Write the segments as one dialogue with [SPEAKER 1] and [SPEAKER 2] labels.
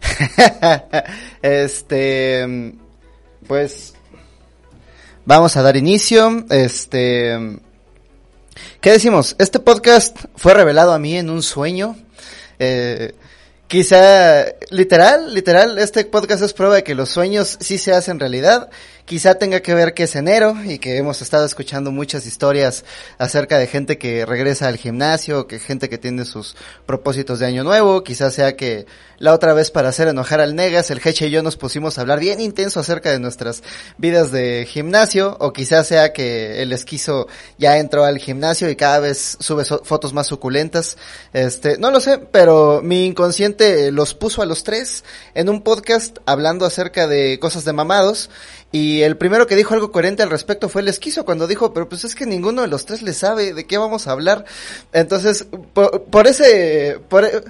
[SPEAKER 1] este, pues, vamos a dar inicio. Este, ¿qué decimos? Este podcast fue revelado a mí en un sueño. Eh, quizá, literal, literal, este podcast es prueba de que los sueños sí se hacen realidad. Quizá tenga que ver que es enero y que hemos estado escuchando muchas historias acerca de gente que regresa al gimnasio, que gente que tiene sus propósitos de año nuevo, quizá sea que la otra vez para hacer enojar al Negas, el Heche y yo nos pusimos a hablar bien intenso acerca de nuestras vidas de gimnasio, o quizá sea que el esquizo ya entró al gimnasio y cada vez sube fotos más suculentas. Este, no lo sé, pero mi inconsciente los puso a los tres en un podcast hablando acerca de cosas de mamados. Y el primero que dijo algo coherente al respecto fue el esquizo cuando dijo, pero pues es que ninguno de los tres le sabe de qué vamos a hablar. Entonces, por, ese, por, e-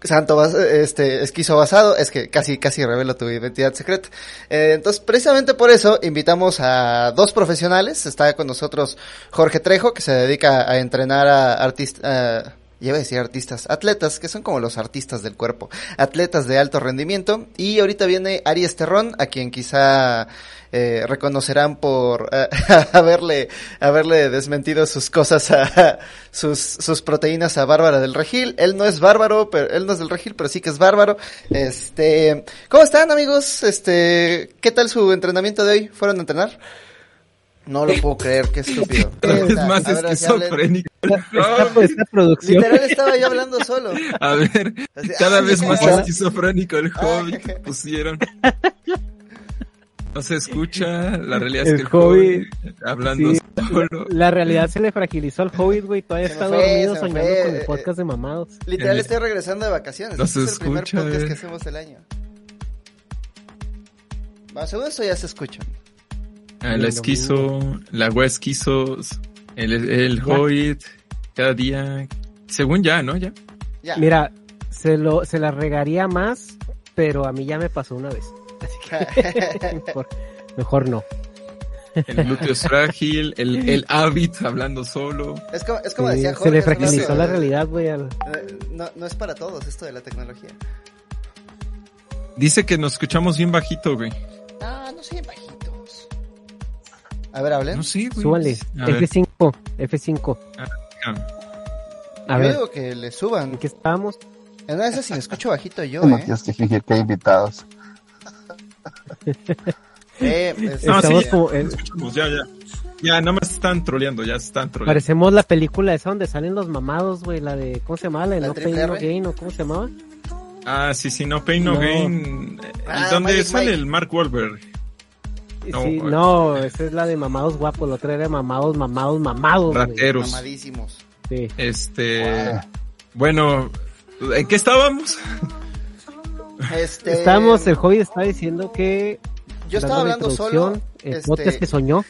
[SPEAKER 1] Santo, este, esquizo basado, es que casi, casi revelo tu identidad secreta. Eh, entonces, precisamente por eso, invitamos a dos profesionales. Está con nosotros Jorge Trejo, que se dedica a entrenar a artistas, Lleva a decir artistas, atletas, que son como los artistas del cuerpo, atletas de alto rendimiento. Y ahorita viene Aries Terrón, a quien quizá eh, reconocerán por eh, haberle, haberle desmentido sus cosas a sus, sus proteínas a Bárbara del Regil. Él no es bárbaro, pero él no es del Regil, pero sí que es bárbaro. Este, ¿cómo están amigos? Este, ¿qué tal su entrenamiento de hoy? ¿Fueron a entrenar? No lo puedo creer, qué estúpido.
[SPEAKER 2] Cada vez
[SPEAKER 1] Está,
[SPEAKER 2] más esquizofrénico.
[SPEAKER 3] Esta, producción.
[SPEAKER 1] Literal estaba yo hablando solo.
[SPEAKER 2] A ver,
[SPEAKER 1] Así,
[SPEAKER 2] cada vez más esquizofrénico el hobby que pusieron. No se escucha, la realidad es
[SPEAKER 3] El
[SPEAKER 2] que el
[SPEAKER 3] Hobbit,
[SPEAKER 2] hobby hablando
[SPEAKER 3] sí.
[SPEAKER 2] solo.
[SPEAKER 3] La realidad se le fragilizó al Hobbit, güey. Todavía
[SPEAKER 1] Se
[SPEAKER 3] está
[SPEAKER 1] fue,
[SPEAKER 3] dormido soñando
[SPEAKER 1] fue,
[SPEAKER 3] con
[SPEAKER 1] eh,
[SPEAKER 3] el podcast de mamados.
[SPEAKER 1] Literal
[SPEAKER 2] El-
[SPEAKER 1] estoy regresando de vacaciones.
[SPEAKER 2] No
[SPEAKER 1] Este
[SPEAKER 2] se
[SPEAKER 1] es el primer
[SPEAKER 2] escucha,
[SPEAKER 1] podcast
[SPEAKER 2] eh.
[SPEAKER 1] que hacemos del año. Va, según esto ya se escuchan.
[SPEAKER 2] Ah,
[SPEAKER 3] El
[SPEAKER 2] la esquizo, la wea esquizos, el, el hobbit, cada día. Según ya, ¿no? Ya.
[SPEAKER 1] Ya.
[SPEAKER 3] Mira, se lo, se la regaría más, pero a mí ya me pasó una vez. Así que mejor, mejor no.
[SPEAKER 2] El glúteo es frágil, el, el habit hablando solo.
[SPEAKER 1] es como, es como
[SPEAKER 3] Sí,
[SPEAKER 1] decía
[SPEAKER 3] se
[SPEAKER 1] Jorge.
[SPEAKER 3] le
[SPEAKER 1] hace rato,
[SPEAKER 3] fragilizó la realidad, güey. al-
[SPEAKER 1] eh, No, no es para todos esto de la tecnología.
[SPEAKER 2] Dice que nos escuchamos bien bajito, güey.
[SPEAKER 1] Ah, no sean bajitos. A ver, hablen.
[SPEAKER 2] No sé, güey.
[SPEAKER 3] Súbale.
[SPEAKER 2] A ver,
[SPEAKER 3] F5, F5.
[SPEAKER 2] ah,
[SPEAKER 3] A
[SPEAKER 1] Yo
[SPEAKER 3] ver,
[SPEAKER 1] digo que le suban.
[SPEAKER 3] ¿en qué estábamos?
[SPEAKER 1] En una de esas si me escucho bajito yo,
[SPEAKER 4] No
[SPEAKER 1] ¿eh?
[SPEAKER 4] tienes que fingir que hay invitados.
[SPEAKER 1] Eh, es-
[SPEAKER 2] No,
[SPEAKER 3] Estamos
[SPEAKER 2] sí,
[SPEAKER 3] como en-
[SPEAKER 2] ya, ya. Ya, nada más están troleando, ya se están troleando.
[SPEAKER 3] Parecemos la película esa donde salen los mamados, güey, la de, ¿cómo se llamaba? La de
[SPEAKER 1] ¿La
[SPEAKER 3] No Pain No? Gain, ¿o cómo se llamaba?
[SPEAKER 2] Ah, sí, sí, no pain, no,
[SPEAKER 3] No.
[SPEAKER 2] gain.
[SPEAKER 1] Ah,
[SPEAKER 2] ¿Dónde
[SPEAKER 1] Magic
[SPEAKER 2] sale
[SPEAKER 1] Mike.
[SPEAKER 2] el Mark Wahlberg? No,
[SPEAKER 3] sí,
[SPEAKER 2] güey.
[SPEAKER 3] no, esa es la de mamados guapos, la otra era mamados, mamados, mamados, güey.
[SPEAKER 2] Rateros.
[SPEAKER 1] mamadísimos.
[SPEAKER 3] Sí.
[SPEAKER 2] Este,
[SPEAKER 4] Wow.
[SPEAKER 2] bueno, ¿en qué estábamos?
[SPEAKER 1] Este,
[SPEAKER 3] Estamos, el hobby está diciendo que...
[SPEAKER 1] Yo estaba hablando
[SPEAKER 3] la
[SPEAKER 1] solo.
[SPEAKER 3] El
[SPEAKER 1] este,
[SPEAKER 3] podcast que soñó.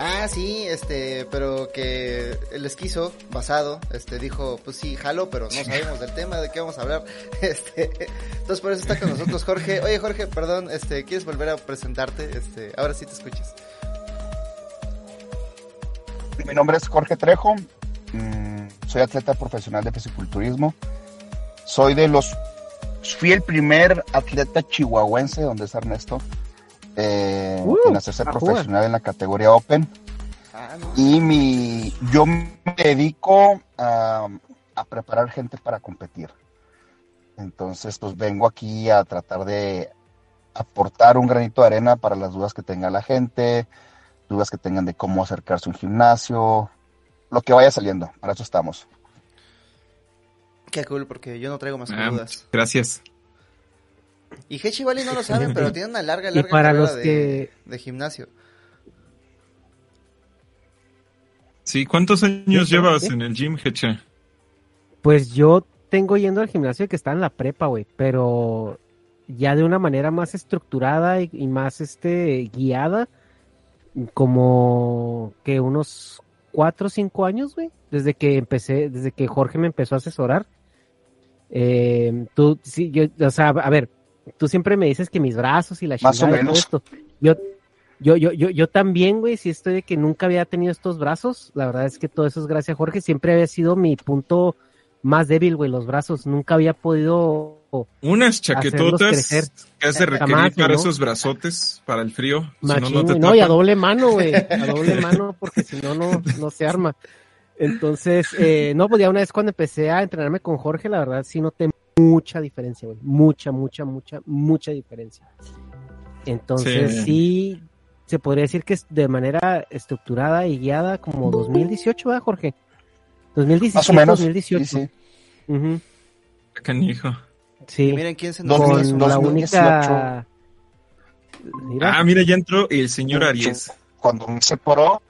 [SPEAKER 1] Ah, sí, este, pero que el esquizo basado, este, dijo, pues sí, jalo, pero no sabemos del tema, de qué vamos a hablar. Este, entonces por eso está con nosotros Jorge. Oye, Jorge, perdón, este, ¿quieres volver a presentarte? Este, ahora sí te escuchas.
[SPEAKER 4] Mi nombre es Jorge Trejo. mm, Soy atleta profesional de fisiculturismo. Soy de los. Fui el primer atleta chihuahuense, donde es Ernesto, eh,
[SPEAKER 3] Uh,
[SPEAKER 4] en hacerse
[SPEAKER 3] jugar.
[SPEAKER 4] profesional en la categoría Open.
[SPEAKER 1] Ah, no.
[SPEAKER 4] Y mi, yo me dedico a, a preparar gente para competir. Entonces, pues vengo aquí a tratar de aportar un granito de arena para las dudas que tenga la gente, dudas que tengan de cómo acercarse a un gimnasio, lo que vaya saliendo. Para eso estamos.
[SPEAKER 1] Qué cool, porque yo no traigo más que
[SPEAKER 2] Ah,
[SPEAKER 1] dudas.
[SPEAKER 2] gracias.
[SPEAKER 1] Y Hechi igual y no lo saben, pero tiene una larga,
[SPEAKER 3] Y
[SPEAKER 1] larga
[SPEAKER 3] para
[SPEAKER 1] carrera
[SPEAKER 3] los
[SPEAKER 1] de,
[SPEAKER 3] que-
[SPEAKER 1] de gimnasio.
[SPEAKER 2] Sí, ¿cuántos años
[SPEAKER 3] ¿Sí?
[SPEAKER 2] llevas
[SPEAKER 3] ¿Sí?
[SPEAKER 2] en el gym, Heche?
[SPEAKER 3] Pues yo tengo yendo al gimnasio que está en la prepa, güey, pero ya de una manera más estructurada y, y más este guiada, como que unos cuatro o cinco años, güey, desde que empecé, desde que Jorge me empezó a asesorar. Eh, tú, sí, yo, o sea, a ver, tú siempre me dices que mis brazos y la
[SPEAKER 4] Más o
[SPEAKER 3] chingada y todo
[SPEAKER 4] menos.
[SPEAKER 3] esto. Yo, yo, yo, yo, yo también, güey, sí estoy de que nunca había tenido estos brazos. La verdad es que todo eso es gracias a Jorge. Siempre había sido mi punto más débil, güey, los brazos. Nunca había podido
[SPEAKER 2] Unas chaquetotas
[SPEAKER 3] crecer.
[SPEAKER 2] que has de requerir para
[SPEAKER 3] ¿no?
[SPEAKER 2] esos brazotes, para el frío. si no, no te
[SPEAKER 3] no, y a doble mano, güey. A doble mano, porque si no, no, no se arma. Entonces, eh, no, pues ya una vez cuando empecé a entrenarme con Jorge, la verdad sí noté mucha diferencia, güey. Mucha, mucha, mucha, mucha diferencia. Entonces,
[SPEAKER 2] Sí.
[SPEAKER 3] sí. se podría decir que es de manera estructurada y guiada como 2018, ¿verdad, Jorge? 2017,
[SPEAKER 4] Más o menos.
[SPEAKER 3] 2018.
[SPEAKER 4] Sí, sí.
[SPEAKER 3] Ujú,
[SPEAKER 2] Canijo.
[SPEAKER 3] sí.
[SPEAKER 1] Miren quién se nos
[SPEAKER 3] con la
[SPEAKER 4] 2018.
[SPEAKER 3] única... Mira,
[SPEAKER 2] Ah, mira, ya entró el señor Aries.
[SPEAKER 4] Cuando me separó,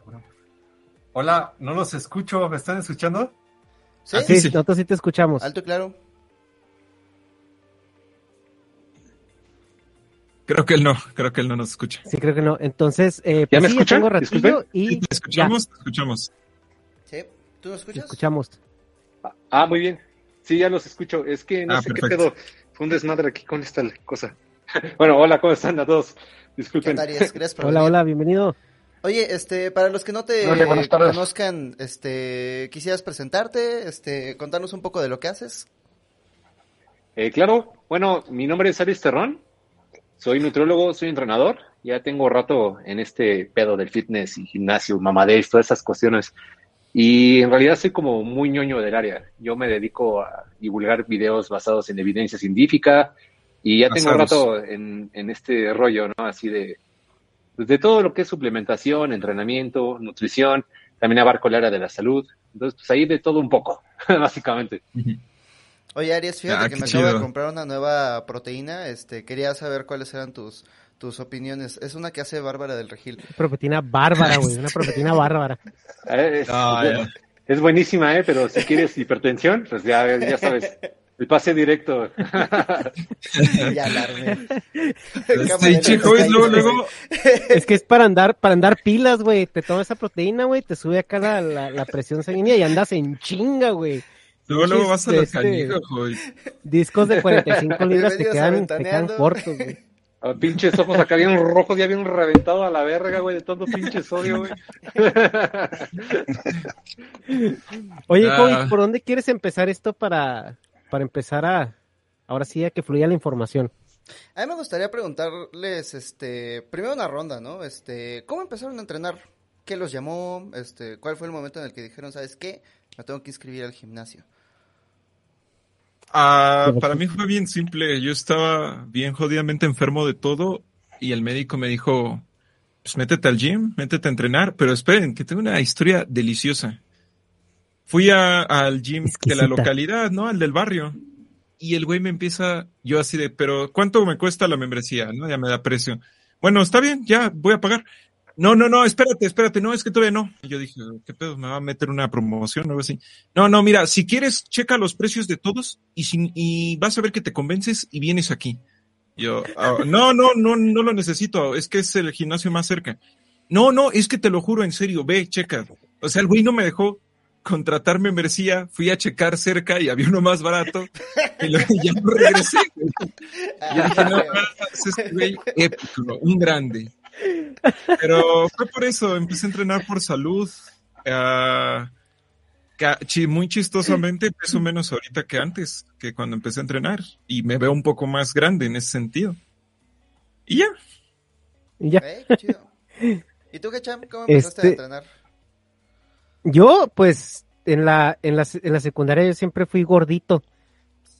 [SPEAKER 5] Hola, no los escucho, ¿me están escuchando?
[SPEAKER 1] ¿Sí?
[SPEAKER 2] Ah,
[SPEAKER 3] sí,
[SPEAKER 2] sí.
[SPEAKER 3] nosotros sí te escuchamos.
[SPEAKER 1] Alto y claro.
[SPEAKER 2] Creo que él no, creo que él no nos escucha.
[SPEAKER 3] Sí, creo que no. Entonces, eh,
[SPEAKER 5] ¿Ya
[SPEAKER 3] pues
[SPEAKER 5] me
[SPEAKER 3] sí,
[SPEAKER 5] escuchan?
[SPEAKER 3] tengo ratillo
[SPEAKER 5] Disculpen.
[SPEAKER 3] y
[SPEAKER 2] ¿Te escuchamos? ¿Te escuchamos?
[SPEAKER 1] ¿Sí? ¿Tú nos escuchas?
[SPEAKER 3] escuchamos.
[SPEAKER 5] Ah, muy bien. Sí, ya los escucho. Es que no
[SPEAKER 2] Ah,
[SPEAKER 5] sé
[SPEAKER 2] perfecto.
[SPEAKER 5] qué pedo. Fue un desmadre aquí con esta cosa. bueno, hola, ¿cómo están a todos?
[SPEAKER 1] ¿Qué
[SPEAKER 5] Disculpen.
[SPEAKER 1] tal, Arias? Gracias por
[SPEAKER 3] Hola,
[SPEAKER 1] venir.
[SPEAKER 3] hola, bienvenido.
[SPEAKER 1] Oye, este, para los que no te
[SPEAKER 4] Hola,
[SPEAKER 1] conozcan, este, quisieras presentarte, este, contarnos un poco de lo que haces.
[SPEAKER 5] Eh, claro, bueno, mi nombre es Aries Terrón. Soy nutriólogo, soy entrenador. Ya tengo rato en este pedo del fitness y gimnasio, mamadez, todas esas cuestiones. Y en realidad soy como muy ñoño del área. Yo me dedico a divulgar videos basados en evidencia científica y ya tengo
[SPEAKER 2] Basados.
[SPEAKER 5] rato en, en este rollo, ¿no? Así de, pues, de todo lo que es suplementación, entrenamiento, nutrición. También abarco el área de la salud. Entonces, pues ahí de todo un poco, básicamente.
[SPEAKER 1] Oye, Aries, fíjate
[SPEAKER 2] Ah,
[SPEAKER 1] que me acabo de
[SPEAKER 2] chido.
[SPEAKER 1] comprar una nueva proteína, este, quería saber cuáles eran tus, tus opiniones. Es una que hace Bárbara del Regil.
[SPEAKER 3] Propetina bárbara, güey. Una propetina bárbara.
[SPEAKER 5] Es,
[SPEAKER 2] Ah,
[SPEAKER 5] es buenísima, ¿eh? Pero si quieres hipertensión, pues ya, ya sabes. El pase directo.
[SPEAKER 1] ya alarme.
[SPEAKER 2] Sí, chico, y luego, luego,
[SPEAKER 3] Es que es para andar, para andar pilas, güey. Te tomas esa proteína, güey, te sube acá la, la, la presión sanguínea y andas en chinga, güey.
[SPEAKER 2] Luego, luego vas a los
[SPEAKER 3] Este-
[SPEAKER 2] canijos, güey.
[SPEAKER 3] Discos de 45 libras te
[SPEAKER 1] a
[SPEAKER 3] quedan, te quedan cortos, güey.
[SPEAKER 5] Ah, pinches ojos acá bien rojos, ya bien reventado a la verga, güey, de tanto pinche sodio, güey.
[SPEAKER 3] Oye,
[SPEAKER 2] Ah.
[SPEAKER 3] Kobe, ¿por dónde quieres empezar esto para, para empezar a, ahora sí, a que fluya la información?
[SPEAKER 1] A mí me gustaría preguntarles, este, primero una ronda, ¿no? Este, ¿cómo empezaron a entrenar? ¿Qué los llamó? Este, ¿cuál fue el momento en el que dijeron, sabes qué? Me tengo que inscribir al gimnasio.
[SPEAKER 2] Ah, para mí fue bien simple. Yo estaba bien jodidamente enfermo de todo y el médico me dijo, pues métete al gym, métete a entrenar, pero esperen, que tengo una historia deliciosa. Fui a- al gym de la localidad, ¿no? Al del barrio. Y el güey me empieza, yo así de, pero ¿cuánto me cuesta la membresía? ¿No? Ya me da precio. Bueno, está bien, ya voy a pagar. No, no, no, espérate, espérate, no, es que todavía no. Y yo dije, ¿qué pedo? ¿Me va a meter una promoción o algo así? No, no, mira, si quieres, checa los precios de todos y, sin, y vas a ver que te convences y vienes aquí. Yo, ah, no, no, no, no lo necesito, es que es el gimnasio más cerca. No, no, es que te lo juro en serio, ve, checa. O sea, el güey no me dejó contratar membresía, fui a checar cerca y había uno más barato y luego ya no regresé. güey. Yo dije, no, es este güey épico, un grande. Pero fue por eso, empecé a entrenar por salud. ah, chi- muy chistosamente peso menos ahorita que antes, que cuando empecé a entrenar. Y me veo un poco más grande en ese sentido. Y ya.
[SPEAKER 3] Y ya.
[SPEAKER 1] Qué chido. ¿Y tú, Kecham, cómo empezaste a
[SPEAKER 3] Este-
[SPEAKER 1] entrenar?
[SPEAKER 3] Yo, pues, en la, en la, en la secundaria yo siempre fui gordito.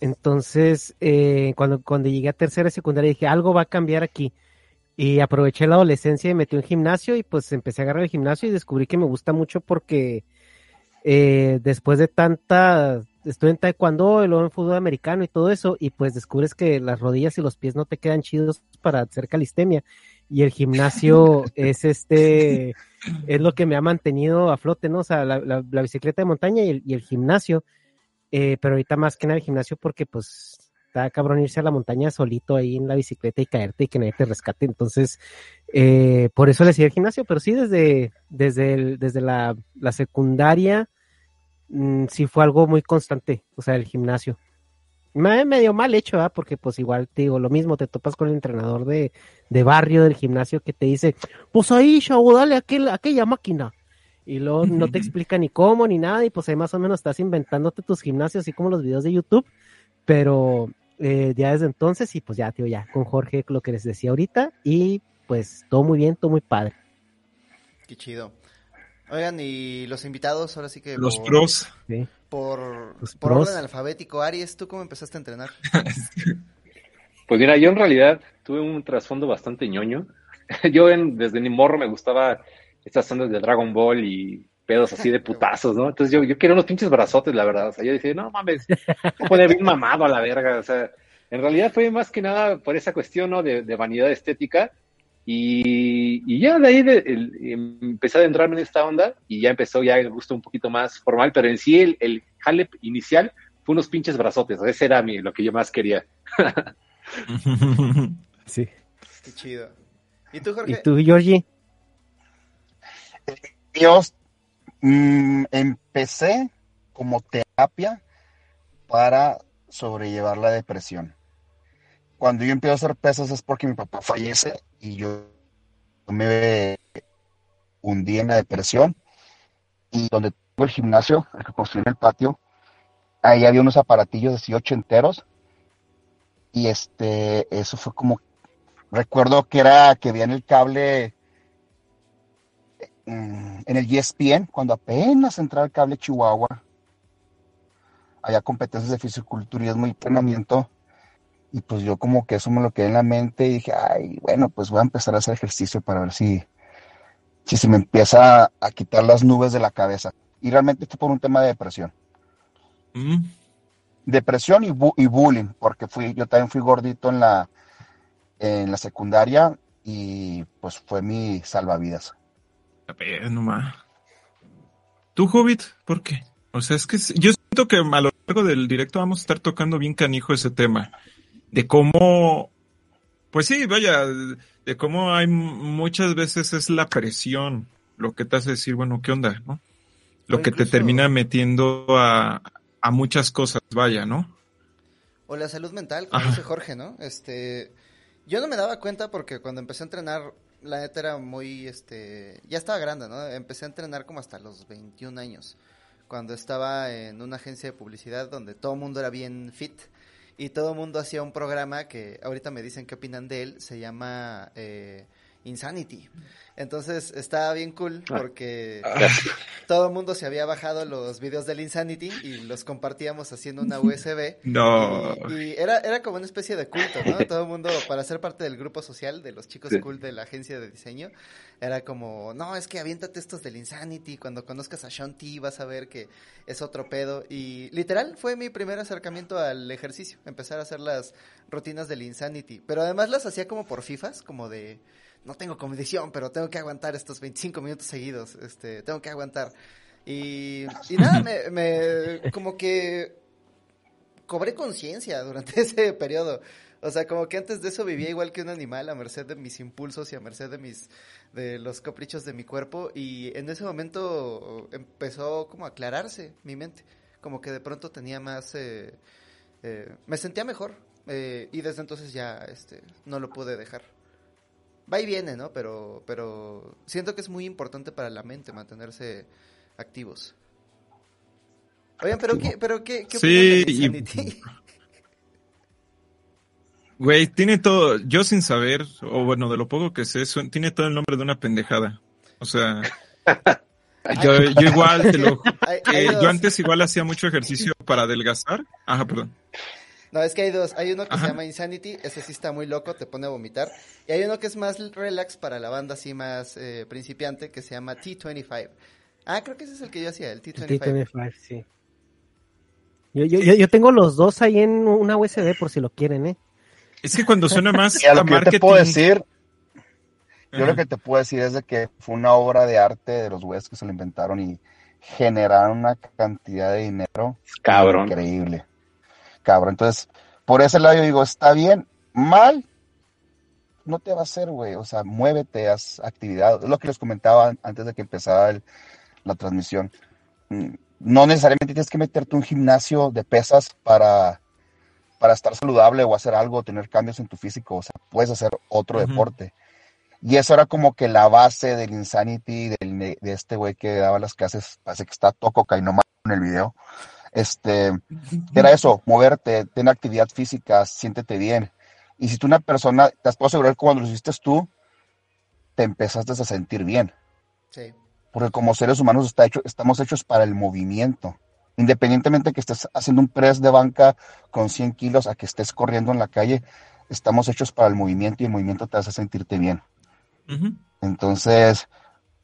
[SPEAKER 3] Entonces, eh, cuando, cuando llegué a tercera secundaria dije, algo va a cambiar aquí. Y aproveché la adolescencia y me metí en un gimnasio y pues empecé a agarrar el gimnasio y descubrí que me gusta mucho porque eh, después de tanta, estuve en taekwondo y luego en fútbol americano y todo eso y pues descubres que las rodillas y los pies no te quedan chidos para hacer calistemia y el gimnasio es este, es lo que me ha mantenido a flote, ¿no? O sea, la, la- la bicicleta de montaña y el, y el gimnasio, eh, pero ahorita más que nada el gimnasio porque pues está cabrón irse a la montaña solito ahí en la bicicleta y caerte y que nadie te rescate, entonces eh, por eso le seguí al gimnasio, pero sí desde, desde, el- desde la, la secundaria mm, sí fue algo muy constante, o sea, el gimnasio. Me medio mal hecho, ¿verdad? Porque pues igual te digo lo mismo, te topas con el entrenador de, de barrio del gimnasio que te dice, pues ahí, chavo, dale a aquel, a aquella máquina. Y luego no te explica ni cómo ni nada, y pues ahí más o menos estás inventándote tus gimnasios, así como los videos de YouTube. Pero eh, ya desde entonces y pues ya, tío, ya con Jorge lo que les decía ahorita y pues todo muy bien, todo muy padre.
[SPEAKER 1] Qué chido. Oigan, y los invitados, ahora sí que...
[SPEAKER 2] Los
[SPEAKER 1] por,
[SPEAKER 2] pros.
[SPEAKER 3] Sí.
[SPEAKER 1] Por,
[SPEAKER 3] Los
[SPEAKER 1] por
[SPEAKER 3] pros.
[SPEAKER 1] orden alfabético. Aries, ¿tú cómo empezaste a entrenar?
[SPEAKER 5] Pues mira, yo en realidad tuve un trasfondo bastante ñoño. Yo en, desde mi morro me gustaba estas ondas de Dragon Ball y pedos así de putazos, ¿no? Entonces yo, yo quería unos pinches brazotes, la verdad. O sea, yo decía, no mames, voy a poner bien mamado a la verga. O sea, en realidad fue más que nada por esa cuestión, ¿no? De, de vanidad estética. Y, y ya de ahí de- el- empecé a adentrarme en esta onda y ya empezó ya el gusto un poquito más formal, pero en sí el, el jale inicial fue unos pinches brazotes. Ese era mi, lo que yo más quería.
[SPEAKER 3] Sí.
[SPEAKER 1] Qué chido. ¿Y tú, Jorge?
[SPEAKER 3] ¿Y tú, Georgie?
[SPEAKER 4] Yo mm, empecé como terapia para sobrellevar la depresión. Cuando yo empiezo a hacer pesas es porque mi papá fallece y yo me hundí en la depresión. Y donde tengo el gimnasio, el que construí en el patio, ahí había unos aparatillos así ochenteros. Y este, eso fue como, recuerdo que era que había en el cable mm, en el ESPN, cuando apenas entraba el cable Chihuahua, había competencias de fisiculturismo y entrenamiento, y pues yo como que eso me lo quedé en la mente y dije, ay, bueno, pues voy a empezar a hacer ejercicio para ver si, si se me empieza a quitar las nubes de la cabeza. Y realmente fue por un tema de depresión.
[SPEAKER 2] Mm,
[SPEAKER 4] Depresión y, bu- y bullying, porque fui, yo también fui gordito en la, en la secundaria y pues fue mi salvavidas.
[SPEAKER 2] A ver, nomás. ¿Tú, Hobbit? ¿Por qué? O sea, es que yo siento que a lo largo del directo vamos a estar tocando bien canijo ese tema. De cómo, pues sí, vaya, de cómo hay muchas veces es la presión lo que te hace decir, bueno, ¿qué onda? ¿No? Lo
[SPEAKER 1] O
[SPEAKER 2] que te termina metiendo a, a muchas cosas, vaya, ¿no?
[SPEAKER 1] O la salud mental, como
[SPEAKER 2] Ajá.
[SPEAKER 1] dice Jorge, ¿no? Este, yo no me daba cuenta porque cuando empecé a entrenar, la neta era muy, este, ya estaba grande, ¿no? Empecé a entrenar como hasta los 21 años, cuando estaba en una agencia de publicidad donde todo el mundo era bien fit y todo el mundo hacía un programa que ahorita me dicen qué opinan de él, se llama eh, Insanity. Entonces estaba bien cool
[SPEAKER 5] Ah.
[SPEAKER 1] porque todo el mundo se había bajado los videos del Insanity y los compartíamos haciendo una USB.
[SPEAKER 2] No.
[SPEAKER 1] Y, y era, era como una especie de culto, ¿no? Todo el mundo, para ser parte del grupo social de los chicos
[SPEAKER 5] Sí.
[SPEAKER 1] cool de la agencia de diseño, era como, no, es que aviéntate estos del Insanity, cuando conozcas a Sean T vas a ver que es otro pedo. Y literal fue mi primer acercamiento al ejercicio, empezar a hacer las rutinas del Insanity. Pero además las hacía como por FIFAs, como de, no tengo condición, pero tengo que aguantar estos 25 minutos seguidos, este, tengo que aguantar. Y, nada, me, me, como que cobré conciencia durante ese periodo. O sea, como que antes de eso vivía igual que un animal, a merced de mis impulsos y a merced de mis, de los caprichos de mi cuerpo. Y en ese momento empezó como a aclararse mi mente. Como que de pronto tenía más, eh, eh, me sentía mejor. eh, y desde entonces ya, este, no lo pude dejar. Va y viene, ¿no? Pero, pero siento que es muy importante para la mente mantenerse activos. Oigan, pero qué, pero qué, qué
[SPEAKER 2] Sí, y-? Güey, tiene todo, yo sin saber, o bueno, de lo poco que sé, tiene todo el nombre de una pendejada. O sea, yo, yo igual te lo eh, yo antes igual hacía mucho ejercicio para adelgazar. Ajá, perdón.
[SPEAKER 1] No, es que hay dos. Hay uno que
[SPEAKER 2] Ajá.
[SPEAKER 1] se llama Insanity, ese sí está muy loco, te pone a vomitar. Y hay uno que es más relax para la banda así más eh, principiante, que se llama T25. Ah, creo que ese es el que yo hacía, el
[SPEAKER 3] El
[SPEAKER 1] T25.
[SPEAKER 3] T25, sí. Yo, yo, yo, yo tengo los dos ahí en una USB por si lo quieren, ¿eh?
[SPEAKER 2] Es que cuando suena más
[SPEAKER 4] Y a lo
[SPEAKER 2] a
[SPEAKER 4] que yo te puedo decir, yo
[SPEAKER 2] Ajá.
[SPEAKER 4] lo que te puedo decir es de que fue una obra de arte de los güeyes que se lo inventaron y generaron una cantidad de dinero
[SPEAKER 5] Cabrón.
[SPEAKER 4] increíble. Cabrón, entonces, por ese lado yo digo, está bien, mal, no te va a hacer, güey, o sea, muévete, haz actividad, es lo que les comentaba antes de que empezara el- la transmisión. Mm, No necesariamente tienes que meterte un gimnasio de pesas para, para estar saludable o hacer algo, tener cambios en tu físico, o sea, puedes hacer otro deporte. Y eso era como que la base del Insanity, del, de este güey que daba las clases, parece que está Toco Kainomaru en el video. Este, era eso, moverte, tener actividad física, siéntete bien. Y si tú una persona, te puedo asegurar que cuando lo hiciste tú, te empezaste a sentir bien.
[SPEAKER 1] Sí.
[SPEAKER 4] Porque como seres humanos está hecho, estamos hechos para el movimiento. Independientemente que estés haciendo un press de banca con 100 kilos a que estés corriendo en la calle, estamos hechos para el movimiento y el movimiento te hace sentirte bien. Entonces,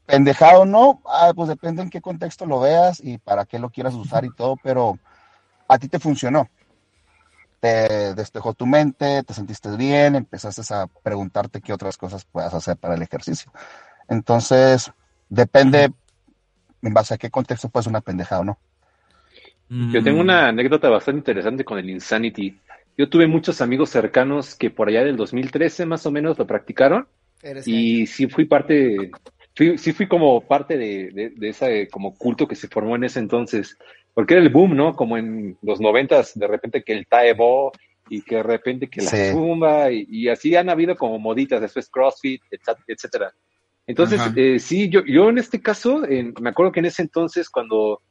[SPEAKER 4] pendejado o no, ah, pues depende en qué contexto lo veas y para qué lo quieras usar y todo, pero a ti te funcionó. Te despejó tu mente, te sentiste bien, empezaste a preguntarte qué otras cosas puedas hacer para el ejercicio. Entonces, depende en base a qué contexto puede ser una pendejada o no.
[SPEAKER 5] Yo tengo una anécdota bastante interesante con el Insanity. Yo tuve muchos amigos cercanos que por allá del 2013 más o menos lo practicaron
[SPEAKER 1] Eres
[SPEAKER 5] y sí fui parte, fui, sí fui como parte de, de, de ese como culto que se formó en ese entonces, porque era el boom, ¿no? Como en los noventas, de repente que el Taebo y que de repente que la
[SPEAKER 4] Sí.
[SPEAKER 5] Zumba y, y así han habido como moditas, después CrossFit, etc- etcétera. Entonces, eh, sí, yo, yo en este caso, en- me acuerdo que en ese entonces cuando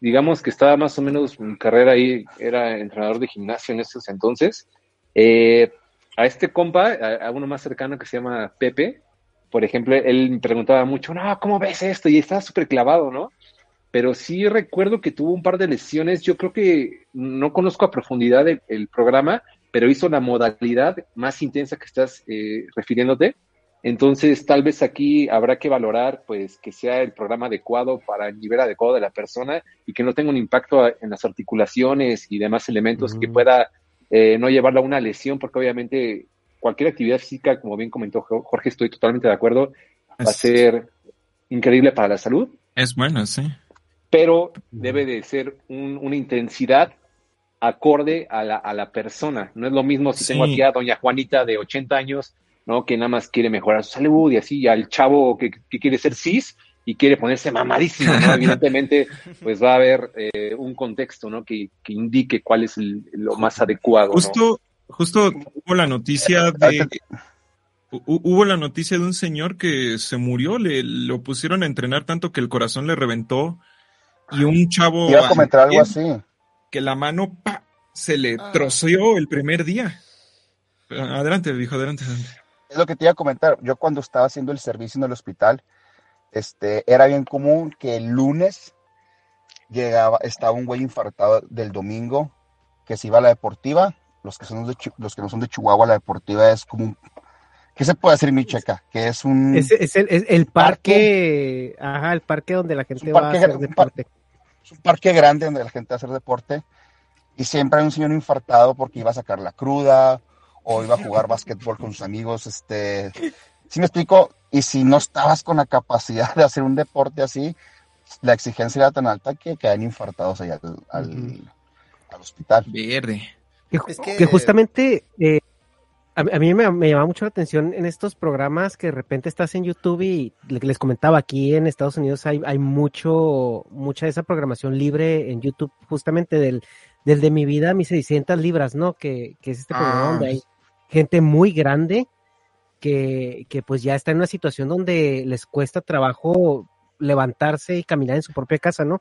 [SPEAKER 5] digamos que estaba más o menos mi carrera ahí, era entrenador de gimnasio en esos entonces. Eh, a este compa, a, a uno más cercano que se llama Pepe, por ejemplo, él me preguntaba mucho, no, ¿cómo ves esto? Y estaba súper clavado, ¿no? Pero sí recuerdo que tuvo un par de lesiones. Yo creo que no conozco a profundidad el, el programa, pero hizo la modalidad más intensa que estás eh, refiriéndote. Entonces, tal vez aquí habrá que valorar, pues, que sea el programa adecuado para el nivel adecuado de la persona y que no tenga un impacto en las articulaciones y demás elementos que pueda eh, no llevarla a una lesión, porque obviamente cualquier actividad física, como bien comentó Jo- Jorge, estoy totalmente de acuerdo, va a ser increíble para la salud,
[SPEAKER 2] es bueno, sí.
[SPEAKER 5] pero debe de ser un- una intensidad acorde a la, a la persona. No es lo mismo si tengo
[SPEAKER 2] Sí.
[SPEAKER 5] aquí a doña Juanita de 80 años, ¿no? Que nada más quiere mejorar su salud y así, y al chavo que, que quiere ser cis y quiere ponerse mamadísimo, ¿no? Evidentemente, pues va a haber eh, un contexto, ¿no? Que, que indique cuál es el- lo más adecuado, ¿no?
[SPEAKER 2] Justo, hubo la noticia de hu- hubo la noticia de un señor que se murió, le lo pusieron a entrenar tanto que el corazón le reventó y un chavo
[SPEAKER 4] Iba a comentar algo así.
[SPEAKER 2] que la mano ¡pa! se le
[SPEAKER 1] Ah.
[SPEAKER 2] troceó el primer día. Adelante, dijo, adelante, adelante.
[SPEAKER 4] Es lo que te iba a comentar. Yo cuando estaba haciendo el servicio en el hospital, este, era bien común que el lunes llegaba, estaba un güey infartado del domingo que se iba a la deportiva. Los que son de los que no son de Chihuahua, la deportiva es como un, ¿qué se puede decir, Micheca? Que es un,
[SPEAKER 3] Es, es el, es el parque, ajá, el parque donde la gente
[SPEAKER 4] un
[SPEAKER 3] va a
[SPEAKER 4] parque
[SPEAKER 3] hacer
[SPEAKER 4] un
[SPEAKER 3] deporte.
[SPEAKER 4] es un parque grande donde la gente va a hacer deporte y siempre hay un señor infartado porque iba a sacar la cruda o iba a jugar básquetbol con sus amigos, este, ¿sí me explico? Y si no estabas con la capacidad de hacer un deporte así, la exigencia era tan alta que caían infartados allá al, al- al hospital.
[SPEAKER 2] Verde.
[SPEAKER 3] Que,
[SPEAKER 1] Es que-
[SPEAKER 3] que justamente eh, a, a mí me, me llama mucho la atención en estos programas que de repente estás en YouTube y le- les comentaba aquí en Estados Unidos hay, hay mucho mucha de esa programación libre en YouTube justamente del, del de mi vida mis 600 libras, ¿no? Que, que es este programa
[SPEAKER 2] Ah.
[SPEAKER 3] donde hay gente muy grande que, que pues ya está en una situación donde les cuesta trabajo levantarse y caminar en su propia casa, ¿no?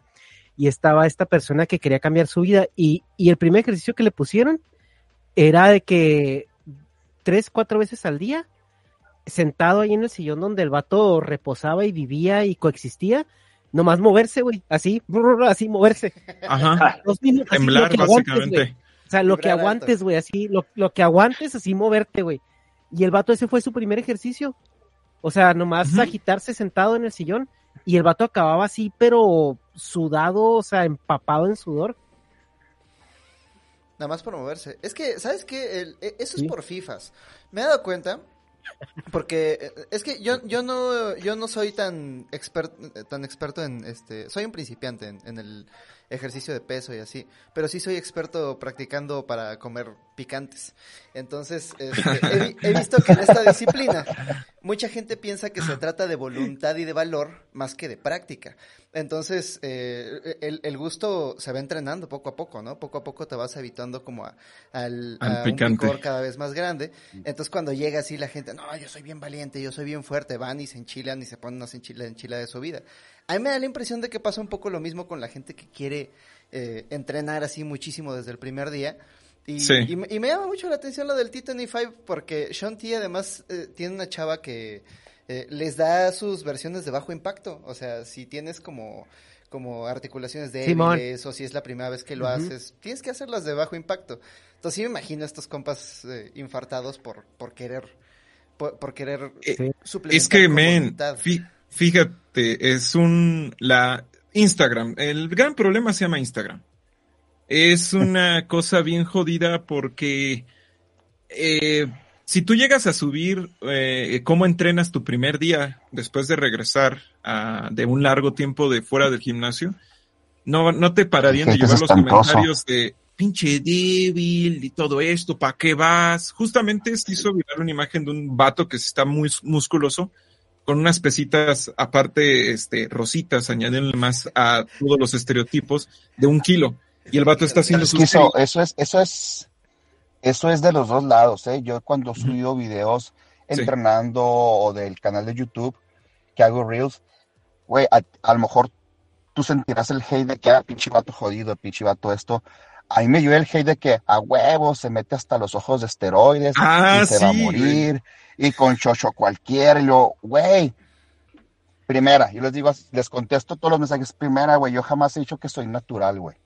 [SPEAKER 3] Y estaba esta persona que quería cambiar su vida y, y el primer ejercicio que le pusieron era de que tres, cuatro veces al día, sentado ahí en el sillón donde el vato reposaba y vivía y coexistía, nomás moverse, güey, así, brr, así moverse.
[SPEAKER 2] Ajá.
[SPEAKER 3] Dos minutos, así, lo
[SPEAKER 2] Temblar,
[SPEAKER 3] que aguantes, güey.
[SPEAKER 2] básicamente.
[SPEAKER 3] O sea, lo que aguantes, güey, así, lo, lo que aguantes, así moverte, güey. Y el vato ese fue su primer ejercicio. O sea, nomás agitarse sentado en el sillón. Y el vato acababa así, pero sudado, o sea, empapado en sudor.
[SPEAKER 1] Nada más por moverse. Es que, ¿sabes qué? El- e- eso
[SPEAKER 3] Sí.
[SPEAKER 1] es por FIFAs. Me he dado cuenta. Porque eh, es que yo, yo no yo no soy tan experto tan experto en este soy un principiante en, en el ejercicio de peso y así pero sí soy experto practicando para comer picantes. Entonces, este, he, visto que en esta disciplina mucha gente piensa que se trata de voluntad y de valor más que de práctica. Entonces, eh, el, gusto se va entrenando poco a poco, ¿no? Poco a poco te vas habituando como a, al, un picor cada vez más grande. Entonces, cuando llega así la gente, no, yo soy bien valiente, yo soy bien fuerte, van y se enchilan y se ponen a enchila, enchila de su vida. A mí me da la impresión de que pasa un poco lo mismo con la gente que quiere eh, entrenar así muchísimo desde el primer día. Y, me llama mucho la atención lo del Titan 5 porque Sean T además eh, tiene una chava que eh, les da sus versiones de bajo impacto. O sea, si tienes como, como articulaciones débiles o si es la primera vez que lo haces, tienes que hacerlas de bajo impacto. Entonces sí me imagino a estos compas eh, infartados por, por querer por, querer
[SPEAKER 2] suplementar Es que, men, fíjate, es un... la Instagram, el gran problema se llama Instagram. Es una cosa bien jodida porque eh, si tú llegas a subir eh, cómo entrenas tu primer día después de regresar de un largo tiempo de fuera del gimnasio, no, no te pararían de llevar los comentarios de pinche débil y todo esto, ¿para qué vas? Justamente se hizo virar una imagen de un vato que está muy musculoso con unas pesitas aparte, este, rositas, añadiendo más a todos los estereotipos de un kilo. Y el vato está haciendo
[SPEAKER 4] su eso, eso es, eso es, eso es de los dos lados, ¿eh? Yo cuando subido videos entrenando o del canal de YouTube que hago Reels, güey, a, lo mejor tú sentirás el hate de que, ah, pinche vato jodido, pinche vato esto. A mí me dio el hate de que a huevo se mete hasta los ojos de esteroides
[SPEAKER 2] ah,
[SPEAKER 4] y se va a morir y con chocho cualquiera. Y yo, güey, primera, yo les digo, les contesto todos los mensajes. Primera, güey, yo jamás he dicho que soy natural, güey.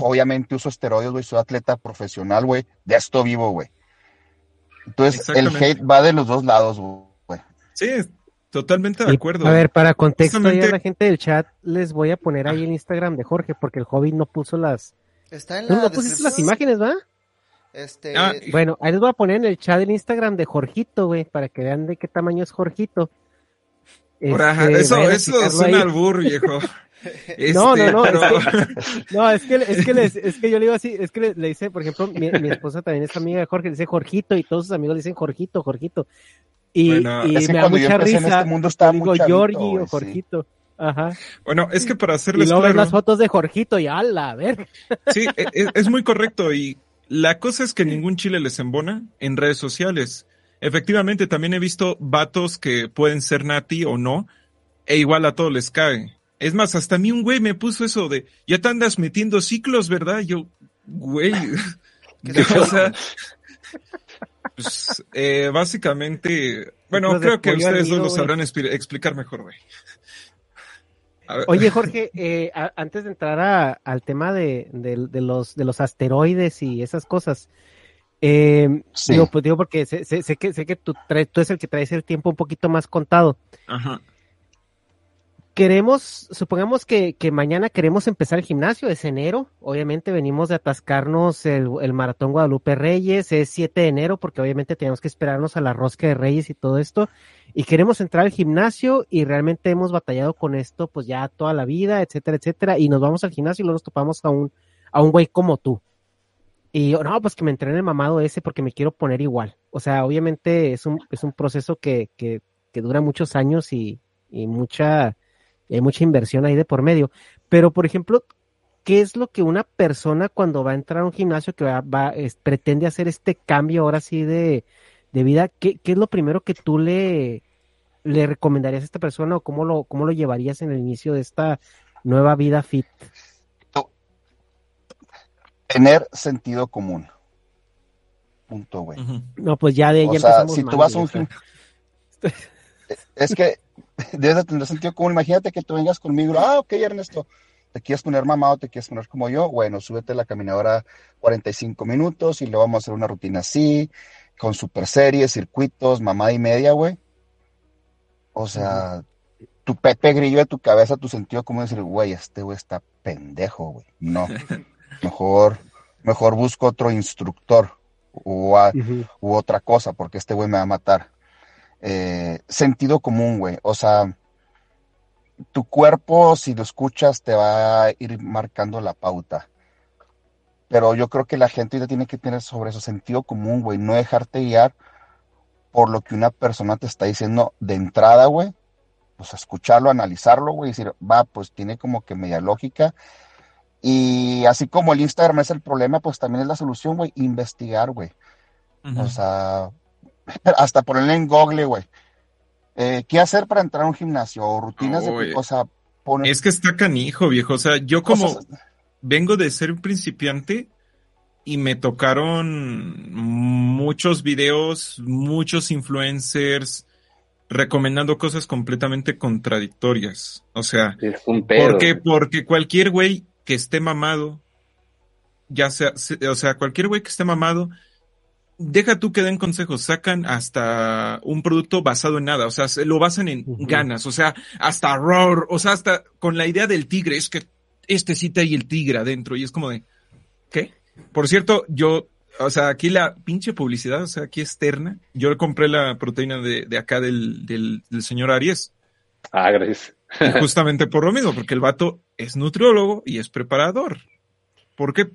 [SPEAKER 4] Obviamente uso esteroides, güey, soy atleta profesional, güey, de esto vivo, güey. Entonces, el hate va de los dos lados, güey.
[SPEAKER 2] Sí, totalmente de acuerdo.
[SPEAKER 3] A ver, para contexto, a la gente del chat les voy a poner ahí el Instagram de Jorge, porque el hobby no puso las...
[SPEAKER 1] Está en la
[SPEAKER 3] ¿No, pusiste las imágenes, va?
[SPEAKER 1] Este...
[SPEAKER 3] Ah, bueno, ahí les voy a poner en el chat el Instagram de Jorgito, güey, para que vean de qué tamaño es Jorgito.
[SPEAKER 2] Este, eso, eso suena al burro, viejo.
[SPEAKER 3] no, no, no, este, no, es que, es que, es que yo le digo así, es que le, le dice, por ejemplo, mi, mi, esposa también es amiga de Jorge, le dice Jorgito y todos sus amigos le dicen Jorgito, Jorgito. Y, y me da mucha risa,
[SPEAKER 4] este mundo está
[SPEAKER 3] digo Giorgi o Jorgito. Ajá.
[SPEAKER 2] Bueno, es que para hacerles
[SPEAKER 3] y luego ves las fotos de Jorgito y ala, a ver.
[SPEAKER 2] Sí, es, e, es muy correcto y la cosa es que ningún chile les embona en redes sociales. Efectivamente, también he visto vatos que pueden ser nati o no, e igual a todos les cae. Es más, hasta a mí un güey me puso eso de, ya te andas metiendo ciclos, ¿verdad? Yo, güey, ¿qué pasa? Pues, eh, básicamente, bueno, creo que ustedes dos lo sabrán explicar mejor, güey.
[SPEAKER 3] Oye, Jorge, eh, antes de entrar al tema de, los, de los asteroides y esas cosas, eh, digo, pues digo porque sé, sé, que, sé que tú, traes, tú es el que traes el tiempo un poquito más contado.
[SPEAKER 2] Ajá
[SPEAKER 3] queremos, supongamos que, que, mañana queremos empezar el gimnasio, es enero, obviamente venimos de atascarnos el, el, Maratón Guadalupe Reyes, es 7 de enero porque obviamente tenemos que esperarnos a la rosca de Reyes y todo esto, y queremos entrar al gimnasio y realmente hemos batallado con esto pues ya toda la vida, etcétera, etcétera, y nos vamos al gimnasio y luego nos topamos a un, a un güey como tú. Y yo, no, pues que me entrene el mamado ese porque me quiero poner igual. O sea, obviamente es un, es un proceso que, que, que dura muchos años y, y mucha, hay mucha inversión ahí de por medio. Pero, por ejemplo, ¿qué es lo que una persona cuando va a entrar a un gimnasio que va, pretende hacer este cambio ahora sí de, vida, ¿qué, es lo primero que tú le, le recomendarías a esta persona o cómo lo, cómo lo llevarías en el inicio de esta nueva vida fit?
[SPEAKER 4] Tener sentido común. Punto, güey.
[SPEAKER 3] No, pues ya de ella
[SPEAKER 4] o sea, si tú vas a un gimnasio... es que debes tener sentido común. Imagínate que tú vengas conmigo, ah, ok, Ernesto, te quieres poner mamado, te quieres poner como yo, bueno, súbete la caminadora 45 minutos y le vamos a hacer una rutina así, con super series, circuitos, mamada y media, güey. O sea, tu Pepe Grillo de tu cabeza, tu sentido común decir, güey, este güey está pendejo, güey. No, mejor, mejor busco otro instructor u, u otra cosa, porque este güey me va a matar. Eh, sentido común, güey. O sea, tu cuerpo, si lo escuchas, te va a ir marcando la pauta. Pero yo creo que la gente ya tiene que tener sobre eso sentido común, güey, no dejarte guiar por lo que una persona te está diciendo de entrada, güey. Pues escucharlo, analizarlo, güey, y decir, va, pues tiene como que media lógica. Y así como el Instagram es el problema, pues también es la solución, güey, investigar, güey. O sea, hasta ponerle en Google, güey. Eh, ¿Qué hacer para entrar a un gimnasio? rutinas de... O sea,
[SPEAKER 2] Es que está canijo, viejo. O sea, yo como vengo de ser un principiante y me tocaron muchos videos, muchos influencers recomendando cosas completamente contradictorias. O sea, porque porque cualquier güey que esté mamado, ya sea, o sea, cualquier güey que esté mamado, deja tú que den consejos, sacan hasta un producto basado en nada, o sea, se lo basan en ganas, o sea, hasta roar, o sea, hasta con la idea del tigre, es que este cita y el tigre adentro, y es como de, ¿qué? Por cierto, yo, o sea, aquí la pinche publicidad, o sea, aquí externa, yo compré la proteína de, de acá del, del, del señor Aries.
[SPEAKER 5] Ah, gracias.
[SPEAKER 2] justamente por lo mismo, porque el vato es nutriólogo y es preparador. ¿Por qué?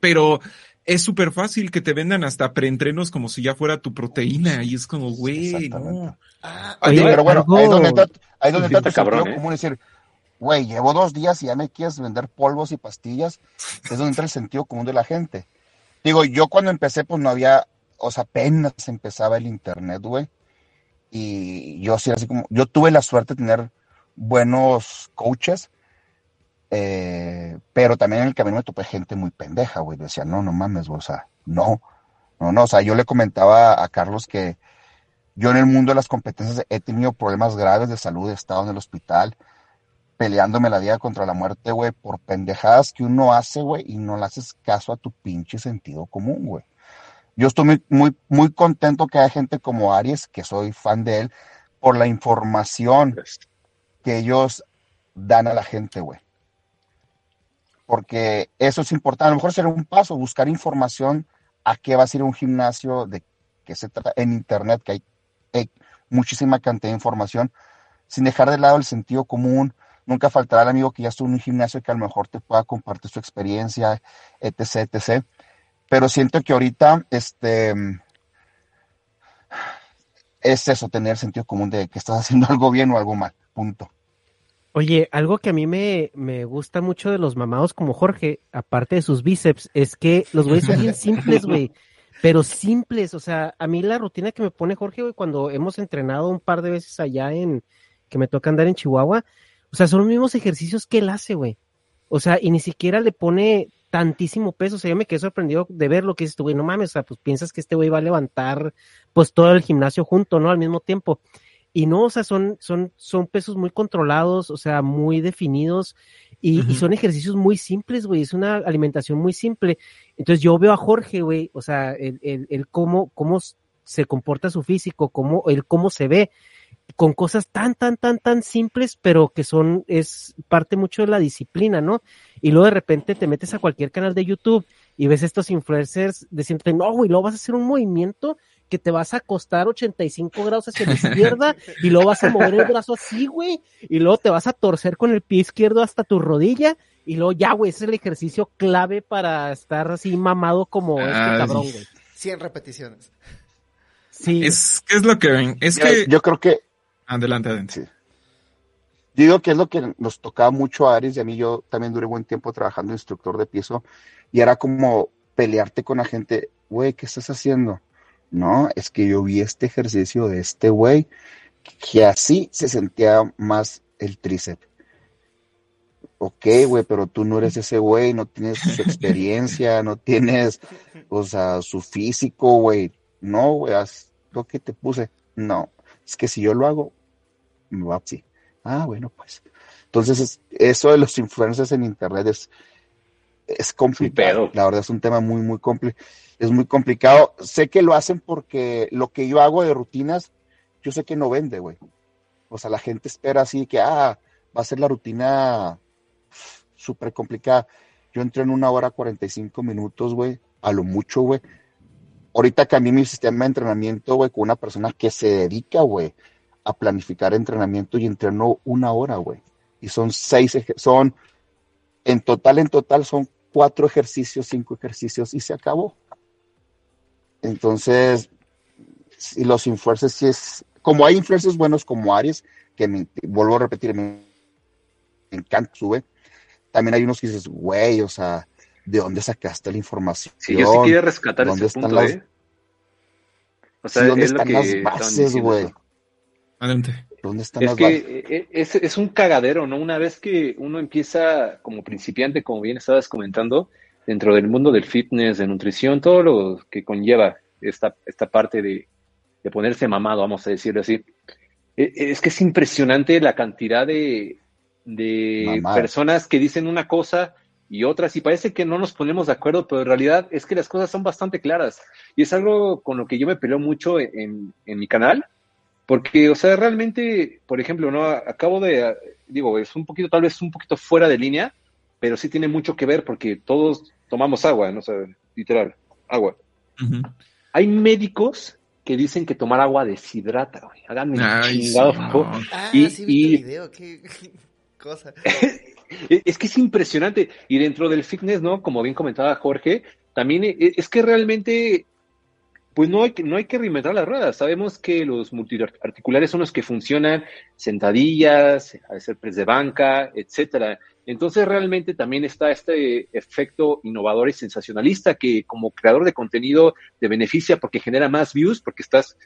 [SPEAKER 2] Pero es súper fácil que te vendan hasta preentrenos como si ya fuera tu proteína y es como, güey, no.
[SPEAKER 4] Ah, pero bueno, ahí donde está, ahí donde está cabrón, ¿eh? decir, güey, llevo dos días y ya me quieres vender polvos y pastillas, es donde entra el sentido común de la gente. Digo, yo cuando empecé, pues no había, o sea, apenas empezaba el internet, güey. Y yo sí, así como, yo tuve la suerte de tener buenos coaches, eh, pero también en el camino me topé gente muy pendeja, güey. Decía, no, no mames, güey, o sea, no, no, no, o sea, yo le comentaba a Carlos que yo en el mundo de las competencias he tenido problemas graves de salud, he estado en el hospital, peleándome la vida contra la muerte, güey, por pendejadas que uno hace, güey, y no le haces caso a tu pinche sentido común, güey. Yo estoy muy, muy, muy contento que haya gente como Aries, que soy fan de él, por la información que ellos dan a la gente, güey. Porque eso es importante. A lo mejor será un paso, buscar información a qué va a ser un gimnasio, de qué se trata en internet, que hay, muchísima cantidad de información, sin dejar de lado el sentido común. Nunca faltará el amigo que ya estuvo en un gimnasio que a lo mejor te pueda compartir su experiencia, etc., etc. Pero siento que ahorita, este, es eso, tener sentido común de que estás haciendo algo bien o algo mal, punto.
[SPEAKER 3] Oye, algo que a mí me, me gusta mucho de los mamados como Jorge, aparte de sus bíceps, es que los güeyes son bien simples, güey. Pero simples, o sea, a mí la rutina que me pone Jorge, güey, cuando hemos entrenado un par de veces allá en, que me toca andar en Chihuahua, o sea, son los mismos ejercicios que él hace, güey. O sea, y ni siquiera le pone tantísimo peso, o sea, yo me quedé sorprendido de ver lo que dices tú, güey, no mames, o sea, pues piensas que este güey va a levantar, pues todo el gimnasio junto, ¿no? Al mismo tiempo. Y no, o sea, son, son, son pesos muy controlados, o sea, muy definidos y, son ejercicios muy simples, güey. Es una alimentación muy simple. Entonces yo veo a Jorge, güey, o sea, el, el, el cómo, cómo se comporta su físico, cómo, el cómo se ve con cosas tan, tan, tan, tan simples, pero que son, es parte mucho de la disciplina, ¿no? Y luego de repente te metes a cualquier canal de YouTube y ves estos influencers diciendo, no, güey, luego vas a hacer un movimiento que te vas a acostar 85 grados hacia la izquierda y luego vas a mover el brazo así, güey, y luego te vas a torcer con el pie izquierdo hasta tu rodilla y luego ya, güey, ese es el ejercicio clave para estar así mamado como este cabrón, güey.
[SPEAKER 1] 100 repeticiones.
[SPEAKER 2] Sí. Es, es lo que ven. Es que.
[SPEAKER 4] Yo creo que.
[SPEAKER 2] Adelante, adelante.
[SPEAKER 4] Sí. Digo que es lo que nos tocaba mucho a Aries y a mí. Yo también duré buen tiempo trabajando instructor de piso y era como pelearte con la gente. Güey, ¿qué estás haciendo? No, es que yo vi este ejercicio de este güey que así se sentía más el tríceps. Ok, güey, pero tú no eres ese güey, no tienes su experiencia, no tienes, o sea, su físico, güey. No, güey, haz lo que te puse. No, es que si yo lo hago, me va así. Ah, bueno, pues. Entonces, eso de los influencers en internet es, es complicado. La verdad es un tema muy, muy complicado es muy complicado. Sé que lo hacen porque lo que yo hago de rutinas, yo sé que no vende, güey. O sea, la gente espera así que, ah, va a ser la rutina súper complicada. Yo entré en una hora 45 minutos, güey, a lo mucho, güey. Ahorita cambié mi sistema de entrenamiento, güey, con una persona que se dedica, güey, a planificar entrenamiento y entrenó una hora, güey. Y son seis, son, en total, en total son cuatro ejercicios, cinco ejercicios y se acabó. Entonces, y los influencers sí es, como hay influencers buenos como Aries, que me, vuelvo a repetir, me, encanta sube, también hay unos que dices, güey, o sea, ¿de dónde sacaste la información?
[SPEAKER 5] Sí, yo sí quería rescatar ese punto,
[SPEAKER 4] las,
[SPEAKER 5] ¿eh?
[SPEAKER 4] O sea, ¿dónde están las bases, güey?
[SPEAKER 2] Adelante.
[SPEAKER 4] ¿Dónde están
[SPEAKER 5] es
[SPEAKER 4] las
[SPEAKER 5] que
[SPEAKER 4] bases?
[SPEAKER 5] e, es, es un cagadero, ¿no? Una vez que uno empieza como principiante, como bien estabas comentando, dentro del mundo del fitness, de nutrición, todo lo que conlleva esta, esta parte de, de ponerse mamado, vamos a decirlo así. E- Es que es impresionante la cantidad de, de personas que dicen una cosa y otras, y parece que no nos ponemos de acuerdo, pero en realidad es que las cosas son bastante claras. Y es algo con lo que yo me peleo mucho en, en mi canal, porque, o sea, realmente, por ejemplo, no acabo de, digo, es un poquito, tal vez un poquito fuera de línea, pero sí tiene mucho que ver porque todos tomamos agua, no sé, literal, agua. Hay médicos que dicen que tomar agua deshidrata, güey. Háganme un
[SPEAKER 2] Ay,
[SPEAKER 5] chingado
[SPEAKER 2] sí,
[SPEAKER 5] favor.
[SPEAKER 2] no.
[SPEAKER 1] Ah,
[SPEAKER 5] Y-
[SPEAKER 1] sí vi
[SPEAKER 5] y-
[SPEAKER 1] tu video, qué cosa.
[SPEAKER 5] E- Es que es impresionante. Y dentro del fitness, ¿no? Como bien comentaba Jorge, también e- es que realmente, pues no hay que, no hay que reinventar las ruedas. Sabemos que los multiarticulares son los que funcionan sentadillas, hacer press de banca, etcétera. Entonces realmente también está este efecto innovador y sensacionalista que como creador de contenido te beneficia porque genera más views, porque estás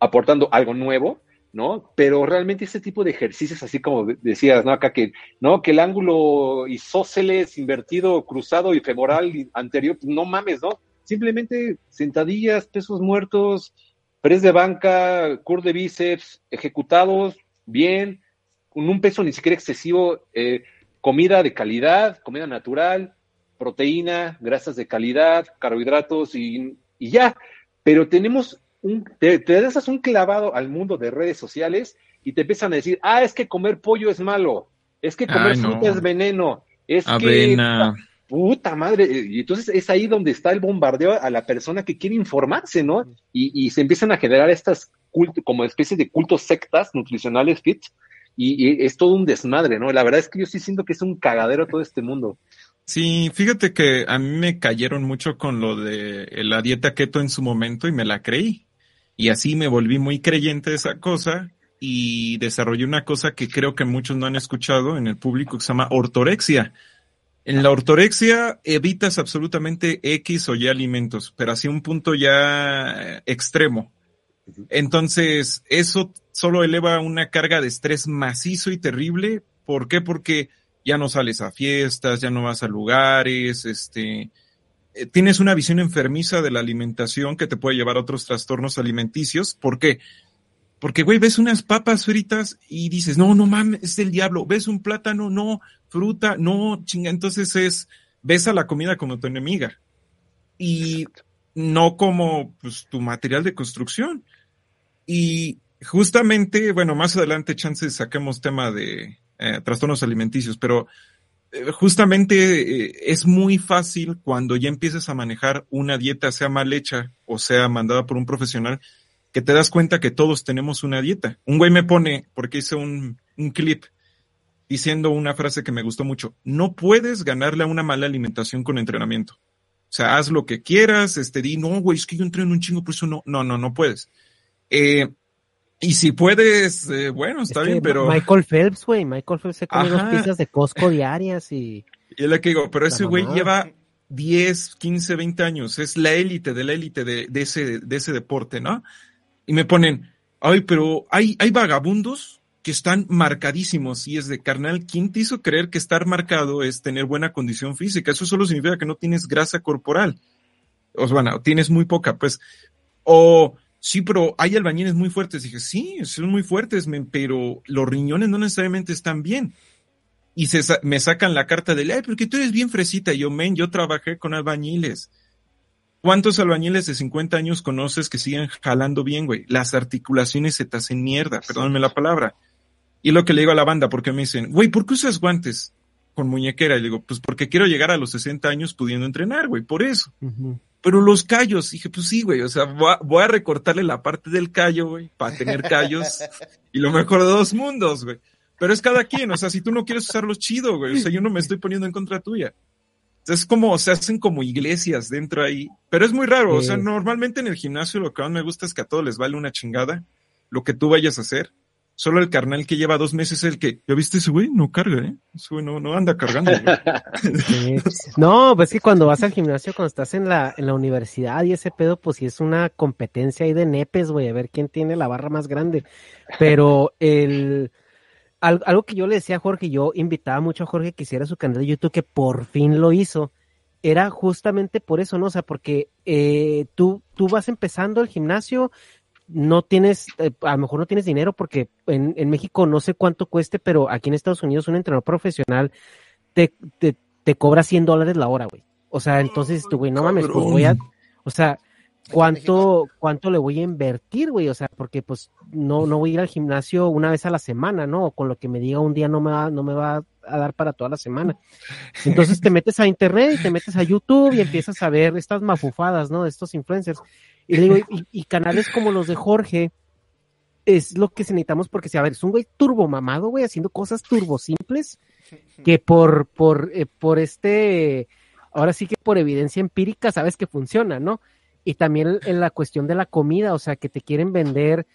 [SPEAKER 5] aportando algo nuevo, ¿no? Pero realmente este tipo de ejercicios, así como decías, ¿no? Acá que, ¿no? Que el ángulo isósceles invertido, cruzado y femoral anterior, pues no mames, ¿no? Simplemente sentadillas, pesos muertos, press de banca, curl de bíceps, ejecutados bien, con un peso ni siquiera excesivo, eh, comida de calidad, comida natural, proteína, grasas de calidad, carbohidratos y, y ya. Pero tenemos un, te, te das un clavado al mundo de redes sociales y te empiezan a decir, ah, es que comer pollo es malo, es que comer
[SPEAKER 2] Ay, no.
[SPEAKER 5] fruta es veneno, es que
[SPEAKER 2] Avena.
[SPEAKER 5] Puta madre, y entonces es ahí donde está el bombardeo a la persona que quiere informarse, ¿no? Y, y se empiezan a generar estas culto, como especies de cultos sectas nutricionales fit, y, y es todo un desmadre, ¿no? La verdad es que yo sí siento que es un cagadero todo este mundo.
[SPEAKER 2] Sí, fíjate que a mí me cayeron mucho con lo de la dieta keto en su momento y me la creí. Y así me volví muy creyente de esa cosa y desarrollé una cosa que creo que muchos no han escuchado en el público que se llama ortorexia. En la ortorexia evitas absolutamente X o Y alimentos, pero hacia un punto ya extremo. Entonces, eso solo eleva una carga de estrés macizo y terrible. ¿Por qué? Porque ya no sales a fiestas, ya no vas a lugares, este, eh, tienes una visión enfermiza de la alimentación que te puede llevar a otros trastornos alimenticios. ¿Por qué? Porque, güey, ves unas papas fritas y dices, no, no mames, es del diablo. Ves un plátano, no, fruta, no, chinga. Entonces es, ves a la comida como tu enemiga. Y no como, pues, tu material de construcción. Y justamente, bueno, más adelante, chances saquemos tema de eh, trastornos alimenticios, pero eh, justamente eh, es muy fácil cuando ya empiezas a manejar una dieta, sea mal hecha o sea mandada por un profesional, que te das cuenta que todos tenemos una dieta. Un güey me pone, porque hice un, un clip diciendo una frase que me gustó mucho, no puedes ganarle a una mala alimentación con entrenamiento. O sea, haz lo que quieras, este, di, no, güey, es que yo entreno un chingo, por eso no, no, no, no puedes. Eh, y si puedes, eh, bueno, está
[SPEAKER 3] Es
[SPEAKER 2] bien, pero...
[SPEAKER 3] Michael Phelps, güey. Michael Phelps se come dos
[SPEAKER 2] Ajá.
[SPEAKER 3] pizzas de Costco diarias y.
[SPEAKER 2] Y es lo que digo, pero ese
[SPEAKER 3] La
[SPEAKER 2] güey lleva 10, 15, 20 años, es la élite de la élite de, de ese, de ese deporte, ¿no? Y me ponen, ay, pero hay, hay vagabundos que están marcadísimos y es de carnal, ¿quién te hizo creer que estar marcado es tener buena condición física? Eso solo significa que no tienes grasa corporal. O sea, bueno, tienes muy poca, pues. O, sí, pero hay albañiles muy fuertes. Dije, sí, son muy fuertes, men, pero los riñones no necesariamente están bien y se me sacan la carta de, ay, porque tú eres bien fresita. Y yo, men, yo trabajé con albañiles. ¿Cuántos albañiles de 50 años conoces que siguen jalando bien, güey? Las articulaciones se te hacen mierda, perdóname la palabra. Y lo que le digo a la banda, porque me dicen, güey, ¿por qué usas guantes con muñequera? Y le digo, pues porque quiero llegar a los 60 años pudiendo entrenar, güey, por eso. Pero los callos, dije, pues sí, güey, o sea, voy a, voy a recortarle la parte del callo, güey, para tener callos y lo mejor de dos mundos, güey. Pero es cada quien, o sea, si tú no quieres usarlos chido, güey, o sea, yo no me estoy poniendo en contra tuya. Es como, se hacen como iglesias dentro ahí, pero es muy raro, o sea, normalmente en el gimnasio lo que más me gusta es que a todos les vale una chingada lo que tú vayas a hacer. Solo el carnal que lleva dos meses es el que, ¿ya viste ese güey? No carga, ¿eh? Ese güey no, no anda cargando. güey".
[SPEAKER 3] Sí. No, pues que cuando vas al gimnasio, cuando estás en la, en la universidad y ese pedo, pues sí es una competencia ahí de nepes, güey, a ver quién tiene la barra más grande. Pero el al- algo que yo le decía a Jorge, yo invitaba mucho a Jorge que hiciera su canal de YouTube, que por fin lo hizo, era justamente por eso, ¿no? O sea, porque eh, tú, tú vas empezando el gimnasio, no tienes, eh, a lo mejor no tienes dinero porque en, en México no sé cuánto cueste, pero aquí en Estados Unidos un entrenador profesional te, te, te cobra 100 dólares la hora, güey. O sea, entonces tú, güey, no mames, pues voy a, o sea. ¿cuánto, cuánto le voy a invertir, güey? O sea, porque pues no, no voy a ir al gimnasio una vez a la semana, ¿no? O con lo que me diga un día no me va, no me va a dar para toda la semana. Entonces te metes a internet y te metes a YouTube y empiezas a ver estas mafufadas, ¿no? De estos influencers. Y digo, y, y canales como los de Jorge es lo que necesitamos porque, si a ver, es un güey turbo mamado, güey, haciendo cosas turbo simples que por, por, eh, por este, ahora sí que por evidencia empírica sabes que funciona, ¿no? Y también en la cuestión de la comida, o sea, que te quieren vender,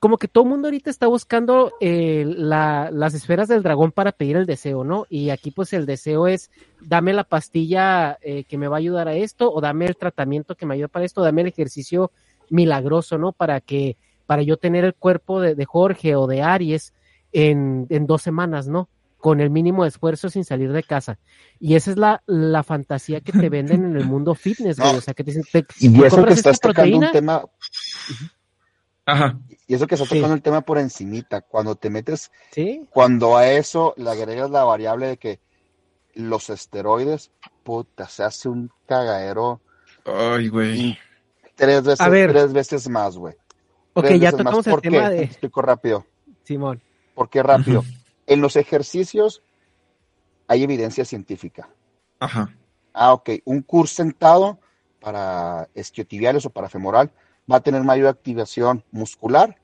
[SPEAKER 3] como que todo el mundo ahorita está buscando eh, la- las esferas del dragón para pedir el deseo, ¿no? Y aquí pues el deseo es, dame la pastilla eh, que me va a ayudar a esto, o dame el tratamiento que me ayuda para esto, dame el ejercicio milagroso, ¿no? Para que, para yo tener el cuerpo de, de Jorge o de Aries en, en dos semanas, ¿no? Con el mínimo de esfuerzo sin salir de casa. Y esa es la, la fantasía que te venden en el mundo fitness, güey.
[SPEAKER 4] No.
[SPEAKER 3] O sea, que te dicen, te-
[SPEAKER 4] Y eso que estás tocando un tema,
[SPEAKER 2] Ajá.
[SPEAKER 4] y eso que estás
[SPEAKER 3] Sí.
[SPEAKER 4] tocando el tema por encimita, cuando te metes,
[SPEAKER 3] ¿sí?
[SPEAKER 4] cuando a eso le agregas la variable de que los esteroides, puta, se hace un cagadero
[SPEAKER 2] Ay, güey.
[SPEAKER 4] tres veces,
[SPEAKER 3] A ver.
[SPEAKER 4] tres veces más, güey.
[SPEAKER 3] Ok,
[SPEAKER 4] Tres
[SPEAKER 3] ya
[SPEAKER 4] veces más.
[SPEAKER 3] tocamos el
[SPEAKER 4] ¿Por
[SPEAKER 3] tema
[SPEAKER 4] qué? Te
[SPEAKER 3] de
[SPEAKER 4] explico rápido.
[SPEAKER 3] Simón.
[SPEAKER 4] ¿Por qué rápido? En los ejercicios hay evidencia científica.
[SPEAKER 2] Ajá.
[SPEAKER 4] Ah, ok. Un curso sentado para isquiotibiales o para femoral va a tener mayor activación muscular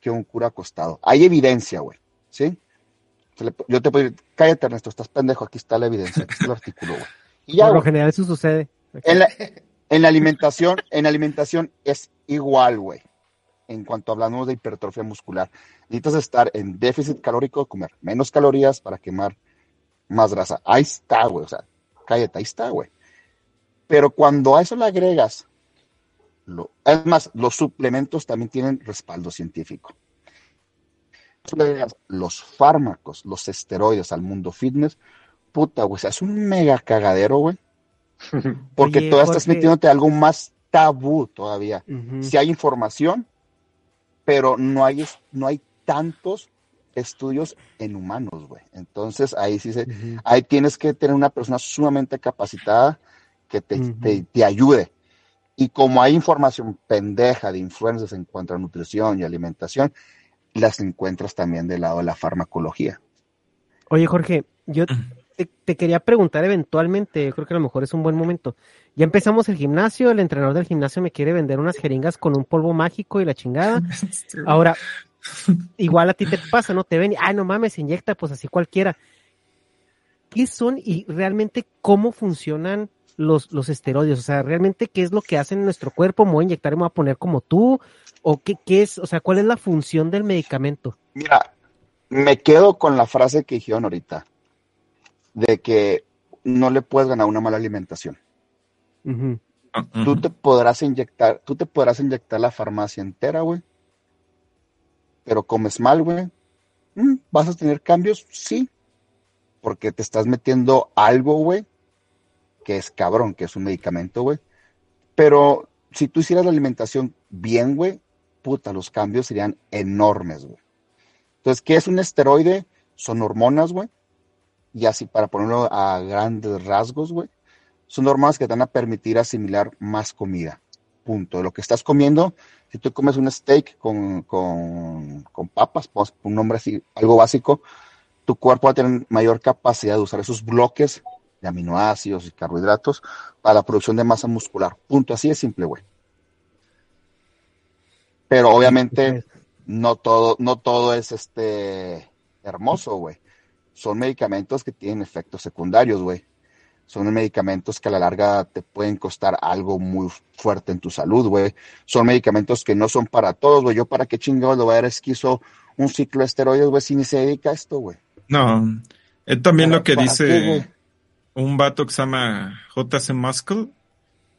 [SPEAKER 4] que un cura acostado. Hay evidencia, güey. ¿Sí? Yo te puedo decir, cállate, Ernesto, estás pendejo. Aquí está la evidencia, aquí está el artículo, güey. Y ya,
[SPEAKER 3] Por lo general eso sucede.
[SPEAKER 4] En la, en la alimentación, en la alimentación es igual, güey. En cuanto hablamos de hipertrofia muscular, necesitas estar en déficit calórico, comer menos calorías para quemar más grasa. Ahí está, güey. O sea, cállate, ahí está, güey. Pero cuando a eso le agregas, lo, es más, los suplementos también tienen respaldo científico. Los fármacos, los esteroides al mundo fitness, puta, güey, o sea, es un mega cagadero, güey. Porque
[SPEAKER 3] Oye,
[SPEAKER 4] todavía estás metiéndote algo más tabú todavía. Si hay información, pero no hay, no hay tantos estudios en humanos, güey. Entonces ahí sí se, ahí tienes que tener una persona sumamente capacitada que te- te ayude. Y como hay información pendeja de influencers en cuanto a nutrición y alimentación, las encuentras también del lado de la farmacología.
[SPEAKER 3] Oye, Jorge, yo te, te quería preguntar eventualmente, yo creo que a lo mejor es un buen momento. Ya empezamos el gimnasio, el entrenador del gimnasio me quiere vender unas jeringas con un polvo mágico y la chingada. Ahora, igual a ti te pasa, ¿no? Te ven y, ay, no mames, se inyecta, pues así cualquiera. ¿Qué son y realmente cómo funcionan los, los esteroides? O sea, realmente qué es lo que hacen en nuestro cuerpo, me voy a inyectar y me voy a poner como tú, o qué, qué es, o sea, cuál es la función del medicamento.
[SPEAKER 4] Mira, me quedo con la frase que dijeron ahorita, de que no le puedes ganar una mala alimentación. Tú te podrás inyectar, tú te podrás inyectar la farmacia entera, güey. Pero comes mal, güey. Mm, ¿Vas a tener cambios? Sí. Porque te estás metiendo algo, güey, que es cabrón, que es un medicamento, güey. Pero si tú hicieras la alimentación bien, güey, puta, los cambios serían enormes, güey. Entonces, ¿qué es un esteroide? Son hormonas, güey. Y así, para ponerlo a grandes rasgos, güey son hormonas que te van a permitir asimilar más comida. Punto. Lo que estás comiendo, si tú comes un steak con, con, con papas, pues, un nombre así, algo básico, tu cuerpo va a tener mayor capacidad de usar esos bloques de aminoácidos y carbohidratos para la producción de masa muscular. Punto. Así de simple, güey. Pero obviamente no todo, no todo es este hermoso, güey. Son medicamentos que tienen efectos secundarios, güey Son medicamentos que a la larga te pueden costar algo muy fuerte en tu salud, güey. Son medicamentos que no son para todos, güey. Yo para qué chingados le voy a dar esquizo un ciclo de esteroides, güey, si ni se dedica a esto, güey.
[SPEAKER 2] No, es también
[SPEAKER 4] Para-
[SPEAKER 2] lo que dice
[SPEAKER 4] qué.
[SPEAKER 2] Un vato que se llama JC Muscle,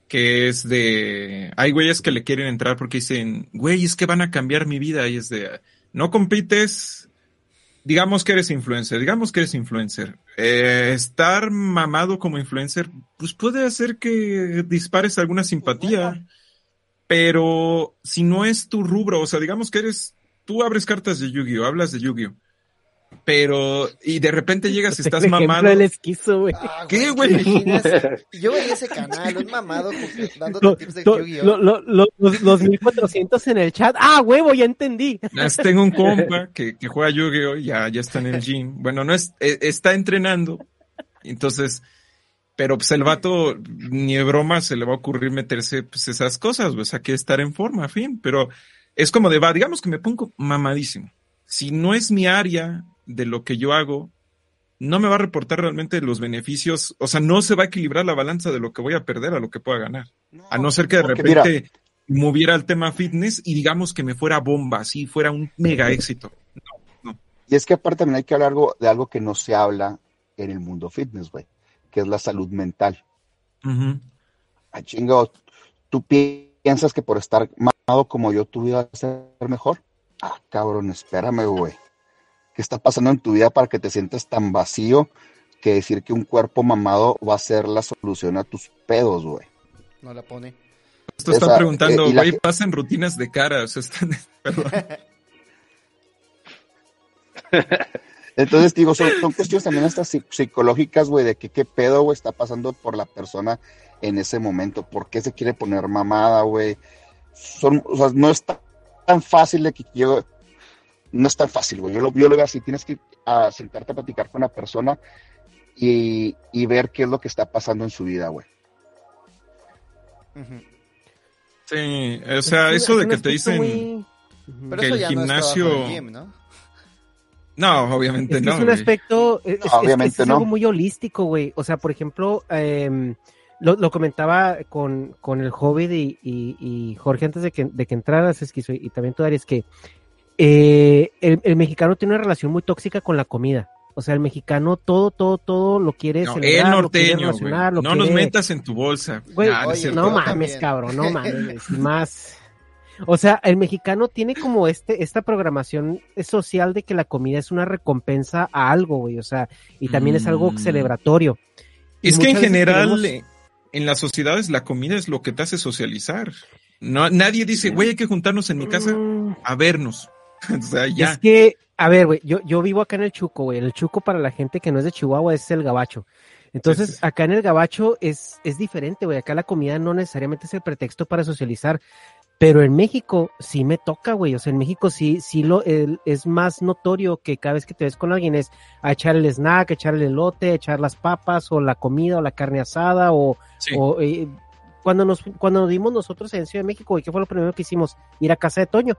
[SPEAKER 2] que es de... Hay güeyes que le quieren entrar porque dicen, güey, es que van a cambiar mi vida. Y es de, no compites, digamos que eres influencer, digamos que eres influencer. Eh, estar mamado como influencer, pues puede hacer que dispares alguna simpatía. Pero si no es tu rubro, o sea, digamos que eres, tú abres cartas de Yu-Gi-Oh, hablas de Yu-Gi-Oh. Pero, y de repente llegas y estás
[SPEAKER 3] El ejemplo
[SPEAKER 2] mamado.
[SPEAKER 3] del esquizo, güey.
[SPEAKER 1] Ah,
[SPEAKER 2] ¿Qué,
[SPEAKER 1] ¿te
[SPEAKER 2] güey?
[SPEAKER 1] Yo veía ese canal, un mamado dándote
[SPEAKER 3] Lo-
[SPEAKER 1] tips de
[SPEAKER 3] lo-
[SPEAKER 1] Yu-Gi-Oh.
[SPEAKER 3] lo- lo- lo- los, los 1400 en el chat. Ah, huevo, ya entendí.
[SPEAKER 2] Las tengo un compa que, que juega Yu-Gi-Oh! Ya, ya está en el gym. Bueno, no es, eh, está entrenando. Entonces, pero pues el vato ni de broma se le va a ocurrir meterse pues esas cosas, pues, o sea, que estar en forma, fin. Pero es como de va, digamos que me pongo mamadísimo. Si no es mi área de lo que yo hago, no me va a reportar realmente los beneficios, o sea, no se va a equilibrar la balanza de lo que voy a perder a lo que pueda ganar. A no ser que de repente moviera el tema fitness y digamos que me fuera bomba, así fuera un mega éxito.
[SPEAKER 4] Y es que aparte también hay que hablar algo, de algo que no se habla en el mundo fitness, güey, que es la salud mental.
[SPEAKER 2] Ujú.
[SPEAKER 4] Ah, chingo, ¿tú pi- piensas que por estar mamado como yo tu vida va a ser mejor? Ah, cabrón, espérame, güey. ¿Qué está pasando en tu vida para que te sientas tan vacío que decir que un cuerpo mamado va a ser la solución a tus pedos, güey?
[SPEAKER 1] No la pone.
[SPEAKER 2] Esto están
[SPEAKER 4] Esa-
[SPEAKER 2] preguntando,
[SPEAKER 4] eh,
[SPEAKER 2] güey, pasen rutinas de cara, o sea, están, perdón.
[SPEAKER 4] Entonces, digo, son, son cuestiones también hasta psi- psicológicas, güey, de que qué pedo, güey, está pasando por la persona en ese momento. ¿Por qué se quiere poner mamada, güey? Son, o sea, no es tan, tan fácil de que yo... No es tan fácil, güey. Yo lo, yo lo veo así. Tienes que a sentarte a platicar con una persona y, y ver qué es lo que está pasando en su vida, güey.
[SPEAKER 2] Sí, o sea,
[SPEAKER 3] Es
[SPEAKER 2] eso
[SPEAKER 3] un-
[SPEAKER 2] de que te dicen,
[SPEAKER 3] muy-
[SPEAKER 2] Que el
[SPEAKER 1] no
[SPEAKER 2] gimnasio-
[SPEAKER 1] gym, ¿no?
[SPEAKER 2] no, obviamente
[SPEAKER 3] Es que
[SPEAKER 2] no.
[SPEAKER 3] es un
[SPEAKER 2] güey.
[SPEAKER 3] aspecto, es, es- es-
[SPEAKER 4] obviamente
[SPEAKER 3] es
[SPEAKER 4] no.
[SPEAKER 3] algo muy holístico, güey. O sea, por ejemplo, em, lo, lo comentaba con, con el Hobbit y, y- y Jorge antes de que, de que entraras, Esquizo, y también tú, Dari, es que eh, el, el mexicano tiene una relación muy tóxica con la comida. O sea, el mexicano todo, todo, todo lo quiere
[SPEAKER 2] No, el
[SPEAKER 3] celebrar, lo quiere
[SPEAKER 2] norteño, güey.
[SPEAKER 3] relacionar, lo
[SPEAKER 2] No nos metas en tu bolsa.
[SPEAKER 3] Güey,
[SPEAKER 2] Nah, no
[SPEAKER 1] oye,
[SPEAKER 3] mames,
[SPEAKER 1] también.
[SPEAKER 3] cabrón, no mames, más. O sea, el mexicano tiene como este, esta programación social de que la comida es una recompensa a algo, güey, o sea, y también es algo
[SPEAKER 2] Mm.
[SPEAKER 3] celebratorio. Y
[SPEAKER 2] Es que en general,
[SPEAKER 3] queremos-
[SPEAKER 2] en las sociedades, la comida es lo que te hace socializar. No, nadie dice, güey, hay que juntarnos en mi casa
[SPEAKER 3] Mm,
[SPEAKER 2] a vernos. o sea, ya.
[SPEAKER 3] Es que, a ver, güey, yo, yo vivo acá en el Chuco, güey. El Chuco para la gente que no es de Chihuahua es el gabacho. Entonces,
[SPEAKER 2] Sí, sí, sí.
[SPEAKER 3] acá en el gabacho es, es diferente, güey. Acá la comida no necesariamente es el pretexto para socializar. Pero en México sí me toca, güey. O sea, en México sí, sí lo el- es más notorio que cada vez que te ves con alguien es a echar el snack, a echar el elote, a echar las papas, o la comida, o la carne asada, o,
[SPEAKER 2] Sí.
[SPEAKER 3] o, eh, cuando nos, cuando nos dimos nosotros en Ciudad de México, güey, ¿qué fue lo primero que hicimos? Ir a casa de Toño.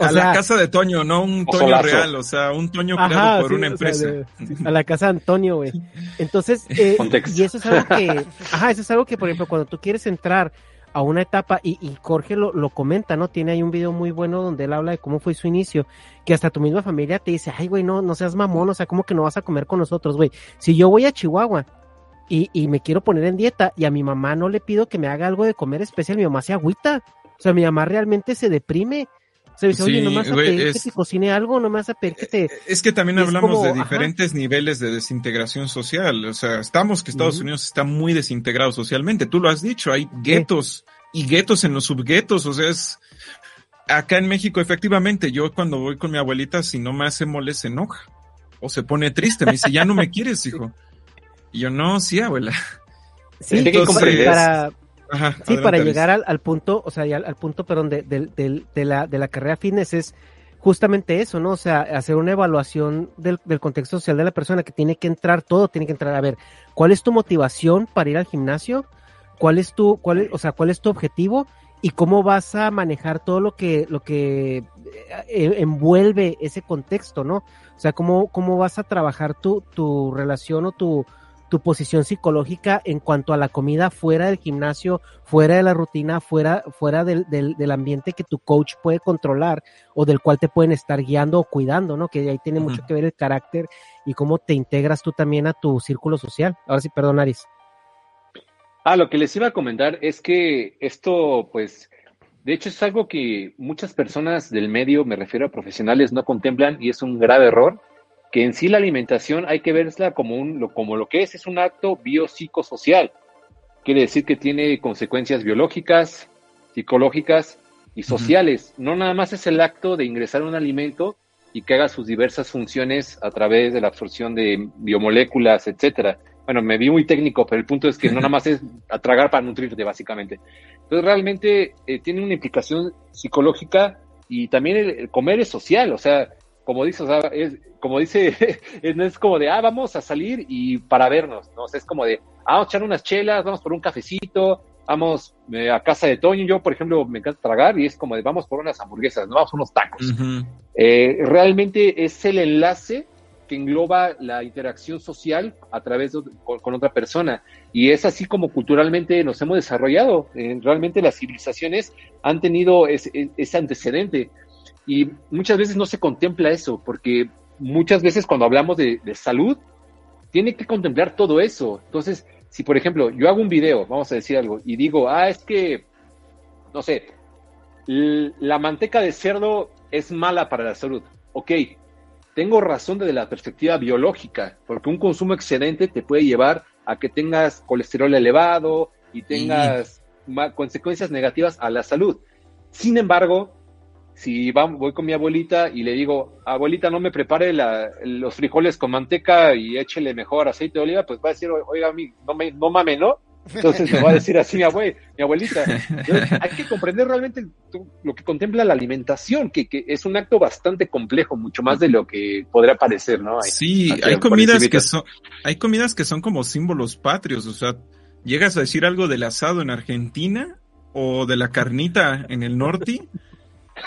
[SPEAKER 2] A la casa de Toño, no un Toño real, o sea, un Toño
[SPEAKER 3] Ajá,
[SPEAKER 2] creado por
[SPEAKER 3] sí,
[SPEAKER 2] una
[SPEAKER 3] o sea,
[SPEAKER 2] empresa.
[SPEAKER 3] de- a la casa de Antonio, güey. Entonces, eh, y eso es algo que, ajá, eso es algo que, por ejemplo, cuando tú quieres entrar a una etapa, y, y Jorge lo, lo comenta, ¿no? Tiene ahí un video muy bueno donde él habla de cómo fue su inicio, que hasta tu misma familia te dice, ay, güey, no, no seas mamón, o sea, ¿cómo que no vas a comer con nosotros, güey? Si yo voy a Chihuahua y, y me quiero poner en dieta y a mi mamá no le pido que me haga algo de comer especial, mi mamá se agüita. O sea, mi mamá realmente se deprime. O sea, dice, oye, no me vas a pedir
[SPEAKER 2] es-
[SPEAKER 3] que te cocine algo, no me vas a pedir que te...
[SPEAKER 2] Es que también
[SPEAKER 3] es
[SPEAKER 2] hablamos
[SPEAKER 3] como,
[SPEAKER 2] de
[SPEAKER 3] ajá.
[SPEAKER 2] diferentes niveles de desintegración social. O sea, estamos que Estados. Unidos está muy desintegrado socialmente. Tú lo has dicho, hay guetos y guetos en los subguetos. O sea, es acá en México, efectivamente, yo cuando voy con mi abuelita, si no me hace mole, se enoja o se pone triste. Me dice, ya no me quieres, hijo. Y yo, no, sí, abuela.
[SPEAKER 3] Sí,
[SPEAKER 5] que
[SPEAKER 3] para,
[SPEAKER 2] Ajá,
[SPEAKER 3] Sí,
[SPEAKER 2] adelante,
[SPEAKER 3] para llegar al, al punto, o sea, al, al punto, perdón, de, de, de- de la, de la carrera fitness es justamente eso, ¿no? O sea, hacer una evaluación del, del contexto social de la persona que tiene que entrar todo, tiene que entrar a ver cuál es tu motivación para ir al gimnasio, cuál es tu, cuál es, o sea, cuál es tu objetivo y cómo vas a manejar todo lo que, lo que eh, envuelve ese contexto, ¿no? O sea, cómo, cómo vas a trabajar tu, tu relación o tu, tu posición psicológica en cuanto a la comida fuera del gimnasio, fuera de la rutina, fuera, fuera del, del, del ambiente que tu coach puede controlar o del cual te pueden estar guiando o cuidando, ¿no? Que ahí tiene mucho que ver el carácter y cómo te integras tú también a tu círculo social. Ahora sí, perdón, Aris.
[SPEAKER 5] Ah, lo que les iba a comentar es que esto, pues, de hecho es algo que muchas personas del medio, me refiero a profesionales, no contemplan y es un grave error, que en sí la alimentación hay que verla como, un, lo, como lo que es, es un acto biopsicosocial. Quiere decir que tiene consecuencias biológicas, psicológicas y sociales. No nada más es el acto de ingresar un alimento y que haga sus diversas funciones a través de la absorción de biomoléculas, etcétera. Bueno, me vi muy técnico, pero el punto es que no nada más es a tragar para nutrirte, básicamente. Entonces, realmente eh, tiene una implicación psicológica y también el, el comer es social, o sea, como dice, o sea, es, como dice, es- no es como de, ah, vamos a salir y para vernos, ¿no? O sea, es como de, ah, vamos a echar unas chelas, vamos por un cafecito, vamos eh, a casa de Toño, yo, por ejemplo, me encanta tragar y es como de, vamos por unas hamburguesas, no vamos por unos tacos. Eh, realmente es el enlace que engloba la interacción social a través de, con, con otra persona. Y es así como culturalmente nos hemos desarrollado. Eh, realmente las civilizaciones han tenido ese, ese antecedente. Y muchas veces no se contempla eso, porque muchas veces cuando hablamos de, de salud, tiene que contemplar todo eso. Entonces, si por ejemplo yo hago un video, vamos a decir algo, y digo, ah, es que, no sé, la manteca de cerdo es mala para la salud. Ok, tengo razón desde la perspectiva biológica, porque un consumo excedente te puede llevar a que tengas colesterol elevado y tengas consecuencias negativas a la salud. Sin embargo, si va- voy con mi abuelita y le digo, abuelita, no me prepare la- los frijoles con manteca y échele mejor aceite de oliva, pues va a decir, oiga, mi- no, me, no mame, ¿no? Entonces me va a decir así mi, abue, mi abuelita. Entonces, hay que comprender realmente lo que contempla la alimentación, que, que es un acto bastante complejo, mucho más de lo que podría parecer, ¿no? Hay-
[SPEAKER 2] Sí, hay comidas que son, hay comidas que son como símbolos patrios, o sea, llegas a decir algo del asado en Argentina, o de la carnita en el norte,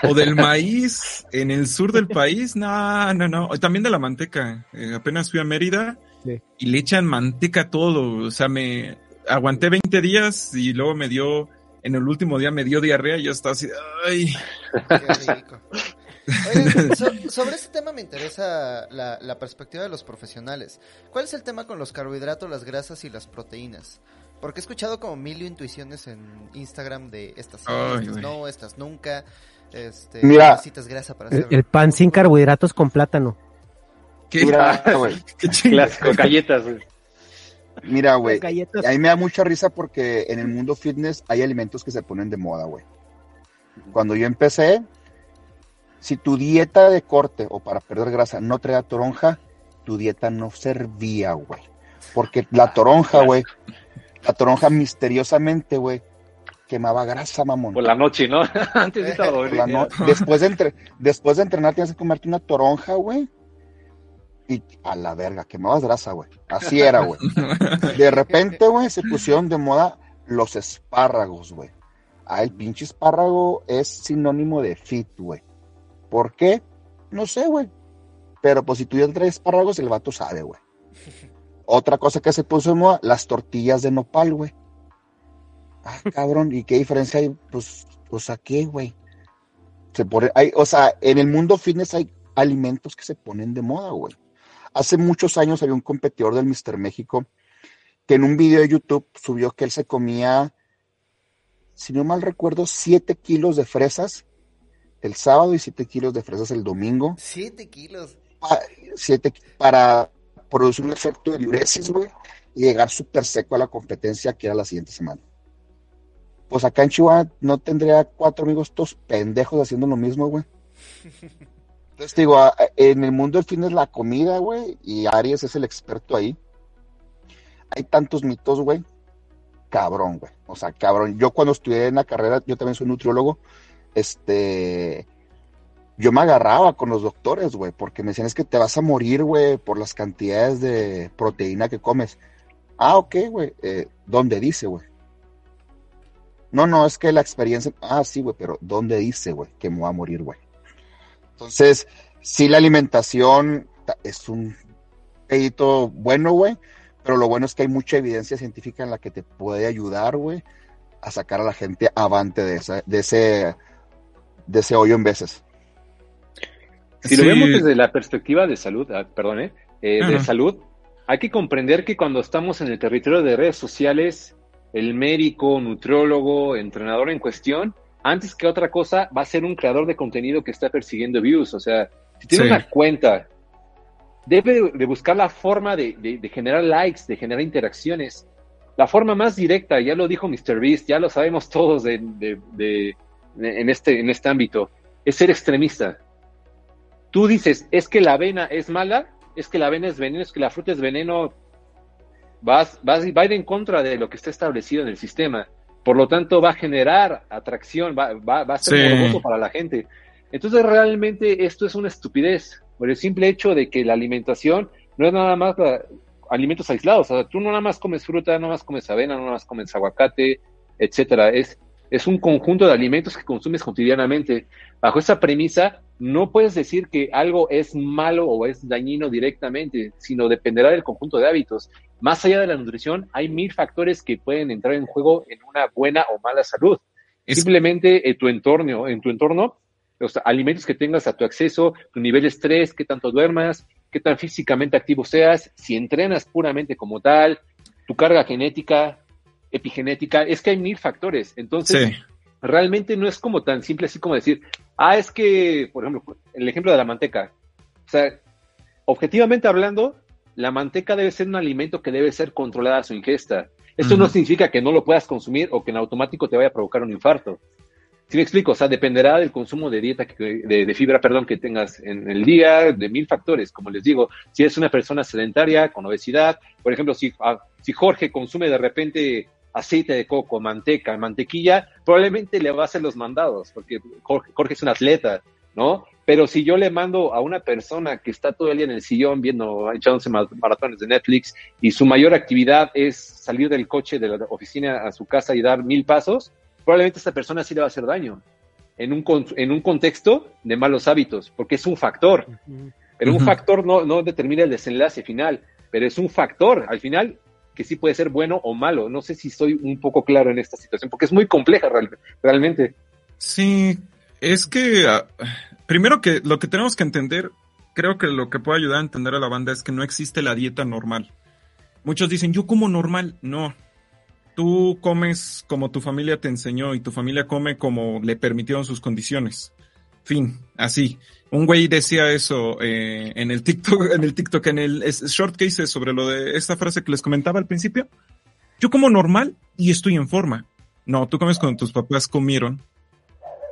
[SPEAKER 2] o del maíz en el sur del país, no, no, no, también de la manteca, Eh, apenas fui a Mérida
[SPEAKER 3] Sí.
[SPEAKER 2] y le echan manteca todo, o sea, me aguanté 20 días y luego me dio, en el último día me dio diarrea y yo estaba así, ay,
[SPEAKER 1] Qué rico. Oigan, so- sobre este tema me interesa la, la perspectiva de los profesionales. ¿Cuál es el tema con los carbohidratos, las grasas y las proteínas? Porque he escuchado como mil intuiciones en Instagram de estas sí,
[SPEAKER 2] Ay,
[SPEAKER 1] estas no, estas nunca. Este,
[SPEAKER 4] Mira.
[SPEAKER 1] necesitas grasa para
[SPEAKER 3] El,
[SPEAKER 1] hacerlo.
[SPEAKER 3] el pan sin carbohidratos con plátano.
[SPEAKER 2] qué,
[SPEAKER 4] Mira, güey.
[SPEAKER 5] Clásico, galletas. güey.
[SPEAKER 4] Mí güey.
[SPEAKER 3] Las.
[SPEAKER 4] A mí me da mucha risa porque en el mundo fitness hay alimentos que se ponen de moda, güey. Cuando yo empecé, si tu dieta de corte o para perder grasa no traía toronja, tu dieta no servía, güey. Porque la toronja, güey, la toronja misteriosamente, güey, quemaba grasa, mamón.
[SPEAKER 5] Por la noche, ¿no? Antes de dormir.
[SPEAKER 4] la no- después, de entre- después de entrenar tienes que comerte una toronja, güey. Y a la verga, quemabas grasa, güey. Así era, güey. De repente, güey, se pusieron de moda los espárragos, güey. Ah, el pinche espárrago es sinónimo de fit, güey. ¿Por qué? No sé, güey. Pero pues si tú ya traes espárragos, el vato sabe, güey. Otra cosa que se puso de moda, las tortillas de nopal, güey. Ah, cabrón, ¿y qué diferencia hay? Pues, pues ¿a qué, güey? Se pone, hay, o sea, en el mundo fitness hay alimentos que se ponen de moda, güey. Hace muchos años había un competidor del Mr. México que en un video de YouTube subió que él se comía, si no mal recuerdo, 7 kilos de fresas el sábado y 7 kilos de fresas el domingo
[SPEAKER 1] Siete kilos.
[SPEAKER 4] pa- siete- para producir un efecto de diuresis, güey, y llegar súper seco a la competencia que era la siguiente semana. Pues acá en Chihuahua no tendría cuatro amigos todos pendejos haciendo lo mismo, güey. Entonces digo, en el mundo del fitness la comida, güey, y Aries es el experto ahí. Hay tantos mitos, güey. Cabrón, güey. O sea, cabrón. Yo cuando estudié en la carrera, yo también soy nutriólogo, este, yo me agarraba con los doctores, güey, porque me decían es que te vas a morir, güey, por las cantidades de proteína que comes. Ah, ok, güey. Eh, ¿Dónde dice, güey? No, no, es que la experiencia. Ah, sí, güey, pero ¿dónde dice, güey, que me voy a morir, güey? Entonces, sí, la alimentación ta- es un pedito bueno, güey, pero lo bueno es que hay mucha evidencia científica en la que te puede ayudar, güey, a sacar a la gente avante de, esa, de, ese, de ese hoyo en veces.
[SPEAKER 5] Si lo vemos desde la perspectiva de salud, ah, perdón, eh, eh de salud, hay que comprender que cuando estamos en el territorio de redes sociales, el médico, nutriólogo, entrenador en cuestión, antes que otra cosa, va a ser un creador de contenido que está persiguiendo views. O sea, si tiene una cuenta, debe de buscar la forma de, generar likes, de generar interacciones. La forma más directa, ya lo dijo Mr. Beast, ya lo sabemos todos en, este, en este ámbito, es ser extremista. Tú dices, es que la avena es mala, es que la avena es veneno, es que la fruta es veneno, vas, vas, va a ir en contra de lo que está establecido en el sistema. Por lo tanto, va a generar atracción, va, va, a ser para la gente. Entonces, realmente esto es una estupidez, por el simple hecho de que la alimentación no es nada más alimentos aislados. O sea, tú no nada más comes fruta, no nada más comes avena, no nada más comes aguacate, etcétera. Es, es un conjunto de alimentos que consumes cotidianamente. Bajo esa premisa, no puedes decir que algo es malo o es dañino directamente, sino dependerá del conjunto de hábitos. Más allá de la nutrición, hay mil factores que pueden entrar en juego en una buena o mala salud. Simplemente en tu entorno, en tu entorno, los alimentos que tengas a tu acceso, tu nivel de estrés, qué tanto duermas, qué tan físicamente activo seas, si entrenas puramente como tal, tu carga genética, epigenética, es que hay mil factores. Entonces, realmente no es como tan simple así como decir, ah, es que, por ejemplo, el ejemplo de la manteca. O sea, objetivamente hablando, la manteca debe ser un alimento que debe ser controlada su ingesta. Esto no significa que no lo puedas consumir o que en automático te vaya a provocar un infarto. Si me explico, o sea, dependerá del consumo de dieta, de, fibra, perdón, que tengas en el día, de mil factores, como les digo. Si eres una persona sedentaria, con obesidad, por ejemplo, si, ah, si Jorge consume de repente aceite de coco, manteca, mantequilla, probablemente le va a hacer los mandados, porque Jorge, es un atleta, ¿no? Pero si yo le mando a una persona que está todo el día en el sillón viendo, echándose maratones de Netflix y su mayor actividad es salir del coche de la oficina a su casa y dar mil pasos, probablemente esta persona sí le va a hacer daño en un, en un contexto de malos hábitos, porque es un factor. Pero un factor no, no determina el desenlace final, pero es un factor. Al final, que sí puede ser bueno o malo. No sé si estoy un poco claro en esta situación, porque es muy compleja realmente.
[SPEAKER 2] Sí, es que ah, primero que lo que tenemos que entender, creo que lo que puede ayudar a entender a la banda es que no existe la dieta normal. Muchos dicen, yo como normal. No, tú comes como tu familia te enseñó y tu familia come como le permitieron sus condiciones. Fin, así. Un güey decía eso eh, en el TikTok, en el TikTok, en el short que hice sobre lo de esta frase que les comentaba al principio. Yo como normal y estoy en forma. No, tú comes cuando tus papás comieron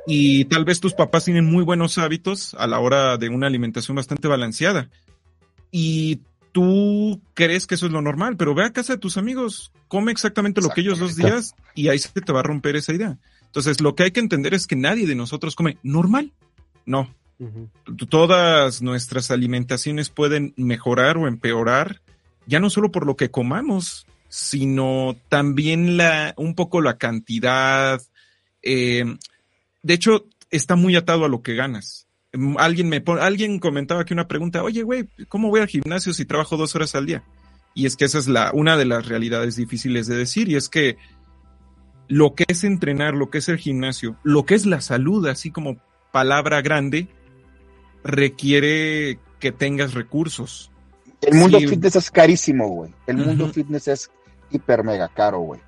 [SPEAKER 2] y tal vez tus papás tienen muy buenos hábitos a la hora de una alimentación bastante balanceada. Y tú crees que eso es lo normal, pero ve a casa de tus amigos, come exactamente lo que ellos dos días y ahí se te va a romper esa idea. Entonces, lo que hay que entender es que nadie de nosotros come normal. No, Todas nuestras alimentaciones pueden mejorar o empeorar, ya no solo por lo que comamos, sino también la, un poco la cantidad. Eh, de hecho, está muy atado a lo que ganas. Alguien me alguien comentaba aquí una pregunta, oye, güey, ¿cómo voy al gimnasio si trabajo dos horas al día? Y es que esa es la, una de las realidades difíciles de decir, y es que lo que es entrenar, lo que es el gimnasio, lo que es la salud, así como palabra grande, requiere que tengas recursos.
[SPEAKER 4] El mundo fitness es carísimo, güey. El mundo fitness es hiper mega caro, güey.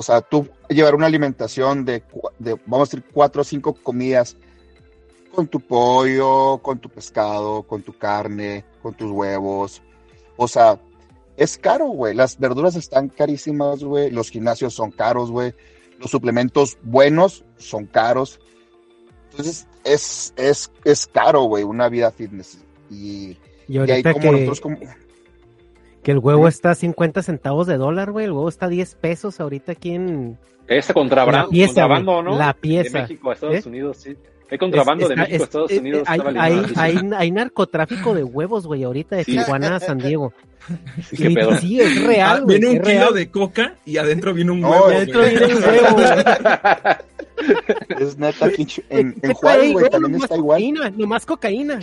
[SPEAKER 4] O sea, tú llevar una alimentación de, vamos a decir, cuatro o cinco comidas con tu pollo, con tu pescado, con tu carne, con tus huevos. O sea, es caro, güey. Las verduras están carísimas, güey. Los gimnasios son caros, güey. Los suplementos buenos son caros. Entonces, es, es, es caro, güey, una vida fitness. Y,
[SPEAKER 3] y, ahorita como que, nosotros como... Que el huevo está a 50 centavos de dólar, güey. El huevo está a 10 pesos ahorita aquí en...
[SPEAKER 5] Este contrabando, la pieza, contrabando ¿no?
[SPEAKER 3] La pieza.
[SPEAKER 5] De México a Estados ¿Eh? Unidos, sí. Hay contrabando de México a Estados Unidos.
[SPEAKER 3] Hay, hay, hay, hay, narcotráfico de huevos, güey, ahorita de Tijuana a San Diego. Sí, sí, es real.
[SPEAKER 2] Ah, viene un kilo de coca y adentro viene un huevo. adentro viene un huevo,
[SPEAKER 4] Es neta, en, en Juárez, güey, también está igual.
[SPEAKER 3] Cocaína, nomás cocaína.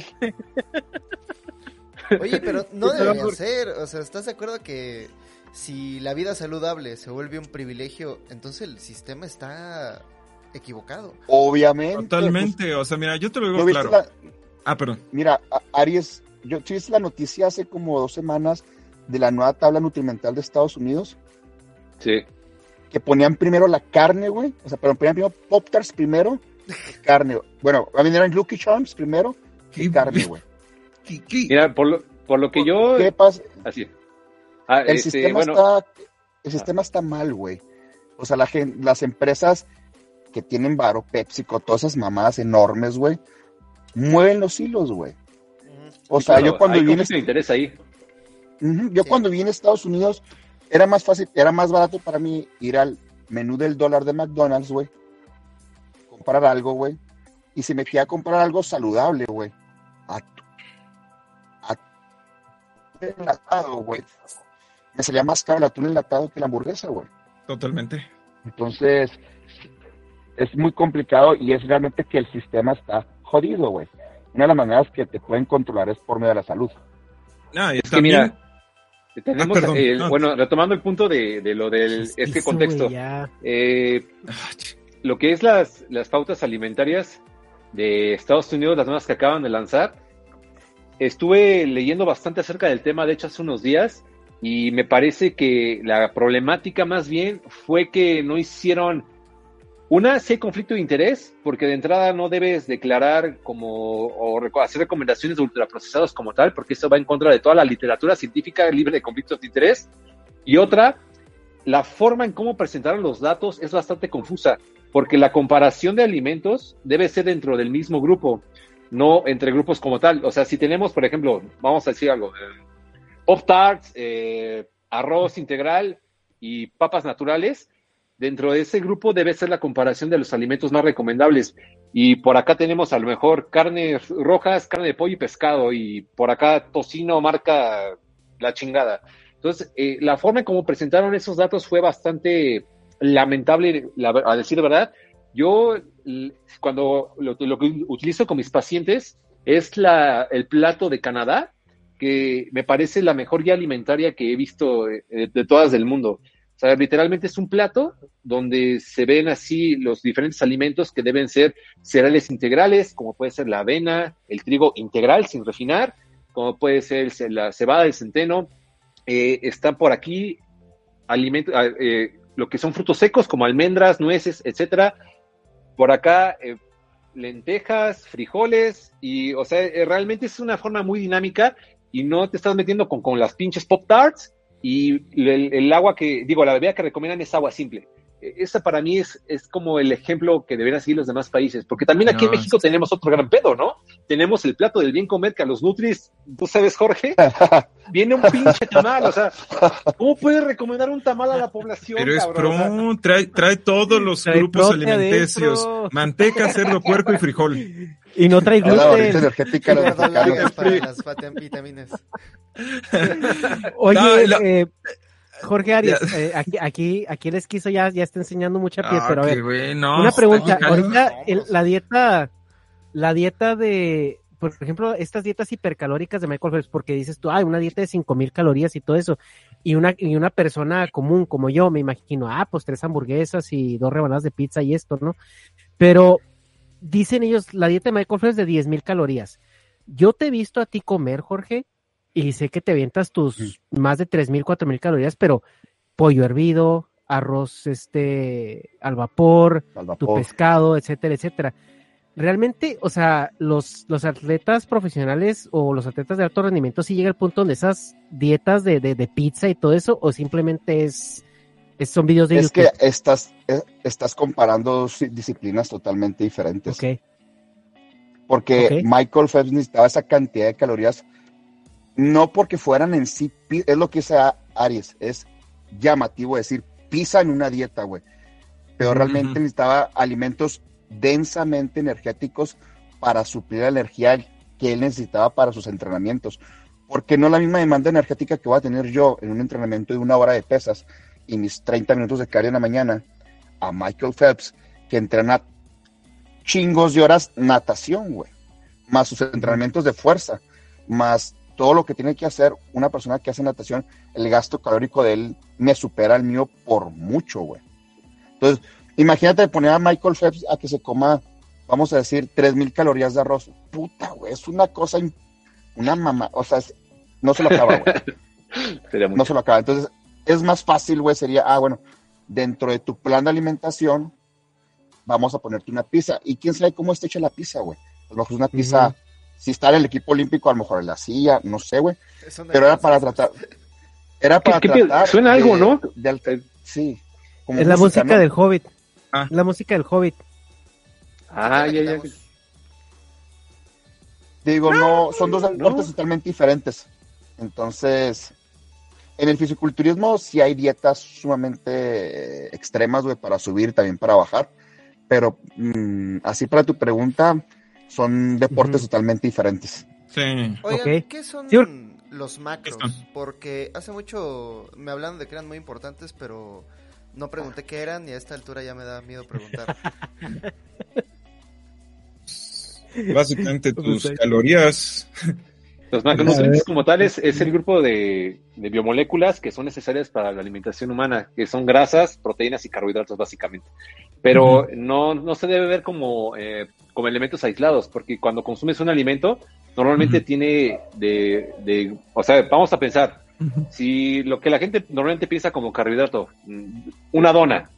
[SPEAKER 1] Oye, pero no debería ser. O sea, ¿estás de acuerdo que si la vida saludable se vuelve un privilegio, entonces el sistema está equivocado?
[SPEAKER 4] Obviamente.
[SPEAKER 2] Totalmente.
[SPEAKER 4] pues,
[SPEAKER 2] o sea, mira, yo te lo
[SPEAKER 4] ¿no
[SPEAKER 2] digo claro.
[SPEAKER 4] la-
[SPEAKER 2] Ah, perdón.
[SPEAKER 4] mira, a- Aries, yo ¿sí viste la noticia hace como dos semanas de la nueva tabla nutrimental de Estados Unidos,
[SPEAKER 5] Sí.
[SPEAKER 4] que ponían primero la carne, güey. O sea, pero ponían primero Pop Tarts primero, carne. Bueno, a mí eran Lucky Charms primero,
[SPEAKER 2] ¿Qué?
[SPEAKER 4] carne, güey.
[SPEAKER 2] ¿Qué- qué?
[SPEAKER 5] Mira, por lo, por lo que yo.
[SPEAKER 4] ¿Qué pasa?
[SPEAKER 5] Así. Ah,
[SPEAKER 4] El
[SPEAKER 5] este,
[SPEAKER 4] sistema
[SPEAKER 5] bueno,
[SPEAKER 4] está, el sistema está mal, güey. O sea, la gen- las empresas que tienen varo, PepsiCo, todas esas mamadas enormes, güey, mueven los hilos, güey. O sea,
[SPEAKER 5] claro,
[SPEAKER 4] yo cuando viví
[SPEAKER 5] de interés ahí.
[SPEAKER 4] Yo
[SPEAKER 1] Sí.
[SPEAKER 4] cuando vi en Estados Unidos, era más fácil, era más barato para mí ir al menú del dólar de McDonald's, güey. Comprar algo, güey. Y si me quería comprar algo saludable, güey. A- enlatado, güey. Me salía más caro el atún enlatado que la hamburguesa, güey.
[SPEAKER 2] Totalmente.
[SPEAKER 4] Entonces, es muy complicado y es realmente que el sistema está jodido, güey. Una de las maneras que te pueden controlar es por medio de la salud.
[SPEAKER 2] Ah, y
[SPEAKER 5] Es que mira, tenemos,
[SPEAKER 2] Ah,
[SPEAKER 5] el-
[SPEAKER 2] Ah.
[SPEAKER 5] bueno, retomando el punto de, de lo del
[SPEAKER 3] Pues,
[SPEAKER 5] este contexto, eh,
[SPEAKER 2] Ah,
[SPEAKER 5] lo que es las, las pautas alimentarias de Estados Unidos, las nuevas que acaban de lanzar, estuve leyendo bastante acerca del tema, de hecho, hace unos días, y me parece que la problemática más bien fue que no hicieron una, si hay conflicto de interés, porque de entrada no debes declarar como o hacer recomendaciones de ultraprocesados como tal, porque eso va en contra de toda la literatura científica libre de conflictos de interés. Y otra, la forma en cómo presentaron los datos es bastante confusa, porque la comparación de alimentos debe ser dentro del mismo grupo, no entre grupos como tal. O sea, si tenemos, por ejemplo, vamos a decir algo, eh, eh, arroz integral y papas naturales, dentro de ese grupo debe ser la comparación de los alimentos más recomendables. Y por acá tenemos a lo mejor carnes rojas, carne de pollo y pescado, y por acá tocino marca la chingada. Entonces, eh, la forma en cómo presentaron esos datos fue bastante lamentable, la a decir verdad. Yo, cuando lo, que utilizo con mis pacientes es la, el plato de Canadá, que me parece la mejor guía alimentaria que he visto eh, de todas del mundo. O sea, literalmente es un plato donde se ven así los diferentes alimentos que deben ser cereales integrales, como puede ser la avena, el trigo integral sin refinar, como puede ser la cebada, el centeno. Eh, están por aquí alimentos, eh, lo que son frutos secos como almendras, nueces, etcétera. Por acá eh, lentejas, frijoles y, o sea, eh, realmente es una forma muy dinámica y no te estás metiendo con, con las pinches pop tarts y el, el agua que, digo, la bebida que recomiendan es agua simple. Eh, Esa para mí es, es como el ejemplo que deberían seguir los demás países, porque también aquí en México tenemos otro gran pedo, ¿no? Tenemos el plato del bien comer que a los Nutris, tú sabes, Jorge, viene un pinche tamal, o sea, ¿cómo puedes recomendar un tamal a la población?
[SPEAKER 2] Pero es pro, trae, trae todos los
[SPEAKER 3] Trae
[SPEAKER 2] grupos alimenticios:
[SPEAKER 3] adentro.
[SPEAKER 2] manteca, cerdo, puerco y frijol.
[SPEAKER 3] Y no trae gluten.
[SPEAKER 4] energética de los
[SPEAKER 1] para las vitaminas.
[SPEAKER 3] Oye,
[SPEAKER 2] la-
[SPEAKER 3] eh, Jorge Arias, eh, aquí, aquí, aquí el esquizo ya, ya está enseñando mucha piel,
[SPEAKER 2] Ah,
[SPEAKER 3] pero a ver,
[SPEAKER 2] no,
[SPEAKER 3] una pregunta, ahorita el- la dieta, la dieta de, por ejemplo, estas dietas hipercalóricas de Michael Phelps, porque dices tú, ay, una dieta de cinco mil calorías y todo eso, y una, y una persona común como yo, me imagino, ah, pues tres hamburguesas y dos rebanadas de pizza y esto, ¿no? Pero dicen ellos, la dieta de Michael Phelps de diez mil calorías. Yo te he visto a ti comer, Jorge, y sé que te avientas tus más de tres mil, cuatro mil calorías, pero pollo hervido, arroz este al vapor,
[SPEAKER 4] Al
[SPEAKER 3] tu pescado, etcétera, etcétera. Realmente, o sea, los, los atletas profesionales o los atletas de alto rendimiento sí llega al punto donde esas dietas de, de, de pizza y todo eso, o simplemente es, es- son videos de
[SPEAKER 4] Es que
[SPEAKER 3] YouTube.
[SPEAKER 4] estás, eh, estás comparando disciplinas totalmente diferentes.
[SPEAKER 3] Ok,
[SPEAKER 4] Porque. Michael Phelps necesitaba esa cantidad de calorías, no porque fueran en sí, es lo que dice Aries, es llamativo decir pizza en una dieta, güey. Pero realmente necesitaba alimentos densamente energéticos para suplir la energía que él necesitaba para sus entrenamientos. Porque no la misma demanda energética que voy a tener yo en un entrenamiento de una hora de pesas y mis 30 minutos de cardio en la mañana a Michael Phelps, que entrena chingos de horas natación, güey. Más sus entrenamientos de fuerza, más todo lo que tiene que hacer una persona que hace natación, el gasto calórico de él me supera el mío por mucho, güey. Entonces, imagínate poner a Michael Phelps a que se coma, vamos a decir, 3000 calorías de arroz. Puta, güey, es una cosa, una mamá, o sea, no se lo acaba, güey. no se lo acaba. Entonces, es más fácil, güey, sería, ah, bueno, dentro de tu plan de alimentación, vamos a ponerte una pizza. Y quién sabe cómo está hecha la pizza, güey. A lo mejor es una pizza, si está en el equipo olímpico, a lo mejor en la silla, no sé, güey. Pero era para tratar. Era para tratar.
[SPEAKER 5] Suena algo, ¿no?
[SPEAKER 4] sí.
[SPEAKER 3] es la música del Hobbit. Ah. La música del Hobbit.
[SPEAKER 5] Ah, ya, ya.
[SPEAKER 4] Digo, no, son dos deportes totalmente diferentes. Entonces, en el fisiculturismo sí hay dietas sumamente extremas, güey, para subir, también para bajar. Pero mm, así para tu pregunta, son deportes totalmente diferentes.
[SPEAKER 2] Sí.
[SPEAKER 1] Oigan, ¿qué son los macros? Porque hace mucho me hablan de que eran muy importantes, pero no pregunté qué eran y a esta altura ya me da miedo preguntar.
[SPEAKER 2] Básicamente tus calorías.
[SPEAKER 5] Los macronutrientes como tales es el grupo de, biomoléculas que son necesarias para la alimentación humana, que son grasas, proteínas y carbohidratos básicamente. Pero no, no se debe ver como, eh, como elementos aislados, porque cuando consumes un alimento, normalmente tiene de, de, o sea, vamos a pensar, si lo que la gente normalmente piensa como carbohidrato, mm, una dona,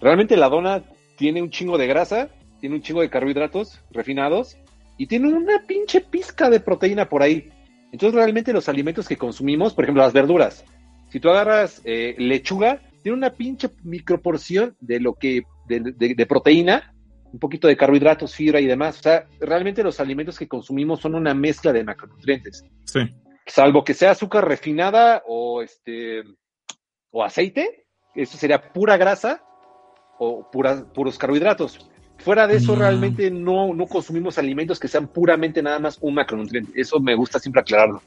[SPEAKER 5] realmente la dona tiene un chingo de grasa, tiene un chingo de carbohidratos refinados y tiene una pinche pizca de proteína por ahí. Entonces realmente los alimentos que consumimos, por ejemplo las verduras, si tú agarras eh, lechuga, tiene una pinche microporción de lo que, de, proteína, un poquito de carbohidratos, fibra y demás. O sea, realmente los alimentos que consumimos son una mezcla de macronutrientes.
[SPEAKER 2] Sí.
[SPEAKER 5] Salvo que sea azúcar refinada o este o aceite, eso sería pura grasa o puros carbohidratos. Fuera de eso, mm. realmente no, no consumimos alimentos que sean puramente nada más un macronutriente. Eso me gusta siempre aclararlo.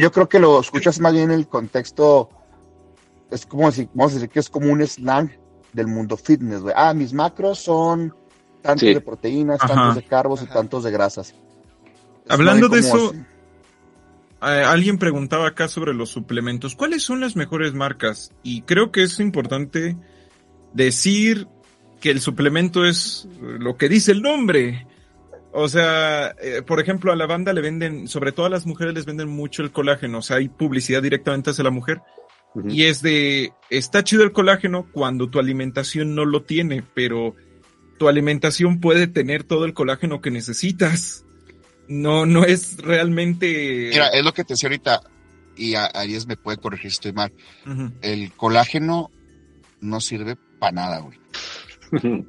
[SPEAKER 4] Yo creo que lo escuchas más bien en el contexto, es como si, vamos a decir que es como un slang del mundo fitness, Ah, mis macros son tantos de proteínas, tantos de carbos y tantos de grasas.
[SPEAKER 2] Hablando de eso, eh, alguien preguntaba acá sobre los suplementos. ¿Cuáles son las mejores marcas? Y creo que es importante decir que el suplemento es lo que dice el nombre. O sea, eh, por ejemplo, a la banda le venden, sobre todo a las mujeres les venden mucho el colágeno, o sea, hay publicidad directamente hacia la mujer. Y es de, está chido el colágeno cuando tu alimentación no lo tiene, pero tu alimentación puede tener todo el colágeno que necesitas. No, no es realmente...
[SPEAKER 4] Mira, es lo que te decía ahorita, y Aries me puede corregir si estoy mal. El colágeno no sirve para nada, güey.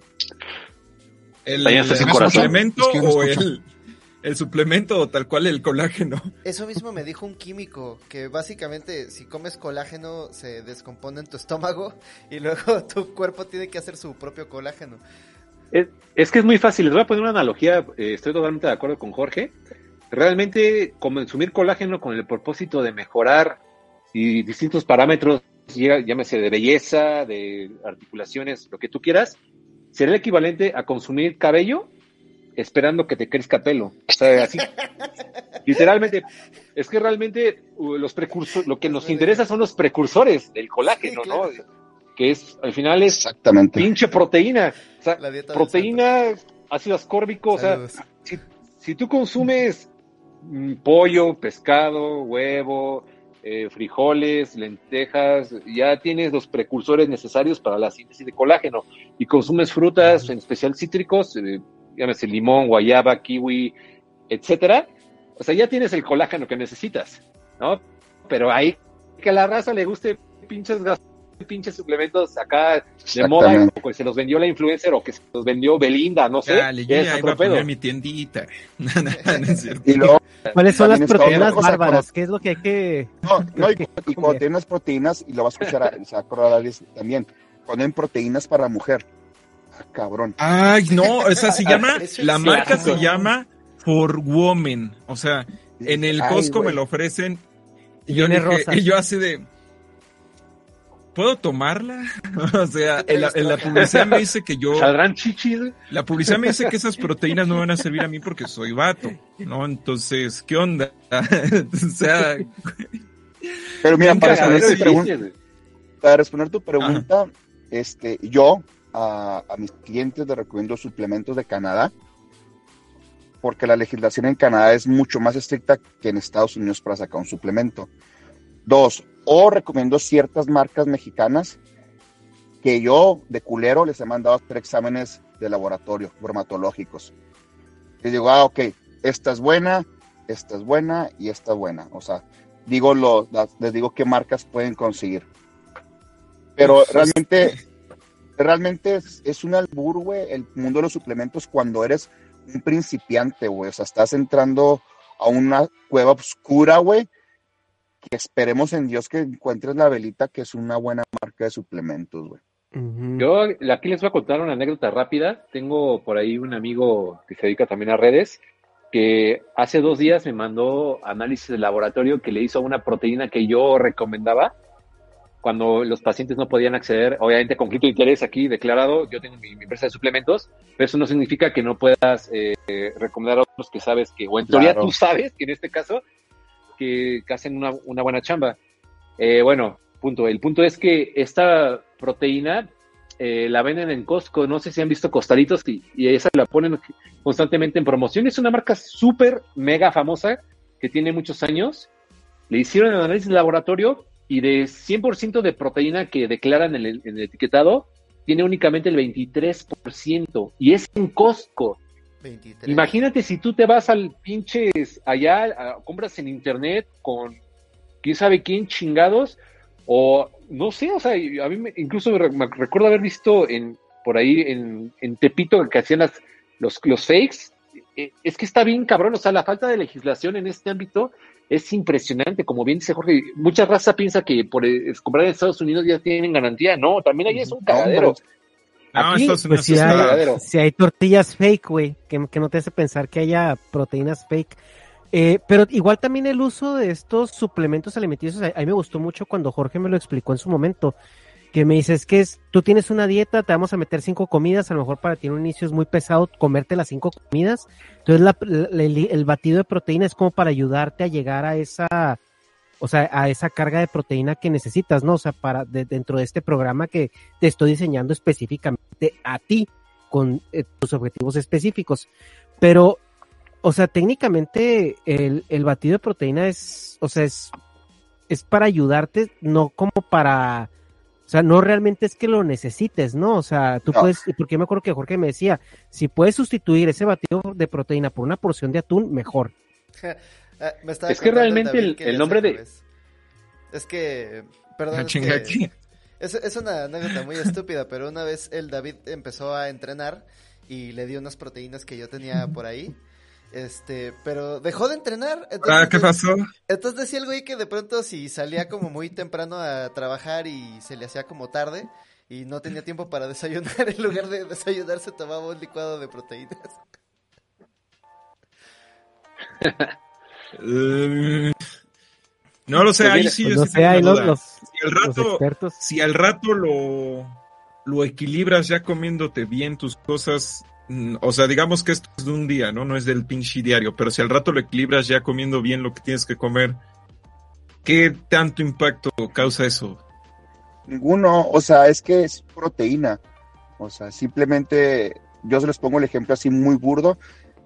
[SPEAKER 2] el, suplemento o el, suplemento o tal cual el colágeno.
[SPEAKER 1] Eso mismo me dijo un químico, que básicamente si comes colágeno se descompone en tu estómago y luego tu cuerpo tiene que hacer su propio colágeno.
[SPEAKER 5] Es, que es muy fácil, les voy a poner una analogía, eh, estoy totalmente de acuerdo con Jorge. Realmente consumir colágeno con el propósito de mejorar y distintos parámetros, llámese de belleza, de articulaciones, lo que tú quieras, sería el equivalente a consumir cabello esperando que te crezca pelo. O sea, así. literalmente, es que realmente uh, los precursores, lo que nos interesa son los precursores del colágeno, ¿no? Que es, al final es
[SPEAKER 4] Exactamente.
[SPEAKER 5] pinche proteína. O sea, proteína, ácido ascórbico, o sea, si, si tú consumes mm, pollo, pescado, huevo, eh, frijoles, lentejas, ya tienes los precursores necesarios para la síntesis de colágeno y consumes frutas, en especial cítricos, eh, llámese limón, guayaba, kiwi, etcétera, o sea, ya tienes el colágeno que necesitas, ¿no? Pero hay que a la raza le guste pinches pinches suplementos acá de moda, se los vendió la influencer o que se los vendió Belinda, no sé.
[SPEAKER 2] Dale, yo ya iba a poner mi tiendita.
[SPEAKER 3] y luego, ¿Cuáles son las proteínas bárbaras? ¿Qué es lo que hay que.?
[SPEAKER 4] No, no, y, y cuando tienen las proteínas, y lo vas a escuchar, se va a acordar también, hay proteínas para la mujer. Ah, cabrón.
[SPEAKER 2] Ay, no, esa se llama, la marca se llama For Women. O sea, en el Costco me lo ofrecen. Y yo, dije, y yo así de ¿Puedo tomarla? o sea, en la, en la publicidad me dice que yo...
[SPEAKER 5] ¿Saldrán chichis?
[SPEAKER 2] La publicidad me dice que esas proteínas no van a servir a mí porque soy vato, ¿no? Entonces, ¿qué onda? o sea,
[SPEAKER 4] Pero mira, para responder, para responder tu pregunta, este, yo a, a mis clientes les recomiendo suplementos de Canadá, porque la legislación en Canadá es mucho más estricta que en Estados Unidos para sacar un suplemento. Dos, o recomiendo ciertas marcas mexicanas que yo de culero les he mandado a hacer exámenes de laboratorio, bromatológicos. Les digo, ah, ok, esta es buena, esta es buena y esta es buena. O sea, digo lo, les digo qué marcas pueden conseguir. Pero
[SPEAKER 2] Pues,
[SPEAKER 4] realmente, realmente es, es un albur, güey, el mundo de los suplementos cuando eres un principiante, güey. O sea, estás entrando a una cueva oscura, güey. Que esperemos en Dios que encuentres la velita, que es una buena marca de suplementos, güey.
[SPEAKER 5] Yo aquí les voy a contar una anécdota rápida. Tengo por ahí un amigo que se dedica también a redes que hace dos días me mandó análisis de laboratorio que le hizo una proteína que yo recomendaba cuando los pacientes no podían acceder, obviamente conflicto de interés aquí declarado, yo tengo mi, mi empresa de suplementos, pero eso no significa que no puedas eh, recomendar a otros que sabes que, o en teoría
[SPEAKER 4] Claro.
[SPEAKER 5] tú sabes que en este caso, que, que hacen una, buena chamba. Eh, bueno, punto. El punto es que esta proteína eh, la venden en Costco, no sé si han visto costalitos y, y esa la ponen constantemente en promoción. Es una marca súper mega famosa que tiene muchos años. Le hicieron el análisis de laboratorio y de 100% de proteína que declaran en el, en el etiquetado, tiene únicamente el 23% y es en Costco.
[SPEAKER 1] 23.
[SPEAKER 5] Imagínate si tú te vas al pinches allá, a- compras en internet con quién sabe quién chingados, o no sé, o sea, a mí me- incluso me, re- me recuerdo haber visto en por ahí en, en Tepito que hacían las, los, los fakes. Eh, Es que está bien cabrón, o sea, la falta de legislación en este ámbito es impresionante, como bien dice Jorge, mucha raza piensa que por eh, comprar en Estados Unidos ya tienen garantía, no, también ahí es un cagadero.
[SPEAKER 2] No,
[SPEAKER 5] Aquí,
[SPEAKER 3] Pues
[SPEAKER 2] Unidos
[SPEAKER 3] si hay, si hay tortillas fake, güey, que, que no te hace pensar que haya proteínas fake. Eh, pero igual también el uso de estos suplementos alimenticios, a, a mí me gustó mucho cuando Jorge me lo explicó en su momento, que me dice, es que es, tú tienes una dieta, te vamos a meter cinco comidas, a lo mejor para ti en un inicio es muy pesado comerte las cinco comidas, entonces la- la- el, el batido de proteína es como para ayudarte a llegar a esa, o sea, a esa carga de proteína que necesitas, ¿no? O sea, para de- dentro de este programa que te estoy diseñando específicamente a ti con eh, tus objetivos específicos. Pero, o sea, técnicamente el, el batido de proteína es, o sea, es, es para ayudarte, no como para, o sea, no realmente es que lo necesites, ¿no? O sea, tú
[SPEAKER 4] No.
[SPEAKER 3] puedes, porque yo me acuerdo que Jorge me decía, si puedes sustituir ese batido de proteína por una porción de atún, mejor.
[SPEAKER 1] Ah, me
[SPEAKER 5] Es que realmente
[SPEAKER 1] David
[SPEAKER 5] el-
[SPEAKER 1] que
[SPEAKER 5] el nombre de-.
[SPEAKER 1] Es que, perdón,
[SPEAKER 2] Ah,
[SPEAKER 1] es, que-
[SPEAKER 2] aquí.
[SPEAKER 1] Es, es una anécdota muy estúpida, pero una vez el David empezó a entrenar y le dio unas proteínas que yo tenía por ahí. Este, pero dejó de entrenar. Entonces,
[SPEAKER 2] Ah, ¿qué pasó?
[SPEAKER 1] Entonces decía el güey que de pronto si salía como muy temprano a trabajar y se le hacía como tarde y no tenía tiempo para desayunar, en lugar de desayunar se tomaba un licuado de proteínas.
[SPEAKER 2] Eh, no lo sé,
[SPEAKER 5] Pues
[SPEAKER 2] ahí
[SPEAKER 5] mira,
[SPEAKER 2] sí
[SPEAKER 3] Pues
[SPEAKER 2] yo
[SPEAKER 3] no
[SPEAKER 2] sí
[SPEAKER 3] sé,
[SPEAKER 2] tengo
[SPEAKER 3] ahí los, los,
[SPEAKER 2] al rato,
[SPEAKER 3] expertos.
[SPEAKER 2] si al rato lo, lo equilibras ya comiéndote bien tus cosas, mm, o sea, digamos que esto es de un día, ¿no? No es del pinche diario, pero si al rato lo equilibras ya comiendo bien lo que tienes que comer, ¿qué tanto impacto causa eso?
[SPEAKER 4] Ninguno, o sea, es que es proteína. O sea, simplemente yo se les pongo el ejemplo así muy burdo.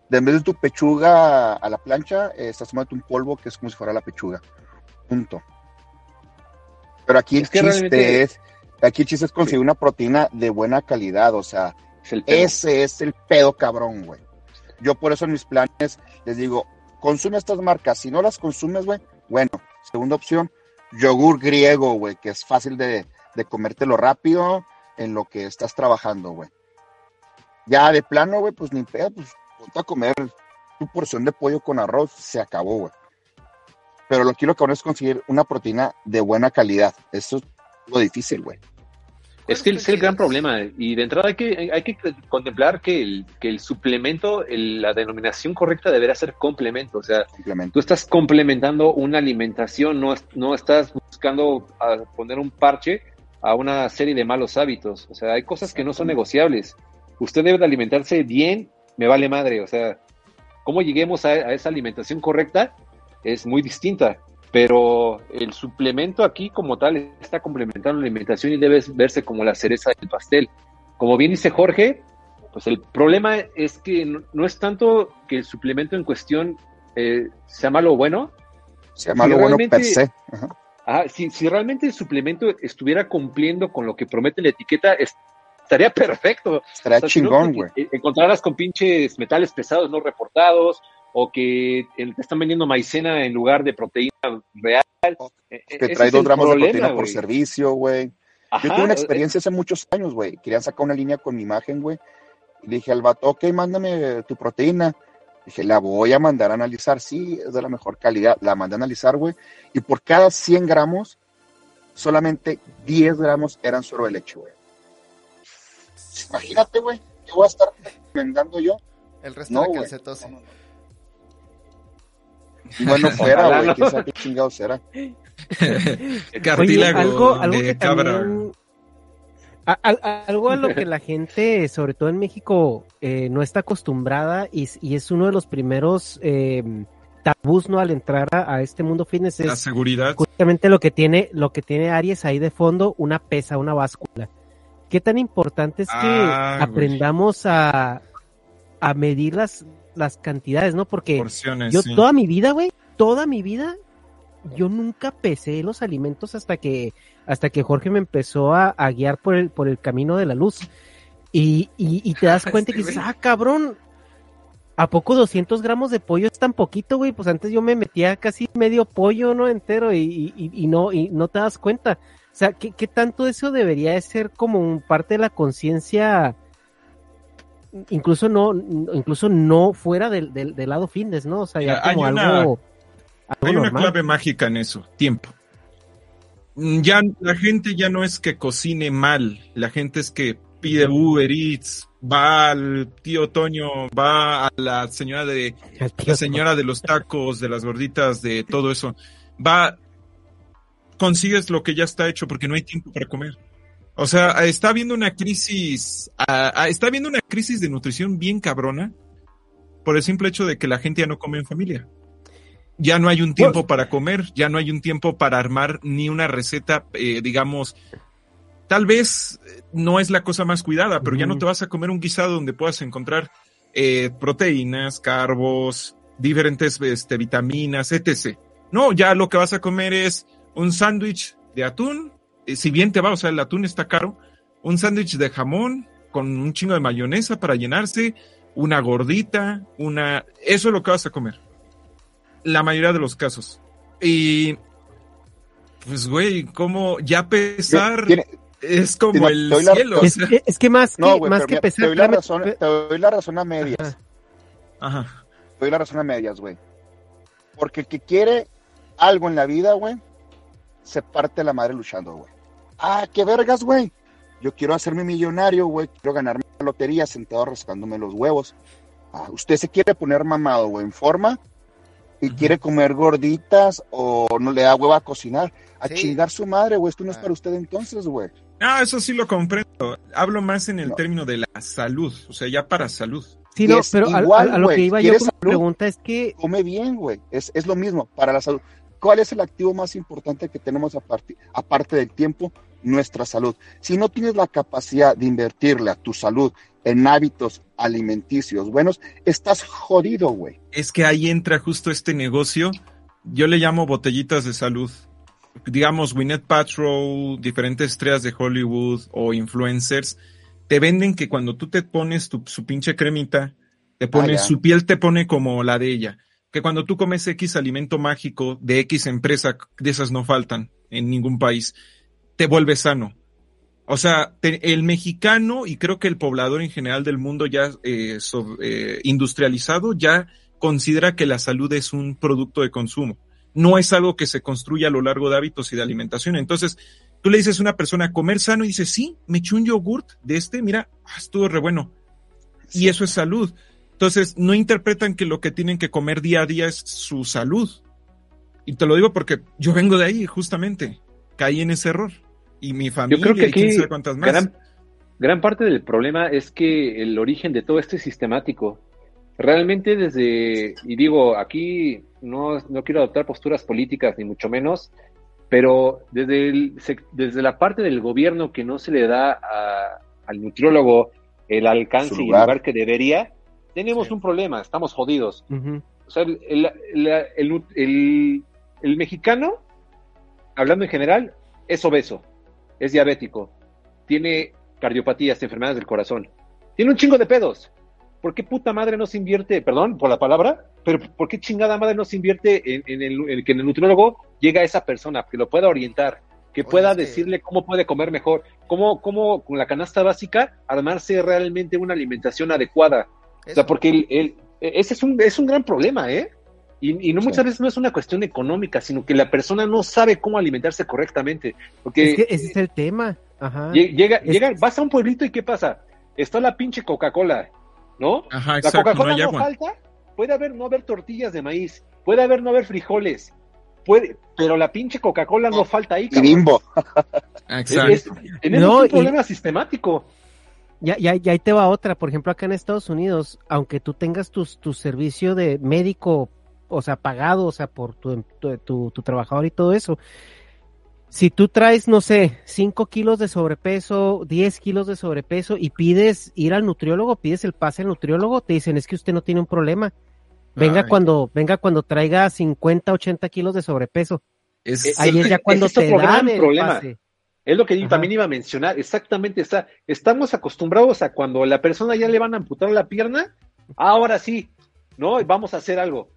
[SPEAKER 4] De en vez de tu pechuga a la plancha, eh, estás tomando un polvo que es como si fuera la pechuga. Punto. Pero aquí el
[SPEAKER 5] Es que
[SPEAKER 4] chiste
[SPEAKER 5] realmente-
[SPEAKER 4] es, aquí el chiste es conseguir una proteína de buena calidad. O sea,
[SPEAKER 5] Es el
[SPEAKER 4] ese es el pedo cabrón, güey. Yo por eso en mis planes les digo, consume estas marcas. Si no las consumes, güey, bueno, segunda opción, yogur griego, güey, que es fácil de, de comértelo rápido en lo que estás trabajando, güey. Ya de plano, güey, pues ni pedo, pues ponte a comer tu porción de pollo con arroz, se acabó, güey. Pero lo que quiero cabrón es conseguir una proteína de buena calidad. Eso es lo difícil, güey.
[SPEAKER 5] Es que es el gran
[SPEAKER 1] ¿Cuántos
[SPEAKER 5] problema. Y de entrada hay que, hay que contemplar que el, que el suplemento, el- la denominación correcta deberá ser complemento. O sea,
[SPEAKER 4] Complemento.
[SPEAKER 5] tú estás complementando una alimentación, no, no estás buscando a poner un parche a una serie de malos hábitos. O sea, hay cosas que no son negociables. Usted debe de alimentarse bien, me vale madre. O sea, cómo lleguemos a, a esa alimentación correcta es muy distinta. Pero el suplemento aquí como tal está complementando la alimentación y debe verse como la cereza del pastel. Como bien dice Jorge, pues el problema es que no, no es tanto que el suplemento en cuestión eh, sea malo o bueno.
[SPEAKER 4] Sea malo o bueno per se. Ajá.
[SPEAKER 5] Ah, si, si, realmente el suplemento estuviera cumpliendo con lo que promete la etiqueta, estaría perfecto.
[SPEAKER 4] Estaría o sea, chingón, güey.
[SPEAKER 5] Si no, encontrarás con pinches metales pesados no reportados, o que te están vendiendo maicena en lugar de proteína real.
[SPEAKER 4] Que Ese trae dos gramos problema, de proteína por servicio, güey. Yo tuve una experiencia hace muchos años, güey. Querían sacar una línea con mi imagen, güey. Y le dije al vato, ok, mándame tu proteína. Dije, la voy a mandar a analizar. Sí, es de la mejor calidad. La mandé a analizar, güey. Y por cada 100 gramos, solamente 10 gramos eran suero de leche, güey. Imagínate, güey. ¿Qué voy a estar recomendando yo?
[SPEAKER 1] El resto no, de calcetose. No,
[SPEAKER 4] bueno, fuera, güey. ¿Quién sabe qué chingados era?
[SPEAKER 2] Cartílago
[SPEAKER 3] Oye, algo, algo
[SPEAKER 2] de
[SPEAKER 3] que
[SPEAKER 2] cabra.
[SPEAKER 3] también- a- a- algo a lo que la gente, sobre todo en México, eh, no está acostumbrada y, es- y es uno de los primeros eh, tabús no al entrar a, a este mundo fitness
[SPEAKER 2] La
[SPEAKER 3] es
[SPEAKER 2] seguridad.
[SPEAKER 3] justamente lo que tiene lo que tiene Aries ahí de fondo, una pesa, una báscula. ¿Qué tan importante es que
[SPEAKER 2] Ah,
[SPEAKER 3] aprendamos a, a medir las, las cantidades, no? Porque
[SPEAKER 2] Porciones,
[SPEAKER 3] yo
[SPEAKER 2] sí.
[SPEAKER 3] toda mi vida, güey, toda mi vida, yo nunca pesé los alimentos hasta que, hasta que Jorge me empezó a, a guiar por el, por el camino de la luz. Y, y, y te das cuenta
[SPEAKER 2] Este
[SPEAKER 3] que dices, ah, cabrón, ¿a poco 200 gramos de pollo es tan poquito, güey? Pues antes yo me metía casi medio pollo, ¿no? Entero y, y, y no, y no te das cuenta. O sea, ¿qué, qué tanto eso debería de ser como un parte de la conciencia? Incluso no, incluso no fuera del, del, del lado fitness, ¿no? O sea, ya
[SPEAKER 2] hay
[SPEAKER 3] como
[SPEAKER 2] una-
[SPEAKER 3] algo, algo
[SPEAKER 2] Hay una clave mágica en eso, tiempo. Mm, Ya la gente ya no es que cocine mal, la gente es que pide Uber Eats, va al tío Toño, va a la señora de la señora de los tacos, de las gorditas, de todo eso. Va, consigues lo que ya está hecho porque no hay tiempo para comer. O sea, está habiendo una crisis, ah, ah, está habiendo una crisis de nutrición bien cabrona por el simple hecho de que la gente ya no come en familia. Ya no hay un tiempo para comer, ya no hay un tiempo para armar ni una receta, eh, digamos, tal vez eh, no es la cosa más cuidada, pero ya no te vas a comer un guisado donde puedas encontrar eh, proteínas, carbos, diferentes este, vitaminas, etc. No, ya lo que vas a comer es un sándwich de atún, si bien te va, o sea, el atún está caro, un sándwich de jamón con un chingo de mayonesa para llenarse, una gordita, una... Eso es lo que vas a comer. La mayoría de los casos. Y... Pues, güey, como ya pesar
[SPEAKER 4] Tiene-
[SPEAKER 2] es como el
[SPEAKER 4] la-
[SPEAKER 2] cielo. o
[SPEAKER 3] Es,
[SPEAKER 2] sea,
[SPEAKER 3] que- es que más que,
[SPEAKER 4] No,
[SPEAKER 3] más que
[SPEAKER 4] mira,
[SPEAKER 3] pesar,
[SPEAKER 4] te doy, la razón, te doy la razón a medias.
[SPEAKER 3] Ajá.
[SPEAKER 2] Ajá.
[SPEAKER 4] Te doy la razón a medias, güey. Porque el que quiere algo en la vida, güey, se parte la madre luchando, güey. Ah, qué vergas, güey. Yo quiero hacerme millonario, güey. Quiero ganarme la lotería sentado rascándome los huevos. Ah, usted se quiere poner mamado, güey, en forma y quiere comer gorditas o no le da hueva a cocinar. A
[SPEAKER 1] Sí.
[SPEAKER 4] chingar su madre, güey. Esto no es
[SPEAKER 1] Ah.
[SPEAKER 4] para usted entonces, güey.
[SPEAKER 2] Ah, eso sí lo comprendo. Hablo más en el
[SPEAKER 4] No.
[SPEAKER 2] término de la salud, o sea, ya para salud.
[SPEAKER 3] Sí, no, pero a-
[SPEAKER 4] igual,
[SPEAKER 3] a, a lo que iba yo
[SPEAKER 4] ¿Quieres
[SPEAKER 3] con
[SPEAKER 4] salud?
[SPEAKER 3] pregunta es que
[SPEAKER 4] come bien, güey. Es, es lo mismo para la salud. ¿Cuál es el activo más importante que tenemos aparte, aparte del tiempo? Nuestra salud. Si no tienes la capacidad de invertirle a tu salud en hábitos alimenticios buenos, estás jodido, güey.
[SPEAKER 2] Es que ahí entra justo este negocio. Yo le llamo botellitas de salud. Digamos, Gwyneth Paltrow, diferentes estrellas de Hollywood o influencers, te venden que cuando tú te pones tu, su pinche cremita, te pones,
[SPEAKER 4] Ah,
[SPEAKER 2] su piel te pone como la de ella. Que cuando tú comes X alimento mágico de X empresa, de esas no faltan en ningún país, te vuelves sano. O sea, te- el mexicano y creo que el poblador en general del mundo ya eh, eh, industrializado ya considera que la salud es un producto de consumo. No es algo que se construye a lo largo de hábitos y de alimentación. Entonces, tú le dices a una persona comer sano y dice, sí, me eché un yogurt de este, mira, ah, estuvo re bueno. Y eso es salud. Entonces, no interpretan que lo que tienen que comer día a día es su salud. Y te lo digo porque yo vengo de ahí, justamente. Caí en ese error. Y mi familia
[SPEAKER 5] Yo creo que
[SPEAKER 2] y quién
[SPEAKER 5] aquí
[SPEAKER 2] sabe cuántas más.
[SPEAKER 5] gran, gran parte del problema es que el origen de todo esto es sistemático. Realmente desde, y digo, aquí no, no quiero adoptar posturas políticas ni mucho menos, pero desde, el, desde la parte del gobierno que no se le da a- al nutriólogo el alcance y el
[SPEAKER 4] lugar.
[SPEAKER 5] que debería, tenemos
[SPEAKER 1] Sí.
[SPEAKER 5] un problema, estamos jodidos. O sea, el, el- la- el- el- el mexicano, hablando en general, es obeso, es diabético, tiene cardiopatías, enfermedades del corazón, tiene un chingo de pedos. ¿Por qué puta madre no se invierte, perdón por la palabra, pero por qué chingada madre no se invierte en, en el, en que en el nutriólogo llega a esa persona, que lo pueda orientar, que
[SPEAKER 1] Oye,
[SPEAKER 5] pueda decirle cómo puede comer mejor, cómo, cómo con la canasta básica armarse realmente una alimentación adecuada? O sea, porque el, el- ese es un, es un gran problema, ¿eh? Y, y no
[SPEAKER 4] Sí.
[SPEAKER 5] muchas veces no es una cuestión económica, sino que la persona no sabe cómo alimentarse correctamente. Porque
[SPEAKER 3] Es que ese es el tema. Ajá.
[SPEAKER 5] llega,
[SPEAKER 3] Es-
[SPEAKER 5] llega, vas a un pueblito y ¿qué pasa? Está la pinche Coca-Cola, ¿no?
[SPEAKER 2] Ajá,
[SPEAKER 5] La
[SPEAKER 2] exacto,
[SPEAKER 5] Coca-Cola no, falta, puede haber no haber tortillas de maíz, puede haber no haber frijoles, puede, pero la pinche Coca-Cola no falta ahí,
[SPEAKER 4] Y
[SPEAKER 5] cabrón.
[SPEAKER 4] bimbo.
[SPEAKER 5] Es-
[SPEAKER 2] Exacto.
[SPEAKER 5] es-
[SPEAKER 3] No,
[SPEAKER 5] un
[SPEAKER 3] y-
[SPEAKER 5] problema sistemático.
[SPEAKER 3] Ya, ya, ya ahí te va otra. Por ejemplo, acá en Estados Unidos, aunque tú tengas tus, tu servicio de médico, o sea, pagado, o sea, por tu, tu, tu- tu trabajador y todo eso, si tú traes, no sé, 5 kilos de sobrepeso, 10 kilos de sobrepeso y pides ir al nutriólogo, pides el pase al nutriólogo, te dicen, es que usted no tiene un problema. Venga
[SPEAKER 2] Ay,
[SPEAKER 3] cuando, venga cuando traiga 50, 80 kilos de sobrepeso.
[SPEAKER 2] Es,
[SPEAKER 3] Ahí es ya cuando
[SPEAKER 5] es
[SPEAKER 3] te dan el
[SPEAKER 5] problema.
[SPEAKER 3] pase.
[SPEAKER 5] Es lo que yo también iba a mencionar, exactamente, está, estamos acostumbrados a cuando la persona ya le van a amputar la pierna, ahora sí, ¿no? Vamos a hacer algo.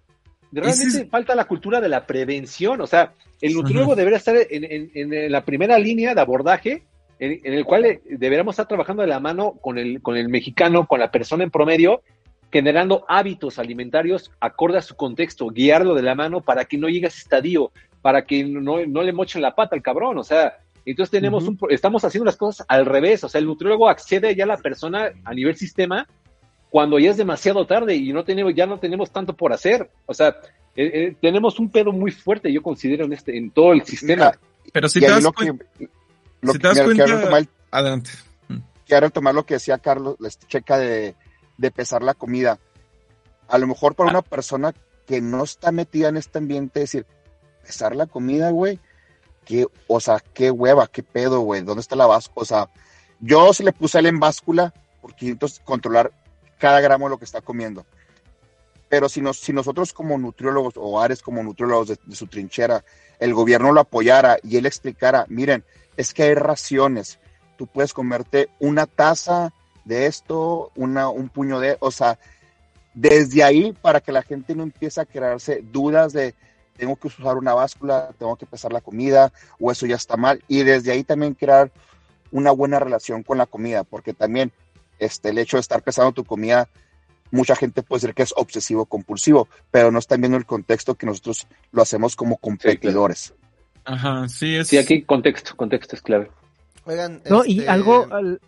[SPEAKER 5] Realmente
[SPEAKER 2] es-
[SPEAKER 5] falta la cultura de la prevención, o sea, el nutriólogo
[SPEAKER 2] Ujú.
[SPEAKER 5] debería estar en, en- en la primera línea de abordaje, en, en el cual deberíamos estar trabajando de la mano con el, con el mexicano, con la persona en promedio, generando hábitos alimentarios acorde a su contexto, guiarlo de la mano para que no llegue a ese estadio, para que no, no le mochen la pata al cabrón, o sea, entonces tenemos un, pro- estamos haciendo las cosas al revés, o sea, el nutriólogo accede ya a la persona a nivel sistema cuando ya es demasiado tarde y no tenemos, ya no tenemos tanto por hacer, o sea, eh, eh, tenemos un pedo muy fuerte, yo considero, en este, en todo el sistema.
[SPEAKER 4] Mira,
[SPEAKER 2] pero si
[SPEAKER 4] y
[SPEAKER 2] te das
[SPEAKER 4] lo
[SPEAKER 2] cuenta,
[SPEAKER 4] que, lo
[SPEAKER 2] si
[SPEAKER 4] que-
[SPEAKER 2] te das
[SPEAKER 4] mira,
[SPEAKER 2] cuenta-
[SPEAKER 4] quiero retomar el-
[SPEAKER 2] adelante.
[SPEAKER 4] quiero retomar lo que decía Carlos, la checa de, de pesar la comida. A lo mejor para una persona que no está metida en este ambiente, decir, pesar la comida, güey, qué, o sea, qué hueva, qué pedo, güey, ¿dónde está la báscula? O sea, yo se le puse a él en báscula porque entonces controlar cada gramo de lo que está comiendo. Pero si, nos, si nosotros como nutriólogos o Ares como nutriólogos de, su trinchera, el gobierno lo apoyara y él explicara, miren, es que hay raciones, tú puedes comerte una taza de esto, una, un puño de, o sea, desde ahí para que la gente no empiece a crearse dudas de tengo que usar una báscula, tengo que pesar la comida o eso ya está mal y desde ahí también crear una buena relación con la comida, porque también este, el hecho de estar pesando tu comida, mucha gente puede decir que es obsesivo compulsivo, pero no están viendo el contexto que nosotros lo hacemos como competidores.
[SPEAKER 2] Ajá, sí, es.
[SPEAKER 5] Sí, aquí contexto, contexto es clave.
[SPEAKER 1] Oigan,
[SPEAKER 3] No, y
[SPEAKER 1] este,
[SPEAKER 3] algo... al-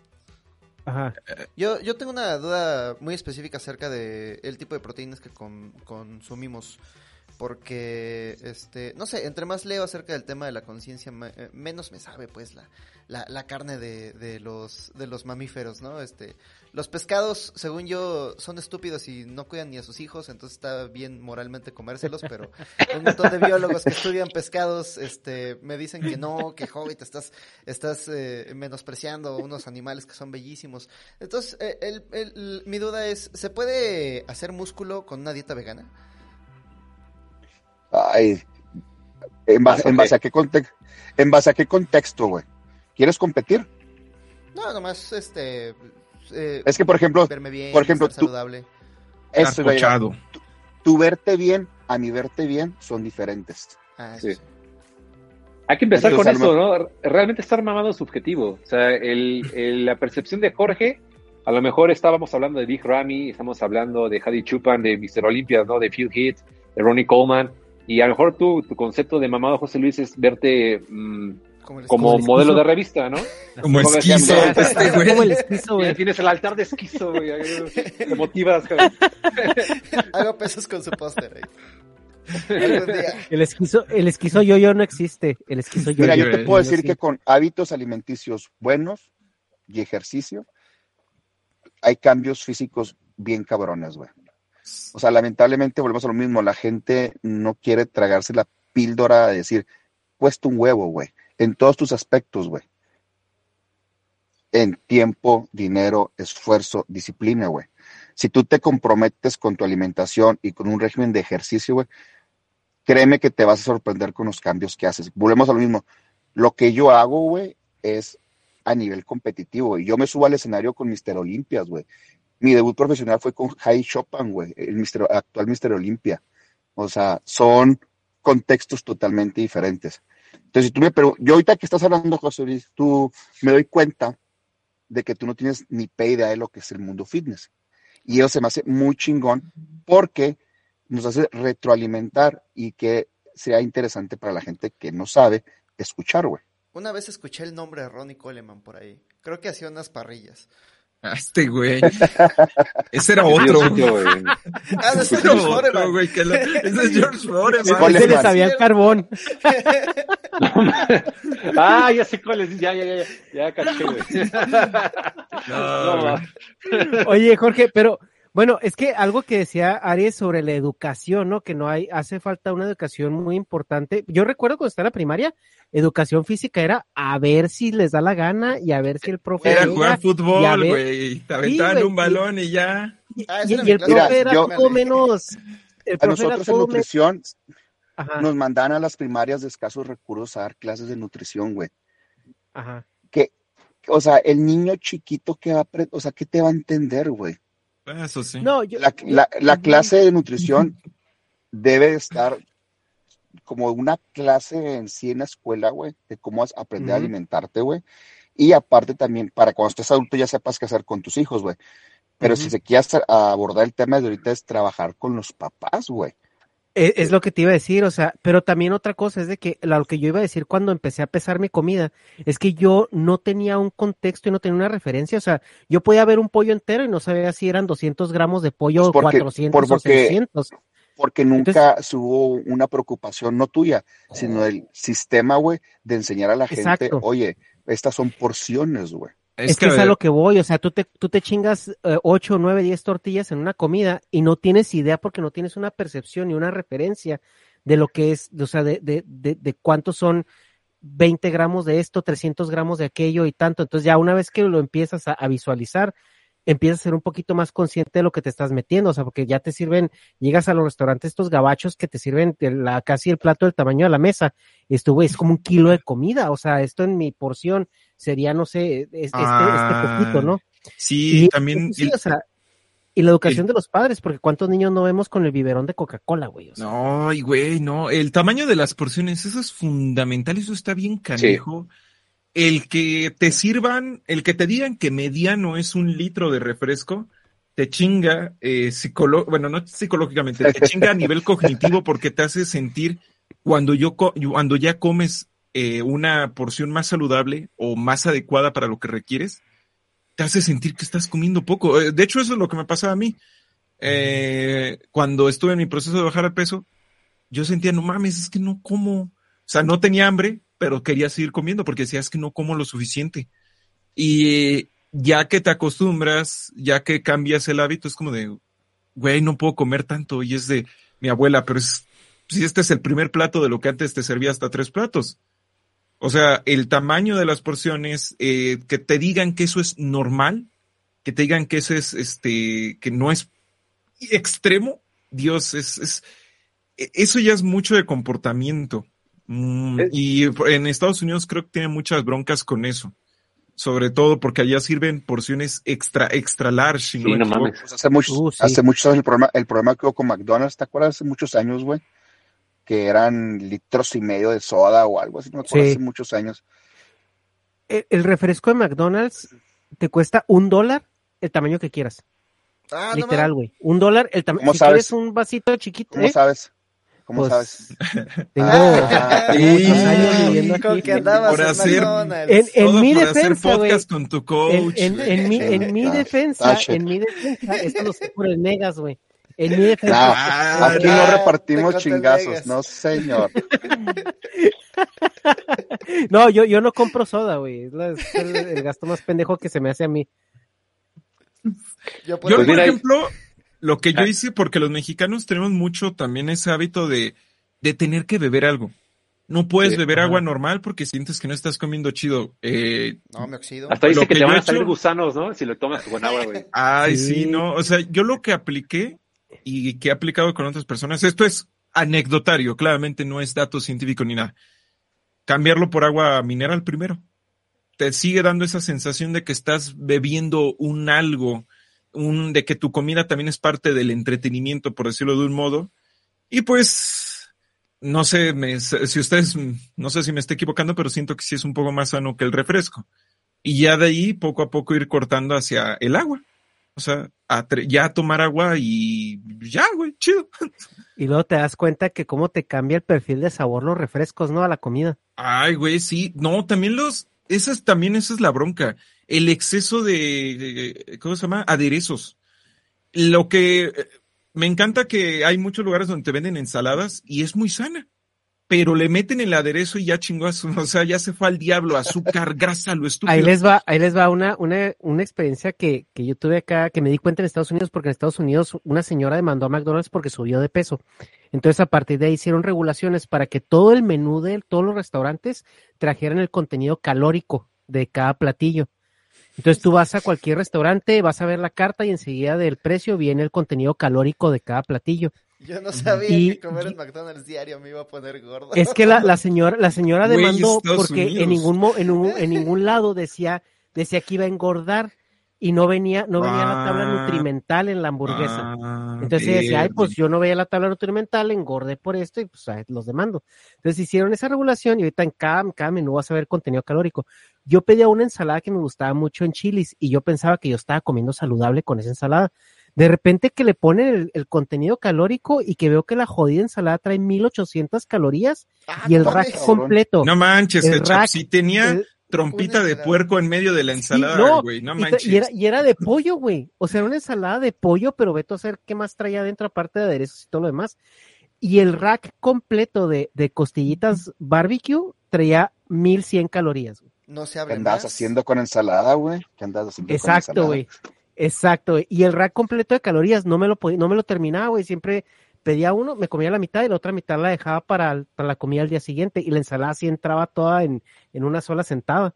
[SPEAKER 3] Ajá.
[SPEAKER 1] Yo, yo tengo una duda muy específica acerca de el tipo de proteínas que con- consumimos. Porque, este, no sé, entre más leo acerca del tema de la conciencia, eh, menos me sabe, pues, la, la, la carne de, de los, de los mamíferos, ¿no? Este, los pescados, según yo, son estúpidos y no cuidan ni a sus hijos, entonces está bien moralmente comérselos, pero un montón de biólogos que estudian pescados, este, me dicen que no, que Hobbit, estás, estás eh, menospreciando unos animales que son bellísimos. Entonces, eh, el- el- mi duda es, ¿se puede hacer músculo con una dieta vegana?
[SPEAKER 4] Ay, ¿en base, en
[SPEAKER 5] ok.
[SPEAKER 4] base a qué contexto? ¿En base a qué contexto, güey? ¿Quieres competir?
[SPEAKER 1] No, nomás, este, eh,
[SPEAKER 4] Es que, por ejemplo,
[SPEAKER 1] verme bien,
[SPEAKER 4] por ejemplo, tú-
[SPEAKER 1] saludable.
[SPEAKER 4] eso.
[SPEAKER 2] Arcochado.
[SPEAKER 4] tu verte bien a mi verte bien son diferentes.
[SPEAKER 1] Ah,
[SPEAKER 5] Sí.
[SPEAKER 1] sí.
[SPEAKER 5] Hay que empezar con eso, ¿no? Realmente estar mamado es subjetivo. O sea, el, el- la percepción de Jorge, a lo mejor estábamos hablando de Big Ramy, estamos hablando de Hadi Chupan, de Mr. Olympia, ¿no? De Phil Heath, de Ronnie Coleman, y a lo mejor tú, tu concepto de mamado José Luis es verte mm,
[SPEAKER 1] Como el
[SPEAKER 5] como
[SPEAKER 3] el
[SPEAKER 5] modelo de revista, ¿no?
[SPEAKER 2] Como
[SPEAKER 5] Como
[SPEAKER 2] esquizo. este
[SPEAKER 3] Como el
[SPEAKER 2] güey.
[SPEAKER 3] esquizo, güey.
[SPEAKER 5] Tienes el altar de esquizo, güey. Te motivas, cabrón.
[SPEAKER 1] Hago pesos con su póster día.
[SPEAKER 3] El esquizo, el esquizo yo-yo no existe. El esquizo yo-yo.
[SPEAKER 4] Mira, yo
[SPEAKER 2] yo-
[SPEAKER 4] te puedo decir
[SPEAKER 3] sí.
[SPEAKER 4] que con hábitos alimenticios buenos y ejercicio, hay cambios físicos bien cabrones, güey. O sea, lamentablemente volvemos a lo mismo. La gente no quiere tragarse la píldora de decir, cuesta un huevo, güey. En todos tus aspectos, güey. En tiempo, dinero, esfuerzo, disciplina, güey. Si tú te comprometes con tu alimentación y con un régimen de ejercicio, güey, créeme que te vas a sorprender con los cambios que haces. Volvemos a lo mismo. Lo que yo hago, güey, es a nivel competitivo. Y yo me subo al escenario con Mister Olimpias, güey. Mi debut profesional fue con Jai Chopin, güey, el actual Mister Olimpia. O sea, son contextos totalmente diferentes. Entonces, si tú me preguntas, yo ahorita que estás hablando, José Luis, tú me doy cuenta de que tú no tienes ni pe idea de lo que es el mundo fitness. Y eso se me hace muy chingón porque nos hace retroalimentar y que sea interesante para la gente que no sabe escuchar, güey.
[SPEAKER 1] Una vez escuché el nombre de Ronnie Coleman por ahí. Creo que hacía unas parrillas.
[SPEAKER 2] Este güey. Ese era otro.
[SPEAKER 5] güey.
[SPEAKER 1] Ah, ese
[SPEAKER 2] Ese
[SPEAKER 1] es
[SPEAKER 2] era
[SPEAKER 1] George
[SPEAKER 2] otro, güey. que lo- Ese es George Foreman.
[SPEAKER 4] ¿Cuál
[SPEAKER 3] Ese
[SPEAKER 4] es
[SPEAKER 3] le sabía el carbón.
[SPEAKER 5] ah, ya sé cuál es. Ya, ya, ya, ya, ya caché, güey.
[SPEAKER 2] No.
[SPEAKER 3] Oye, Jorge, pero bueno, es que algo que decía Aries sobre la educación, ¿no? Que no hay, hace falta una educación muy importante. Yo recuerdo cuando estaba en la primaria, educación física era a ver si les da la gana y a ver si el profe
[SPEAKER 2] Era
[SPEAKER 3] llega,
[SPEAKER 2] jugar fútbol,
[SPEAKER 3] ver-
[SPEAKER 2] güey. Te aventaban un balón y ya.
[SPEAKER 3] Y,
[SPEAKER 1] Ah,
[SPEAKER 3] y- y el profe
[SPEAKER 4] Mira,
[SPEAKER 3] era
[SPEAKER 4] yo-
[SPEAKER 3] todo menos. El
[SPEAKER 4] A
[SPEAKER 3] era
[SPEAKER 4] nosotros en nutrición
[SPEAKER 3] Ajá,
[SPEAKER 4] nos mandan a las primarias de escasos recursos a dar clases de nutrición, güey.
[SPEAKER 3] ajá.
[SPEAKER 4] O sea, el niño chiquito que va a, o sea, ¿qué te va a entender, güey?
[SPEAKER 2] Eso sí.
[SPEAKER 3] No, yo,
[SPEAKER 4] La, la- clase de nutrición debe estar como una clase en sí en la escuela, güey, de cómo aprender a alimentarte, güey. Y aparte también, para cuando estés adulto ya sepas qué hacer con tus hijos, güey. Pero si se quiere abordar el tema de ahorita es trabajar con los papás, güey.
[SPEAKER 3] Es, es lo que te iba a decir, o sea, pero también otra cosa es de que lo que yo iba a decir cuando empecé a pesar mi comida es que yo no tenía un contexto y no tenía una referencia, o sea, yo podía ver un pollo entero y no sabía si eran 200 gramos de pollo,
[SPEAKER 4] Pues porque-
[SPEAKER 3] 400
[SPEAKER 4] por-
[SPEAKER 3] o
[SPEAKER 4] porque-
[SPEAKER 3] 600.
[SPEAKER 4] Porque nunca hubo una preocupación, no tuya, sino del sistema, güey, de enseñar a la gente,
[SPEAKER 3] Exacto.
[SPEAKER 4] oye, estas son porciones, güey.
[SPEAKER 3] Es, que es a lo que voy, o sea, tú te, tú te chingas eh, 8, 9, 10 tortillas en una comida y no tienes idea porque no tienes una percepción ni una referencia de lo que es, o sea, de, de, de, de cuántos son 20 gramos de esto, 300 gramos de aquello y tanto. Entonces ya una vez que lo empiezas a, a visualizar, empiezas a ser un poquito más consciente de lo que te estás metiendo, o sea, porque ya te sirven, llegas a los restaurantes estos gabachos que te sirven la, casi el plato del tamaño de la mesa, y esto, güey, es como un kilo de comida, o sea, esto en mi porción sería, no sé, es- este,
[SPEAKER 2] Ah,
[SPEAKER 3] este poquito, ¿no?
[SPEAKER 2] Sí,
[SPEAKER 3] Y
[SPEAKER 2] también.
[SPEAKER 3] sí, o sea, y la educación de los padres, porque cuántos niños no vemos con el biberón de Coca-Cola, güey. O sea,
[SPEAKER 2] No, güey, no. El tamaño de las porciones, eso es fundamental, eso está bien canijo. El que te sirvan, el que te digan que mediano es un litro de refresco, te chinga, eh, psicolo- bueno, no psicológicamente, te chinga a nivel cognitivo porque te hace sentir cuando yo, co- cuando ya comes eh, una porción más saludable o más adecuada para lo que requieres, te hace sentir que estás comiendo poco. Eh, De hecho, eso es lo que me pasaba a mí. Eh, cuando estuve en mi proceso de bajar de peso, yo sentía, no mames, es que no como. O sea, no tenía hambre, pero quería seguir comiendo porque decía, es que no como lo suficiente. Y ya que te acostumbras, ya que cambias el hábito, es como de, güey, no puedo comer tanto. Y es de mi abuela, pero si este es el primer plato de lo que antes te servía hasta tres platos. O sea, el tamaño de las porciones, eh, que te digan que eso es normal, que te digan que eso es, este, que no es extremo, Dios, es, es, e- eso ya es mucho de comportamiento. Mm, y en Estados Unidos creo que tiene muchas broncas con eso. Sobre todo porque allá sirven porciones extra, extra large. si
[SPEAKER 5] Sí,
[SPEAKER 2] me
[SPEAKER 5] no
[SPEAKER 2] equivoco.
[SPEAKER 5] mames.
[SPEAKER 4] Pues hace muchos,
[SPEAKER 3] Uh, sí.
[SPEAKER 4] hace muchos años el problema, el problema que hubo con McDonald's, ¿te acuerdas? Hace muchos años, güey, que eran litros y medio de soda o algo así, no me acuerdo,
[SPEAKER 3] Sí.
[SPEAKER 4] hace muchos años.
[SPEAKER 3] el, el refresco de McDonald's te cuesta un dólar el tamaño que quieras.
[SPEAKER 1] Ah, no
[SPEAKER 3] literal, güey. Un dólar el tamaño.
[SPEAKER 4] ¿Cómo
[SPEAKER 3] Si
[SPEAKER 4] sabes?
[SPEAKER 3] quieres un vasito chiquito,
[SPEAKER 4] ¿Cómo
[SPEAKER 3] ¿eh?
[SPEAKER 4] sabes? ¿Cómo
[SPEAKER 3] Pues,
[SPEAKER 4] sabes?
[SPEAKER 3] Tengo
[SPEAKER 4] Ah,
[SPEAKER 3] muchos
[SPEAKER 2] sí.
[SPEAKER 3] años viviendo aquí.
[SPEAKER 1] que andabas
[SPEAKER 2] Por
[SPEAKER 1] en
[SPEAKER 2] hacer-
[SPEAKER 1] McDonald's.
[SPEAKER 3] En- mi
[SPEAKER 2] por hacer
[SPEAKER 3] defensa, güey.
[SPEAKER 2] podcast con tu coach.
[SPEAKER 3] En, en,
[SPEAKER 2] güey.
[SPEAKER 3] en mi, en mi
[SPEAKER 4] Ah,
[SPEAKER 3] defensa,
[SPEAKER 4] ah,
[SPEAKER 3] en mi defensa, esto lo sé por el Negas, güey. En mi defensa,
[SPEAKER 4] No,
[SPEAKER 2] Ah,
[SPEAKER 4] aquí
[SPEAKER 1] no,
[SPEAKER 4] repartimos chingazos, no señor.
[SPEAKER 3] no, yo, yo no compro soda, güey. Es, la- es el, el gasto más pendejo que se me hace a mí.
[SPEAKER 1] Yo, por
[SPEAKER 2] Yo,
[SPEAKER 5] Pues
[SPEAKER 2] por
[SPEAKER 5] mira,
[SPEAKER 2] ejemplo, lo que yo
[SPEAKER 5] Ah.
[SPEAKER 2] hice, porque los mexicanos tenemos mucho también ese hábito de, de tener que beber algo. No puedes
[SPEAKER 4] Sí,
[SPEAKER 2] beber
[SPEAKER 3] ajá.
[SPEAKER 2] agua normal porque sientes que no estás comiendo chido. Eh,
[SPEAKER 1] No, me oxido.
[SPEAKER 5] Hasta dice que,
[SPEAKER 2] que
[SPEAKER 5] te van a salir
[SPEAKER 2] hecho-
[SPEAKER 5] gusanos, ¿no? Si lo tomas con agua, güey.
[SPEAKER 2] ay,
[SPEAKER 3] Sí.
[SPEAKER 2] sí, no. O sea, yo lo que apliqué y que he aplicado con otras personas, esto es anecdotario, claramente no es dato científico ni nada. Cambiarlo por agua mineral primero. Te sigue dando esa sensación de que estás bebiendo un algo, un, de que tu comida también es parte del entretenimiento, por decirlo de un modo. Y pues, no sé, me- si ustedes, no sé si me estoy equivocando, pero siento que sí es un poco más sano que el refresco. Y ya de ahí, poco a poco, ir cortando hacia el agua. O sea, a ya tomar agua y ya, güey, chido.
[SPEAKER 3] Y luego te das cuenta que cómo te cambia el perfil de sabor los refrescos, ¿no? A la comida.
[SPEAKER 2] Ay, güey, sí. No, también los, esa es, también esa es la bronca. El exceso de, ¿cómo se llama? Aderezos. Lo que, eh, me encanta que hay muchos lugares donde te venden ensaladas y es muy sana. Pero le meten el aderezo y ya chingó a su- o sea, ya se fue al diablo, azúcar, grasa, lo estúpido.
[SPEAKER 3] Ahí les va, ahí les va una, una, una experiencia que, que yo tuve acá, que me di cuenta en Estados Unidos, porque en Estados Unidos una señora demandó a McDonald's porque subió de peso. Entonces, a partir de ahí hicieron regulaciones para que todo el menú de todos los restaurantes trajeran el contenido calórico de cada platillo. Entonces tú vas a cualquier restaurante, vas a ver la carta y enseguida del precio viene el contenido calórico de cada platillo.
[SPEAKER 1] Yo no sabía
[SPEAKER 3] Y-
[SPEAKER 1] que comer en McDonald's diario me iba a poner gordo.
[SPEAKER 3] Es que la, la señora, la señora demandó porque
[SPEAKER 2] Unidos.
[SPEAKER 3] en ningún, en, un- en ningún lado decía, decía que iba a engordar y no venía, no venía la tabla
[SPEAKER 2] Ah.
[SPEAKER 3] nutrimental en la hamburguesa.
[SPEAKER 2] Ah,
[SPEAKER 3] Entonces ella decía, ay, pues yo no veía la tabla nutrimental, engordé por esto y pues los demando. Entonces hicieron esa regulación y ahorita en cada, cada menú vas a ver contenido calórico. Yo pedía una ensalada que me gustaba mucho en chilis y yo pensaba que yo estaba comiendo saludable con esa ensalada. De repente que le ponen el, el contenido calórico y que veo que la jodida ensalada trae 1800 calorías
[SPEAKER 1] Ah,
[SPEAKER 3] y el rack completo.
[SPEAKER 2] No manches,
[SPEAKER 3] El rack,
[SPEAKER 2] sí tenía
[SPEAKER 3] el-
[SPEAKER 2] trompita de puerco en medio de la ensalada,
[SPEAKER 3] no,
[SPEAKER 2] güey, no manches.
[SPEAKER 3] y era, y era de pollo, güey. O sea, era una ensalada de pollo, pero veto a saber qué más traía adentro aparte de aderezos y todo lo demás. Y el rack completo de, de costillitas barbecue traía 1100 calorías. güey.
[SPEAKER 1] No se
[SPEAKER 4] ¿Qué
[SPEAKER 1] abre
[SPEAKER 4] andas
[SPEAKER 1] más.
[SPEAKER 4] haciendo con ensalada, güey? ¿Qué andas haciendo con
[SPEAKER 3] Exacto, güey. Exacto. Y el rack completo de calorías no me lo podía, no me lo terminaba, güey. Siempre pedía uno, me comía la mitad y la otra mitad la dejaba para, para la comida al día siguiente. Y la ensalada así entraba toda en, en una sola sentada.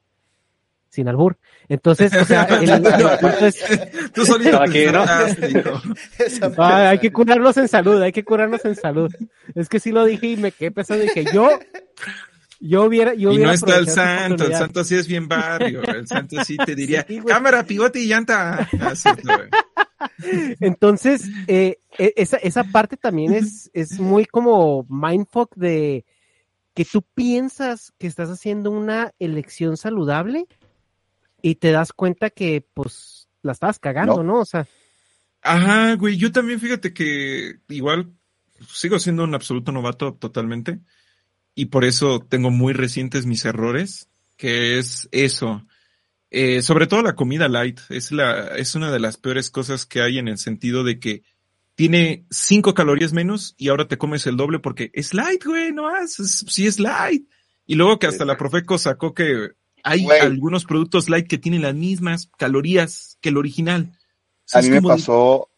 [SPEAKER 3] Sin albur. Entonces, o sea, el, el punto es-
[SPEAKER 2] Tú solito
[SPEAKER 5] ¿no?
[SPEAKER 3] Ay, hay que curarnos en salud, hay que curarnos en salud. Es que sí lo dije y me quedé pensando, dije, yo, yo hubiera, yo
[SPEAKER 2] Y
[SPEAKER 3] hubiera
[SPEAKER 2] no está el santo, el santo sí es bien barrio, el santo sí te diría,
[SPEAKER 3] Sí,
[SPEAKER 2] cámara, pivote y llanta. Así, güey.
[SPEAKER 3] Entonces, eh, e- esa, esa parte también es, es muy como mindfuck de que tú piensas que estás haciendo una elección saludable y te das cuenta que, pues, la estabas cagando,
[SPEAKER 4] No.
[SPEAKER 3] ¿no? O sea,
[SPEAKER 2] Ajá, güey, yo también fíjate que igual sigo siendo un absoluto novato totalmente y por eso tengo muy recientes mis errores, que es eso. Eh, sobre todo la comida light, es la, es una de las peores cosas que hay en el sentido de que tiene cinco calorías menos y ahora te comes el doble porque es light, güey, no es, es- sí es light. Y luego que hasta la Profeco sacó que hay
[SPEAKER 4] Güey.
[SPEAKER 2] algunos productos light que tienen las mismas calorías que el original. O sea,
[SPEAKER 4] A mí me
[SPEAKER 2] de-
[SPEAKER 4] pasó,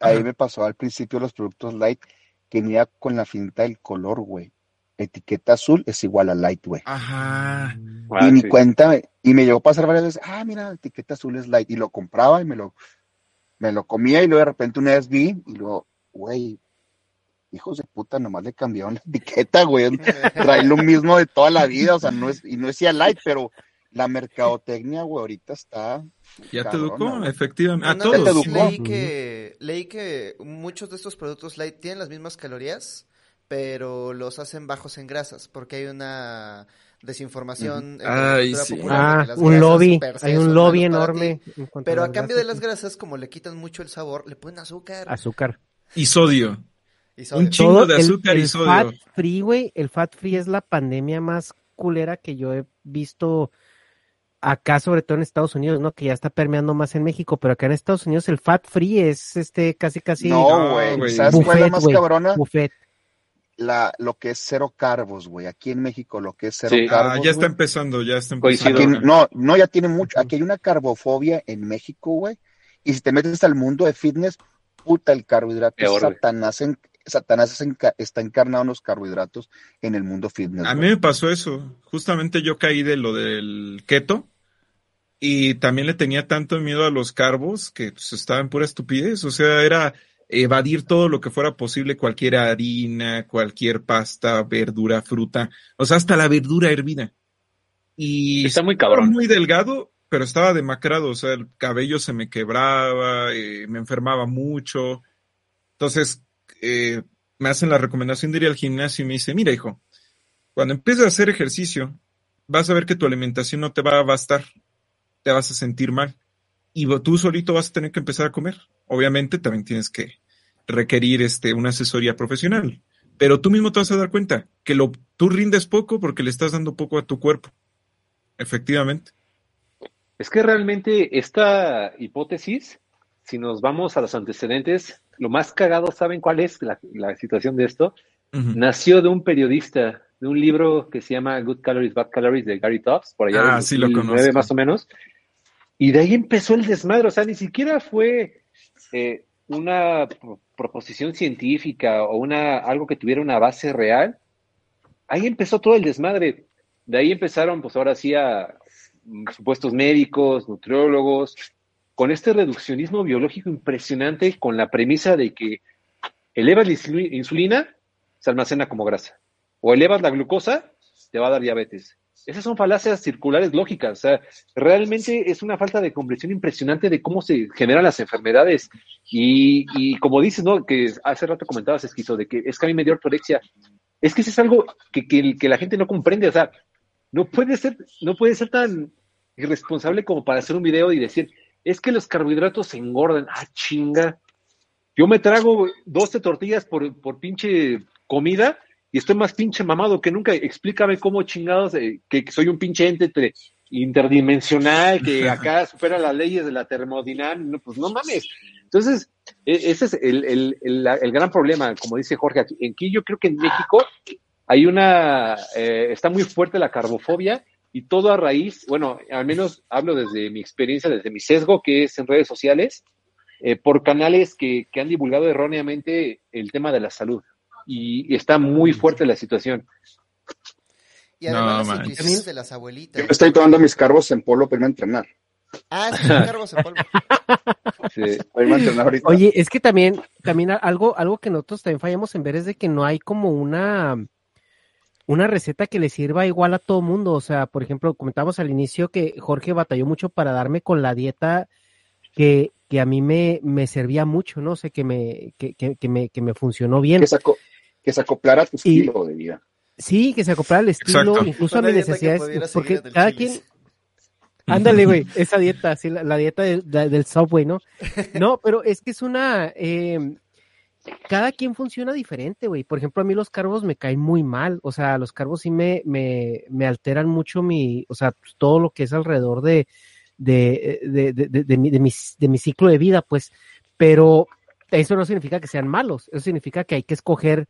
[SPEAKER 4] a mí me pasó al principio los productos light que venía con la finta del color, güey. Etiqueta azul es igual a light, güey.
[SPEAKER 2] Ajá.
[SPEAKER 5] Ah,
[SPEAKER 4] y ni
[SPEAKER 5] sí.
[SPEAKER 4] cuenta, y me llegó a pasar varias veces, ah, mira, etiqueta azul es light, y lo compraba y me lo, me lo comía y luego de repente una vez vi y luego, güey, hijos de puta, nomás le cambiaron la etiqueta, güey, trae lo mismo de toda la vida, o sea, no es, y no decía light, pero la mercadotecnia, güey, ahorita está,
[SPEAKER 2] Ya te educó,
[SPEAKER 4] güey.
[SPEAKER 2] efectivamente. A
[SPEAKER 1] Una
[SPEAKER 2] todos.
[SPEAKER 1] leí que, leí que muchos de estos productos light tienen las mismas calorías, pero los hacen bajos en grasas, porque hay una desinformación entre la
[SPEAKER 2] Ay,
[SPEAKER 1] cultura
[SPEAKER 2] sí.
[SPEAKER 1] popular de
[SPEAKER 3] ah, un lobby, hay un lobby
[SPEAKER 1] ti.
[SPEAKER 3] enorme. en
[SPEAKER 1] Pero a cambio de las grasas, como le quitan mucho el sabor, le ponen azúcar.
[SPEAKER 3] Azúcar.
[SPEAKER 2] Y sodio.
[SPEAKER 1] y sodio.
[SPEAKER 2] un chingo
[SPEAKER 3] Todo
[SPEAKER 2] de
[SPEAKER 3] el-
[SPEAKER 2] azúcar y
[SPEAKER 3] el
[SPEAKER 2] sodio.
[SPEAKER 3] Fat free, güey, el fat free es la pandemia más culera que yo he visto acá sobre todo en Estados Unidos, ¿no? Que ya está permeando más en México, pero acá en Estados Unidos el fat free es este casi casi
[SPEAKER 4] No, güey. ¿Sabes cuál es la más cabrona?
[SPEAKER 3] buffet.
[SPEAKER 4] La, lo que es cero carbos, güey. Aquí en México lo que es cero
[SPEAKER 5] Sí.
[SPEAKER 4] carbos.
[SPEAKER 2] Ah, ya está empezando, ya está
[SPEAKER 5] Coincido.
[SPEAKER 2] empezando.
[SPEAKER 4] Aquí, no, no, ya tiene mucho. Aquí hay una carbofobia en México, güey. Y si te metes al mundo de fitness, puta, el carbohidrato
[SPEAKER 5] Peor.
[SPEAKER 4] Satanás, en- Satanás es enca- está encarnado en los carbohidratos en el mundo fitness.
[SPEAKER 2] A mí me pasó eso. Justamente yo caí de lo del keto y también le tenía tanto miedo a los carbos que pues, estaba en pura estupidez. O sea, era evadir todo lo que fuera posible, cualquier harina, cualquier pasta, verdura, fruta, o sea, hasta la verdura hervida. Y
[SPEAKER 5] Está muy
[SPEAKER 2] estaba
[SPEAKER 5] cabrón.
[SPEAKER 2] muy delgado, pero estaba demacrado, o sea, el cabello se me quebraba, eh, me enfermaba mucho. Entonces, eh, me hacen la recomendación de ir al gimnasio y me dice, mira, hijo, cuando empieces a hacer ejercicio, vas a ver que tu alimentación no te va a bastar, te vas a sentir mal y tú solito vas a tener que empezar a comer. Obviamente también tienes que requerir este, una asesoría profesional, pero tú mismo te vas a dar cuenta que lo, tú rindes poco porque le estás dando poco a tu cuerpo. Efectivamente.
[SPEAKER 5] Es que realmente esta hipótesis, si nos vamos a los antecedentes, lo más cagado, ¿saben cuál es la, la situación de esto? Nació de un periodista, de un libro que se llama Good Calories, Bad Calories de Gary Tops, por allá
[SPEAKER 2] Ah, sí lo
[SPEAKER 5] 2009
[SPEAKER 2] conozco.
[SPEAKER 5] más o menos. Y de ahí empezó el desmadre, o sea, ni siquiera fue eh, una pro- proposición científica o una, algo que tuviera una base real. Ahí empezó todo el desmadre. De ahí empezaron, pues ahora sí, a mm, supuestos médicos, nutriólogos, con este reduccionismo biológico impresionante, con la premisa de que elevas la insu- insulina, se almacena como grasa. O elevas la glucosa, te va a dar diabetes. Esas son falacias circulares lógicas. O sea, realmente es una falta de comprensión impresionante de cómo se generan las enfermedades. Y, y como dices, ¿no? Que hace rato comentabas, Esquizo, de que es que a mí me dio ortorexia. Es que eso es algo que, que, la gente no comprende. O sea, no puede ser, no puede ser tan irresponsable como para hacer un video y decir, es que los carbohidratos se engordan. Ah, chinga. Yo me trago 12 tortillas por, por pinche comida y estoy más pinche mamado que nunca. Explícame cómo chingados, eh, que, que soy un pinche ente entre- interdimensional, que acá supera las leyes de la termodinámica. No, pues no mames. Entonces, e- ese es el, el- el- el gran problema, como dice Jorge, aquí, aquí yo creo que en México hay una, eh, está muy fuerte la carbofobia y todo a raíz, bueno, al menos hablo desde mi experiencia, desde mi sesgo, que es en redes sociales, eh, por canales que, que han divulgado erróneamente el tema de la salud. Y, está muy fuerte la situación.
[SPEAKER 1] Y además
[SPEAKER 2] No,
[SPEAKER 1] las de las abuelitas.
[SPEAKER 4] Yo me estoy tomando mis carbos en polvo para irme a entrenar.
[SPEAKER 1] Ah, sí, carbos en polvo.
[SPEAKER 5] Sí.
[SPEAKER 4] Para irme a entrenar ahorita.
[SPEAKER 3] Oye, es que también, también algo, algo que nosotros también fallamos en ver es de que no hay como una, una receta que le sirva igual a todo mundo. O sea, por ejemplo, comentamos al inicio que Jorge batalló mucho para darme con la dieta que, que a mí me, me servía mucho, ¿no? O sea, que me, que, que, que me, que me funcionó bien.
[SPEAKER 4] que, se aco- que se acoplara a tu
[SPEAKER 3] Y-
[SPEAKER 4] estilo de vida.
[SPEAKER 3] Sí, que se acoplara al estilo,
[SPEAKER 2] Exacto.
[SPEAKER 3] incluso a mis necesidades, porque cada quien, ándale, güey, esa dieta, sí, la, la dieta de- de- del Subway, ¿no? No, pero es que es una, eh, cada quien funciona diferente, güey. Por ejemplo, a mí los carbos me caen muy mal, o sea, los carbos sí me, me, me alteran mucho mi, o sea, pues, todo lo que es alrededor de, de, de, de, de, de mi, de mi, de mi ciclo de vida, pues, pero eso no significa que sean malos, eso significa que hay que escoger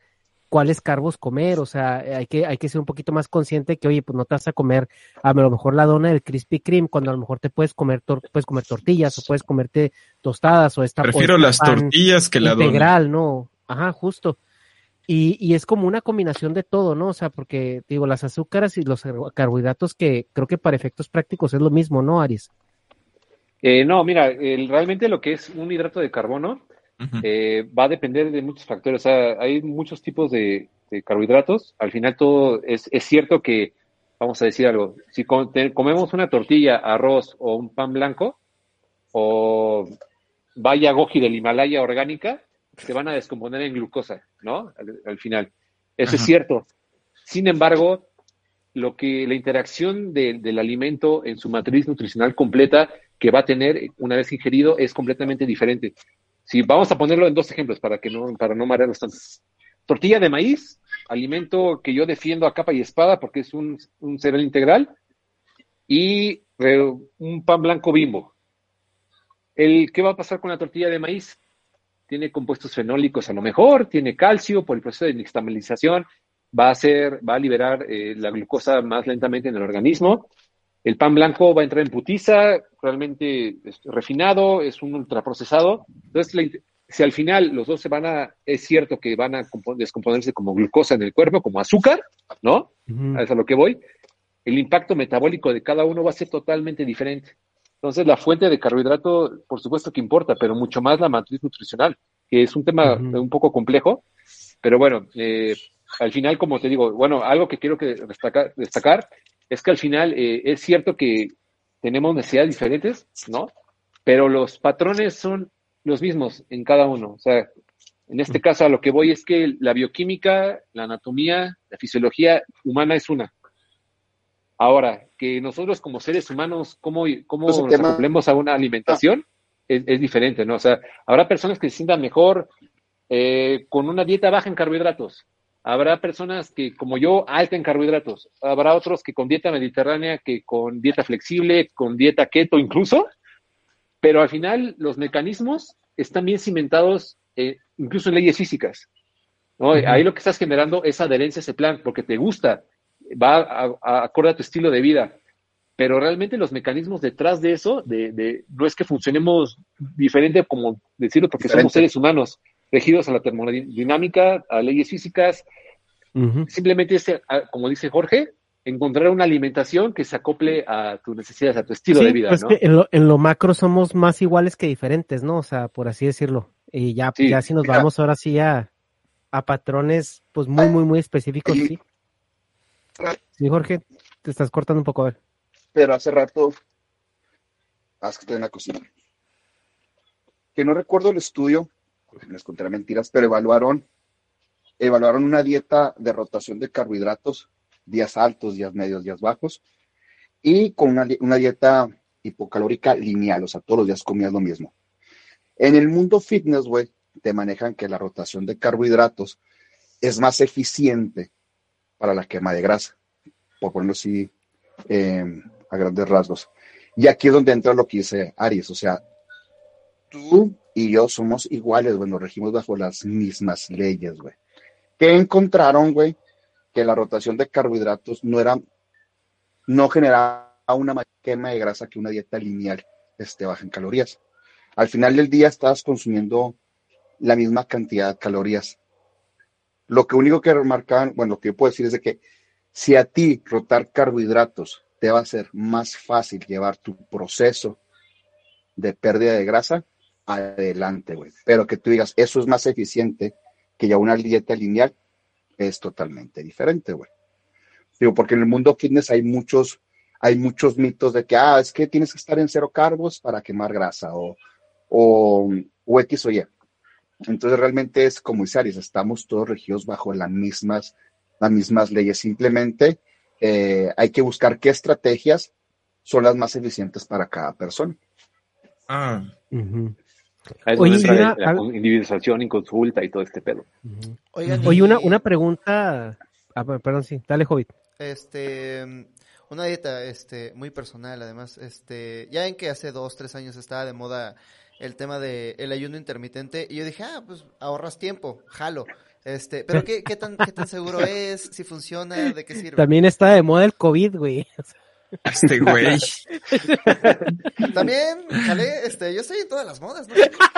[SPEAKER 3] cuáles carbos comer, o sea, hay que, hay que ser un poquito más consciente que, oye, pues no te vas a comer a lo mejor la dona del Krispy Kreme, cuando a lo mejor te puedes comer, tor- puedes comer tortillas o puedes comerte tostadas o esta o
[SPEAKER 2] Prefiero las
[SPEAKER 3] pan
[SPEAKER 2] tortillas que la dona.
[SPEAKER 3] integral, ¿no? Ajá, justo. Y, y es como una combinación de todo, ¿no? O sea, porque, digo, las azúcares y los carbohidratos que creo que para efectos prácticos es lo mismo, ¿no, Aries?
[SPEAKER 5] Eh, no, mira, el- realmente lo que es un hidrato de carbono Eh, va a depender de muchos factores. O sea, hay muchos tipos de, de carbohidratos. Al final todo es, es cierto que, vamos a decir algo, si com- comemos una tortilla, arroz o un pan blanco, o vaya goji del Himalaya orgánica, se van a descomponer en glucosa, ¿no? Al, al final. Eso es cierto. Sin embargo, lo que la interacción de- del alimento en su matriz nutricional completa que va a tener una vez ingerido es completamente diferente. Si vamos a ponerlo en dos ejemplos para que no para no marearnos tanto. Tortilla de maíz, alimento que yo defiendo a capa y espada porque es un, un cereal integral y un pan blanco bimbo. El, ¿Qué va a pasar con la tortilla de maíz? Tiene compuestos fenólicos a lo mejor, tiene calcio por el proceso de nixtamalización, va a hacer, va a liberar eh, la glucosa más lentamente en el organismo. El pan blanco va a entrar en putiza, realmente es refinado, es un ultraprocesado. Entonces, si al final los dos se van a, es cierto que van a descomponerse como glucosa en el cuerpo, como azúcar, ¿no? Eso es a lo que voy. El impacto metabólico de cada uno va a ser totalmente diferente. Entonces, la fuente de carbohidrato, por supuesto que importa, pero mucho más la matriz nutricional, que es un tema un poco complejo. Pero bueno, eh, al final, como te digo, bueno, algo que quiero que destacar, destacar es que al final eh, es cierto que tenemos necesidades diferentes, ¿no? Pero los patrones son los mismos en cada uno. O sea, en este caso a lo que voy es que la bioquímica, la anatomía, la fisiología humana es una. Ahora, que nosotros como seres humanos, ¿cómo, cómo pues nos acoplemos a una alimentación? Es, diferente, ¿no? O sea, habrá personas que se sientan mejor eh, con una dieta baja en carbohidratos. Habrá personas que, como yo, alta en carbohidratos. Habrá otros que con dieta mediterránea, que con dieta flexible, con dieta keto incluso. Pero al final los mecanismos están bien cimentados eh, incluso en leyes físicas. Ahí lo que estás generando es adherencia a ese plan porque te gusta, va a, acorde a tu estilo de vida. Pero realmente los mecanismos detrás de eso, de, no es que funcionemos diferente como decirlo, porque somos seres humanos regidos a la termodinámica, a leyes físicas. Simplemente es, como dice Jorge, encontrar una alimentación que se acople a tus necesidades, a tu estilo de vida. Pues
[SPEAKER 3] en, lo, macro somos más iguales que diferentes, ¿no? O sea, por así decirlo. Y ya, ya si nos vamos ahora sí a, a patrones, pues muy, muy, muy específicos, sí. Sí, Jorge, te estás cortando un poco, a ver.
[SPEAKER 4] Pero hace rato, haz que estoy en la cocina. Que no recuerdo el estudio, les contaré mentiras, pero evaluaron, evaluaron una dieta de rotación de carbohidratos, días altos, días medios, días bajos, y con una, dieta hipocalórica lineal, o sea, todos los días comías lo mismo. En el mundo fitness, güey, te manejan que la rotación de carbohidratos es más eficiente para la quema de grasa, por ponerlo así eh, a grandes rasgos. Y aquí es donde entra lo que dice Aries, o sea, tú y yo somos iguales, güey, nos regimos bajo las mismas leyes, güey. ¿Qué encontraron, güey? Que la rotación de carbohidratos no era, no generaba una quema de grasa que una dieta lineal este, baja en calorías. Al final del día estabas consumiendo la misma cantidad de calorías. Lo que único que remarcaban, bueno, lo que yo puedo decir es de que si a ti rotar carbohidratos te va a ser más fácil llevar tu proceso de pérdida de grasa, adelante, güey. Pero que tú digas, eso es más eficiente que ya una dieta lineal, es totalmente diferente, güey. Digo, porque en el mundo fitness hay muchos, hay muchos mitos de que, ah, es que tienes que estar en cero carbos para quemar grasa o, o, o X o Y. Entonces realmente es como dice estamos todos regidos bajo las mismas, las mismas leyes. Simplemente eh, hay que buscar qué estrategias son las más eficientes para cada persona.
[SPEAKER 2] Ah.
[SPEAKER 5] Oye, una, la individualización y consulta y todo este pedo.
[SPEAKER 3] Oye, una, una pregunta. Ah, perdón, sí, dale, Hobbit.
[SPEAKER 1] Este, una dieta, este, muy personal, además, este, ya en que hace dos, tres años estaba de moda el tema de el ayuno intermitente y yo dije, ah, pues ahorras tiempo, jalo. Este, pero ¿qué, qué, tan, qué tan seguro es? ¿Si funciona? ¿De qué sirve?
[SPEAKER 3] También está de moda el COVID, güey.
[SPEAKER 2] Este güey.
[SPEAKER 1] También, jale, este, yo estoy en todas las modas, ¿no?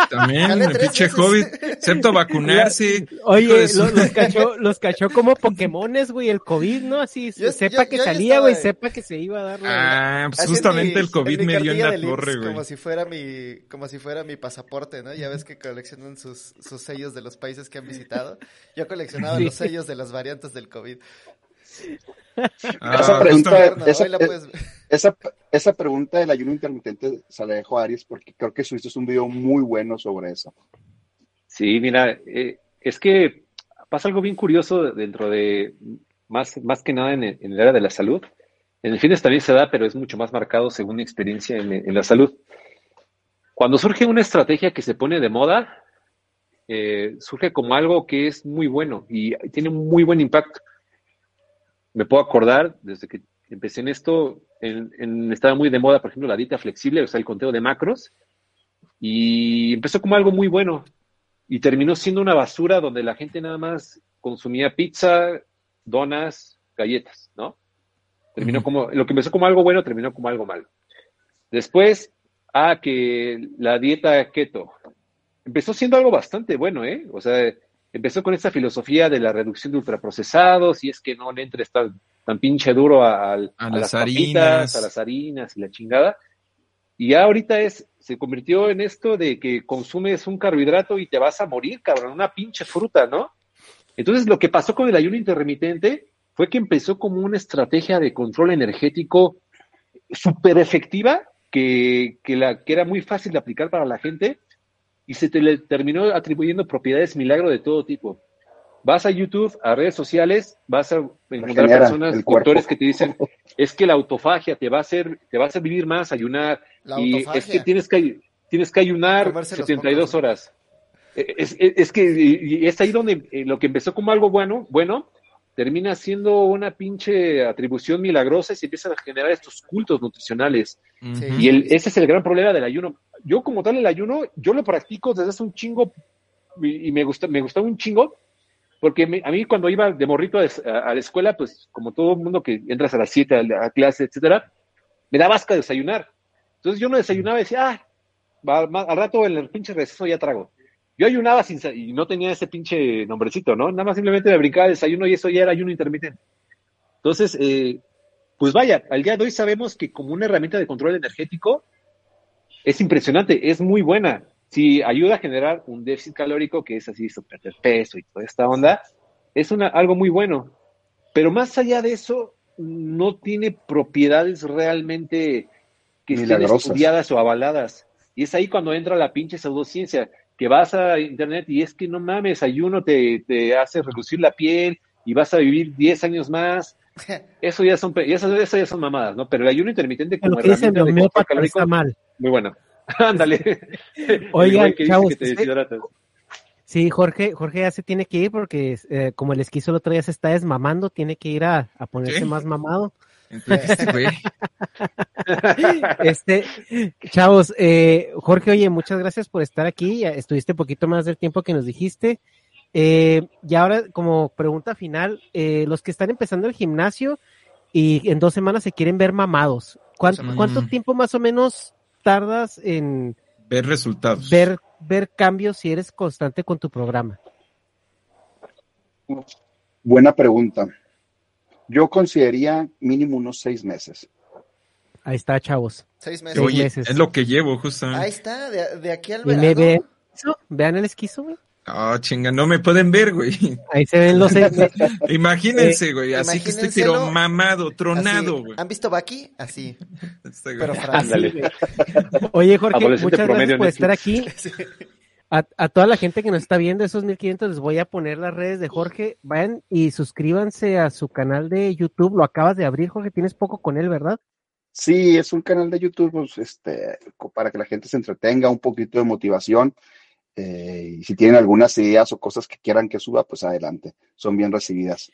[SPEAKER 2] También, el pinche COVID, excepto vacunarse.
[SPEAKER 3] Oye, los, cachó, los cachó como Pokémones, güey, el COVID, ¿no? Así, sepa que salía, güey, sepa que se iba a dar.
[SPEAKER 2] Ah, pues justamente el COVID me dio en la torre, güey.
[SPEAKER 1] Como si fuera mi, como si fuera mi pasaporte, ¿no? Ya ves que coleccionan sus, sus sellos de los países que han visitado. Yo coleccionaba los sellos de las variantes del COVID.
[SPEAKER 4] Ah, esa, pregunta, esa, esa, pregunta del ayuno intermitente se la dejo a Aries porque creo que subiste un video muy bueno sobre eso.
[SPEAKER 5] Sí, mira, eh, es que pasa algo bien curioso dentro de, más, más que nada en el, área de la salud. En el fitness también se da, pero es mucho más marcado según mi experiencia en, la salud. Cuando surge una estrategia que se pone de moda, eh, surge como algo que es muy bueno y tiene un muy buen impacto me puedo acordar desde que empecé en esto, en, estaba muy de moda, por ejemplo, la dieta flexible, o sea, el conteo de macros, y empezó como algo muy bueno, y terminó siendo una basura donde la gente nada más consumía pizza, donas, galletas, ¿no? Terminó como, lo que empezó como algo bueno, terminó como algo malo. Después, ah, que la dieta keto. Empezó siendo algo bastante bueno, ¿eh? O sea, empezó con esta filosofía de la reducción de ultraprocesados y es que no le entre tan, tan pinche duro a, las, harinas, a las harinas y la chingada. Y ya ahorita es, se convirtió en esto de que consumes un carbohidrato y te vas a morir, cabrón, una pinche fruta, ¿no? Entonces lo que pasó con el ayuno intermitente fue que empezó como una estrategia de control energético súper efectiva, que, la, que era muy fácil de aplicar para la gente, y se te le terminó atribuyendo propiedades milagro de todo tipo. Vas a YouTube, a redes sociales, vas a encontrar personas, doctores que te dicen, es que la autofagia te va a hacer, te va a hacer vivir más, ayunar, y es que tienes que, tienes que ayunar 72 horas. E, es, es, que es ahí donde eh, lo que empezó como algo bueno, bueno, termina siendo una pinche atribución milagrosa y se empiezan a generar estos cultos nutricionales. Y el, ese es el gran problema del ayuno. Yo como tal el ayuno, yo lo practico desde hace un chingo y, me gusta, me gustaba un chingo, porque a mí cuando iba de morrito a, la escuela, pues como todo el mundo que entras a las 7 a, a, clase, etcétera, me daba asca desayunar. Entonces yo no desayunaba y decía, ah, al rato en el pinche receso ya trago. Yo ayunaba sin, y no tenía ese pinche nombrecito, ¿no? Nada más simplemente me brincaba el desayuno y eso ya era ayuno intermitente. Entonces, eh, pues vaya, al día de hoy sabemos que como una herramienta de control energético es impresionante, es muy buena. Si ayuda a generar un déficit calórico, que es así, perder peso y toda esta onda, es una, algo muy bueno. Pero más allá de eso, no tiene propiedades realmente que estén estudiadas o avaladas. Y es ahí cuando entra la pinche pseudociencia que vas a internet y es que no mames, ayuno te, te hace reducir la piel y vas a vivir 10 años más. Eso ya son eso, eso ya son mamadas, ¿no? Pero el ayuno intermitente como
[SPEAKER 3] Lo que herramienta de está mal.
[SPEAKER 5] Muy bueno. Ándale.
[SPEAKER 3] Oigan, chavos, Sí, Jorge, Jorge ya se tiene que ir porque eh, como el esquizo el otro día se está desmamando, tiene que ir a, a ponerse más mamado. este, chavos, eh, Jorge, oye, muchas gracias por estar aquí. Estuviste poquito más del tiempo que nos dijiste. Eh, y ahora, como pregunta final, eh, los que están empezando el gimnasio y en dos semanas se quieren ver mamados, ¿cuánto, ¿cuánto tiempo más o menos tardas en
[SPEAKER 2] ver resultados?
[SPEAKER 3] Ver, ver cambios si eres constante con tu programa.
[SPEAKER 4] Buena pregunta yo consideraría mínimo unos seis meses.
[SPEAKER 3] Ahí está, chavos.
[SPEAKER 1] Seis meses.
[SPEAKER 2] Es lo que llevo, justo.
[SPEAKER 1] Ahí está, de, aquí al verano.
[SPEAKER 3] Vean el esquizo, güey.
[SPEAKER 2] Ah, chinga, no me pueden ver, güey.
[SPEAKER 3] Ahí se ven los seis
[SPEAKER 2] Imagínense, güey, así que estoy pero mamado, tronado, güey.
[SPEAKER 1] ¿Han visto Baki? Así.
[SPEAKER 3] pero Oye, Jorge, muchas gracias por estar aquí. A, toda la gente que nos está viendo, esos 1500, les voy a poner las redes de Jorge. Vayan y suscríbanse a su canal de YouTube. Lo acabas de abrir, Jorge. Tienes poco con él, ¿verdad?
[SPEAKER 4] Sí, es un canal de YouTube pues, este, para que la gente se entretenga, un poquito de motivación. Eh, y si tienen algunas ideas o cosas que quieran que suba, pues adelante. Son bien recibidas.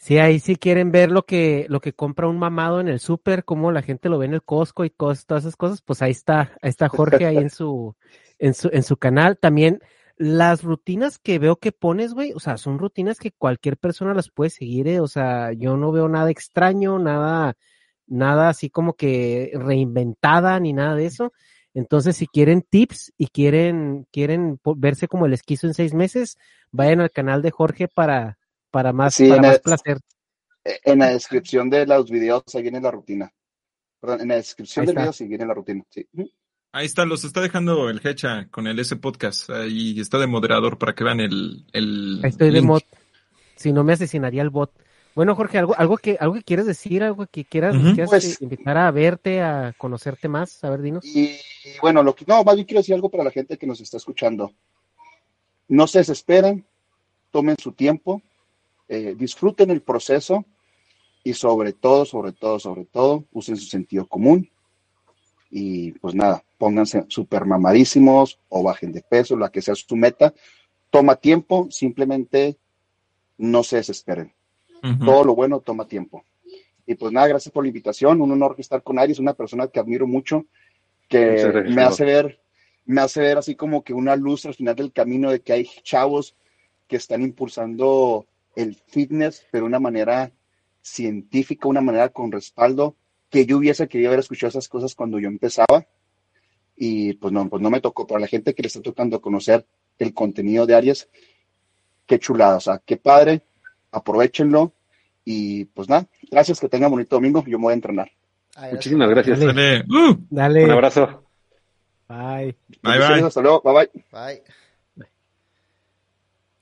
[SPEAKER 3] Sí, ahí sí quieren ver lo que, lo que compra un mamado en el súper, cómo la gente lo ve en el Costco y todas esas cosas, pues ahí está, ahí está Jorge ahí en su, en su, en su canal. También las rutinas que veo que pones, güey, o sea, son rutinas que cualquier persona las puede seguir, ¿eh? o sea, yo no veo nada extraño, nada, nada así como que reinventada ni nada de eso. Entonces, si quieren tips y quieren, quieren verse como el esquizo en seis meses, vayan al canal de Jorge para, para más, para más placer.
[SPEAKER 4] En la descripción de los videos ahí viene la rutina. Perdón, en la descripción del video sí viene la rutina. Sí.
[SPEAKER 2] Ahí está, los está dejando el Hecha con el S Podcast. Ahí está de moderador para que vean el. el
[SPEAKER 3] Ahí estoy de mod. Si no me asesinaría el bot. Bueno, Jorge, algo, algo que, algo que quieres decir, algo que quieras, pues invitar a verte, a conocerte más, a ver, dinos.
[SPEAKER 4] Y, bueno, lo que, no, más bien quiero decir algo para la gente que nos está escuchando. No se desesperen, tomen su tiempo, eh, disfruten el proceso y sobre todo, sobre todo, sobre todo, usen su sentido común y pues nada, pónganse súper mamadísimos o bajen de peso, la que sea su meta. Toma tiempo, simplemente no se desesperen. Todo lo bueno toma tiempo. Y pues nada, gracias por la invitación, un honor estar con Aries, una persona que admiro mucho, que
[SPEAKER 5] gracias,
[SPEAKER 4] me hace ver, me hace ver así como que una luz al final del camino de que hay chavos que están impulsando el fitness, pero de una manera científica, una manera con respaldo, que yo hubiese querido haber escuchado esas cosas cuando yo empezaba. Y pues no, pues no me tocó. Para la gente que le está tocando conocer el contenido de Aries, qué chulada, o sea, qué padre, aprovechenlo. Y pues nada, gracias, que tengan bonito domingo. Yo me voy a entrenar.
[SPEAKER 1] Ay,
[SPEAKER 5] Muchísimas gracias.
[SPEAKER 3] Dale.
[SPEAKER 2] Dale. Uh,
[SPEAKER 3] Dale.
[SPEAKER 5] Un abrazo.
[SPEAKER 3] Bye.
[SPEAKER 2] Bye, bye.
[SPEAKER 4] Hasta luego, bye bye.
[SPEAKER 1] Bye.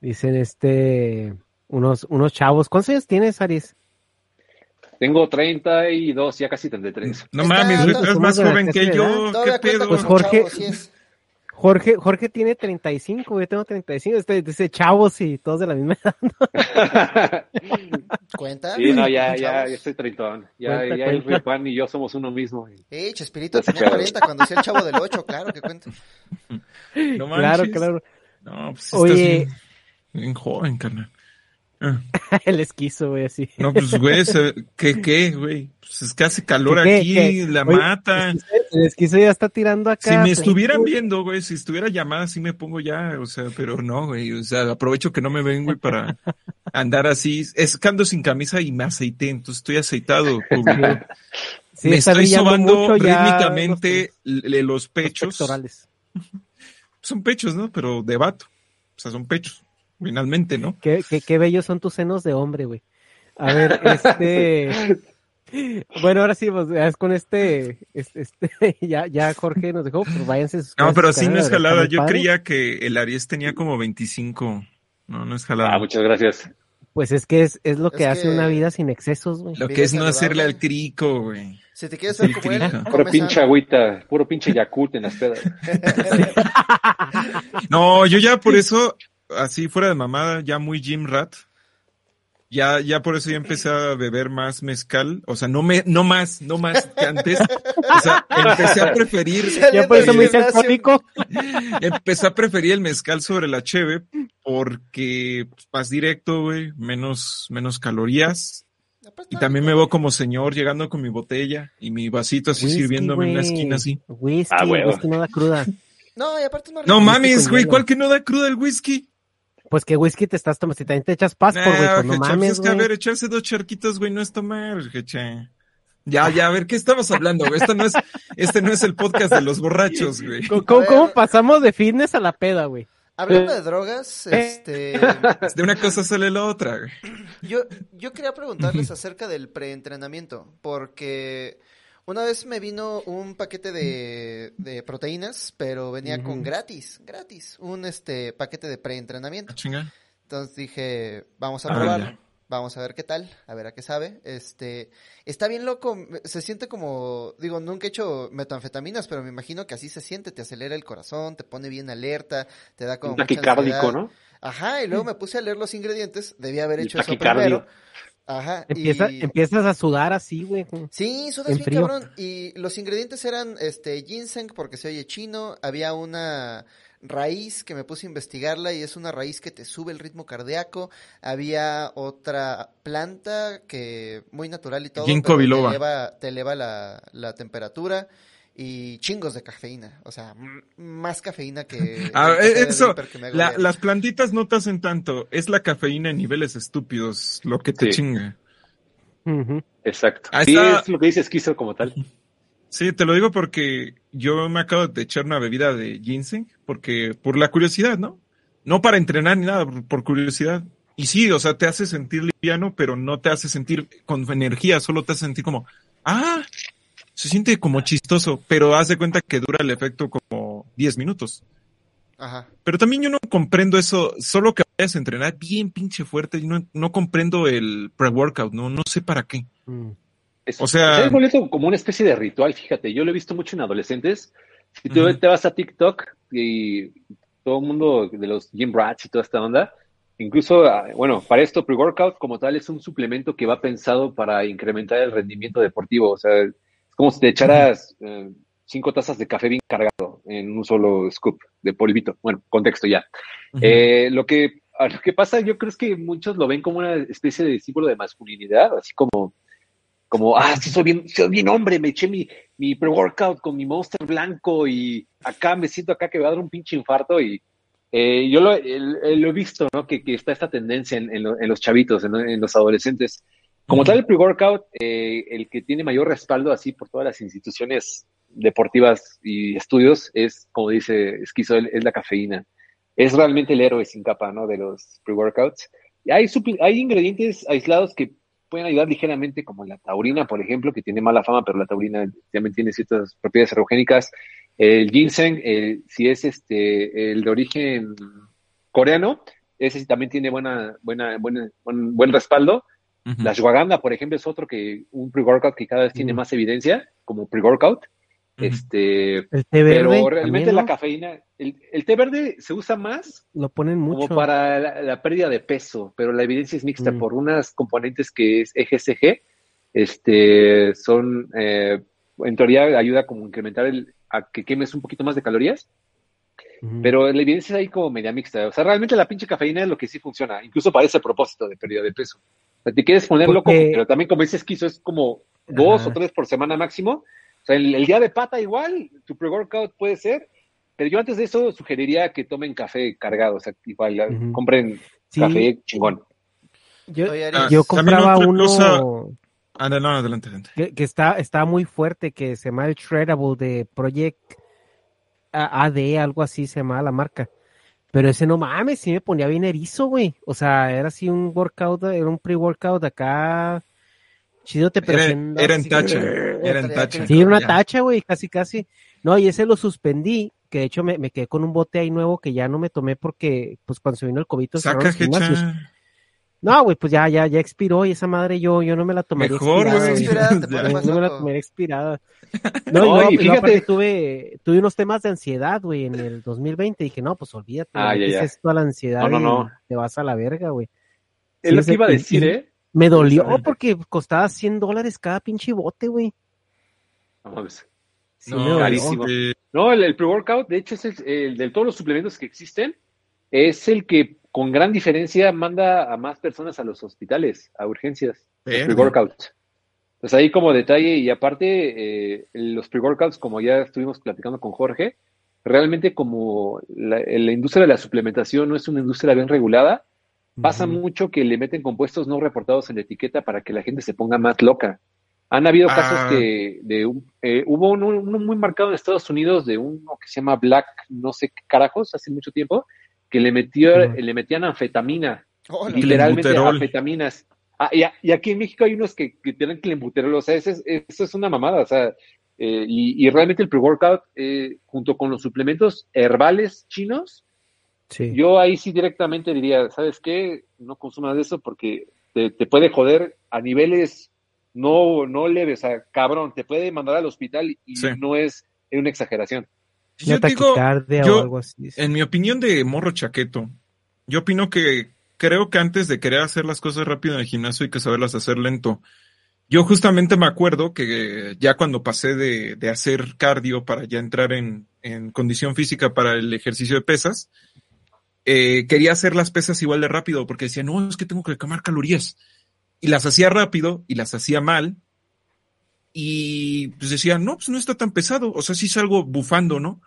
[SPEAKER 3] Dicen este unos unos chavos. ¿Cuántos años tienes, Aries?
[SPEAKER 5] Tengo 32, ya casi 33.
[SPEAKER 2] no mames,
[SPEAKER 1] está-
[SPEAKER 2] eres más joven que yo. ¿Qué pedo?
[SPEAKER 3] Pues Jorge-
[SPEAKER 1] sí es.
[SPEAKER 3] Jorge, Jorge tiene 35, yo tengo 35. Este dice chavos y todos de la misma edad.
[SPEAKER 1] ¿Cuenta?
[SPEAKER 5] Sí, no, ya,
[SPEAKER 1] ¿Con
[SPEAKER 5] ya, ya estoy treintón. Ya,
[SPEAKER 3] Cuenta,
[SPEAKER 5] ya el
[SPEAKER 3] cuenta.
[SPEAKER 5] Juan y yo somos uno mismo.
[SPEAKER 1] Eh, Chespirito tenía
[SPEAKER 5] pedo.
[SPEAKER 1] 40 cuando hacía el chavo del 8, claro que cuenta.
[SPEAKER 2] No manches.
[SPEAKER 3] claro, claro.
[SPEAKER 2] No, pues
[SPEAKER 3] Oye.
[SPEAKER 2] estás bien, bien joven, carnal. Ah,
[SPEAKER 3] El esquizo, güey, así.
[SPEAKER 2] No, pues, güey, ¿qué, qué, güey? Pues es que hace calor
[SPEAKER 3] ¿Qué,
[SPEAKER 2] aquí,
[SPEAKER 3] qué?
[SPEAKER 2] la
[SPEAKER 3] Oye,
[SPEAKER 2] mata.
[SPEAKER 3] El esquizo- el esquizo ya está tirando acá.
[SPEAKER 2] Si me estuvieran viendo, güey, si estuviera llamada, sí me pongo ya, o sea, pero no, güey, o sea, aprovecho que no me ven, güey, para andar así. Es que ando sin camisa y me aceité, entonces estoy aceitado.
[SPEAKER 3] Sí,
[SPEAKER 2] me estoy sobando
[SPEAKER 3] mucho
[SPEAKER 2] rítmicamente
[SPEAKER 3] los-
[SPEAKER 2] pechos. Son pechos, ¿no? Pero de vato. O sea, son pechos, finalmente, ¿no?
[SPEAKER 3] Qué, qué, qué bellos son tus senos de hombre, güey. A ver, este. Bueno, ahora sí, pues, es con este, este, este, ya, ya Jorge nos dejó, pues váyanse. sus
[SPEAKER 2] No, pero sí no es jalada. Yo creía que el Aries tenía como 25. No, no es jalada.
[SPEAKER 5] Ah, muchas gracias.
[SPEAKER 3] Pues es que es, es lo que
[SPEAKER 1] Es
[SPEAKER 3] hace
[SPEAKER 1] que-
[SPEAKER 3] una vida sin excesos, güey.
[SPEAKER 2] Lo que es no hacerle al crico, güey.
[SPEAKER 1] Si te quieres
[SPEAKER 2] Sí,
[SPEAKER 1] ver como él.
[SPEAKER 5] Puro pinche agüita, puro pinche Yakult en las pedas.
[SPEAKER 2] No, yo ya por eso, así fuera de mamada, ya muy gym rat. Ya, ya por eso ya empecé a beber más mezcal. O sea, no me, no más, no más que antes. O sea, empecé a preferir,
[SPEAKER 3] Ya por eso me hice alcohólico.
[SPEAKER 2] empecé a preferir el mezcal sobre la cheve porque pues, más directo, güey, menos, menos calorías.
[SPEAKER 1] Aparte,
[SPEAKER 2] Y también me veo como señor llegando con mi botella y mi vasito así
[SPEAKER 3] Whisky,
[SPEAKER 2] sirviéndome en la esquina así.
[SPEAKER 3] Whisky,
[SPEAKER 5] Ah,
[SPEAKER 3] whisky no da cruda.
[SPEAKER 1] No, y aparte
[SPEAKER 2] No
[SPEAKER 1] rico.
[SPEAKER 2] mames, güey. ¿cuál que no da cruda el whisky?
[SPEAKER 3] Pues que whisky te estás tomando, si también te echas passport, güey,
[SPEAKER 2] Nah,
[SPEAKER 3] pues no
[SPEAKER 2] pues
[SPEAKER 3] mames,
[SPEAKER 2] es que a ver, echarse dos charquitos, güey, no es tomar, jecha. Ya, ya, a ver, ¿qué estamos hablando, güey? Esto no es, este no es el podcast de los borrachos, güey.
[SPEAKER 3] ¿Cómo, pasamos de fitness a la peda, güey?
[SPEAKER 1] Hablando de drogas, este,
[SPEAKER 2] De una cosa sale la otra, güey.
[SPEAKER 1] yo, yo quería preguntarles acerca del preentrenamiento, porque una vez me vino un paquete de, de proteínas, pero venía con gratis, gratis, un este paquete de preentrenamiento.
[SPEAKER 2] Ah, chinga.
[SPEAKER 1] Entonces dije, vamos a probarlo. Vamos a ver qué tal, a ver a qué sabe. Este, está bien loco, se siente como, digo, nunca he hecho metanfetaminas, pero me imagino que así se siente, te acelera el corazón, te pone bien alerta, te da como
[SPEAKER 5] Un
[SPEAKER 1] mucha
[SPEAKER 5] taquicárdico. ¿no?
[SPEAKER 1] Ajá, y luego me puse a leer los ingredientes, debía haber hecho eso primero. Ajá,
[SPEAKER 3] Empieza,
[SPEAKER 1] y...
[SPEAKER 3] Empiezas a sudar así, güey.
[SPEAKER 1] Sí, sudas
[SPEAKER 3] en
[SPEAKER 1] bien
[SPEAKER 3] frío.
[SPEAKER 1] cabrón. Y los ingredientes eran este ginseng porque se oye chino, había una raíz que me puse a investigarla y es una raíz que te sube el ritmo cardíaco, había otra planta que muy natural y todo,
[SPEAKER 2] Ginkgo
[SPEAKER 1] pero te
[SPEAKER 2] biloba.
[SPEAKER 1] eleva, te eleva la, la temperatura y chingos de cafeína, o sea, más cafeína que
[SPEAKER 2] Ah,
[SPEAKER 1] de
[SPEAKER 2] eso,
[SPEAKER 1] que me
[SPEAKER 2] La- las plantitas no te hacen tanto, es la cafeína en niveles estúpidos lo que te
[SPEAKER 5] Sí.
[SPEAKER 2] chinga.
[SPEAKER 5] Exacto.
[SPEAKER 2] Ahí
[SPEAKER 5] Sí,
[SPEAKER 2] está.
[SPEAKER 5] es lo que dice esquizo como tal.
[SPEAKER 2] Sí, te lo digo porque yo me acabo de echar una bebida de ginseng, porque por la curiosidad, ¿no? No para entrenar ni nada, por, por curiosidad. Y sí, o sea, te hace sentir liviano, pero no te hace sentir con energía, solo te hace sentir como, ah, se siente como chistoso, pero haz de cuenta que dura el efecto como 10 minutos.
[SPEAKER 1] Ajá.
[SPEAKER 2] Pero también yo no comprendo eso, solo que vayas a entrenar bien pinche fuerte, yo no, no comprendo el pre-workout, no, no sé para qué.
[SPEAKER 3] Mm.
[SPEAKER 5] Es,
[SPEAKER 2] O sea-
[SPEAKER 5] es boleto como una especie de ritual, fíjate. Yo lo he visto mucho en adolescentes. Si tú te vas a TikTok y todo el mundo de los gym rats y toda esta onda, incluso, ah, bueno, para esto pre-workout como tal es un suplemento que va pensado para incrementar el rendimiento deportivo. O sea, como si te echaras eh, cinco tazas de café bien cargado en un solo scoop de polvito. Bueno, contexto ya. Eh, lo que lo que pasa, yo creo es que muchos lo ven como una especie de símbolo de masculinidad, así como como, ah, sí, soy bien, soy bien hombre, me eché mi, mi pre-workout con mi monster blanco y acá me siento acá que me va a dar un pinche infarto y eh, yo lo, lo, he visto, ¿no? Que, que, está esta tendencia en, en, los chavitos, en, los adolescentes. Como tal, el pre-workout, eh, el que tiene mayor respaldo así por todas las instituciones deportivas y estudios es, como dice Esquizo, es la cafeína. Es realmente el héroe sin capa, ¿no? De los pre-workouts. Hay, hay ingredientes aislados que pueden ayudar ligeramente, como la taurina, por ejemplo, que tiene mala fama, pero la taurina también tiene ciertas propiedades erogénicas. El ginseng, si es este el de origen coreano, ese también tiene buena, buena, buena buen, buen respaldo. La ashwagandha, por ejemplo, es otro que un pre-workout que cada vez tiene más evidencia como pre-workout. Este,
[SPEAKER 3] el té verde
[SPEAKER 5] pero realmente la cafeína, el, té verde se usa más
[SPEAKER 3] lo ponen mucho.
[SPEAKER 5] como para la, pérdida de peso, pero la evidencia es mixta mm. por unas componentes que es EGCG, este, son, eh, en teoría ayuda como incrementar el, a que quemes un poquito más de calorías, pero la evidencia es ahí como media mixta, o sea, realmente la pinche cafeína es lo que sí funciona, incluso para ese propósito de pérdida de peso. O sea, te quieres ponerlo como, pero también como dices, quiso, es como dos o tres por semana máximo, sea, el, día de pata igual, tu pre-workout puede ser, pero yo antes de eso sugeriría que tomen café cargado, o sea, igual, compren café chingón.
[SPEAKER 3] Yo, ah, compraba uno...
[SPEAKER 2] Ah, no, adelante, adelante.
[SPEAKER 3] Que, está, está muy fuerte, que se llama el Shreddable de Project AD, algo así se llama la marca. Pero ese no mames, sí me ponía bien erizo, güey. O sea, era así un workout, era un pre-workout acá chido te presenta.
[SPEAKER 2] Era, en tacha, era en tacha.
[SPEAKER 3] Sí, una tacha, güey, casi, casi. No, y ese lo suspendí, que de hecho me, me, quedé con un bote ahí nuevo que ya no me tomé porque, pues cuando se vino el COVID,
[SPEAKER 2] Saca,
[SPEAKER 3] no, güey, pues ya, ya, ya expiró y esa madre yo, yo no me la tomaría
[SPEAKER 2] Mejor,
[SPEAKER 3] expirada. no me la tomaría expirada. No, y fíjate, tuve, tuve unos temas de ansiedad, güey, en el 2020. Dije, no, pues olvídate,
[SPEAKER 5] ah,
[SPEAKER 3] es esto a la ansiedad
[SPEAKER 5] no, no,
[SPEAKER 3] te vas a la verga, güey.
[SPEAKER 5] Es lo que iba a decir, ¿eh?
[SPEAKER 3] Me dolió porque costaba 100 dólares cada pinche bote, güey.
[SPEAKER 5] no, carísimo. No, el, pre-workout, de hecho, es el, de todos los suplementos que existen, es el que con gran diferencia manda a más personas a los hospitales, a urgencias. Pre-workout. Pues ahí como detalle, y aparte, eh, los pre-workouts, como ya estuvimos platicando con Jorge, realmente como la, la industria de la suplementación no es una industria bien regulada, Pasa mucho que le meten compuestos no reportados en la etiqueta para que la gente se ponga más loca. Han habido casos ah. que de un, eh, hubo uno, muy marcado en Estados Unidos de uno que se llama Black, no sé qué carajos, hace mucho tiempo, que le metió, le metían anfetamina, literalmente anfetaminas. Ah, y, aquí en México hay unos que, que tienen clenbuterol, o sea, eso es, eso es una mamada, o sea, eh, y, realmente el pre-workout, eh, junto con los suplementos herbales chinos, yo ahí sí directamente diría, ¿sabes qué? No consumas de eso porque te, puede joder a niveles no, no leves, o sea, cabrón, te puede mandar al hospital y no es una exageración.
[SPEAKER 2] Yo digo, yo, en mi opinión de morro chaqueto, yo opino que creo que antes de querer hacer las cosas rápido en el gimnasio hay que saberlas hacer lento. Yo justamente me acuerdo que ya cuando pasé de, de hacer cardio para ya entrar en, en, condición física para el ejercicio de pesas, eh, quería hacer las pesas igual de rápido porque decía, no, es que tengo que quemar calorías. Y las hacía rápido y las hacía mal. Y pues decía, no, pues no está tan pesado. O sea, sí salgo bufando, ¿no?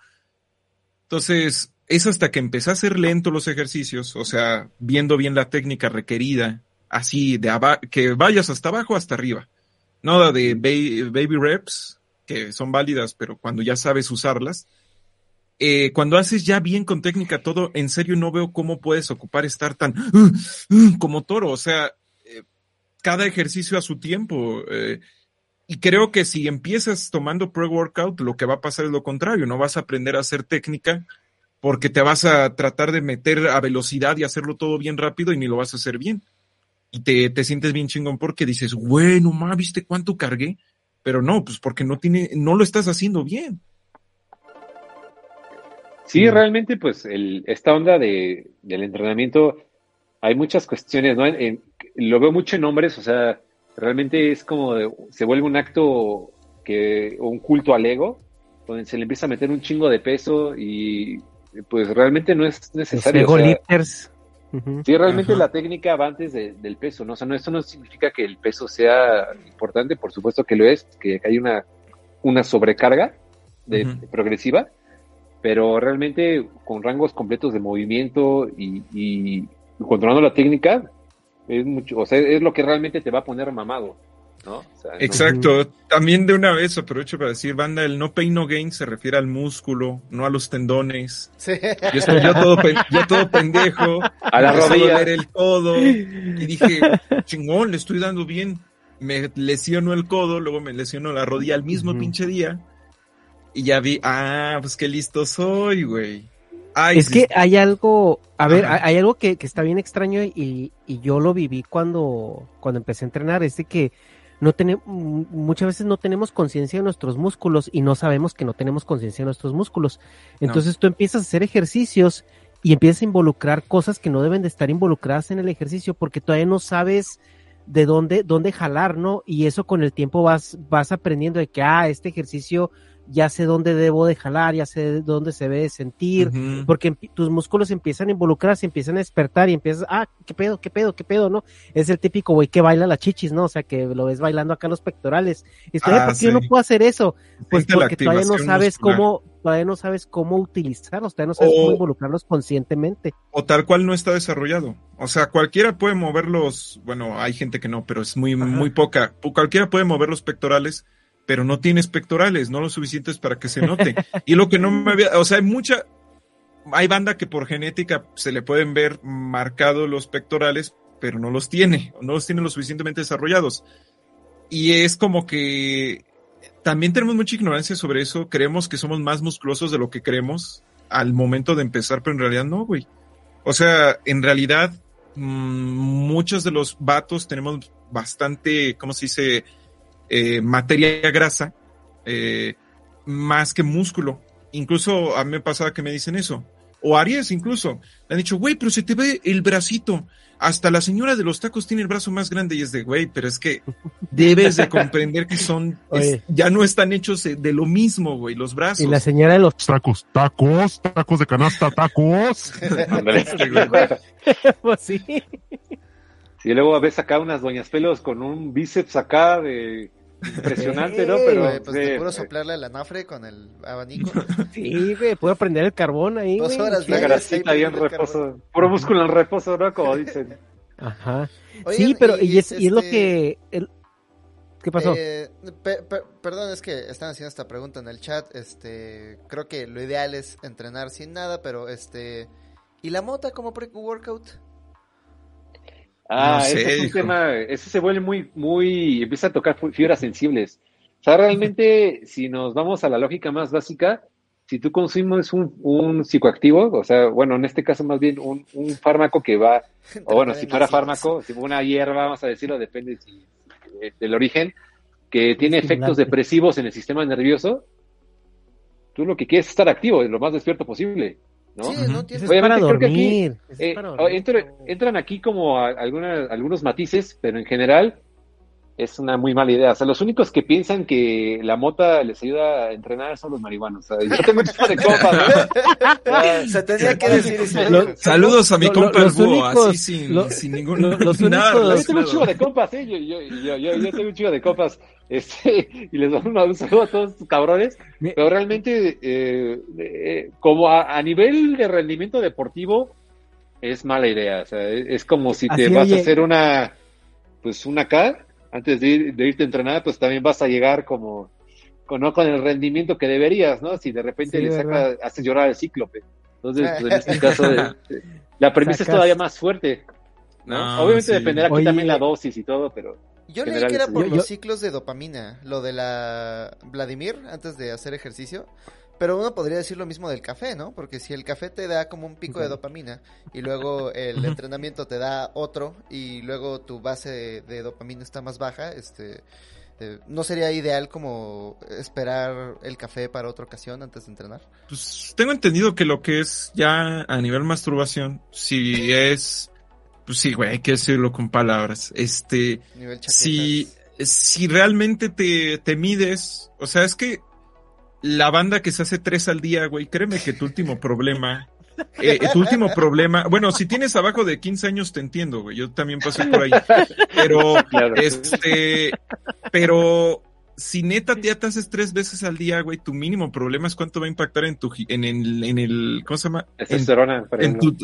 [SPEAKER 2] Entonces, es hasta que empecé a hacer lento los ejercicios, o sea, viendo bien la técnica requerida, así de que vayas hasta abajo hasta arriba. No de baby reps, que son válidas, pero cuando ya sabes usarlas, eh, cuando haces ya bien con técnica todo, en serio no veo cómo puedes ocupar estar tan uh, uh, como toro. O sea, eh, cada ejercicio a su tiempo. Eh, y creo que si empiezas tomando pre-workout, lo que va a pasar es lo contrario. No vas a aprender a hacer técnica porque te vas a tratar de meter a velocidad y hacerlo todo bien rápido y ni lo vas a hacer bien. Y te, te sientes bien chingón porque dices, bueno, ma, ¿viste cuánto cargué? Pero no, pues porque no tiene, no lo estás haciendo bien.
[SPEAKER 5] Sí, realmente, pues el, esta onda de, del entrenamiento, hay muchas cuestiones, ¿no? lo veo mucho en hombres, o sea, realmente es como, se vuelve un acto que, un culto al ego, donde se le empieza a meter un chingo de peso y pues realmente no es necesario.
[SPEAKER 3] Los ego Ujú.
[SPEAKER 5] Sí, realmente
[SPEAKER 2] Ajá.
[SPEAKER 5] la técnica va antes de- del peso, ¿no? O sea, no, esto no significa que el peso sea importante, por supuesto que lo es, que hay una, una sobrecarga de, progresiva, pero realmente con rangos completos de movimiento y, y controlando la técnica, es mucho, o sea, es lo que realmente te va a poner mamado, ¿no? O sea, no-
[SPEAKER 2] Exacto. También de una vez aprovecho para decir, banda, el no pain no gain se refiere al músculo, no a los tendones.
[SPEAKER 1] Sí.
[SPEAKER 2] Yo, estoy- yo todo, pen- yo todo pendejo.
[SPEAKER 5] A la rodilla.
[SPEAKER 2] el codo y dije, chingón, le estoy dando bien. Me lesionó el codo, luego me lesionó la rodilla al mismo pinche día. Y ya vi, ah, pues qué listo soy, güey. Ay,
[SPEAKER 3] Es
[SPEAKER 2] sí,
[SPEAKER 3] que hay algo, a ver,
[SPEAKER 2] Ajá.
[SPEAKER 3] hay algo que, que está bien extraño y, y yo lo viví cuando, cuando empecé a entrenar, es de que no tenemos, muchas veces no tenemos conciencia de nuestros músculos y no sabemos que no tenemos conciencia de nuestros músculos. Entonces tú empiezas a hacer ejercicios y empiezas a involucrar cosas que no deben de estar involucradas en el ejercicio porque todavía no sabes de dónde, dónde jalar, ¿no? Y eso con el tiempo vas, vas aprendiendo de que, ah, este ejercicio ya sé dónde debo de jalar, ya sé dónde se debe de sentir, porque tus músculos empiezan a involucrarse, empiezan a despertar y empiezas, ah, qué pedo, qué pedo, qué pedo, ¿no? Es el típico güey que baila las chichis, ¿no? O sea, que lo ves bailando acá los pectorales. Y estoy,
[SPEAKER 2] Ah,
[SPEAKER 3] ¿por qué yo no puedo hacer eso? Pues porque todavía no sabes
[SPEAKER 2] muscular.
[SPEAKER 3] cómo, todavía no sabes cómo utilizarlos, todavía no sabes
[SPEAKER 2] O-
[SPEAKER 3] cómo involucrarlos conscientemente.
[SPEAKER 2] o tal cual no está desarrollado. O sea, cualquiera puede mover los, bueno, hay gente que no, pero es muy,
[SPEAKER 3] Ajá.
[SPEAKER 2] muy poca. Cualquiera puede mover los pectorales, pero no tienes pectorales, no lo suficientes para que se note. y lo que no me había, o sea, hay mucha, hay banda que por genética se le pueden ver marcados los pectorales, pero no los tiene, no los tiene lo suficientemente desarrollados. Y es como que también tenemos mucha ignorancia sobre eso, creemos que somos más musculosos de lo que creemos al momento de empezar, pero en realidad no, güey. O sea, en realidad, mm, muchos de los vatos tenemos bastante, ¿cómo se dice? Eh, materia grasa, eh, más que músculo. Incluso a mí me pasaba que me dicen eso. O Aries incluso. Le han dicho, güey, pero se te ve el bracito. Hasta la señora de los tacos tiene el brazo más grande y es de, güey, pero es que debes de comprender que son, es- ya no están hechos de lo mismo, güey, los brazos.
[SPEAKER 3] Y la señora de los
[SPEAKER 6] Tacos, tacos, tacos de canasta, tacos.
[SPEAKER 3] Pues sí.
[SPEAKER 5] Y luego ves acá unas doñas pelos con un bíceps acá de impresionante, ¿no? Pero
[SPEAKER 1] pues de
[SPEAKER 5] sí,
[SPEAKER 1] puro
[SPEAKER 5] eh,
[SPEAKER 1] soplarle el anafre con el abanico.
[SPEAKER 3] Sí, güey, puedo prender el carbón ahí,
[SPEAKER 1] Dos horas
[SPEAKER 5] la grasita
[SPEAKER 1] ahí
[SPEAKER 5] en reposo, puro músculo en reposo, ¿no? Como dicen.
[SPEAKER 3] Ajá.
[SPEAKER 1] Oigan,
[SPEAKER 3] sí, pero y, es, y es lo
[SPEAKER 1] este,
[SPEAKER 3] que... el- ¿Qué pasó?
[SPEAKER 1] eh, pe- pe- perdón, es que están haciendo esta pregunta en el chat. Este, creo que lo ideal es entrenar sin nada, pero este, ¿y la mota como pre-workout?
[SPEAKER 5] Ah,
[SPEAKER 2] No
[SPEAKER 5] ese es un
[SPEAKER 2] hijo.
[SPEAKER 5] tema, ese se vuelve muy, muy, empieza a tocar fibras sensibles. O sea, realmente, si nos vamos a la lógica más básica, si tú consumes un, un psicoactivo, o sea, bueno, en este caso más bien un, un fármaco que va, o bueno, si fuera fármaco, si una hierba, vamos a decirlo, depende si, eh, del origen, que tiene efectos depresivos en el sistema nervioso, tú lo que quieres es estar activo, lo más despierto posible, ¿no?
[SPEAKER 1] Sí, no
[SPEAKER 3] Eso
[SPEAKER 1] tiene
[SPEAKER 3] es
[SPEAKER 5] Obviamente,
[SPEAKER 3] para
[SPEAKER 5] creo que aquí, Eh,
[SPEAKER 3] para
[SPEAKER 5] o-
[SPEAKER 3] dormir.
[SPEAKER 5] entra- entran aquí como a- alguna- algunos matices, pero en general es una muy mala idea. O sea, los únicos que piensan que la mota les ayuda a entrenar son los marihuanos. O sea, yo tengo un tipo de compas, ¿no?
[SPEAKER 1] Se tenía que decir.
[SPEAKER 2] Saludos a mi
[SPEAKER 3] Lo- lo-
[SPEAKER 2] compa el
[SPEAKER 3] los
[SPEAKER 2] búho, así sin,
[SPEAKER 3] lo-
[SPEAKER 2] sin ningún
[SPEAKER 3] lo- los
[SPEAKER 2] nada
[SPEAKER 3] únicos-
[SPEAKER 5] Yo tengo un chivo de compas, ¿eh? Yo, yo, yo, yo, yo tengo un chivo de compas. Este, y les doy un, saludo a todos estos cabrones. Pero realmente, eh, eh, como a, a nivel de rendimiento deportivo, es mala idea. O sea, es, es como si te
[SPEAKER 3] Así,
[SPEAKER 5] vas
[SPEAKER 3] oye.
[SPEAKER 5] a hacer una, pues una K, antes de, ir- de irte a entrenar, pues también vas a llegar como, con, no con el rendimiento que deberías, ¿no? Si de repente
[SPEAKER 3] Sí,
[SPEAKER 5] le sacas, haces llorar al cíclope. Entonces, pues en este caso, eh, la premisa es todavía más fuerte. ¿no?
[SPEAKER 2] No,
[SPEAKER 5] Obviamente
[SPEAKER 2] sí.
[SPEAKER 5] dependerá aquí
[SPEAKER 3] Oye.
[SPEAKER 5] también la dosis y todo, pero
[SPEAKER 1] Yo leí que era por
[SPEAKER 3] Yo-
[SPEAKER 1] los
[SPEAKER 3] yo-
[SPEAKER 1] ciclos de dopamina, lo de la Vladimir antes de hacer ejercicio. Pero uno podría decir lo mismo del café, ¿no? Porque si el café te da como un pico de dopamina y luego el entrenamiento te da otro y luego tu base de, de dopamina está más baja, este, eh, ¿no sería ideal como esperar el café para otra ocasión antes de entrenar?
[SPEAKER 2] Pues tengo entendido que lo que es ya a nivel masturbación, si es, pues sí, güey, hay que decirlo con palabras. Este, si, si realmente te, te mides, o sea, es que la banda que se hace tres al día, güey, créeme que tu último problema eh, tu último problema, bueno, si tienes abajo de 15 años te entiendo, güey, yo también pasé por ahí, pero,
[SPEAKER 5] Claro.
[SPEAKER 2] este, pero si neta te haces tres veces al día, güey, tu mínimo problema es cuánto va a impactar en tu, en el, en el, ¿cómo se llama? En, en tu,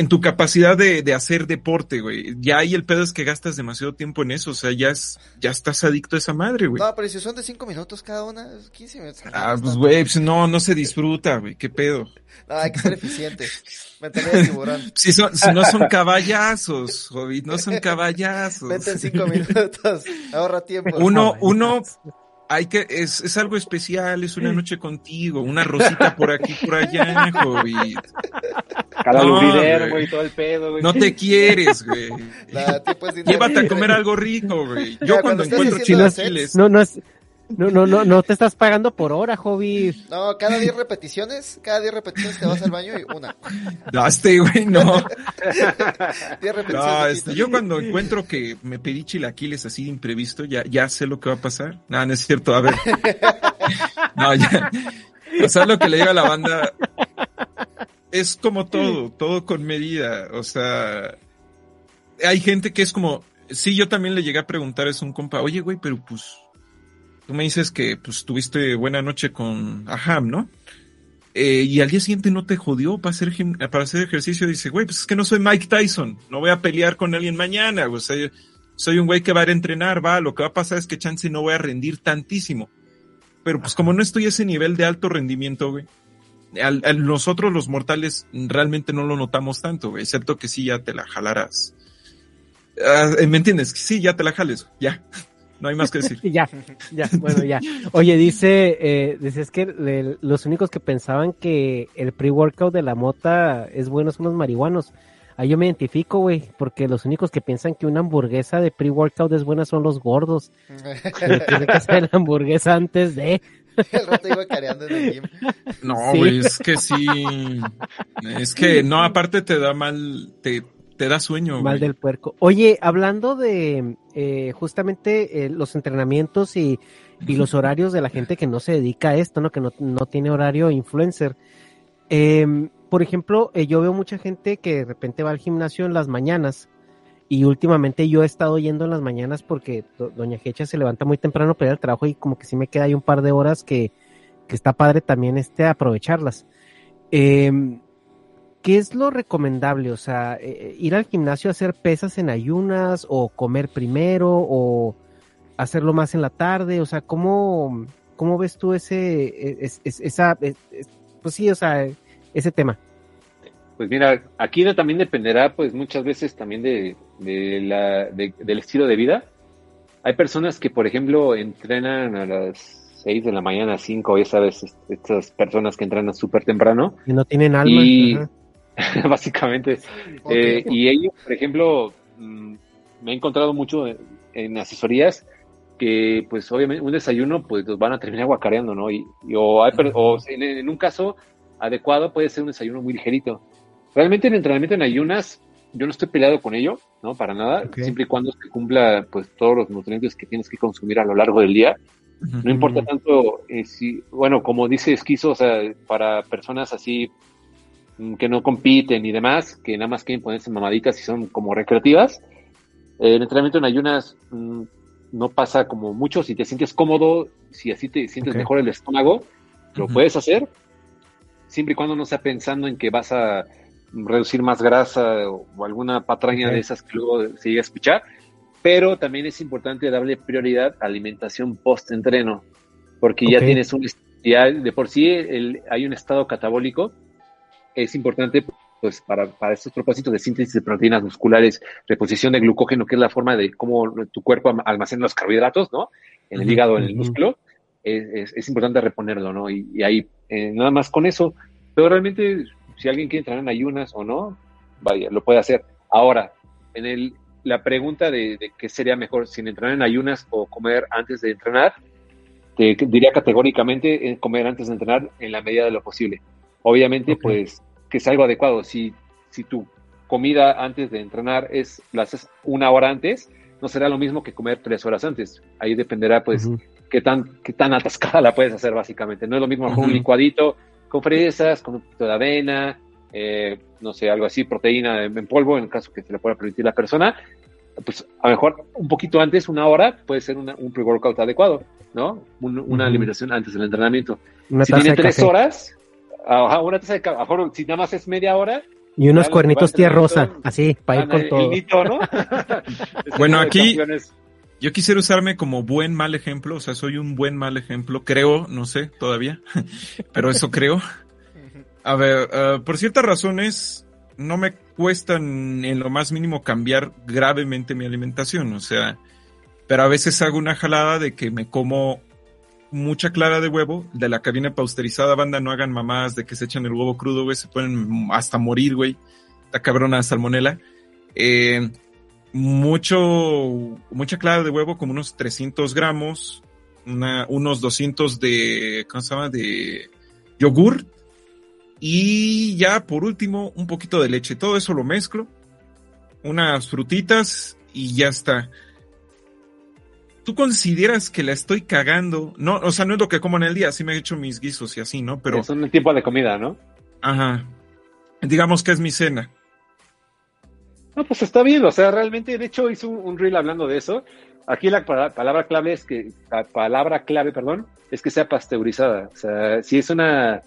[SPEAKER 2] en tu capacidad de, de hacer deporte, güey. Ya ahí el pedo es que gastas demasiado tiempo en eso, o sea, ya es, ya estás adicto a esa madre, güey.
[SPEAKER 1] No, pero si son de 5 minutos cada una, es 15 minutos.
[SPEAKER 2] Ah, pues, güey, pues no, no se disfruta, güey, qué pedo.
[SPEAKER 1] No, hay que ser eficiente. Mentalidad de tiburón.
[SPEAKER 2] Si, son, si no son caballazos, Hobbit, no son caballazos.
[SPEAKER 1] Vete en 5 minutos. Ahorra tiempo.
[SPEAKER 2] Uno, uno, hay que, es, es algo especial, es una noche contigo, una rosita por aquí, por allá, Hobbit.
[SPEAKER 5] Cada
[SPEAKER 2] No, güey.
[SPEAKER 5] todo el pedo, güey.
[SPEAKER 2] No te quieres, güey. Llévate a comer algo rico, güey. Yo cuando
[SPEAKER 1] cuando
[SPEAKER 2] encuentro chilaquiles,
[SPEAKER 3] No, no es, no, no, no, no te estás pagando por hora, hobby.
[SPEAKER 1] No, cada 10 repeticiones, cada 10 repeticiones te vas al baño y una.
[SPEAKER 2] no, este, güey, no.
[SPEAKER 1] 10 repeticiones.
[SPEAKER 2] No, este, yo cuando encuentro que me pedí chilaquiles así de imprevisto, ya, ya sé lo que va a pasar. No, no es cierto, a ver. No, ya. O sea, lo que le digo a la banda es como todo, todo con medida. O sea, hay gente que es como, sí, yo también le llegué a preguntar a un compa, oye, güey, pero pues, tú me dices que pues tuviste buena noche con Aham, ¿no? Eh, y al día siguiente no te jodió para hacer, para hacer ejercicio. Dice, güey, pues es que no soy Mike Tyson. No voy a pelear con alguien mañana. Soy un güey que va a ir a entrenar, va. Lo que va a pasar es que chance no voy a rendir tantísimo. Pero pues como no estoy a ese nivel de alto rendimiento, güey. Nosotros los mortales realmente no lo notamos tanto, güey. Excepto que sí ya te la jalarás. Ah, ¿Me entiendes? Sí, ya te la jales. Ya. No hay más que decir.
[SPEAKER 3] Ya, ya, bueno, ya. Oye, dice, eh, dice, es que le- los únicos que pensaban que el pre-workout de la mota es bueno son los marihuanos. Ahí yo me identifico, güey, porque los únicos que piensan que una hamburguesa de pre-workout es buena son los gordos. Pero tiene que ser la hamburguesa antes de...
[SPEAKER 1] El rato iba careando en el gym.
[SPEAKER 2] No,
[SPEAKER 3] Sí.
[SPEAKER 2] güey, es que sí. Es que no, aparte te da mal, te, te da sueño.
[SPEAKER 3] Mal del puerco. Oye, hablando de eh, justamente eh, los entrenamientos y, los horarios de la gente que no se dedica a esto, ¿no? Que no, no tiene horario influencer. Em, por ejemplo, eh, yo veo mucha gente que de repente va al gimnasio en las mañanas y últimamente yo he estado yendo en las mañanas porque do- Doña Hecha se levanta muy temprano para ir al trabajo y como que sí me queda ahí un par de horas que, que está padre también este aprovecharlas. Em, ¿Qué es lo recomendable? O sea, eh, ir al gimnasio a hacer pesas en ayunas o comer primero o hacerlo más en la tarde. O sea, ¿cómo, cómo ves tú ese, es- es- esa, es- es- pues sí, o sea, ese tema?
[SPEAKER 5] Pues mira, aquí también dependerá, pues muchas veces también de, de la, de- del estilo de vida. Hay personas que, por ejemplo, entrenan a las 6 de la mañana, 5, ya sabes, est- estas personas que entrenan súper temprano,
[SPEAKER 3] Que no tienen alma.
[SPEAKER 5] Y-
[SPEAKER 3] Ajá.
[SPEAKER 5] básicamente. Eh, y ellos, por ejemplo, mm, me he encontrado mucho en, en asesorías que, pues, obviamente, un desayuno, pues, los van a terminar guacareando, ¿no? Y, y o, hay per- o en, en un caso adecuado puede ser un desayuno muy ligerito. Realmente el entrenamiento en ayunas, yo no estoy peleado con ello, ¿no? Para nada,
[SPEAKER 3] Ok.
[SPEAKER 5] siempre y cuando se cumpla, pues, todos los nutrientes que tienes que consumir a lo largo del día. No importa tanto eh, si, bueno, como dice Esquizo, o sea, para personas así que no compiten y demás, que nada más quieren ponerse mamaditas y son como recreativas, eh, el entrenamiento en ayunas mm, no pasa como mucho. Si te sientes cómodo, si así te sientes
[SPEAKER 3] Ok.
[SPEAKER 5] mejor el estómago, lo
[SPEAKER 2] Ujú.
[SPEAKER 5] puedes hacer, siempre y cuando no sea pensando en que vas a reducir más grasa o, o alguna patraña
[SPEAKER 3] Ok.
[SPEAKER 5] de esas que luego se llega a escuchar. Pero también es importante darle prioridad a alimentación post-entreno, porque ya
[SPEAKER 3] Ok.
[SPEAKER 5] tienes un, ya de por sí el- hay un estado catabólico, es importante pues para, para estos propósitos de síntesis de proteínas musculares, reposición de glucógeno, que es la forma de cómo tu cuerpo almacena los carbohidratos, ¿no? En el hígado, en el músculo, es, es- es importante reponerlo, ¿no? Y, y ahí, eh, nada más con eso, pero realmente, si alguien quiere entrenar en ayunas o no, vaya, lo puede hacer. Ahora, en el, la pregunta de, de qué sería mejor, si entrenar en ayunas o comer antes de entrenar, te diría categóricamente eh, comer antes de entrenar en la medida de lo posible. Obviamente, pues, que es algo adecuado. Si, si tu comida antes de entrenar es la haces una hora antes, no será lo mismo que comer tres horas antes. Ahí dependerá, pues, qué tan, qué tan atascada la puedes hacer, básicamente. No es lo mismo con un
[SPEAKER 2] Ujú.
[SPEAKER 5] licuadito con fresas, con un poquito de avena, eh, no sé, algo así, proteína en, en polvo, en el caso que se le pueda permitir la persona, pues a lo mejor un poquito antes, una hora, puede ser una- un pre-workout adecuado, ¿no? Un- una
[SPEAKER 3] Ujú.
[SPEAKER 5] alimentación antes del entrenamiento.
[SPEAKER 3] Una
[SPEAKER 5] si tiene tres
[SPEAKER 3] café.
[SPEAKER 5] horas, ajá, una taza de café, si nada más es media hora,
[SPEAKER 3] Y unos cuernitos tía
[SPEAKER 5] tener
[SPEAKER 3] rosa,
[SPEAKER 5] todo-
[SPEAKER 3] así, para ir con
[SPEAKER 5] el
[SPEAKER 3] todo.
[SPEAKER 5] nito, ¿no? Este
[SPEAKER 2] Bueno,
[SPEAKER 5] de
[SPEAKER 2] aquí-. Yo quisiera usarme como buen mal ejemplo, o sea, soy un buen mal ejemplo, creo, no sé todavía, pero eso creo. A ver, eh, por ciertas razones, no me cuesta en lo más mínimo cambiar gravemente mi alimentación, o sea, pero a veces hago una jalada de que me como mucha clara de huevo, de la cabina pausterizada, banda, no hagan mamadas de que se echan el huevo crudo, güey, se pueden hasta morir, güey, la cabrona salmonela. Eh, mucho, mucha clara de huevo, como unos 300 gramos, unos 200 de, ¿cómo se llama? De yogur. Y ya por último, un poquito de leche. Todo eso lo mezclo. Unas frutitas y ya está. ¿Tú consideras que la estoy cagando? No, o sea, no es lo que como en el día, sí me he hecho mis guisos y así, ¿no? Pero,
[SPEAKER 5] Es un tipo de comida, ¿no?
[SPEAKER 2] ajá. Digamos que es mi cena.
[SPEAKER 5] No, pues está bien, o sea, realmente, de hecho, hice un, un reel hablando de eso. Aquí la pa- palabra clave es que, la palabra clave, perdón, es que sea pasteurizada. O sea, si es una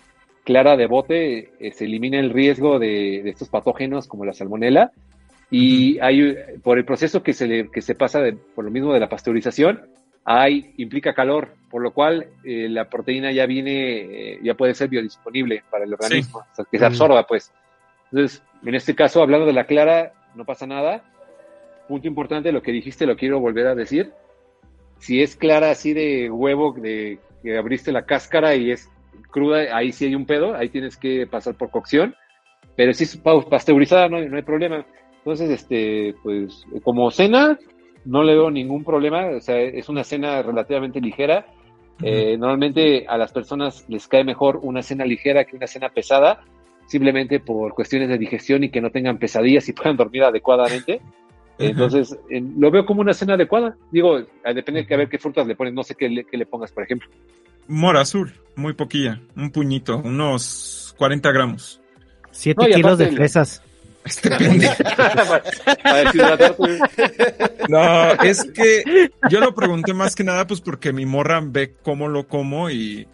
[SPEAKER 5] clara de bote, eh, se elimina el riesgo de, de estos patógenos como la salmonela. Y hay, por el proceso que se, le, que se pasa de- por lo mismo de la pasteurización, hay, implica calor, por lo cual eh, la proteína ya viene, eh, ya puede ser biodisponible para el organismo, o sea, que se
[SPEAKER 3] Mm.
[SPEAKER 5] absorba, pues. Entonces, en este caso, hablando de la clara, no pasa nada. Punto importante, lo que dijiste lo quiero volver a decir. Si es clara así de huevo, de que abriste la cáscara y es cruda, ahí sí hay un pedo, ahí tienes que pasar por cocción. Pero si es pa- pasteurizada, no no hay problema. Entonces, este, pues, como cena, no le veo ningún problema. O sea, es una cena relativamente ligera. Eh, normalmente a las personas les cae mejor una cena ligera que una cena pesada, simplemente por cuestiones de digestión y que no tengan pesadillas y puedan dormir adecuadamente. Entonces, eh, lo veo como una cena adecuada. Digo, depende de que a ver qué frutas le pones, no sé qué le, qué le pongas, por ejemplo.
[SPEAKER 2] Mora azul, muy poquilla, un puñito, unos 40 gramos.
[SPEAKER 3] Siete
[SPEAKER 5] No, y
[SPEAKER 3] kilos de fresas.
[SPEAKER 5] Deshidratarte.
[SPEAKER 2] No, es que yo lo pregunté más que nada pues porque mi morra ve cómo lo como y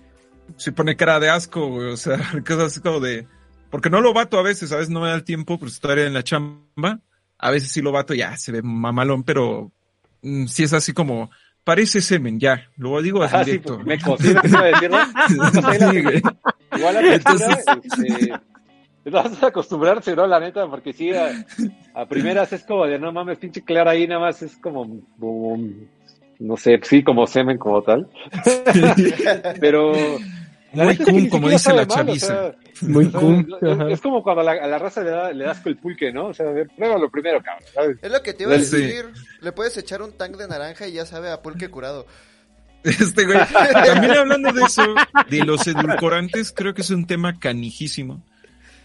[SPEAKER 2] se pone cara de asco, güey, o sea, cosas así como de... Porque no lo bato a veces, a veces no me da el tiempo, pues estoy en la chamba, a veces sí lo bato, ya se ve mamalón, pero mm, sí es así como, parece semen, ya, lo digo así
[SPEAKER 5] Ah, sí,
[SPEAKER 2] directo.
[SPEAKER 5] pues, me cocino, ¿qué iba a decir, no?
[SPEAKER 2] Sí.
[SPEAKER 5] Igual la este, vas a acostumbrarse, ¿no? La neta, porque sí, a, a primeras es como de, no mames, pinche clara ahí, nada más es como, no sé, sí, como semen como tal. Pero...
[SPEAKER 2] Muy
[SPEAKER 5] neta es que
[SPEAKER 2] cum, como dice la
[SPEAKER 5] mal, o
[SPEAKER 2] chaviza.
[SPEAKER 5] sea,
[SPEAKER 3] Muy cum.
[SPEAKER 5] es- como cuando a la, a la raza le, da, le das con el pulque, ¿no? O sea, a ver, pruébalo primero, cabrón. ¿sabes?
[SPEAKER 1] Es lo que te iba a
[SPEAKER 2] Sí.
[SPEAKER 1] decir. Le puedes echar un tank de naranja y ya sabe a pulque curado.
[SPEAKER 2] Este güey, también hablando de eso, de los edulcorantes, creo que es un tema canijísimo.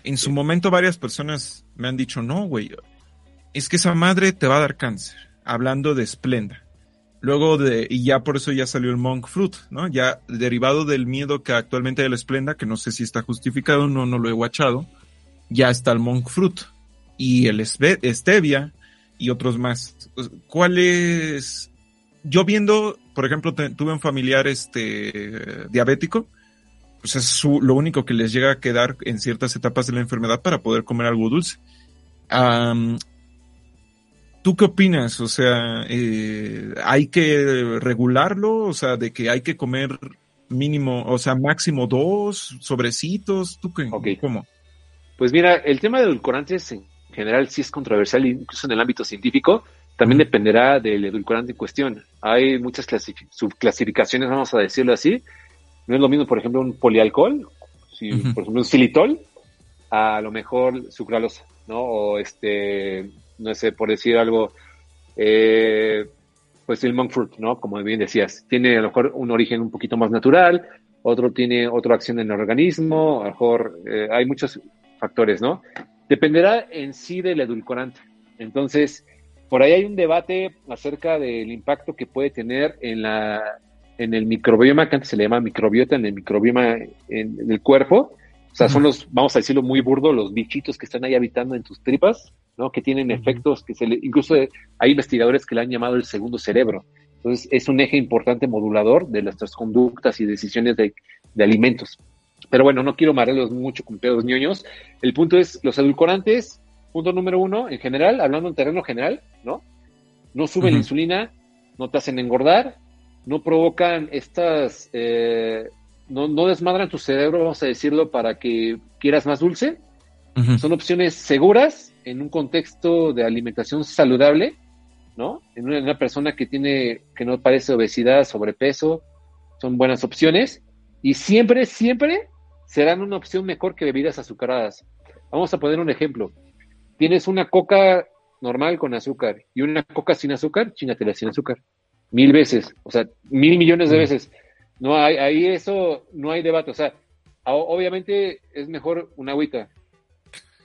[SPEAKER 2] En su momento varias personas me han dicho, no, güey, es que esa madre te va a dar cáncer. Hablando de Splenda. Luego de, y ya por eso ya salió el Monk Fruit, ¿no? Ya derivado del miedo que actualmente hay a la Splenda, que no sé si está justificado, no, no lo he guachado, ya está el Monk Fruit y el Stevia y otros más. ¿Cuál es? Yo viendo, por ejemplo, tuve un familiar este diabético, pues es su- lo único que les llega a quedar en ciertas etapas de la enfermedad para poder comer algo dulce. ¿Tú qué opinas? O sea, eh, ¿hay que regularlo? O sea, de que hay que comer mínimo, o sea, máximo dos sobrecitos. ¿Tú qué?
[SPEAKER 5] Ok.
[SPEAKER 2] ¿Cómo?
[SPEAKER 5] Pues mira, el tema de edulcorantes en general sí es controversial, incluso en el ámbito científico. También dependerá del edulcorante en cuestión. Hay muchas clasifi- subclasificaciones, vamos a decirlo así. No es lo mismo, por ejemplo, un polialcohol, si, por ejemplo, un xilitol, a lo mejor sucralosa, ¿no? O este, no sé, por decir algo, eh, pues el monk fruit, ¿no? Como bien decías, tiene a lo mejor un origen un poquito más natural, otro tiene otra acción en el organismo, a lo mejor eh, hay muchos factores, ¿no? Dependerá en sí del edulcorante. Entonces, por ahí hay un debate acerca del impacto que puede tener en la en el microbioma, que antes se le llama microbiota, en el microbioma en, en el cuerpo, O sea, son los, vamos a decirlo muy burdo, los bichitos que están ahí habitando en tus tripas, ¿no? Que tienen efectos que se le, incluso hay investigadores que le han llamado el segundo cerebro. Entonces, es un eje importante modulador de nuestras conductas y decisiones de, de alimentos. Pero bueno, no quiero marearlos mucho con pedos ñoños. El punto es, los edulcorantes, punto número uno, en general, hablando en terreno general, ¿no? No suben la insulina, no te hacen engordar, no provocan estas, eh, no, no, desmadran tu cerebro, vamos a decirlo, para que quieras más dulce. Son opciones seguras en un contexto de alimentación saludable, ¿no? En una, en una, persona que tiene, que no padece obesidad, sobrepeso, son buenas opciones. Y siempre, siempre serán una opción mejor que bebidas azucaradas. Vamos a poner un ejemplo. Tienes una coca normal con azúcar y una coca sin azúcar, chingatela sin azúcar. Mil veces, o sea, mil millones de veces. No hay, ahí eso, no hay debate. O sea, obviamente es mejor una agüita.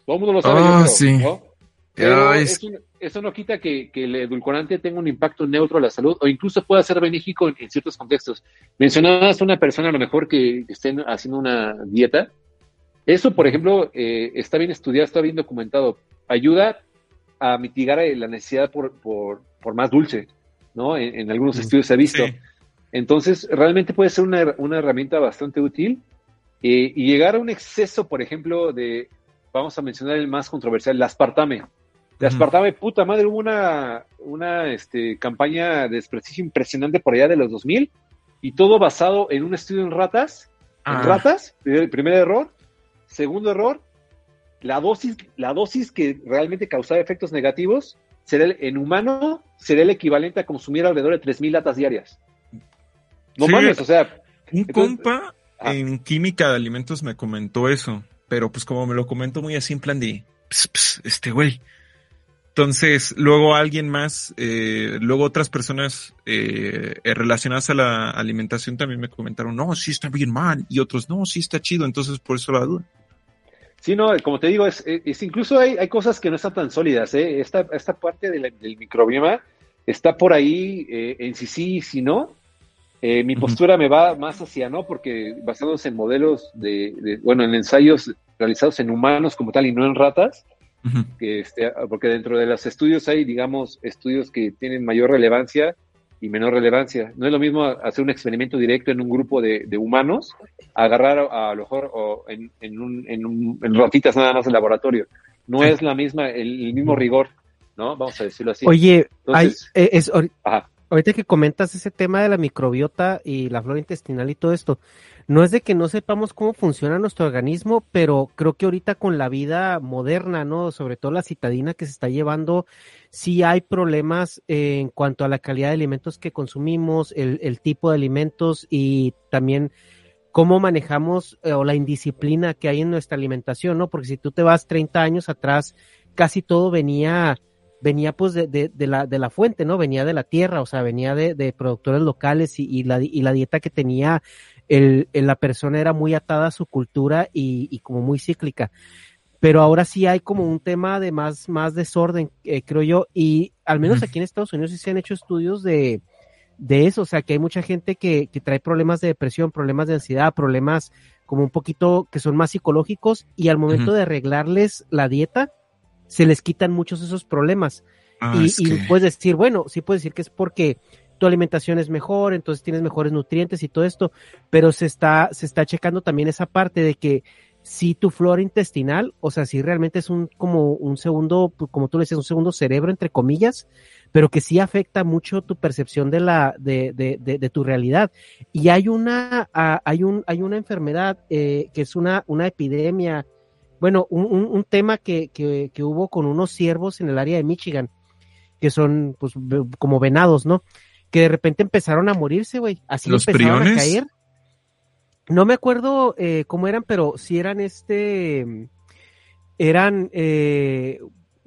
[SPEAKER 5] Todo el mundo lo sabe.
[SPEAKER 2] Ah, sí.
[SPEAKER 5] ¿no? Pero eso, eso, no quita que, que, el edulcorante tenga un impacto neutro a la salud o incluso pueda ser benéfico en, en ciertos contextos. Mencionabas a una persona a lo mejor que esté haciendo una dieta. Eso, por ejemplo, eh, está bien estudiado, está bien documentado. Ayuda a mitigar la necesidad por, por, por más dulce, ¿no? En, en algunos estudios se ha visto. Sí. Entonces, realmente puede ser una, una herramienta bastante útil eh, y llegar a un exceso, por ejemplo, de, vamos a mencionar el más controversial, el aspartame. El aspartame, puta madre, hubo una, una este, campaña de desprestigio impresionante por allá de los 2000 y todo basado en un estudio en ratas. Ah. En ratas, el primer error. Segundo error, la dosis, la dosis que realmente causaba efectos negativos será el, en humano será el equivalente a consumir alrededor de 3.000 latas diarias. No sí, mames, o sea.
[SPEAKER 2] Un entonces, compa ah. en química de alimentos me comentó eso, pero pues como me lo comentó muy así en plan de, pss, pss, este güey. Entonces, luego alguien más, eh, luego otras personas eh, relacionadas a la alimentación también me comentaron, no, sí está bien mal, y otros, no, sí está chido, entonces por eso la duda.
[SPEAKER 5] Sí, no, como te digo, es, es incluso hay, hay, cosas que no están tan sólidas, ¿eh? Esta, esta parte de la, del microbioma está por ahí eh, en sí sí y si no, eh, mi postura me va más hacia no, porque basados en modelos de, de, bueno, en ensayos realizados en humanos como tal y no en ratas, uh -huh. que este, porque dentro de los estudios hay, digamos, estudios que tienen mayor relevancia y menor relevancia. No es lo mismo hacer un experimento directo en un grupo de, de humanos, agarrar a, a lo mejor o en, en, un, en, un, en, ratitas nada más en laboratorio. No es la misma, el, el, mismo rigor, ¿no? Vamos a decirlo así.
[SPEAKER 3] Oye, Entonces, hay, es, Ajá ahorita que comentas ese tema de la microbiota y la flora intestinal y todo esto, no es de que no sepamos cómo funciona nuestro organismo, pero creo que ahorita con la vida moderna, ¿no? Sobre todo la citadina que se está llevando, sí hay problemas en cuanto a la calidad de alimentos que consumimos, el, el tipo de alimentos y también cómo manejamos eh, o la indisciplina que hay en nuestra alimentación, ¿no? Porque si tú te vas 30 años atrás, casi todo venía venía pues de, de, de, la, de la fuente, ¿no? Venía de la tierra, o sea, venía de, de productores locales y, y, la, y la dieta que tenía el, el, la persona era muy atada a su cultura y, y, como muy cíclica. Pero ahora sí hay como un tema de más, más desorden, eh, creo yo, y al menos aquí en Estados Unidos sí se han hecho estudios de, de eso, o sea, que hay mucha gente que, que trae problemas de depresión, problemas de ansiedad, problemas como un poquito que son más psicológicos y al momento uh -huh. de arreglarles la dieta, se les quitan muchos esos problemas. Ah, y, es y puedes decir, bueno, sí puedes decir que es porque tu alimentación es mejor, entonces tienes mejores nutrientes y todo esto, pero se está, se está checando también esa parte de que si tu flora intestinal, o sea, si realmente es un como un segundo, como tú le dices, un segundo cerebro, entre comillas, pero que sí afecta mucho tu percepción de la, de, de, de, de tu realidad. Y hay una, uh, hay un, hay una enfermedad eh, que es una, una epidemia, bueno, un, un, un tema que, que, que, hubo con unos ciervos en el área de Michigan, que son pues como venados, ¿no? Que de repente empezaron a morirse, güey. Así
[SPEAKER 2] ¿Los
[SPEAKER 3] empezaron
[SPEAKER 2] priones?
[SPEAKER 3] a caer. No me acuerdo eh, cómo eran, pero sí eran este, eran eh,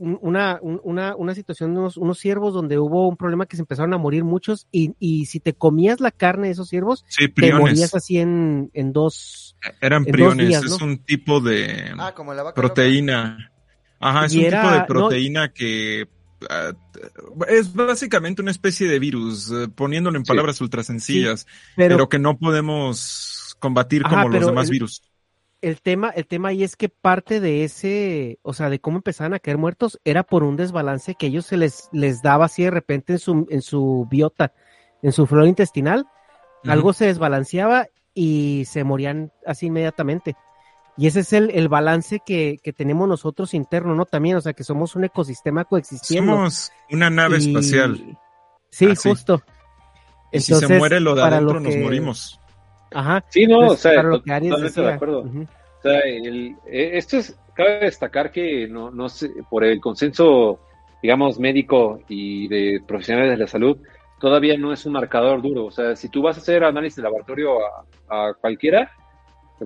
[SPEAKER 3] una, una, una situación de unos, unos ciervos donde hubo un problema que se empezaron a morir muchos y, y si te comías la carne de esos ciervos,
[SPEAKER 2] sí,
[SPEAKER 3] te morías así en, en dos.
[SPEAKER 2] Eran
[SPEAKER 3] en
[SPEAKER 2] priones,
[SPEAKER 3] días,
[SPEAKER 2] es un tipo de
[SPEAKER 1] ah, como la vaca
[SPEAKER 2] proteína. Loca. Ajá, es y un era, tipo de proteína no, que uh, es básicamente una especie de virus, uh, poniéndolo en palabras sí. ultra sencillas, sí, pero, pero, que no podemos combatir Ajá, como los demás
[SPEAKER 3] el,
[SPEAKER 2] virus.
[SPEAKER 3] El tema, el tema ahí es que parte de ese, o sea, de cómo empezaban a caer muertos, era por un desbalance que ellos se les, les daba así de repente en su, en su biota, en su flora intestinal, algo se desbalanceaba y se morían así inmediatamente. Y ese es el, el balance que, que tenemos nosotros interno, ¿no? También, o sea, que somos un ecosistema coexistiendo.
[SPEAKER 2] Somos una nave
[SPEAKER 3] Y-
[SPEAKER 2] espacial.
[SPEAKER 3] Sí,
[SPEAKER 2] Ah, sí.
[SPEAKER 3] justo.
[SPEAKER 2] Y si se
[SPEAKER 3] Entonces,
[SPEAKER 2] muere lo de adentro,
[SPEAKER 3] lo
[SPEAKER 2] nos morimos.
[SPEAKER 3] Ajá.
[SPEAKER 5] Sí, no, o sea,
[SPEAKER 3] para lo
[SPEAKER 5] to-
[SPEAKER 3] que Aries
[SPEAKER 5] totalmente de acuerdo. O sea, el- eh, esto es, cabe destacar que no, no sé, por el consenso, digamos, médico y de profesionales de la salud, todavía no es un marcador duro. O sea, si tú vas a hacer análisis de laboratorio a, a cualquiera,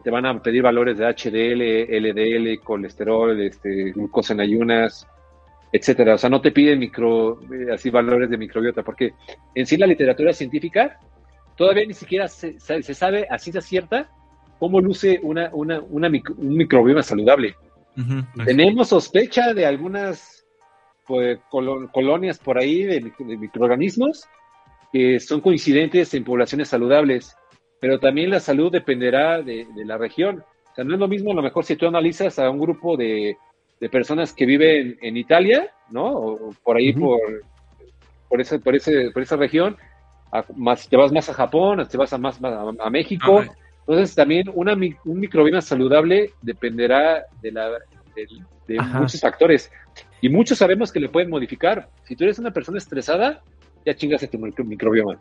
[SPEAKER 5] te van a pedir valores de HDL, LDL, colesterol, este, glucosa en ayunas, etcétera. O sea, no te piden micro, eh, así valores de microbiota, porque en sí la literatura científica todavía ni siquiera se, se- sabe a ciencia cierta cómo luce una, una, una micro- un microbioma saludable. Tenemos sospecha de algunas pues, colo- colonias por ahí de, mic- de microorganismos que son coincidentes en poblaciones saludables, pero también la salud dependerá de, de la región. O sea, no es lo mismo a lo mejor si tú analizas a un grupo de, de personas que viven en Italia, ¿no? O, o por ahí por, por, ese, por, ese, por esa región, a- más, te vas más a Japón, te vas a, más, más a, a México.
[SPEAKER 2] Ah,
[SPEAKER 5] Entonces también una, un microbioma saludable dependerá de, la, de, de
[SPEAKER 3] Ajá.
[SPEAKER 5] muchos factores. Y muchos sabemos que le pueden modificar. Si tú eres una persona estresada, ya chingaste tu micro- microbioma.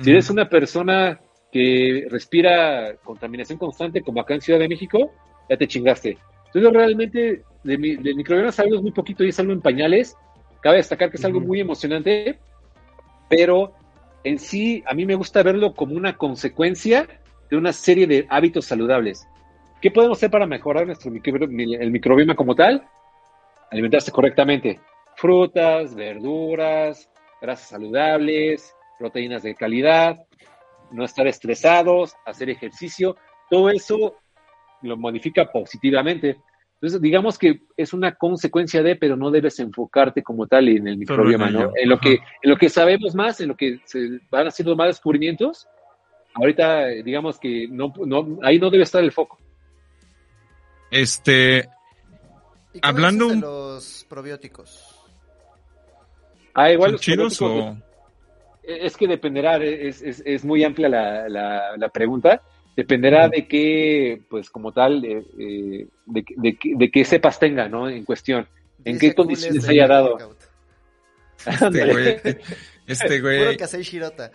[SPEAKER 5] Si eres una persona que respira contaminación constante, como acá en Ciudad de México, ya te chingaste. Entonces, realmente, de, mi, de microbioma sabemos muy poquito y es algo en pañales. Cabe destacar que es algo muy emocionante, pero en sí, a mí me gusta verlo como una consecuencia de una serie de hábitos saludables. ¿Qué podemos hacer para mejorar nuestro microbioma, el microbioma como tal? Alimentarse correctamente. Frutas, verduras, grasas saludables, proteínas de calidad, no estar estresados, hacer ejercicio, todo eso lo modifica positivamente. Entonces, digamos que es una consecuencia de, pero no debes enfocarte como tal en el
[SPEAKER 2] Solo en
[SPEAKER 5] microbioma, ¿no?
[SPEAKER 2] ello,
[SPEAKER 5] En lo
[SPEAKER 2] ajá.
[SPEAKER 5] que, en lo que sabemos más, en lo que se van haciendo más descubrimientos, ahorita eh, digamos que no, no, ahí no debe estar el foco.
[SPEAKER 2] Este,
[SPEAKER 1] ¿Y qué me
[SPEAKER 2] Hablando
[SPEAKER 1] de los probióticos.
[SPEAKER 5] Ah, igual
[SPEAKER 2] ¿son
[SPEAKER 5] los probióticos-
[SPEAKER 2] o...?
[SPEAKER 5] Es que dependerá, es, es, es muy amplia la, la, la pregunta. Dependerá de qué, pues como tal, eh, eh, de, de, qué- de qué cepas tenga, ¿no? En cuestión. ¿En
[SPEAKER 1] Dice
[SPEAKER 5] qué condiciones haya dado?
[SPEAKER 2] Este güey, este
[SPEAKER 1] Puro
[SPEAKER 2] güey,
[SPEAKER 1] Kasei Shirota.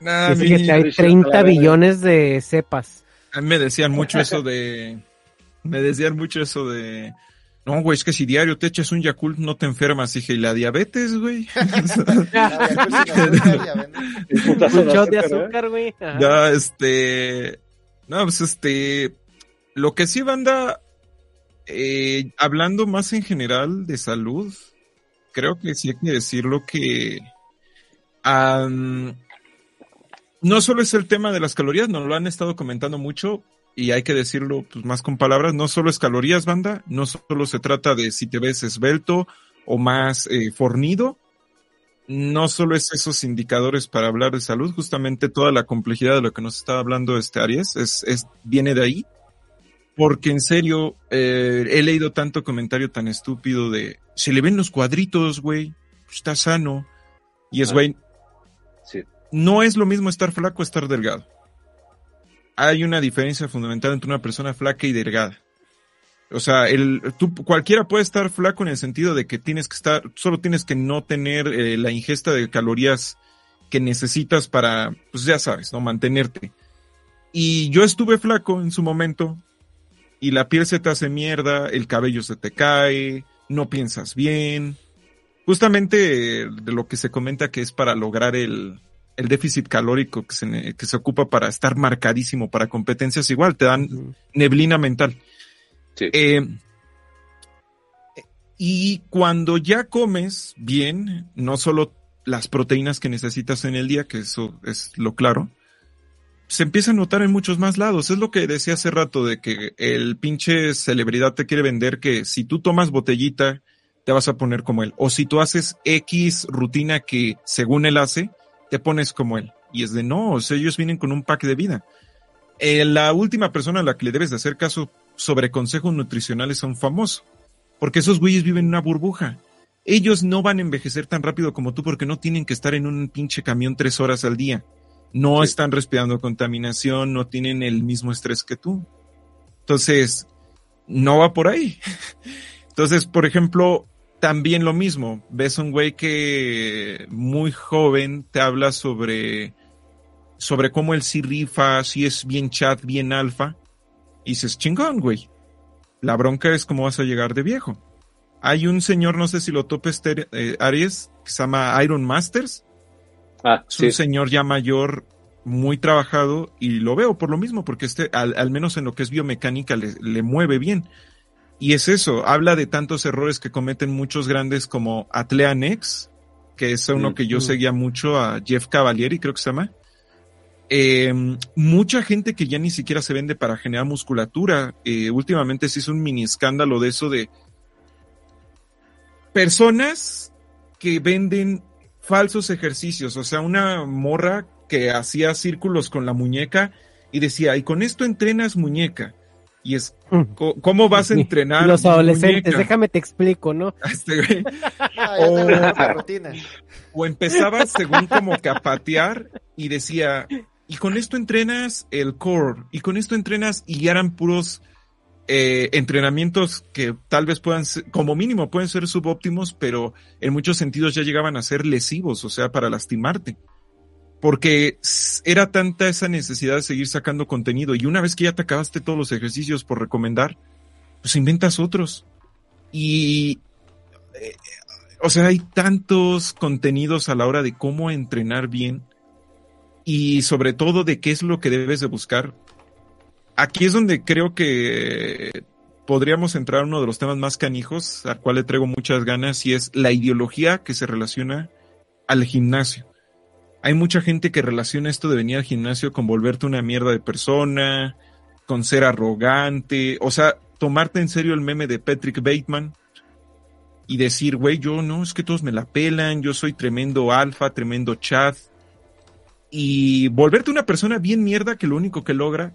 [SPEAKER 2] nah,
[SPEAKER 3] que hay
[SPEAKER 5] Richard
[SPEAKER 3] 30
[SPEAKER 5] Talavera.
[SPEAKER 3] billones de cepas.
[SPEAKER 2] a mí me decían mucho eso de, me decían mucho eso de, no, güey, es que si diario te echas un Yakult no te enfermas. Dije, ¿y la diabetes, güey?
[SPEAKER 3] Un shot de
[SPEAKER 5] azúcar, ¿eh?
[SPEAKER 3] güey.
[SPEAKER 2] Ya, este. No, pues este. Lo que sí, banda. eh, hablando más en general de salud, creo que sí hay que decirlo que. no solo es el tema de las calorías, nos lo han estado comentando mucho y hay que decirlo pues, más con palabras. No solo es calorías, banda. No solo se trata de si te ves esbelto o más eh, fornido no solo es esos indicadores para hablar de salud, justamente toda la complejidad de lo que nos está hablando este Aries es, es viene de ahí. Porque en serio, eh, he leído tanto comentario tan estúpido de se le ven los cuadritos, güey, está sano. Y es,
[SPEAKER 5] Ah.
[SPEAKER 2] güey,
[SPEAKER 5] Sí.
[SPEAKER 2] no es lo mismo estar flaco o estar delgado. Hay una diferencia fundamental entre una persona flaca y delgada. O sea, el, tú, cualquiera puede estar flaco en el sentido de que tienes que estar, solo tienes que no tener eh, la ingesta de calorías que necesitas para, pues ya sabes, ¿no? Mantenerte. Y yo estuve flaco en su momento y la piel se te hace mierda, el cabello se te cae, no piensas bien. Justamente eh, de lo que se comenta que es para lograr el, el déficit calórico que se, que se ocupa para estar marcadísimo para competencias igual, te dan neblina mental. Eh, y cuando ya comes bien, no solo las proteínas que necesitas en el día, que eso es lo claro, se empieza a notar en muchos más lados. Es lo que decía hace rato de que el pinche celebridad te quiere vender que si tú tomas botellita, te vas a poner como él. O si tú haces X rutina que según él hace, te pones como él. Y es de no, o sea, ellos vienen con un pack de vida. Eh, la última persona a la que le debes de hacer caso sobre consejos nutricionales son famosos. Porque esos güeyes viven en una burbuja. Ellos no van a envejecer tan rápido como tú porque no tienen que estar en un pinche camión tres horas al día. No están respirando contaminación, no tienen el mismo estrés que tú. Entonces, no va por ahí. Entonces, por ejemplo, también lo mismo. Ves un güey que muy joven te habla sobre, sobre cómo él sí rifa, si es bien chat, bien alfa. Y dices, chingón, güey. La bronca es cómo vas a llegar de viejo. Hay un señor, no sé si lo topes, eh, Aries, que se llama Iron Masters.
[SPEAKER 5] Ah,
[SPEAKER 2] es
[SPEAKER 5] sí.
[SPEAKER 2] un señor ya mayor, muy trabajado, y lo veo por lo mismo, porque este, al, al menos en lo que es biomecánica, le, le mueve bien. Y es eso, habla de tantos errores que cometen muchos grandes como Atlea Nex, que es uno
[SPEAKER 5] Mm.
[SPEAKER 2] que yo
[SPEAKER 3] Mm.
[SPEAKER 2] seguía mucho, a Jeff Cavalieri, creo que se llama. Eh, mucha gente que ya ni siquiera se vende para generar musculatura. Eh, últimamente se hizo un mini escándalo de eso de personas que venden falsos ejercicios. O sea, una morra que hacía círculos con la muñeca y decía, y con esto entrenas muñeca. Y es, co- ¿cómo vas a entrenar?
[SPEAKER 3] Los adolescentes,
[SPEAKER 2] muñeca?
[SPEAKER 3] déjame te explico, ¿no?
[SPEAKER 2] Este
[SPEAKER 1] rutina.
[SPEAKER 2] O empezaba según como que a patear y decía, y con esto entrenas el core, y con esto entrenas, y eran puros eh, entrenamientos que tal vez puedan ser, como mínimo pueden ser subóptimos, pero en muchos sentidos ya llegaban a ser lesivos, o sea, para lastimarte. Porque era tanta esa necesidad de seguir sacando contenido, y una vez que ya te acabaste todos los ejercicios por recomendar, pues inventas otros. Y eh, o sea, hay tantos contenidos a la hora de cómo entrenar bien y sobre todo de qué es lo que debes de buscar. Aquí es donde creo que podríamos entrar uno de los temas más canijos, al cual le traigo muchas ganas, y es la ideología que se relaciona al gimnasio. Hay mucha gente que relaciona esto de venir al gimnasio con volverte una mierda de persona, con ser arrogante, o sea, tomarte en serio el meme de Patrick Bateman, y decir, güey, yo no, es que todos me la pelan, yo soy tremendo alfa, tremendo chat. Y volverte una persona bien mierda que lo único que logra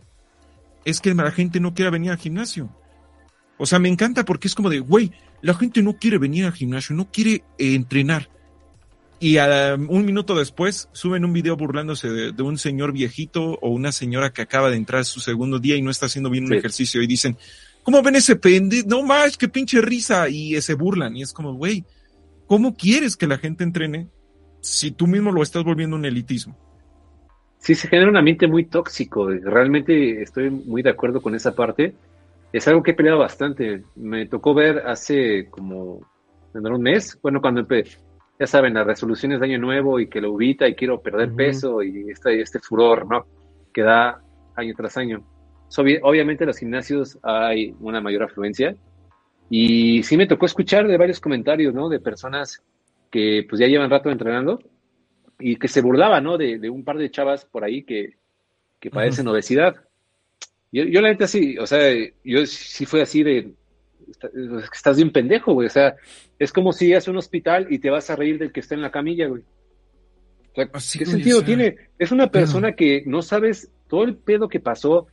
[SPEAKER 2] es que la gente no quiera venir al gimnasio. O sea, me encanta porque es como de, güey, la gente no quiere venir al gimnasio, no quiere eh, entrenar. Y a, un minuto después suben un video burlándose de, de un señor viejito o una señora que acaba de entrar su segundo día y no está haciendo bien un ejercicio y dicen, ¿cómo ven ese pendejo? No más, qué pinche risa. Y se burlan. Y es como, güey, ¿cómo quieres que la gente entrene si tú mismo lo estás volviendo un elitismo?
[SPEAKER 5] Sí, se genera un ambiente muy tóxico. Realmente estoy muy de acuerdo con esa parte. Es algo que he peleado bastante. Me tocó ver hace como un mes, bueno, cuando ya saben, las resoluciones de año nuevo y que lo ubita y quiero perder
[SPEAKER 3] Ujú.
[SPEAKER 5] peso y este, este furor, ¿no? Que da año tras año. So, obvi- obviamente en los gimnasios hay una mayor afluencia y sí me tocó escuchar de varios comentarios, ¿no? De personas que pues ya llevan rato entrenando y que se burlaban, ¿no? De, de un par de chavas por ahí que, que padecen obesidad. Yo, yo la neta sí, o sea, yo sí fue así de, "Está- estás bien pendejo, güey, o sea, es como si llegas a un hospital y te vas a reír del que está en la camilla, güey. O sea,
[SPEAKER 2] Así,
[SPEAKER 5] ¿qué sentido
[SPEAKER 2] sea,
[SPEAKER 5] tiene? Es una persona que no sabes todo el pedo que pasó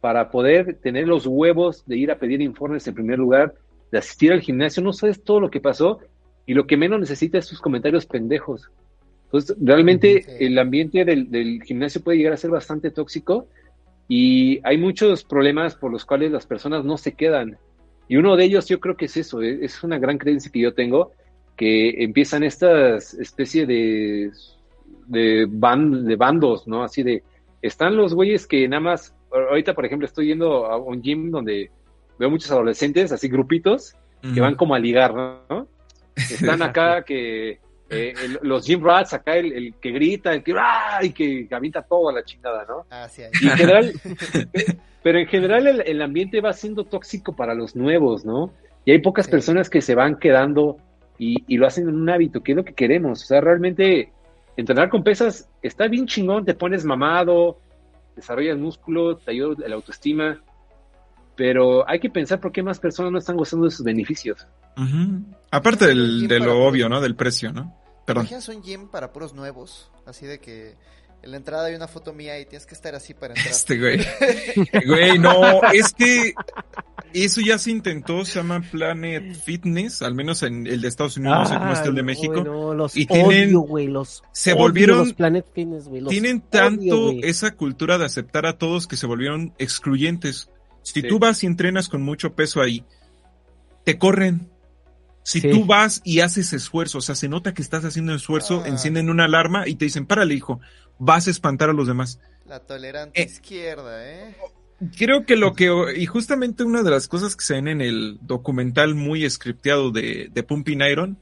[SPEAKER 5] para poder tener los huevos de ir a pedir informes en primer lugar, de asistir al gimnasio, no sabes todo lo que pasó y lo que menos necesita es sus comentarios pendejos. Entonces, realmente
[SPEAKER 1] Sí.
[SPEAKER 5] el ambiente del, del gimnasio puede llegar a ser bastante tóxico y hay muchos problemas por los cuales las personas no se quedan. Y uno de ellos yo creo que es eso, eh, es una gran creencia que yo tengo, que empiezan estas especies de, de, ban- de bandos, ¿no? Así de, están los güeyes que nada más, ahorita por ejemplo estoy yendo a un gym donde veo muchos adolescentes, así grupitos, que van como a ligar, ¿no? Están acá que eh, el- los gym rats, acá el, el que grita, el que ¡ah! y que avienta todo a la chingada, ¿no?
[SPEAKER 1] Ah, sí, ahí.
[SPEAKER 5] Y en general, pero en general el, el ambiente va siendo tóxico para los nuevos, ¿no? Y hay pocas
[SPEAKER 1] Sí.
[SPEAKER 5] personas que se van quedando y, y lo hacen en un hábito, que es lo que queremos. O sea, realmente entrenar con pesas está bien chingón, te pones mamado, desarrollas músculo, te ayuda la autoestima, pero hay que pensar por qué más personas no están gozando de sus beneficios.
[SPEAKER 2] Aparte del, de lo obvio, ¿no? Del precio, ¿no? Perdón.
[SPEAKER 1] Imaginas un gym para puros nuevos, así de que En la entrada hay una foto mía y tienes que estar así para entrar.
[SPEAKER 2] Este güey. Güey, no, es que eso ya se intentó, se llama Planet Fitness, al menos en el de Estados Unidos, no sé cómo está el de México.
[SPEAKER 3] güey, no, los
[SPEAKER 2] Y tienen-
[SPEAKER 3] odio, güey, los
[SPEAKER 2] se
[SPEAKER 3] odio
[SPEAKER 2] volvieron-
[SPEAKER 3] los Planet Fitness, güey, los
[SPEAKER 2] Tienen
[SPEAKER 3] odio,
[SPEAKER 2] tanto
[SPEAKER 3] güey.
[SPEAKER 2] esa cultura de aceptar a todos que se volvieron excluyentes. Si
[SPEAKER 5] Sí.
[SPEAKER 2] tú vas y entrenas con mucho peso ahí, te corren. Si
[SPEAKER 3] Sí.
[SPEAKER 2] tú vas y haces esfuerzo, o sea, se nota que estás haciendo esfuerzo,
[SPEAKER 1] Ah.
[SPEAKER 2] encienden una alarma y te dicen, párale, hijo, vas a espantar a los demás.
[SPEAKER 1] La tolerante
[SPEAKER 2] Eh.
[SPEAKER 1] izquierda, ¿eh?
[SPEAKER 2] Creo que lo que, y justamente una de las cosas que se ven en el documental muy scripteado de, de Pumping Iron,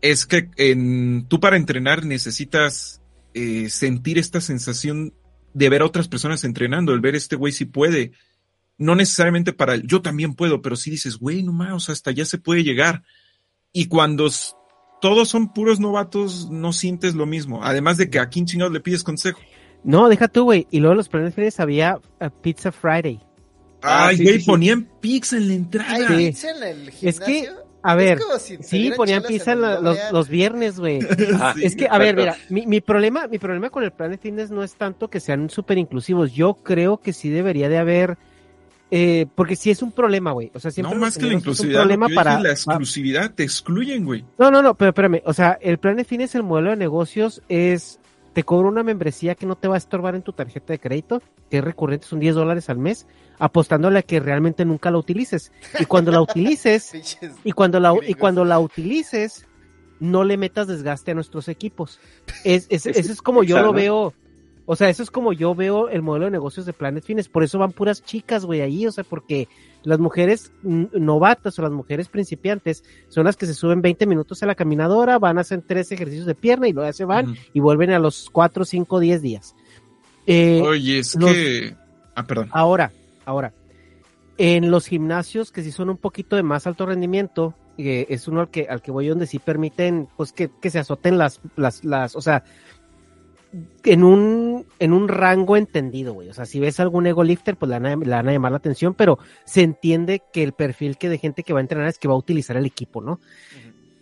[SPEAKER 2] es que en, tú para entrenar necesitas eh, sentir esta sensación de ver a otras personas entrenando, el ver este güey si puede. No necesariamente para el, yo también puedo, pero sí dices, güey, no más, o sea, hasta allá se puede llegar. Y cuando todos son puros novatos, no sientes lo mismo. Además de que a quién chingados le pides consejo.
[SPEAKER 3] No, deja tú, güey. Y luego los Planet Fitness había eh, Pizza Friday.
[SPEAKER 5] Ah,
[SPEAKER 2] Ay,
[SPEAKER 5] sí,
[SPEAKER 2] güey,
[SPEAKER 5] sí, sí.
[SPEAKER 2] ponían pizza en la entrada.
[SPEAKER 1] ¿Hay
[SPEAKER 3] Sí.
[SPEAKER 1] pizza en el gimnasio?
[SPEAKER 3] Es que, a ver,
[SPEAKER 1] si
[SPEAKER 3] sí, ponían pizza la- los, viernes, güey.
[SPEAKER 5] Ajá.
[SPEAKER 3] Es que, a ver, mira, mi, mi problema, mi problema con el Planet Fitness no es tanto que sean súper inclusivos. Yo creo que sí debería de haber, eh, porque sí es un problema, güey. O sea, siempre
[SPEAKER 2] no más que la
[SPEAKER 3] un
[SPEAKER 2] inclusividad, lo
[SPEAKER 3] problema para,
[SPEAKER 2] la exclusividad te excluyen, güey.
[SPEAKER 3] No, no, no, pero espérame. O sea, el Planet Fitness, el modelo de negocios es, te cobro una membresía que no te va a estorbar en tu tarjeta de crédito, que es recurrente, son 10 dólares al mes, apostándole a que realmente nunca la utilices. Y cuando la utilices, y cuando la, y cuando la utilices, no le metas desgaste a nuestros equipos. Es, es, eso es como yo lo veo. O sea, eso es como yo veo el modelo de negocios de Planet Fitness. Por eso van puras chicas, güey, ahí. O sea, porque las mujeres novatas o las mujeres principiantes son las que se suben 20 minutos a la caminadora, van a hacer tres ejercicios de pierna y luego ya se van y vuelven a los 4, 5, 10 días. Eh,
[SPEAKER 2] Oye, es
[SPEAKER 3] los-
[SPEAKER 2] que. Ah, perdón.
[SPEAKER 3] Ahora, ahora, en los gimnasios que sí son un poquito de más alto rendimiento, eh, es uno al que, al que voy donde sí permiten, pues que, que se azoten las, las, las, o sea, en un, en un rango entendido, güey. O sea, si ves algún ego lifter, pues le van, a, le van a llamar la atención, pero se entiende que el perfil que de gente que va a entrenar es que va a utilizar el equipo, ¿no?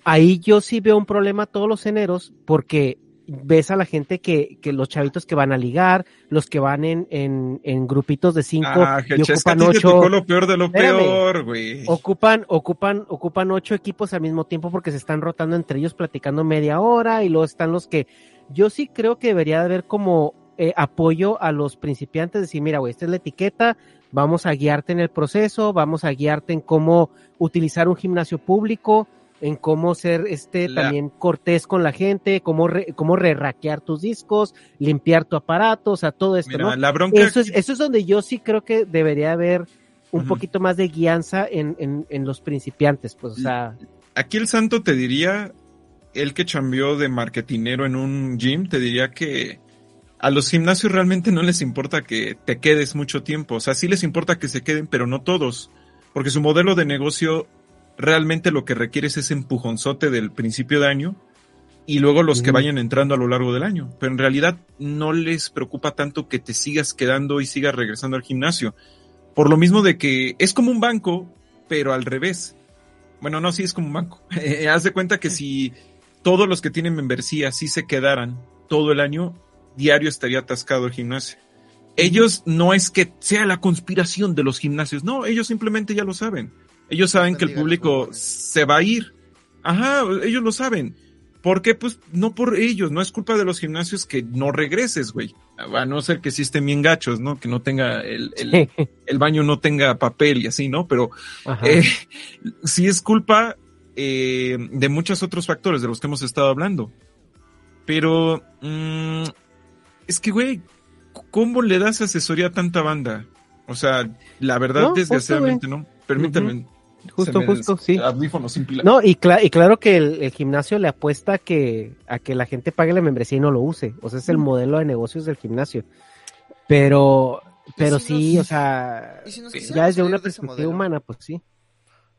[SPEAKER 3] Ahí yo sí veo un problema todos los eneros, porque ves a la gente que, que los chavitos que van a ligar, los que van en, en, en grupitos de cinco
[SPEAKER 2] Ah,
[SPEAKER 3] y ocupan
[SPEAKER 2] ti te
[SPEAKER 3] ocho,
[SPEAKER 2] tocó lo peor de lo
[SPEAKER 3] Espérame.
[SPEAKER 2] peor, güey.
[SPEAKER 3] ocupan, ocupan, ocupan ocho equipos al mismo tiempo porque se están rotando entre ellos platicando media hora y luego están los que yo sí creo que debería de haber como eh, apoyo a los principiantes, decir, mira, güey, esta es la etiqueta, vamos a guiarte en el proceso, vamos a guiarte en cómo utilizar un gimnasio público, en cómo ser este
[SPEAKER 2] La-
[SPEAKER 3] también cortés con la gente, cómo re, cómo re-rackear tus discos, limpiar tu aparato, o sea, todo esto,
[SPEAKER 2] Mira,
[SPEAKER 3] ¿no?
[SPEAKER 2] la bronca.
[SPEAKER 3] Eso es, eso es donde yo sí creo que debería haber un poquito más de guianza en, en, en los principiantes, pues, o sea,
[SPEAKER 2] Aquí el santo te diría, el que chambeó de marketinero en un gym, te diría que a los gimnasios realmente no les importa que te quedes mucho tiempo. O sea, sí les importa que se queden, pero no todos. Porque su modelo de negocio realmente lo que requiere es ese empujonzote del principio de año y luego los que vayan entrando a lo largo del año. Pero en realidad no les preocupa tanto que te sigas quedando y sigas regresando al gimnasio. Por lo mismo de que es como un banco, pero al revés. Bueno, no, sí es como un banco. Haz de cuenta que si todos los que tienen membresía sí se quedaran todo el año, diario estaría atascado el gimnasio. Ellos no es que sea la conspiración de los gimnasios, no, ellos simplemente ya lo saben. Ellos saben que el público se va a ir. Ajá, ellos lo saben. ¿Por qué? Pues no por ellos, no es culpa de los gimnasios que no regreses, güey. A no ser que sí estén bien gachos, ¿no? Que no tenga el, el, el baño no tenga papel y así, ¿no? Pero eh, sí es culpa eh, de muchos otros factores de los que hemos estado hablando. Pero mm, es que, güey, ¿cómo le das asesoría a tanta banda? O sea, la verdad,
[SPEAKER 3] No, justo,
[SPEAKER 2] desgraciadamente, ¿no? Permítame.
[SPEAKER 3] Justo, justo, sí.
[SPEAKER 2] Audífonos sin pila.
[SPEAKER 3] No, y, cla- y claro que el, el gimnasio le apuesta a que, a que la gente pague la membresía y no lo use. O sea, es el modelo de negocios del gimnasio. Pero, pero
[SPEAKER 1] Y si
[SPEAKER 3] sí,
[SPEAKER 1] nos-
[SPEAKER 3] o sea,
[SPEAKER 1] si nos
[SPEAKER 3] ya desde una perspectiva humana, pues sí.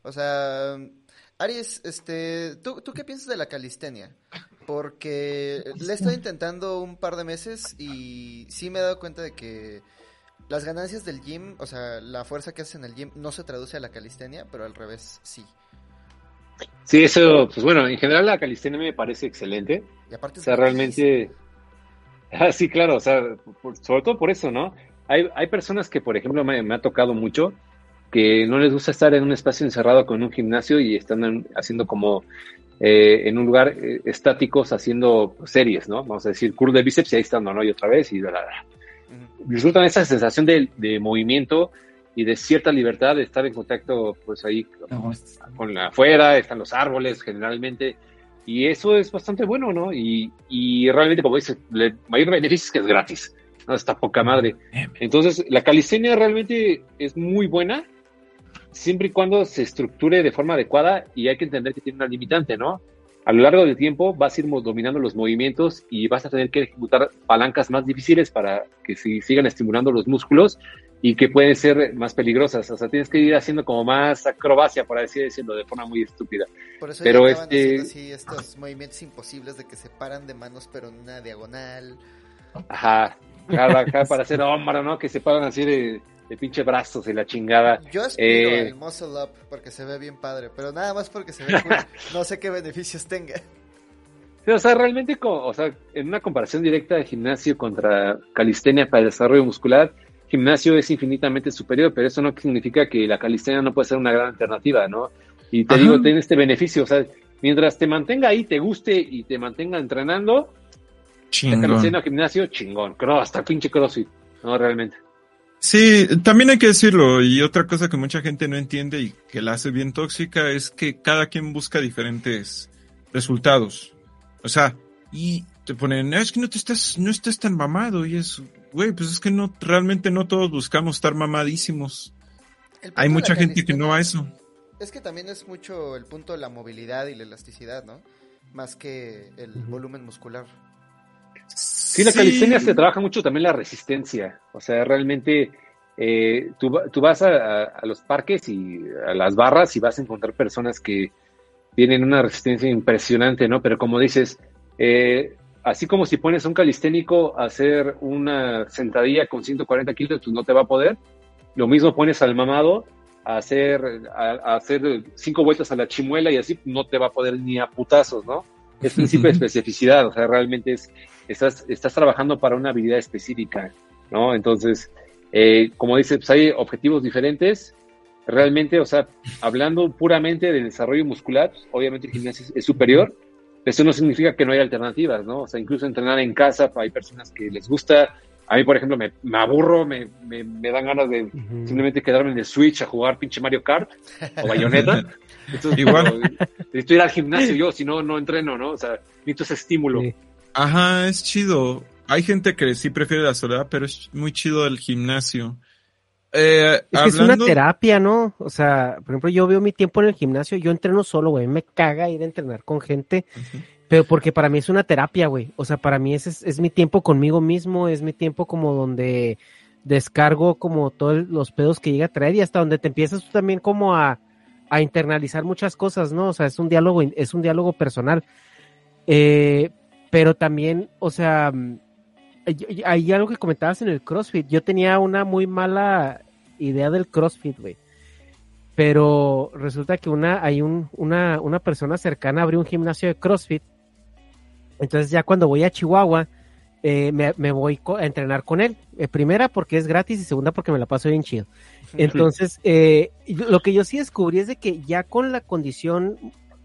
[SPEAKER 1] O sea, Aries, este, ¿tú, ¿tú qué piensas de la calistenia? Porque le he estado intentando un par de meses y sí me he dado cuenta de que las ganancias del gym, o sea, la fuerza que haces en el gym no se traduce a la calistenia, pero al revés sí.
[SPEAKER 5] Sí, eso, pues bueno, en general la calistenia me parece excelente.
[SPEAKER 1] Y aparte
[SPEAKER 5] O sea, realmente, Ah, sí, claro, o sea, por- sobre todo por eso, ¿no? Hay, hay personas que, por ejemplo, me, me ha tocado mucho que no les gusta estar en un espacio encerrado con un gimnasio y están en- haciendo como eh, en un lugar eh, estáticos haciendo series, ¿no? Vamos a decir, curl de bíceps y ahí están, ¿no? Y otra vez y bla, bla, bla.
[SPEAKER 1] Ujú.
[SPEAKER 5] Disfrutan esa sensación de, de movimiento y de cierta libertad de estar en contacto, pues ahí con la afuera, están los árboles generalmente, y eso es bastante bueno, ¿no? Y, y realmente, como dices, el mayor beneficio es que es gratis, ¿no? Está poca madre. Entonces, la calistenia realmente es muy buena, siempre y cuando se estructure de forma adecuada, y hay que entender que tiene una limitante, ¿no? A lo largo del tiempo vas a ir dominando los movimientos y vas a tener que ejecutar palancas más difíciles para que si- sigan estimulando los músculos y que pueden ser más peligrosas. O sea, tienes que ir haciendo como más acrobacia, por así decirlo, de forma muy estúpida.
[SPEAKER 1] Por eso
[SPEAKER 5] Pero este-
[SPEAKER 1] así estos movimientos imposibles de que se paran de manos pero en una diagonal.
[SPEAKER 5] Ajá, acá para hacer hombro, ¿no? Que se paran así de, de pinche brazos y la chingada.
[SPEAKER 1] Yo aspiro
[SPEAKER 5] Eh.
[SPEAKER 1] al muscle up porque se ve bien padre, pero nada más porque se ve cool. No sé qué beneficios tenga.
[SPEAKER 5] Sí, o sea, realmente, o sea, en una comparación directa de gimnasio contra calistenia para el desarrollo muscular, gimnasio es infinitamente superior, pero eso no significa que la calistenia no puede ser una gran alternativa, ¿no? Y te
[SPEAKER 2] Ajá.
[SPEAKER 5] digo, tiene este beneficio, o sea, mientras te mantenga ahí, te guste y te mantenga entrenando, la
[SPEAKER 2] Chingón.
[SPEAKER 5] calistenia o gimnasio, chingón, creo, hasta pinche crossfit, no, realmente.
[SPEAKER 2] Sí, también hay que decirlo, y otra cosa que mucha gente no entiende y que la hace bien tóxica es que cada quien busca diferentes resultados. O sea, y te ponen, "Ah, es que no te estás, no estás tan mamado, y es, güey, pues es que no, realmente no todos buscamos estar mamadísimos. Hay mucha gente que no va a eso.
[SPEAKER 1] Es que también es mucho el punto de la movilidad y la elasticidad, ¿no? Más que el volumen muscular.
[SPEAKER 5] Sí, la calistenia se trabaja mucho también la resistencia. O sea, realmente eh, tú, tú vas a, a- a los parques y a las barras y vas a encontrar personas que tienen una resistencia impresionante, ¿no? Pero como dices, eh, así como si pones a un calisténico a hacer una sentadilla con 140 kilos, pues no te va a poder. Lo mismo pones al mamado a hacer, a, a hacer cinco vueltas a la chimuela y así no te va a poder ni a putazos, ¿no? Es principio de especificidad, o sea, realmente es, estás, estás trabajando para una habilidad específica, ¿no? Entonces, eh, como dice, pues hay objetivos diferentes. Realmente, o sea, hablando puramente del desarrollo muscular, pues, obviamente el gimnasio es, es superior, eso no significa que no haya alternativas, ¿no? O sea, incluso entrenar en casa, hay personas que les gusta. A mí, por ejemplo, me, me aburro, me, me, me dan ganas de simplemente quedarme en el Switch a jugar pinche Mario Kart o Bayonetta. Entonces,
[SPEAKER 2] Igual.
[SPEAKER 5] Necesito ir al gimnasio yo, si no, no entreno, ¿no? O sea, necesito ese estímulo.
[SPEAKER 3] Sí.
[SPEAKER 2] Ajá, es chido. Hay gente que sí prefiere la soledad, pero es muy chido el gimnasio. Eh,
[SPEAKER 3] Es que es una terapia, ¿no? O sea, por ejemplo, yo veo mi tiempo en el gimnasio, yo entreno solo, güey, me caga ir a entrenar con gente. Pero porque para mí es una terapia, güey. O sea, para mí es, es, mi tiempo conmigo mismo, es mi tiempo como donde descargo como todos los pedos que llega a traer y hasta donde te empiezas tú también como a, a internalizar muchas cosas, ¿no? O sea, es un diálogo, es un diálogo personal. Eh, pero también, o sea, hay algo que comentabas en el CrossFit. Yo tenía una muy mala idea del CrossFit, güey. Pero resulta que una, hay un, una, una persona cercana abrió un gimnasio de CrossFit. Entonces ya cuando voy a Chihuahua, eh, me, me voy a entrenar con él. Eh, primera porque es gratis y segunda porque me la paso bien chido. Entonces, eh, lo que yo sí descubrí es de que ya con la condición,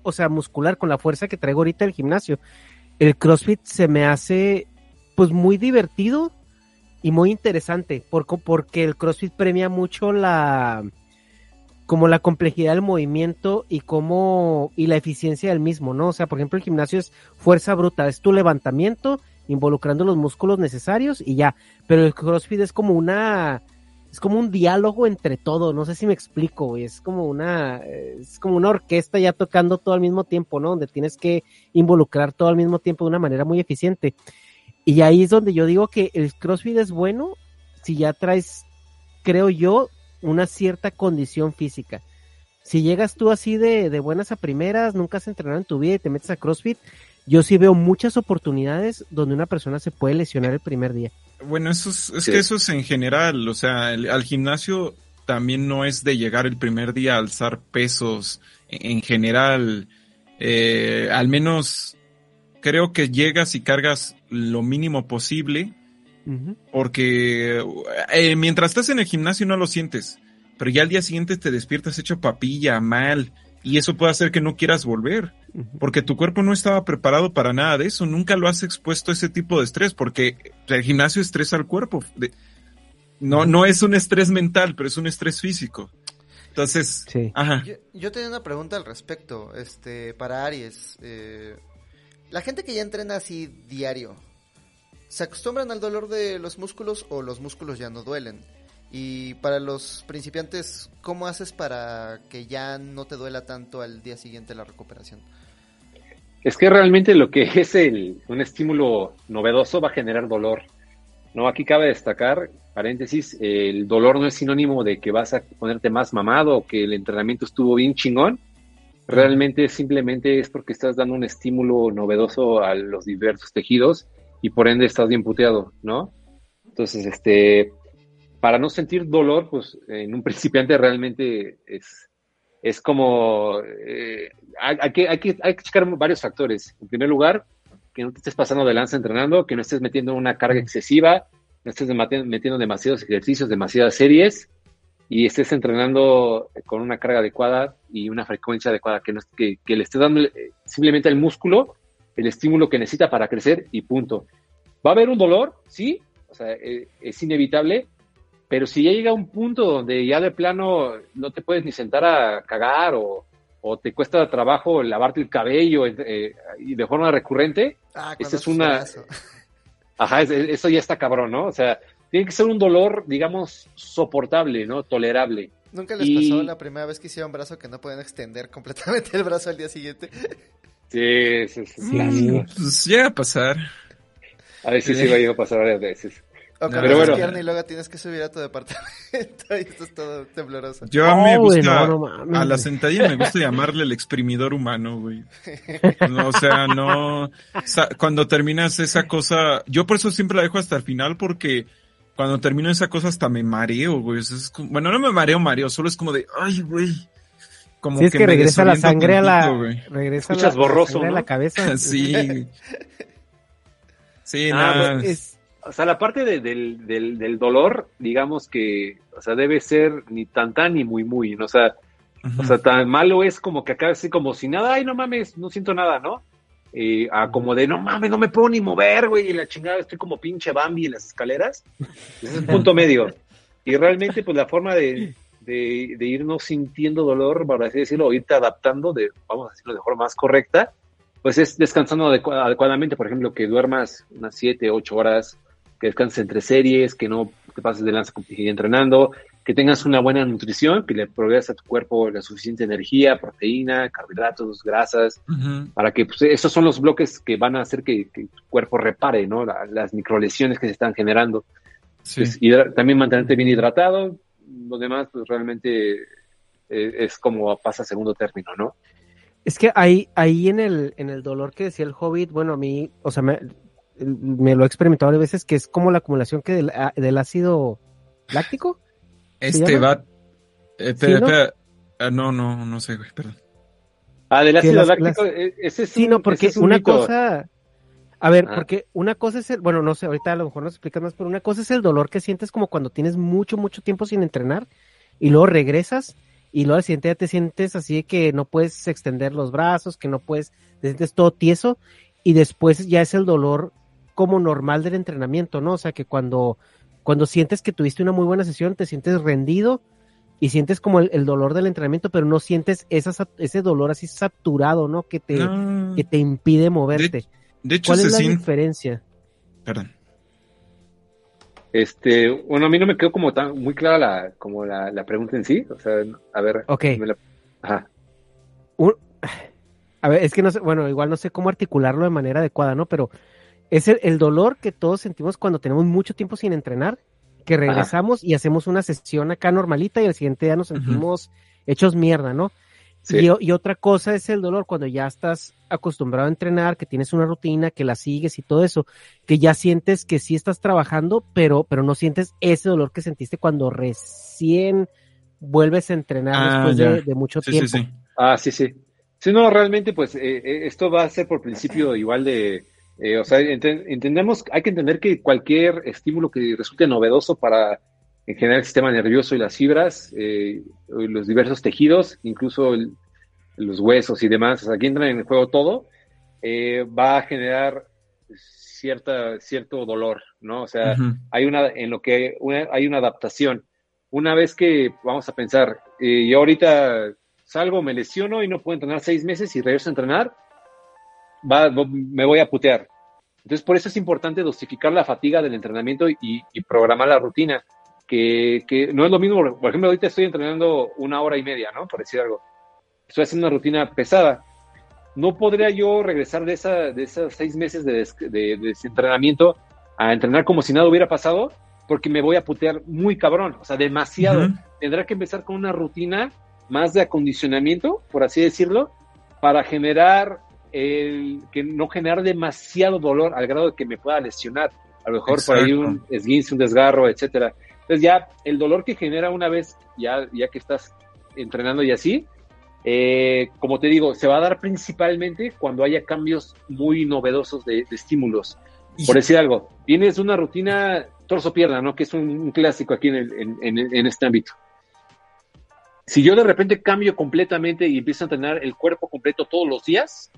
[SPEAKER 3] o sea, muscular, con la fuerza que traigo ahorita el gimnasio, el CrossFit se me hace pues muy divertido y muy interesante, porque, porque el CrossFit premia mucho la como la complejidad del movimiento y cómo y la eficiencia del mismo, ¿no? O sea, por ejemplo, el gimnasio es fuerza bruta, es tu levantamiento involucrando los músculos necesarios y ya, pero el CrossFit es como una es como un diálogo entre todo, no sé si me explico, es como una es como una orquesta ya tocando todo al mismo tiempo, ¿no? Donde tienes que involucrar todo al mismo tiempo de una manera muy eficiente. Y ahí es donde yo digo que el CrossFit es bueno si ya traes, creo yo, una cierta condición física. Si llegas tú así de, de buenas a primeras, nunca has entrenado en tu vida y te metes a CrossFit, yo sí veo muchas oportunidades donde una persona se puede lesionar el primer día.
[SPEAKER 2] Bueno, eso es, es
[SPEAKER 5] Sí.
[SPEAKER 2] que eso es en general, o sea, el- al gimnasio también no es de llegar el primer día a alzar pesos, en, en general, eh, al menos creo que llegas y cargas lo mínimo posible Porque eh, mientras estás en el gimnasio no lo sientes, pero ya al día siguiente te despiertas hecho papilla, mal, y eso puede hacer que no quieras volver, porque tu cuerpo no estaba preparado para nada de eso, nunca lo has expuesto a ese tipo de estrés, porque el gimnasio estresa al cuerpo. De- no, no es un estrés mental, pero es un estrés físico. Entonces,
[SPEAKER 3] Sí.
[SPEAKER 2] ajá.
[SPEAKER 1] Yo, yo tenía una pregunta al respecto, este, para Aries. eh, la gente que ya entrena así diario, ¿se acostumbran al dolor de los músculos o los músculos ya no duelen? Y para los principiantes, ¿cómo haces para que ya no te duela tanto al día siguiente la recuperación?
[SPEAKER 5] Es que realmente lo que es el, un estímulo novedoso va a generar dolor. No, aquí cabe destacar, paréntesis, el dolor no es sinónimo de que vas a ponerte más mamado o que el entrenamiento estuvo bien chingón. Realmente simplemente es porque estás dando un estímulo novedoso a los diversos tejidos y por ende estás bien puteado, ¿no? Entonces, este, para no sentir dolor, pues en un principiante realmente es, es como, eh, hay, que, hay, que, hay que checar varios factores. En primer lugar, que no te estés pasando de lanza entrenando, que no estés metiendo una carga excesiva, no estés metiendo demasiados ejercicios, demasiadas series y estés entrenando con una carga adecuada y una frecuencia adecuada, que, no, que, que le estés dando eh, simplemente al músculo el estímulo que necesita para crecer y punto. ¿Va a haber un dolor? Sí, o sea, eh, es inevitable, pero si ya llega un punto donde ya de plano no te puedes ni sentar a cagar o, o te cuesta trabajo lavarte el cabello eh, y de forma recurrente,
[SPEAKER 1] Ah,
[SPEAKER 5] es una-
[SPEAKER 1] brazo.
[SPEAKER 5] ajá, es- eso ya está cabrón, ¿no? O sea, tiene que ser un dolor, digamos, soportable, ¿no? Tolerable.
[SPEAKER 1] ¿Nunca les
[SPEAKER 5] Y-
[SPEAKER 1] pasó la primera vez que hicieron brazo que no pueden extender completamente el brazo al día siguiente?
[SPEAKER 5] Sí, es, es clásico.
[SPEAKER 2] Pues llega a pasar.
[SPEAKER 5] A ver si sí, va a pasar varias veces.
[SPEAKER 1] O cuando
[SPEAKER 5] pero bueno.
[SPEAKER 1] pierna y luego tienes que subir a tu departamento y estás todo tembloroso.
[SPEAKER 2] Yo a mí me
[SPEAKER 3] Oh,
[SPEAKER 2] gusta,
[SPEAKER 3] no, no mames,
[SPEAKER 2] a la sentadilla me gusta llamarle el exprimidor humano, güey. No, o sea, no, cuando terminas esa cosa, yo por eso siempre la dejo hasta el final porque cuando termino esa cosa hasta me mareo, güey. O sea, es como- bueno, no me mareo, mareo, solo es como de, ay, güey. Como
[SPEAKER 3] Si es que,
[SPEAKER 2] me
[SPEAKER 3] regresa la sangre a la,
[SPEAKER 2] tantito, güey.
[SPEAKER 3] regresa
[SPEAKER 5] Escuchas
[SPEAKER 3] la, la
[SPEAKER 5] borroso,
[SPEAKER 3] sangre a
[SPEAKER 5] ¿no?
[SPEAKER 3] la cabeza.
[SPEAKER 2] Sí. Sí,
[SPEAKER 5] Ah,
[SPEAKER 2] nada.
[SPEAKER 5] pues,
[SPEAKER 3] Es-
[SPEAKER 5] O sea, la parte de- del, del, del dolor, digamos que, o sea, debe ser ni tan tan ni muy muy, ¿no? O sea. O sea, tan malo es como que acá así como si nada, ay, no mames, no siento nada, ¿no? Eh, a como de, no mames, no me puedo ni mover, güey, y la chingada, estoy como pinche Bambi en las escaleras. Ese es el punto medio. Y realmente, pues la forma de, de, de irnos sintiendo dolor, para así decirlo, o irte adaptando, de, vamos a decirlo de forma más correcta, pues es descansando adecua- adecuadamente, por ejemplo, que duermas unas 7, 8 horas, que descanses entre series, que no te pases de lanza con entrenando, que tengas una buena nutrición, que le proveas a tu cuerpo la suficiente energía, proteína, carbohidratos, grasas, para que pues, esos son los bloques que van a hacer que, que tu cuerpo repare, ¿no? La- las microlesiones que se están generando.
[SPEAKER 2] Sí.
[SPEAKER 5] Pues, también mantenerte bien hidratado, lo demás pues realmente eh, es como pasa a segundo término, ¿no?
[SPEAKER 3] Es que ahí, ahí en el, en el dolor que decía el Hobbit, bueno, a mí, o sea, me, me lo he experimentado varias veces, que es como la acumulación que del, a- del ácido láctico.
[SPEAKER 2] Este va. eh, espera,
[SPEAKER 3] ¿Sí, no?
[SPEAKER 2] espera. Ah, no, no, no sé, güey, perdón.
[SPEAKER 5] Ah, del ácido
[SPEAKER 3] las-
[SPEAKER 5] láctico,
[SPEAKER 3] las-
[SPEAKER 5] eh, ese es
[SPEAKER 3] Sí,
[SPEAKER 5] un-
[SPEAKER 3] no,
[SPEAKER 5] ese
[SPEAKER 3] porque
[SPEAKER 5] es un
[SPEAKER 3] una
[SPEAKER 5] mito.
[SPEAKER 3] cosa, a ver,
[SPEAKER 5] Ah.
[SPEAKER 3] porque una cosa es el, bueno, no sé, ahorita a lo mejor nos explicas más, pero una cosa es el dolor que sientes como cuando tienes mucho, mucho tiempo sin entrenar y luego regresas y luego al siguiente día te sientes así de que no puedes extender los brazos, que no puedes, te sientes todo tieso y después ya es el dolor como normal del entrenamiento, ¿no? O sea, que cuando, cuando sientes que tuviste una muy buena sesión, te sientes rendido y sientes como el, el dolor del entrenamiento, pero no sientes esa, sat- ese dolor así saturado, ¿no? Que te,
[SPEAKER 2] No.
[SPEAKER 3] que te impide moverte.
[SPEAKER 2] De hecho,
[SPEAKER 3] ¿Cuál es la diferencia?
[SPEAKER 2] Perdón.
[SPEAKER 5] Este, bueno, a mí no me quedó como tan muy clara la, como la, la pregunta en sí. O sea, a ver.
[SPEAKER 3] Ok.
[SPEAKER 5] me la- ajá.
[SPEAKER 3] Un- a ver, es que no sé, bueno, igual no sé cómo articularlo de manera adecuada, ¿no? Pero es el, el dolor que todos sentimos cuando tenemos mucho tiempo sin entrenar, que regresamos y hacemos una sesión acá normalita y al siguiente día nos sentimos hechos mierda, ¿no?
[SPEAKER 5] Sí.
[SPEAKER 3] Y otra cosa es el dolor cuando ya estás acostumbrado a entrenar, que tienes una rutina, que la sigues y todo eso, que ya sientes que sí estás trabajando, pero, pero no sientes ese dolor que sentiste cuando recién vuelves a entrenar
[SPEAKER 2] Ah,
[SPEAKER 3] después de, de mucho
[SPEAKER 2] Sí,
[SPEAKER 3] tiempo.
[SPEAKER 2] sí, sí.
[SPEAKER 5] Ah, sí, sí. Sí, no, realmente, pues eh, eh, esto va a ser por principio igual de, eh, o sea, enten- entendemos, hay que entender que cualquier estímulo que resulte novedoso para en general el sistema nervioso y las fibras, eh, los diversos tejidos, incluso el- los huesos y demás, o sea, aquí entra en el juego todo, eh, va a generar cierta, cierto dolor, ¿no? O sea, hay una, en lo que una- hay una adaptación. Una vez que vamos a pensar, eh, yo ahorita salgo, me lesiono y no puedo entrenar seis meses y regreso a entrenar, va, me voy a putear. Entonces, por eso es importante dosificar la fatiga del entrenamiento y, y programar la rutina, que, que no es lo mismo, por ejemplo, ahorita estoy entrenando una hora y media, ¿no? Por decir algo. Estoy haciendo una rutina pesada. No podría yo regresar de, esa, de esos seis meses de, des- de- de desentrenamiento a entrenar como si nada hubiera pasado, porque me voy a putear muy cabrón, o sea, demasiado.
[SPEAKER 2] Ujú.
[SPEAKER 5] Tendrá que empezar con una rutina más de acondicionamiento, por así decirlo, para generar el que no generar demasiado dolor al grado de que me pueda lesionar. A lo mejor por ahí
[SPEAKER 2] Exacto.
[SPEAKER 5] un esguince, un desgarro, etcétera. Entonces ya el dolor que genera una vez, ya, ya que estás entrenando y así, eh, como te digo, se va a dar principalmente cuando haya cambios muy novedosos de, de estímulos.
[SPEAKER 2] Y-
[SPEAKER 5] Por decir algo, tienes una rutina torso-pierna, ¿no? Que es un, un clásico aquí en, el- en- en- en este ámbito. Si yo de repente cambio completamente y empiezo a entrenar el cuerpo completo todos los días,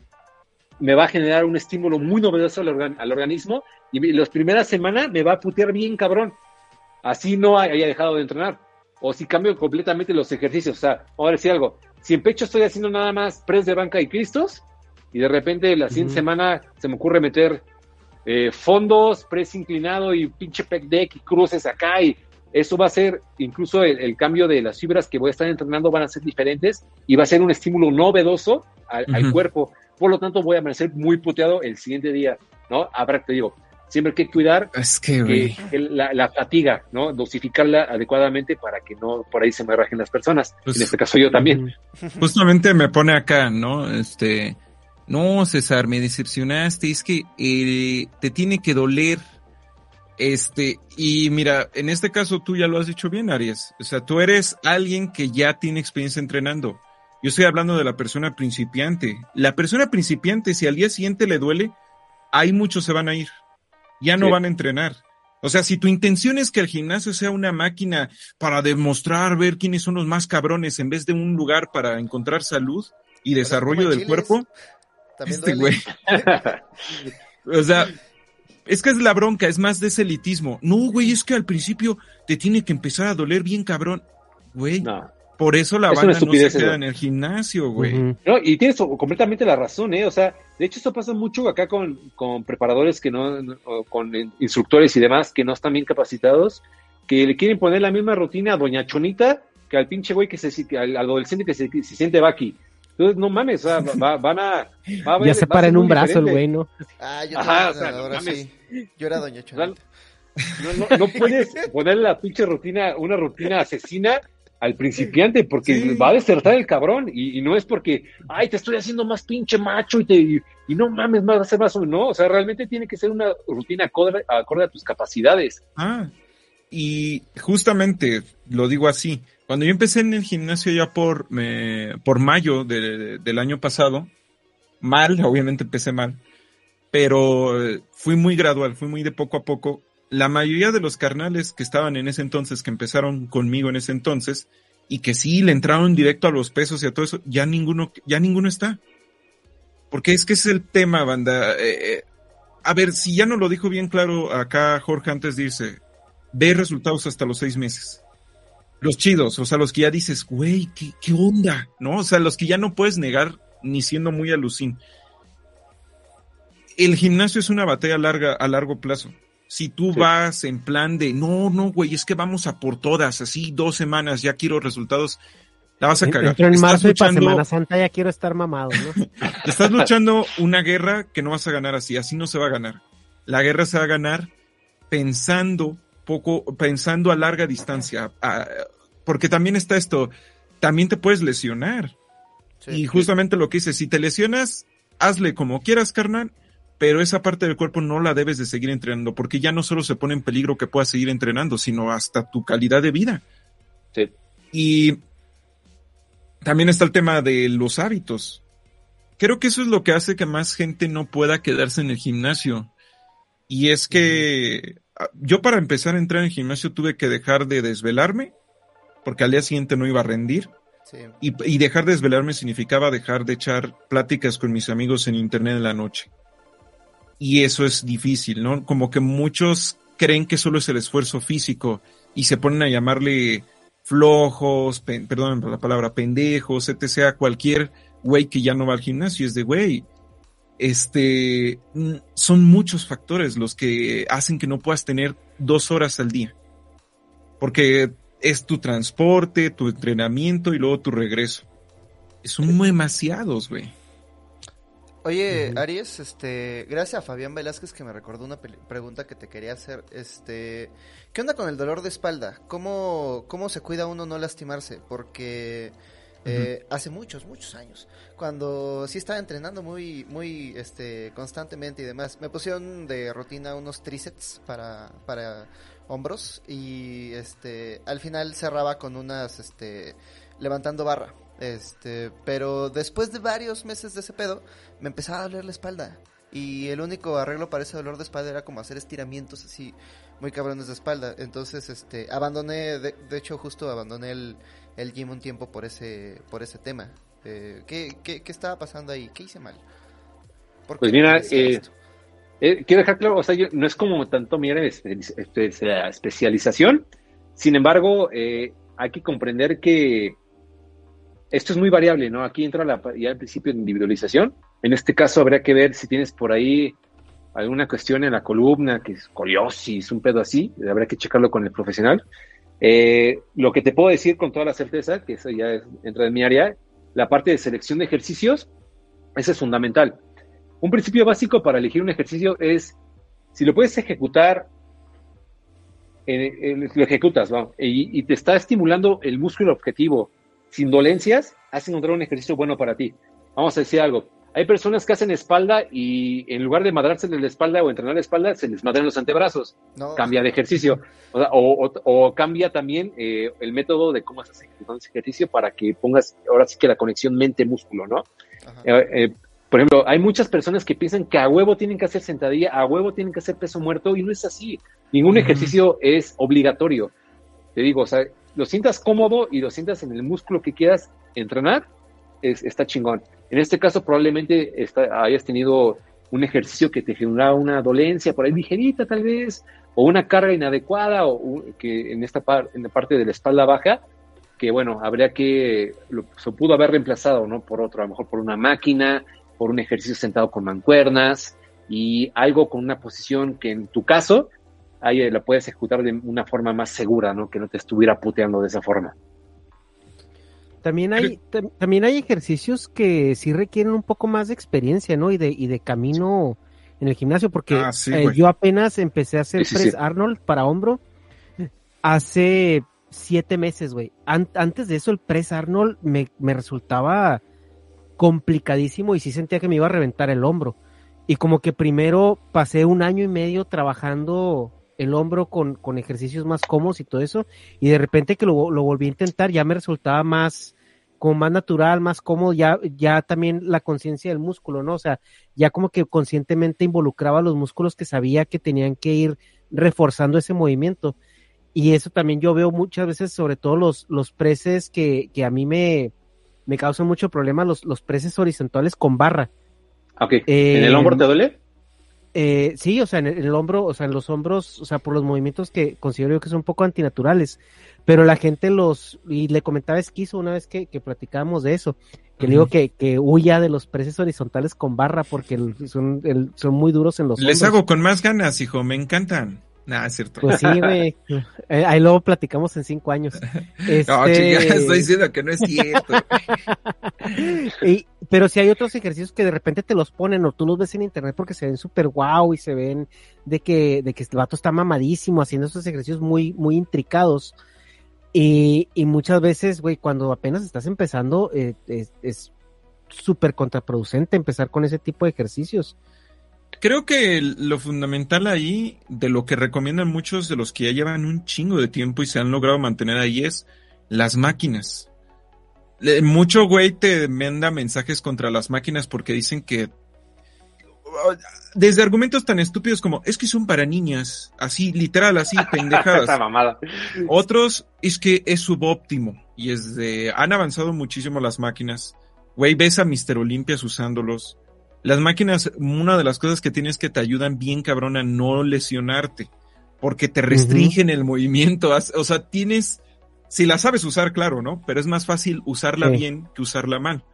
[SPEAKER 5] me va a generar un estímulo muy novedoso al, organ- al organismo y las primeras semanas me va a putear bien cabrón. Así no haya dejado de entrenar. O si cambio completamente los ejercicios. O sea, vamos a decir algo. Si en pecho estoy haciendo nada más press de banca y cristos, y de repente la siguiente semana se me ocurre meter eh, fondos, press inclinado y pinche pec deck y cruces acá y eso va a ser, incluso el, el cambio de las fibras que voy a estar entrenando van a ser diferentes y va a ser un estímulo novedoso al, cuerpo. Por lo tanto, voy a amanecer muy puteado el siguiente día, ¿no? Ahora te digo, siempre hay que cuidar
[SPEAKER 2] Es que,
[SPEAKER 5] la, la fatiga, ¿no? Dosificarla adecuadamente para que no por ahí se me rajen las personas.
[SPEAKER 2] Pues-
[SPEAKER 5] en este caso yo también.
[SPEAKER 2] Justamente me pone acá, ¿no? Este, no, César, me decepcionaste, es que eh, te tiene que doler. Este, y mira, en este caso tú ya lo has dicho bien, Aries. O sea, tú eres alguien que ya tiene experiencia entrenando. Yo estoy hablando de la persona principiante. La persona principiante, si al día siguiente le duele, ahí muchos se van a ir. Ya no
[SPEAKER 5] Sí.
[SPEAKER 2] van a entrenar. O sea, si tu intención es que el gimnasio sea una máquina para demostrar, ver quiénes son los más cabrones en vez de un lugar para encontrar salud y desarrollo del
[SPEAKER 1] chiles.
[SPEAKER 2] cuerpo,
[SPEAKER 1] También
[SPEAKER 2] este güey. O sea, es que es la bronca, es más de ese elitismo. No, güey, es que al principio te tiene que empezar a doler bien cabrón. Güey,
[SPEAKER 5] No.
[SPEAKER 2] Por eso la
[SPEAKER 5] Es
[SPEAKER 2] banda no se queda
[SPEAKER 5] eso.
[SPEAKER 2] en el gimnasio, güey.
[SPEAKER 5] No, y tienes completamente la razón, ¿eh? O sea, de hecho eso pasa mucho acá con, con preparadores que no, no- o con instructores y demás que no están bien capacitados, que le quieren poner la misma rutina a Doña Chonita que al pinche güey que se, que al adolescente que se, se siente Baki. Entonces, no mames, o sea, va- van a... va a
[SPEAKER 3] Ya se para en un brazo el güey, ¿no?
[SPEAKER 1] Ah, yo
[SPEAKER 5] Ajá,
[SPEAKER 1] Ajá,
[SPEAKER 5] o sea, no
[SPEAKER 1] ahora
[SPEAKER 5] mames.
[SPEAKER 1] sí. Yo era Doña Chonita.
[SPEAKER 5] No, no, no puedes ponerle la pinche rutina, una rutina asesina al principiante porque
[SPEAKER 2] Sí.
[SPEAKER 5] va a desertar el cabrón y, y no es porque, ay, te estoy haciendo más pinche macho y te y, y no mames, más va a ser más o no, o sea, realmente tiene que ser una rutina acorde, acorde a tus capacidades.
[SPEAKER 2] Ah, y justamente lo digo así. Cuando yo empecé en el gimnasio ya por, me- por mayo de- del año pasado, mal, obviamente empecé mal, pero eh, fui muy gradual, fui muy de poco a poco. La mayoría de los carnales que estaban en ese entonces, que empezaron conmigo en ese entonces, y que sí le entraron directo a los pesos y a todo eso, ya ninguno, ya ninguno está. Porque es que es el tema, banda. Eh, eh, a ver, si ya no lo dijo bien claro acá Jorge antes de irse, ve resultados hasta los seis meses. Los chidos, o sea, los que ya dices, güey, ¿qué, ¿qué onda? ¿No? O sea, los que ya no puedes negar ni siendo muy alucín. El gimnasio es una batalla larga, a largo plazo. Si tú
[SPEAKER 5] Sí.
[SPEAKER 2] vas en plan de, no, no, güey, es que vamos a por todas, así dos semanas, ya quiero resultados, la vas a cagar.
[SPEAKER 3] Entro en
[SPEAKER 2] Estás
[SPEAKER 3] marzo y para
[SPEAKER 2] luchando-
[SPEAKER 3] Semana Santa ya quiero estar mamado, ¿no?
[SPEAKER 2] Estás luchando una guerra que no vas a ganar así, así no se va a ganar. La guerra se va a ganar pensando poco, pensando a larga distancia, a- porque también está esto, también te puedes lesionar.
[SPEAKER 1] Sí.
[SPEAKER 2] Y justamente lo que dice, si te lesionas, hazle como quieras, carnal, pero esa parte del cuerpo no la debes de seguir entrenando, porque ya no solo se pone en peligro que puedas seguir entrenando, sino hasta tu calidad de vida.
[SPEAKER 5] Sí.
[SPEAKER 2] Y también está el tema de los hábitos. creo que eso es lo que hace que más gente no pueda quedarse en el gimnasio. Y es que ah, yo para empezar a entrar en el gimnasio tuve que dejar de desvelarme, porque al día siguiente no iba a rendir.
[SPEAKER 1] Sí.
[SPEAKER 2] Y, y dejar de desvelarme significaba dejar de echar pláticas con mis amigos en internet en la noche. Y eso es difícil, ¿no? Como que muchos creen que solo es el esfuerzo físico y se ponen a llamarle flojos, perdón la palabra, pendejos, etc. cualquier güey que ya no va al gimnasio. Es de, güey, este, mm, son muchos factores los que hacen que no puedas tener dos horas al día. Porque es tu transporte, tu entrenamiento y luego tu regreso. Son demasiados, güey.
[SPEAKER 1] Oye. Aries, este, gracias a Fabián Velázquez que me recordó una pregunta que te quería hacer. Este, ¿qué onda con el dolor de espalda? ¿Cómo, cómo se cuida uno no lastimarse? Porque eh, hace muchos, muchos años, cuando sí estaba entrenando muy, muy, este, constantemente y demás, me pusieron de rutina unos tríceps para, para hombros y, este, al final cerraba con unas, este, levantando barra. Este, pero después de varios meses de ese pedo, me empezaba a doler la espalda. Y el único arreglo para ese dolor de espalda era como hacer estiramientos así muy cabrones de espalda. Entonces, este, abandoné, de, de hecho, justo abandoné el, el gym un tiempo por ese, por ese tema. Eh, ¿qué, qué, qué estaba pasando ahí? ¿Qué hice mal? ¿Por
[SPEAKER 5] Pues mira, eh? Eh, quiero dejar claro, o sea, yo- no es como tanto mi espe- especialización, sin embargo, eh, hay que comprender que esto es muy variable, ¿no? Aquí entra la, ya al principio de individualización. En este caso habría que ver si tienes por ahí alguna cuestión en la columna, que es escoliosis, un pedo así, habrá que checarlo con el profesional. Eh, lo que te puedo decir con toda la certeza, que eso ya entra en mi área, la parte de selección de ejercicios, ese es fundamental. Un principio básico para elegir un ejercicio es, si lo puedes ejecutar, eh, eh, lo ejecutas, ¿no? y, y te está estimulando el músculo objetivo sin dolencias, has encontrado un ejercicio bueno para ti. Vamos a decir algo. Hay personas que hacen espalda y en lugar de madrarse la espalda o entrenar la espalda, se les madran los antebrazos.
[SPEAKER 1] No,
[SPEAKER 5] Cambia de ejercicio. O, sea, o- o- o cambia también eh, el método de cómo ese ejercicio para que pongas ahora sí que la conexión mente-músculo, ¿no? Eh, eh, por ejemplo, hay muchas personas que piensan que a huevo tienen que hacer sentadilla, a huevo tienen que hacer peso muerto y no es así. Ningún ejercicio es obligatorio. Te digo, o sea, lo sientas cómodo y lo sientas en el músculo que quieras entrenar, es- está chingón. En este caso probablemente está- hayas tenido un ejercicio que te generaba una dolencia por ahí ligerita tal vez, o una carga inadecuada, o que en esta par- en la parte de la espalda baja, que bueno, habría que, lo, se pudo haber reemplazado, ¿no? Por otro, a lo mejor por una máquina, por un ejercicio sentado con mancuernas y algo con una posición que en tu caso ahí la puedes ejecutar de una forma más segura, ¿no? Que no te estuviera puteando de esa forma.
[SPEAKER 3] También hay, tam- también hay ejercicios que sí requieren un poco más de experiencia, ¿no? Y de, y de camino en el gimnasio, porque
[SPEAKER 2] Ah, sí,
[SPEAKER 3] eh, yo apenas empecé a hacer
[SPEAKER 5] Sí, sí,
[SPEAKER 3] press
[SPEAKER 5] sí.
[SPEAKER 3] Arnold para hombro hace siete meses, güey. An- antes de eso, el press Arnold me, me resultaba complicadísimo y sí sentía que me iba a reventar el hombro. Y como que primero pasé un año y medio trabajando el hombro con, con ejercicios más cómodos y todo eso, y de repente que lo, lo volví a intentar ya me resultaba más, como más natural, más cómodo, ya, ya también la conciencia del músculo, ¿no? O sea, ya como que conscientemente involucraba los músculos que sabía que tenían que ir reforzando ese movimiento. Y eso también yo veo muchas veces, sobre todo los, los preses que, que a mí me, me causan mucho problema, los, los preses horizontales con barra.
[SPEAKER 5] Ok.
[SPEAKER 3] Eh,
[SPEAKER 5] ¿En el hombro te duele?
[SPEAKER 3] Eh, sí, o sea, en el, en el hombro, o sea, en los hombros, o sea, por los movimientos que considero yo que son un poco antinaturales, pero la gente los, y le comentaba Esquizo una vez que, que platicábamos de eso, que digo que, que huya de los preses horizontales con barra porque el- son, el- son muy duros en los
[SPEAKER 2] Les
[SPEAKER 3] hombros.
[SPEAKER 2] hago con más ganas, hijo, me encantan. Nah, es cierto.
[SPEAKER 3] Pues sí, güey. Eh, ahí luego platicamos en cinco años. Este...
[SPEAKER 2] No, chinga, estoy diciendo que no es cierto.
[SPEAKER 3] Y- pero si hay otros ejercicios que de repente te los ponen o tú los ves en internet porque se ven súper guau y se ven de que, de que este vato está mamadísimo haciendo esos ejercicios muy, muy intricados. Y, y muchas veces, güey, cuando apenas estás empezando, eh, es es súper contraproducente empezar con ese tipo de ejercicios.
[SPEAKER 2] Creo que lo fundamental ahí, de lo que recomiendan muchos de los que ya llevan un chingo de tiempo y se han logrado mantener ahí, es las máquinas. Mucho güey te manda mensajes contra las máquinas porque dicen que desde argumentos tan estúpidos como es que son para niñas, así literal, así pendejadas. Otros es que es subóptimo y es de han avanzado muchísimo las máquinas. Güey, ves a Mr. Olympias usándolos. Las máquinas, una de las cosas que tienes que te ayudan bien cabrón a no lesionarte, porque te restringen el movimiento. O sea, tienes, si la sabes usar, claro, ¿no? Pero es más fácil usarla
[SPEAKER 3] Sí.
[SPEAKER 2] bien que usarla mal.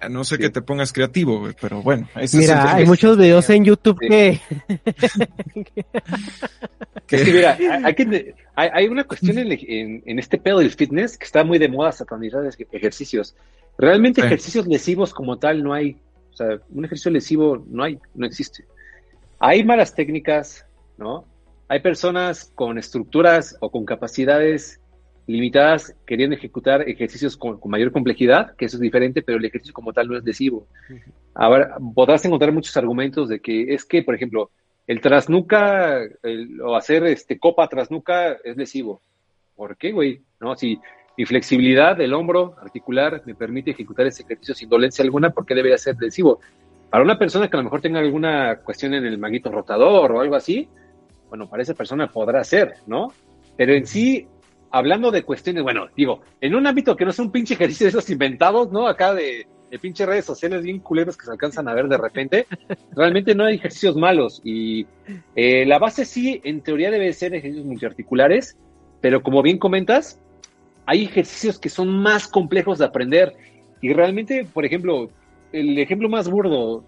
[SPEAKER 2] A no sé
[SPEAKER 5] Sí.
[SPEAKER 2] que te pongas creativo, güey, pero bueno. ese es
[SPEAKER 3] Mira,
[SPEAKER 2] el-
[SPEAKER 3] hay muchos videos en YouTube
[SPEAKER 5] Sí.
[SPEAKER 3] que...
[SPEAKER 5] Es que mira, hay, que- hay- hay una cuestión en, en- en este pedo del fitness que está muy de moda satanizar ej- ejercicios. Realmente
[SPEAKER 2] Sí.
[SPEAKER 5] ejercicios lesivos como tal no hay. O sea, un ejercicio lesivo no hay, no existe. Hay malas técnicas, ¿no? Hay personas con estructuras o con capacidades limitadas queriendo ejecutar ejercicios con, con mayor complejidad, que eso es diferente, pero el ejercicio como tal no es lesivo. Ahora, podrás encontrar muchos argumentos de que es que, por ejemplo, el trasnuca el- o hacer este copa trasnuca es lesivo. ¿Por qué, güey? No, si mi flexibilidad del hombro articular me permite ejecutar ese ejercicio sin dolencia alguna, ¿por qué debería ser lesivo? Para una persona que a lo mejor tenga alguna cuestión en el manguito rotador o algo así, bueno, para esa persona podrá ser, ¿no? Pero en sí, hablando de cuestiones, bueno, digo, en un ámbito que no es un pinche ejercicio de esos inventados, ¿no? Acá de, de pinche redes sociales bien culeros que se alcanzan a ver de repente, realmente no hay ejercicios malos. Y eh, la base sí, en teoría debe ser ejercicios multiarticulares, pero como bien comentas, hay ejercicios que son más complejos de aprender. Y realmente, por ejemplo, el ejemplo más burdo,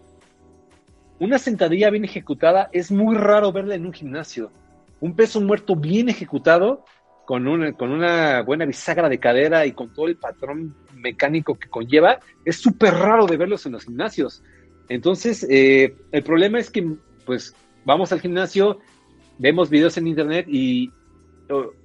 [SPEAKER 5] una sentadilla bien ejecutada es muy raro verla en un gimnasio. Un peso muerto bien ejecutado, con una, con una buena bisagra de cadera y con todo el patrón mecánico que conlleva, es súper raro de verlos en los gimnasios. Entonces, eh, el problema es que, pues, vamos al gimnasio, vemos videos en internet y,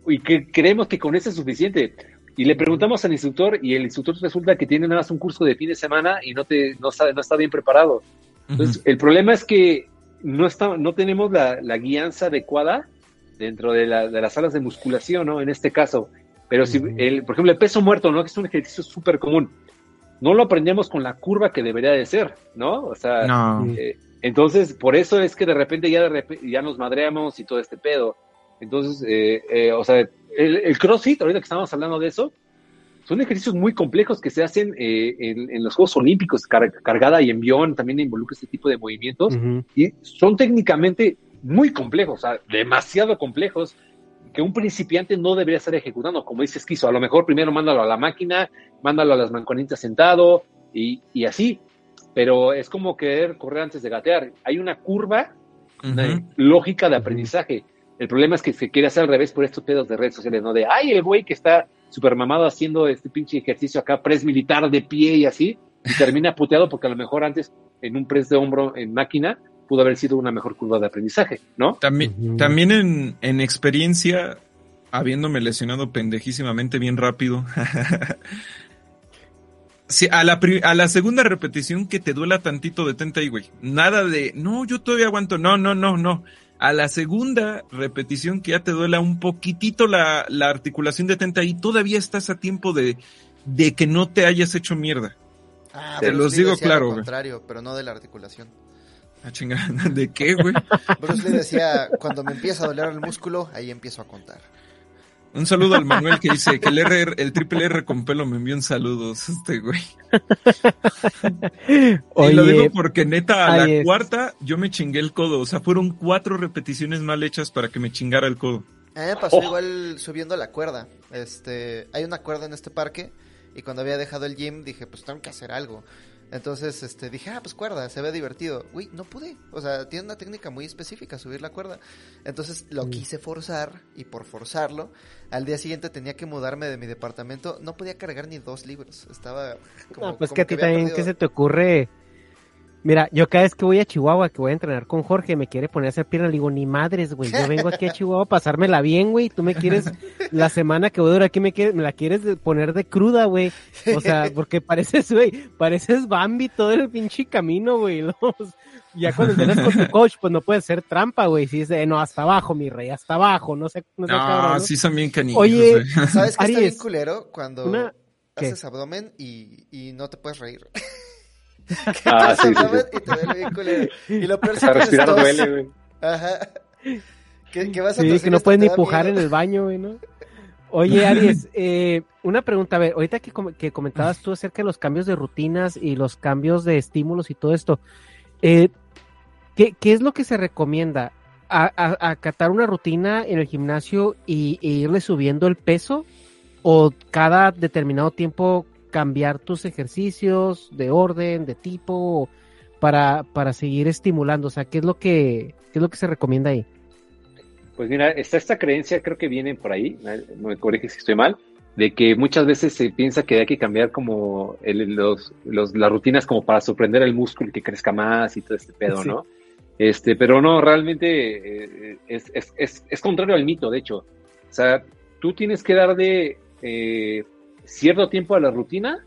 [SPEAKER 5] y que creemos que con eso es suficiente. Y le preguntamos al instructor y el instructor resulta que tiene nada más un curso de fin de semana y no, te, no, está, no está bien preparado. Entonces, el problema es que no, está, no tenemos la, la guianza adecuada dentro de, la- de las salas de musculación, ¿no? En este caso. Pero si, el, por ejemplo, el peso muerto, ¿no? Que es un ejercicio súper común. No lo aprendemos con la curva que debería de ser, ¿no? O sea,
[SPEAKER 2] No.
[SPEAKER 5] eh, entonces, por eso es que de repente ya, de repe- ya nos madreamos y todo este pedo. Entonces, eh, eh, o sea, el, el CrossFit, ahorita que estamos hablando de eso, son ejercicios muy complejos que se hacen eh, en, en los Juegos Olímpicos, car- cargada y envión, también involucra este tipo de movimientos y son técnicamente muy complejos, o sea, demasiado complejos, que un principiante no debería estar ejecutando, como dice Esquizo, a lo mejor primero mándalo a la máquina, mándalo a las mancuernitas sentado y, y así, pero es como querer correr antes de gatear. Hay una curva lógica de aprendizaje. El problema es que se quiere hacer al revés por estos pedos de redes sociales, ¿no? De, ay, el güey que está super mamado haciendo este pinche ejercicio acá, press militar de pie y así, y termina puteado porque a lo mejor antes en un press de hombro en máquina pudo haber sido una mejor curva de aprendizaje, ¿no?
[SPEAKER 2] También, también en, en experiencia, habiéndome lesionado pendejísimamente bien rápido. Sí, a la, pri- a la segunda repetición que te duela tantito, detente ahí, güey. Nada de, no, yo todavía aguanto. No, no, no, no. A la segunda repetición que ya te duela un poquitito la, la articulación, detente ahí. Todavía estás a tiempo de, de que no te hayas hecho mierda.
[SPEAKER 1] Ah,
[SPEAKER 2] Te los digo claro,
[SPEAKER 1] Lo
[SPEAKER 2] güey.
[SPEAKER 1] contrario, pero no de la articulación.
[SPEAKER 2] Ah, chingada, ¿de qué, güey?
[SPEAKER 1] Bruce Lee decía, cuando me empieza a doler el músculo, ahí empiezo a contar.
[SPEAKER 2] Un saludo al Manuel que dice que el R, el triple R con pelo me envió un saludos, este güey. y lo digo porque neta, a la
[SPEAKER 3] es.
[SPEAKER 2] cuarta yo me chingué el codo. O sea, fueron cuatro repeticiones mal hechas para que me chingara el codo.
[SPEAKER 1] A mí me pasó
[SPEAKER 5] Oh.
[SPEAKER 1] igual subiendo la cuerda. Este, hay una cuerda en este parque y cuando había dejado el gym dije, pues tengo que hacer algo. Entonces, este, dije, ah, pues cuerda, se ve divertido. Uy, no pude. O sea, tiene una técnica muy específica subir la cuerda. Entonces lo
[SPEAKER 3] Mm.
[SPEAKER 1] quise forzar y por forzarlo, al día siguiente tenía que mudarme de mi departamento. No podía cargar ni dos libros. Estaba como,
[SPEAKER 3] no, pues
[SPEAKER 1] como
[SPEAKER 3] que a ti también,
[SPEAKER 1] perdido-
[SPEAKER 3] ¿qué se te ocurre? Mira, yo cada vez que voy a Chihuahua, que voy a entrenar con Jorge, me quiere poner a hacer pierna, le digo, ni madres, güey, yo vengo aquí a Chihuahua a pasármela bien, güey, tú me quieres, la semana que voy a durar aquí me, quieres, me la quieres poner de cruda, güey, o sea, porque pareces, güey, pareces Bambi todo el pinche camino, güey, los- ya cuando entrenas con tu coach, pues no puedes hacer trampa, güey, si es de, no, hasta abajo, mi rey, hasta abajo, no sé, no sé,
[SPEAKER 2] No,
[SPEAKER 3] cabrón, ¿no?
[SPEAKER 2] sí son bien canijos,
[SPEAKER 3] Oye.
[SPEAKER 1] ¿Sabes qué está bien culero? Cuando...
[SPEAKER 3] Una- ¿Qué?
[SPEAKER 1] haces abdomen y, y no te puedes reír.
[SPEAKER 5] Ah, sí, sí,
[SPEAKER 1] y te duele bien culero. Y lo peor es
[SPEAKER 5] A
[SPEAKER 1] que
[SPEAKER 5] respirar
[SPEAKER 1] tos.
[SPEAKER 5] duele, güey.
[SPEAKER 1] Ajá. Que, que vas a
[SPEAKER 3] Sí, que
[SPEAKER 1] y
[SPEAKER 3] no puedes ni pujar en el baño, güey, ¿no? Oye, Aries, eh, una pregunta, a ver, ahorita que, com- que comentabas tú acerca de los cambios de rutinas y los cambios de estímulos y todo esto, eh, ¿qué, qué es lo que se recomienda? ¿A, a- acatar una rutina en el gimnasio y, e irle subiendo el peso? ¿O cada determinado tiempo cambiar tus ejercicios de orden, de tipo, para, para seguir estimulando? O sea, ¿qué es lo que, qué es lo que se recomienda ahí?
[SPEAKER 5] Pues mira, está esta creencia, creo que viene por ahí, no me corriges si estoy mal, de que muchas veces se piensa que hay que cambiar como el- los, los- las rutinas como para sorprender al músculo y que crezca más y todo este pedo,
[SPEAKER 3] Sí.
[SPEAKER 5] ¿no? Este, pero no, realmente eh, es, es, es, es contrario al mito, de hecho. O sea, tú tienes que darle eh, cierto tiempo a la rutina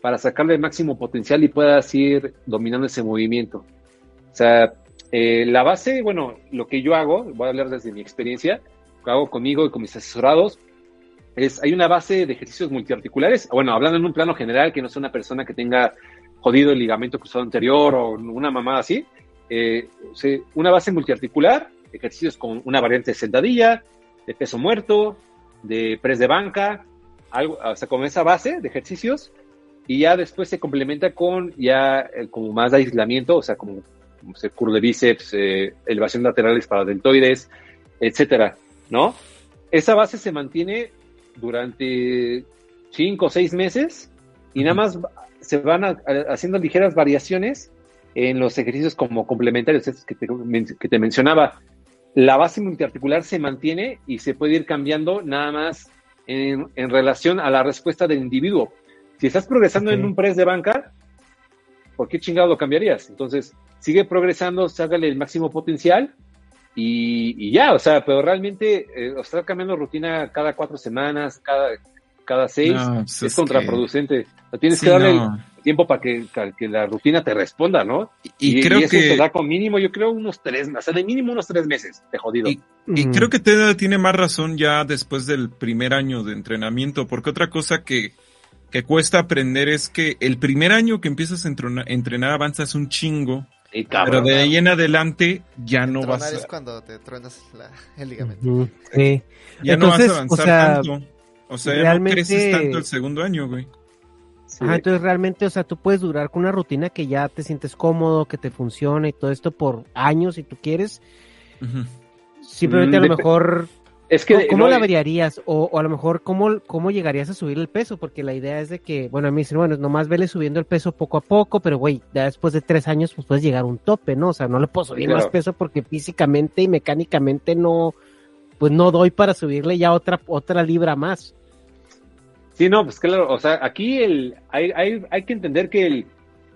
[SPEAKER 5] para sacarle el máximo potencial y puedas ir dominando ese movimiento. O sea, eh, la base, bueno, lo que yo hago, voy a hablar desde mi experiencia, que hago conmigo y con mis asesorados, es, hay una base de ejercicios multiarticulares, bueno, hablando en un plano general, que no sea una persona que tenga jodido el ligamento cruzado anterior o una mamada así, eh, una base multiarticular, ejercicios con una variante de sentadilla, de peso muerto, de press de banca, algo, o sea, con esa base de ejercicios, y ya después se complementa con ya eh, como más de aislamiento, o sea, como como se curl de bíceps, eh, elevación laterales para deltoides, etcétera, ¿no? Esa base se mantiene durante cinco o seis meses y nada más se van a- a- haciendo ligeras variaciones en los ejercicios como complementarios estos que te, que te mencionaba. La base multiarticular se mantiene y se puede ir cambiando nada más en, en relación a la respuesta del individuo. Si estás progresando en un press de banca, ¿por qué chingado lo cambiarías? Entonces, sigue progresando, sácale el máximo potencial y, y ya, o sea, pero realmente eh, estar cambiando rutina cada cuatro semanas, cada, cada seis,
[SPEAKER 2] No, pues
[SPEAKER 5] es,
[SPEAKER 2] es
[SPEAKER 5] contraproducente. Sea, tienes
[SPEAKER 2] Sí,
[SPEAKER 5] que darle
[SPEAKER 2] no.
[SPEAKER 5] Tiempo para que, para que la rutina te responda, ¿no?
[SPEAKER 2] Y, creo
[SPEAKER 5] eso
[SPEAKER 2] que
[SPEAKER 5] se da con mínimo, yo creo, unos tres, o sea, de mínimo unos tres meses de jodido.
[SPEAKER 2] Y- Y
[SPEAKER 3] Mm.
[SPEAKER 2] creo que Teda tiene más razón ya después del primer año de entrenamiento, porque otra cosa que, que cuesta aprender es que el primer año que empiezas a entrenar, entrenar avanzas un chingo,
[SPEAKER 5] Y
[SPEAKER 2] pero de ahí en adelante ya no vas
[SPEAKER 1] es
[SPEAKER 2] a,
[SPEAKER 1] cuando te truenas la- el ligamento.
[SPEAKER 3] Sí.
[SPEAKER 2] ya
[SPEAKER 3] Entonces,
[SPEAKER 2] no vas a avanzar
[SPEAKER 3] o sea,
[SPEAKER 2] tanto. O sea, ya
[SPEAKER 3] realmente-
[SPEAKER 2] no creces tanto el segundo año, güey.
[SPEAKER 5] Sí.
[SPEAKER 3] Ajá, entonces realmente, o sea, tú puedes durar con una rutina que ya te sientes cómodo, que te funciona y todo esto por años si tú quieres.
[SPEAKER 2] Ujú.
[SPEAKER 3] Simplemente
[SPEAKER 5] Mm,
[SPEAKER 3] a lo
[SPEAKER 5] dep-
[SPEAKER 3] mejor,
[SPEAKER 5] es que,
[SPEAKER 3] ¿cómo, cómo
[SPEAKER 5] no,
[SPEAKER 3] la variarías? O, o a lo mejor, ¿cómo, ¿cómo llegarías a subir el peso? Porque la idea es de que, bueno, a mí dicen, bueno, nomás vele subiendo el peso poco a poco, pero güey, ya después de tres años, pues puedes llegar a un tope, ¿no? O sea, no le puedo subir
[SPEAKER 5] Claro.
[SPEAKER 3] más peso porque físicamente y mecánicamente no, pues no doy para subirle ya otra, otra libra más.
[SPEAKER 5] Sí, no, pues claro, o sea, aquí el, hay, hay, hay que entender que el,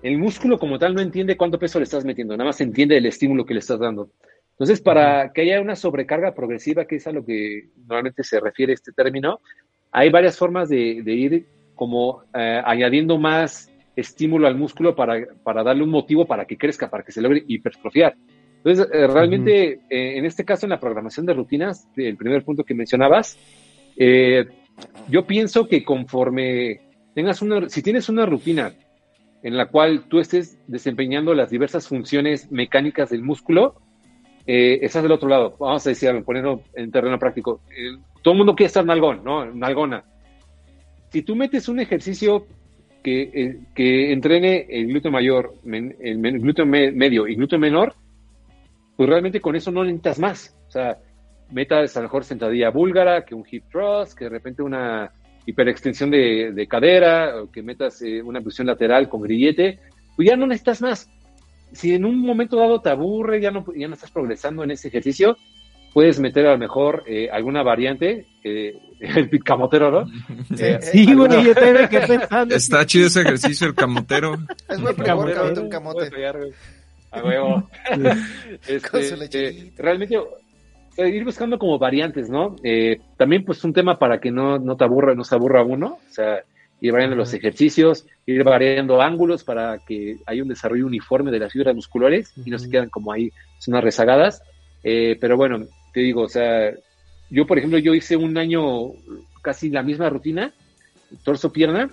[SPEAKER 5] el músculo como tal no entiende cuánto peso le estás metiendo, nada más entiende el estímulo que le estás dando. Entonces, para que haya una sobrecarga progresiva, que es a lo que normalmente se refiere este término, hay varias formas de, de ir como eh, añadiendo más estímulo al músculo para, para darle un motivo para que crezca, para que se logre hipertrofiar. Entonces, eh, realmente, eh, en este caso, en la programación de rutinas, el primer punto que mencionabas, eh, yo pienso que conforme tengas una, si tienes una rutina en la cual tú estés desempeñando las diversas funciones mecánicas del músculo, eh, estás del otro lado. Vamos a decir, algo, ponerlo en terreno práctico. Eh, todo el mundo quiere estar nalgón, ¿no? Nalgona. Si tú metes un ejercicio que, eh, que entrene el glúteo mayor, men- el men- glúteo me- medio y glúteo menor, pues realmente con eso no necesitas más. O sea, metas a lo mejor sentadilla búlgara, que un hip thrust, que de repente una hiperextensión de, de cadera, o que metas eh, una posición lateral con grillete, pues ya no necesitas más. Si en un momento dado te aburre, ya no, ya no estás progresando en ese ejercicio, puedes meter a lo mejor eh, alguna variante, eh, el camotero, ¿no? Eh,
[SPEAKER 3] Sí,
[SPEAKER 5] alguna-
[SPEAKER 3] güey, yo me quedé pensando.
[SPEAKER 2] Está chido ese ejercicio, el camotero.
[SPEAKER 1] Es buen
[SPEAKER 3] camotero.
[SPEAKER 1] un camote.
[SPEAKER 5] A huevo. Este,
[SPEAKER 1] Con su
[SPEAKER 5] eh, realmente ir buscando como variantes, ¿no? Eh, también pues un tema para que no, no te aburra, no se aburra uno, o sea, ir variando los ejercicios, ir variando ángulos para que haya un desarrollo uniforme de las fibras musculares y no se quedan como ahí zonas rezagadas. Eh, pero bueno, te digo, o sea, yo por ejemplo, yo hice un año casi la misma rutina, torso-pierna,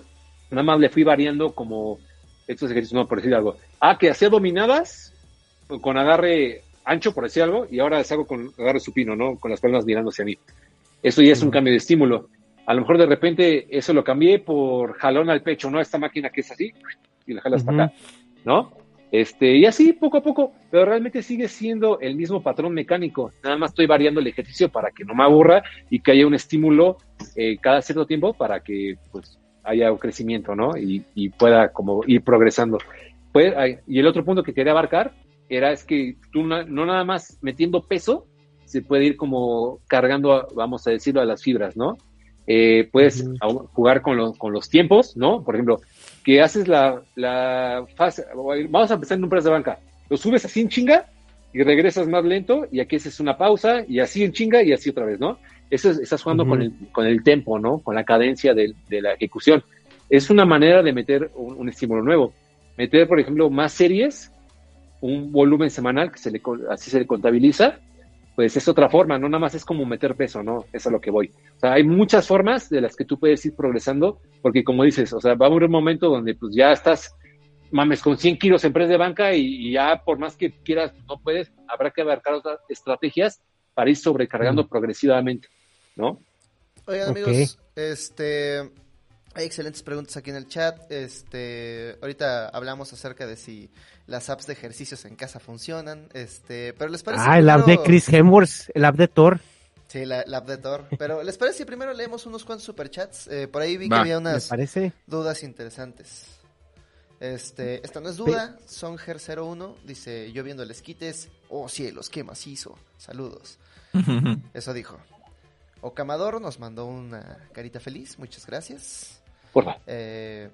[SPEAKER 5] nada más le fui variando como estos ejercicios, no, por decir algo. Ah, que hacía dominadas con agarre ancho, por decir algo, y ahora hago con agarre supino, ¿no? Con las palmas mirando hacia mí. Eso ya es un cambio de estímulo. A lo mejor de repente eso lo cambié por jalón al pecho, ¿no? Esta máquina que es así, y la jalas para acá, ¿no? Este, y así poco a poco, pero realmente sigue siendo el mismo patrón mecánico. Nada más estoy variando el ejercicio para que no me aburra y que haya un estímulo eh, cada cierto tiempo para que pues haya un crecimiento, ¿no? Y, y pueda como ir progresando. Pues, y el otro punto que quería abarcar era es que tú no nada más metiendo peso se puede ir como cargando, a- vamos a decirlo, a las fibras, ¿no? Eh, puedes jugar con, los con los tiempos, ¿no? Por ejemplo, que haces la, la fase, vamos a empezar en un press de banca, lo subes así en chinga y regresas más lento y aquí haces una pausa y así en chinga y así otra vez, ¿no? Eso es- estás jugando con, el, con el tempo, ¿no? Con la cadencia del- de, la ejecución. Es una manera de meter un, un estímulo nuevo. Meter, por ejemplo, más series, un volumen semanal, que se le, así se le contabiliza, pues es otra forma, no nada más es como meter peso, ¿no? Eso es a lo que voy. O sea, hay muchas formas de las que tú puedes ir progresando, porque como dices, o sea, va a haber un momento donde pues ya estás, mames, con 100 kilos en press de banca y, y ya por más que quieras, no puedes, habrá que abarcar otras estrategias para ir sobrecargando progresivamente, ¿no?
[SPEAKER 1] Oigan, amigos, este. Hay excelentes preguntas aquí en el chat. Este, ahorita hablamos acerca de si las apps de ejercicios en casa funcionan. Este, pero les parece.
[SPEAKER 3] Ah, el app de Chris Hemsworth, el app de Thor.
[SPEAKER 1] Sí, la, la app de Thor. Pero les parece si primero leemos unos cuantos superchats. Eh, por ahí vi que
[SPEAKER 2] Va.
[SPEAKER 1] había
[SPEAKER 3] ¿Me
[SPEAKER 1] unas
[SPEAKER 3] parece?
[SPEAKER 1] dudas interesantes. Este, esta no es duda. Songer01 dice: Yo viendo el esquites. Oh cielos, qué macizo. Saludos. Eso dijo. Ocamador nos mandó una carita feliz, muchas gracias. Eh,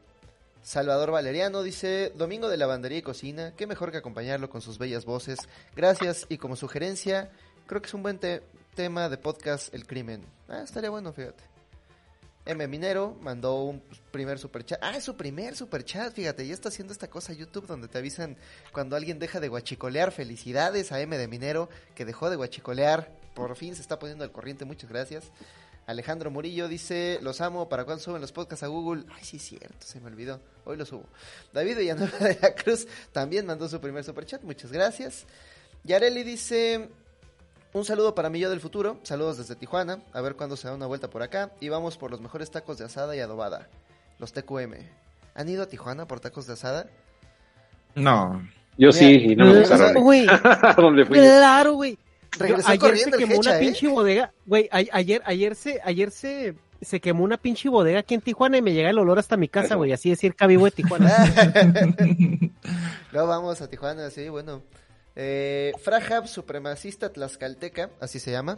[SPEAKER 1] Salvador Valeriano dice, Domingo de Lavandería y Cocina, qué mejor que acompañarlo con sus bellas voces. Gracias y como sugerencia, creo que es un buen te- tema de podcast El Crimen. Ah, estaría bueno, fíjate. M. Minero mandó un primer superchat. Ah, es su primer superchat, fíjate. Ya está haciendo esta cosa YouTube donde te avisan cuando alguien deja de guachicolear. Felicidades a M. de Minero que dejó de guachicolear. Por fin se está poniendo al corriente. Muchas gracias. Alejandro Murillo dice, los amo, ¿para cuándo suben los podcasts a Google? Ay, sí es cierto, se me olvidó. Hoy lo subo. David Villanueva de la Cruz también mandó su primer superchat. Muchas gracias. Yareli dice, un saludo para mi yo del futuro. Saludos desde Tijuana. A ver cuándo se da una vuelta por acá. Y vamos por los mejores tacos de asada y adobada. Los TQM. ¿Han ido a Tijuana por tacos de asada?
[SPEAKER 2] No.
[SPEAKER 5] Yo
[SPEAKER 1] Mira,
[SPEAKER 5] sí, y no me gustaron.
[SPEAKER 3] Güey,
[SPEAKER 5] ¿A dónde fui?
[SPEAKER 3] claro, güey.
[SPEAKER 1] Regresó
[SPEAKER 3] ayer
[SPEAKER 1] corriendo
[SPEAKER 3] se
[SPEAKER 1] el
[SPEAKER 3] quemó
[SPEAKER 1] Hecha,
[SPEAKER 3] una
[SPEAKER 1] ¿eh?
[SPEAKER 3] pinche bodega, güey, ayer, ayer se, ayer se, se quemó una pinche bodega aquí en Tijuana y me llega el olor hasta mi casa, güey, así decir vivo de Tijuana.
[SPEAKER 1] Luego vamos a Tijuana, sí, bueno. Eh, Frahab, supremacista tlaxcalteca, así se llama.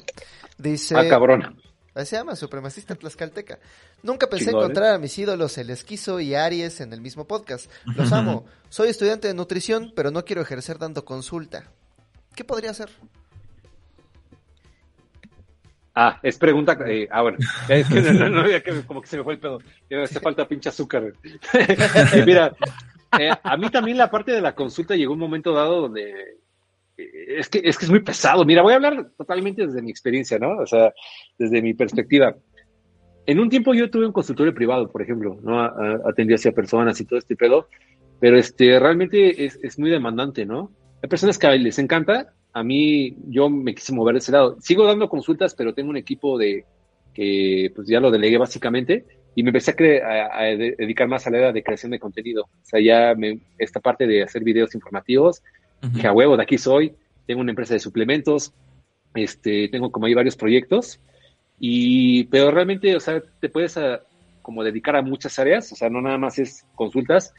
[SPEAKER 1] Dice...
[SPEAKER 5] Ah, cabrón.
[SPEAKER 1] Así se llama, supremacista tlaxcalteca. Nunca pensé
[SPEAKER 5] ¿eh?
[SPEAKER 1] encontrar a mis ídolos, el esquizo y Aries, en el mismo podcast. Los amo. Soy estudiante de nutrición, pero no quiero ejercer dando consulta. ¿Qué podría hacer?
[SPEAKER 5] Ah, es pregunta. eh, ah, bueno. Es que no, no, no, ya que como que se me fue el pedo. Ya me hace falta pinche azúcar. Mira, eh, a mí también la parte de la consulta llegó un momento dado donde eh, es que, es que es muy pesado. Mira, voy a hablar totalmente desde mi experiencia, ¿no? O sea, desde mi perspectiva. En un tiempo yo tuve un consultorio privado, por ejemplo, ¿no? Atendí hacia personas y todo este pedo, pero este, realmente es, es muy demandante, ¿no? Hay personas que les encanta, a mí yo me quise mover de ese lado. Sigo dando consultas, pero tengo un equipo de que pues ya lo delegué básicamente y me empecé a, a- a de- dedicar más a la área de creación de contenido. O sea, ya me- esta parte de hacer videos informativos, que a huevo, de aquí soy, tengo una empresa de suplementos, este, tengo como ahí varios proyectos, y, pero realmente, o sea, te puedes ah, como dedicar a muchas áreas, o sea, no nada más es consultas,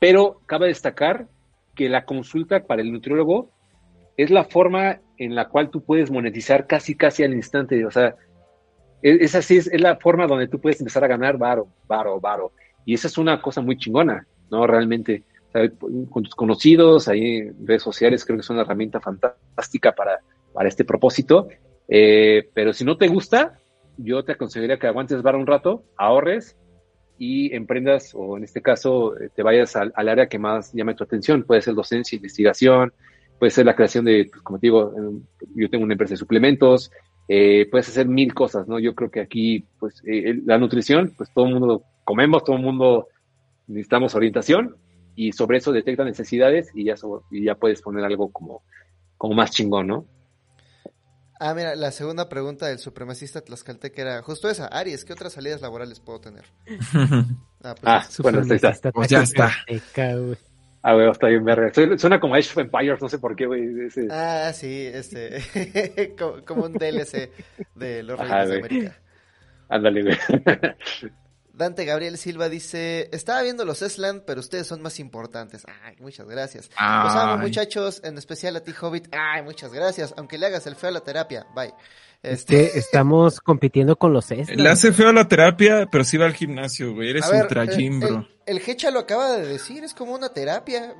[SPEAKER 5] pero cabe destacar que la consulta para el nutriólogo es la forma en la cual tú puedes monetizar casi, casi al instante, o sea, es, es así, es, es la forma donde tú puedes empezar a ganar varo, varo, varo, y esa es una cosa muy chingona, ¿no? Realmente, con tus conocidos, ahí en redes sociales, creo que es una herramienta fantástica para, para este propósito. Eh, pero si no te gusta, yo te aconsejaría que aguantes vara un rato, ahorres y emprendas, o en este caso, eh, te vayas al, al área que más llame tu atención. Puede ser docencia, investigación, puede ser la creación de, pues, como te digo, yo tengo una empresa de suplementos, eh, puedes hacer mil cosas, ¿no? Yo creo que aquí, pues, eh, la nutrición, pues todo el mundo comemos, todo el mundo necesitamos orientación y sobre eso detecta necesidades y ya, so- y ya puedes poner algo como, como más chingón, ¿no?
[SPEAKER 1] Ah, mira, la segunda pregunta del supremacista tlaxcalteca era justo esa. Aries, ¿qué otras salidas laborales puedo tener? Ah, pues
[SPEAKER 5] Ah, bueno, ahí está.
[SPEAKER 2] Pues ya está.
[SPEAKER 5] Ah, güey, está bien verga. Su- Suena como Age of Empires, no sé por qué, güey. ese-
[SPEAKER 1] Ah, sí, este, como, como un DLC de los
[SPEAKER 5] Ajá,
[SPEAKER 1] Reyes de. América.
[SPEAKER 5] Ándale, güey.
[SPEAKER 1] Dante Gabriel Silva dice, estaba viendo los Esland, pero ustedes son más importantes. Ay, muchas gracias. Los amo,
[SPEAKER 2] Ay.
[SPEAKER 1] muchachos, en especial a ti, Hobbit. Ay, muchas gracias, aunque le hagas el feo a la terapia. Bye. Este,
[SPEAKER 3] estamos compitiendo con los Eslan.
[SPEAKER 2] Le hace feo la terapia, pero sí va al gimnasio, güey. Eres
[SPEAKER 1] ver,
[SPEAKER 2] ultra
[SPEAKER 1] eh,
[SPEAKER 2] gym, bro.
[SPEAKER 1] El, el Hecha lo acaba de decir, es como una terapia.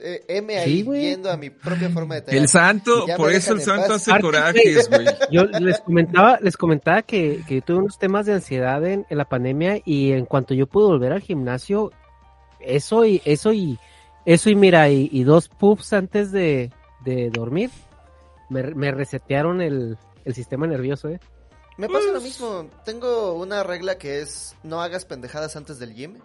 [SPEAKER 1] Eh, M ahí
[SPEAKER 3] Sí, güey.
[SPEAKER 1] yendo a mi propia forma de terapia.
[SPEAKER 2] El santo, por eso el santo
[SPEAKER 1] paz.
[SPEAKER 2] hace corajes, güey.
[SPEAKER 3] Yo les comentaba, les comentaba que, que yo tuve unos temas de ansiedad en, en la pandemia y en cuanto yo pude volver al gimnasio, eso y eso y eso y mira, y, y dos puffs antes de, de dormir, me, me resetearon el, el sistema nervioso, eh.
[SPEAKER 1] Me pasa lo mismo. Tengo una regla que es no hagas pendejadas antes del gym.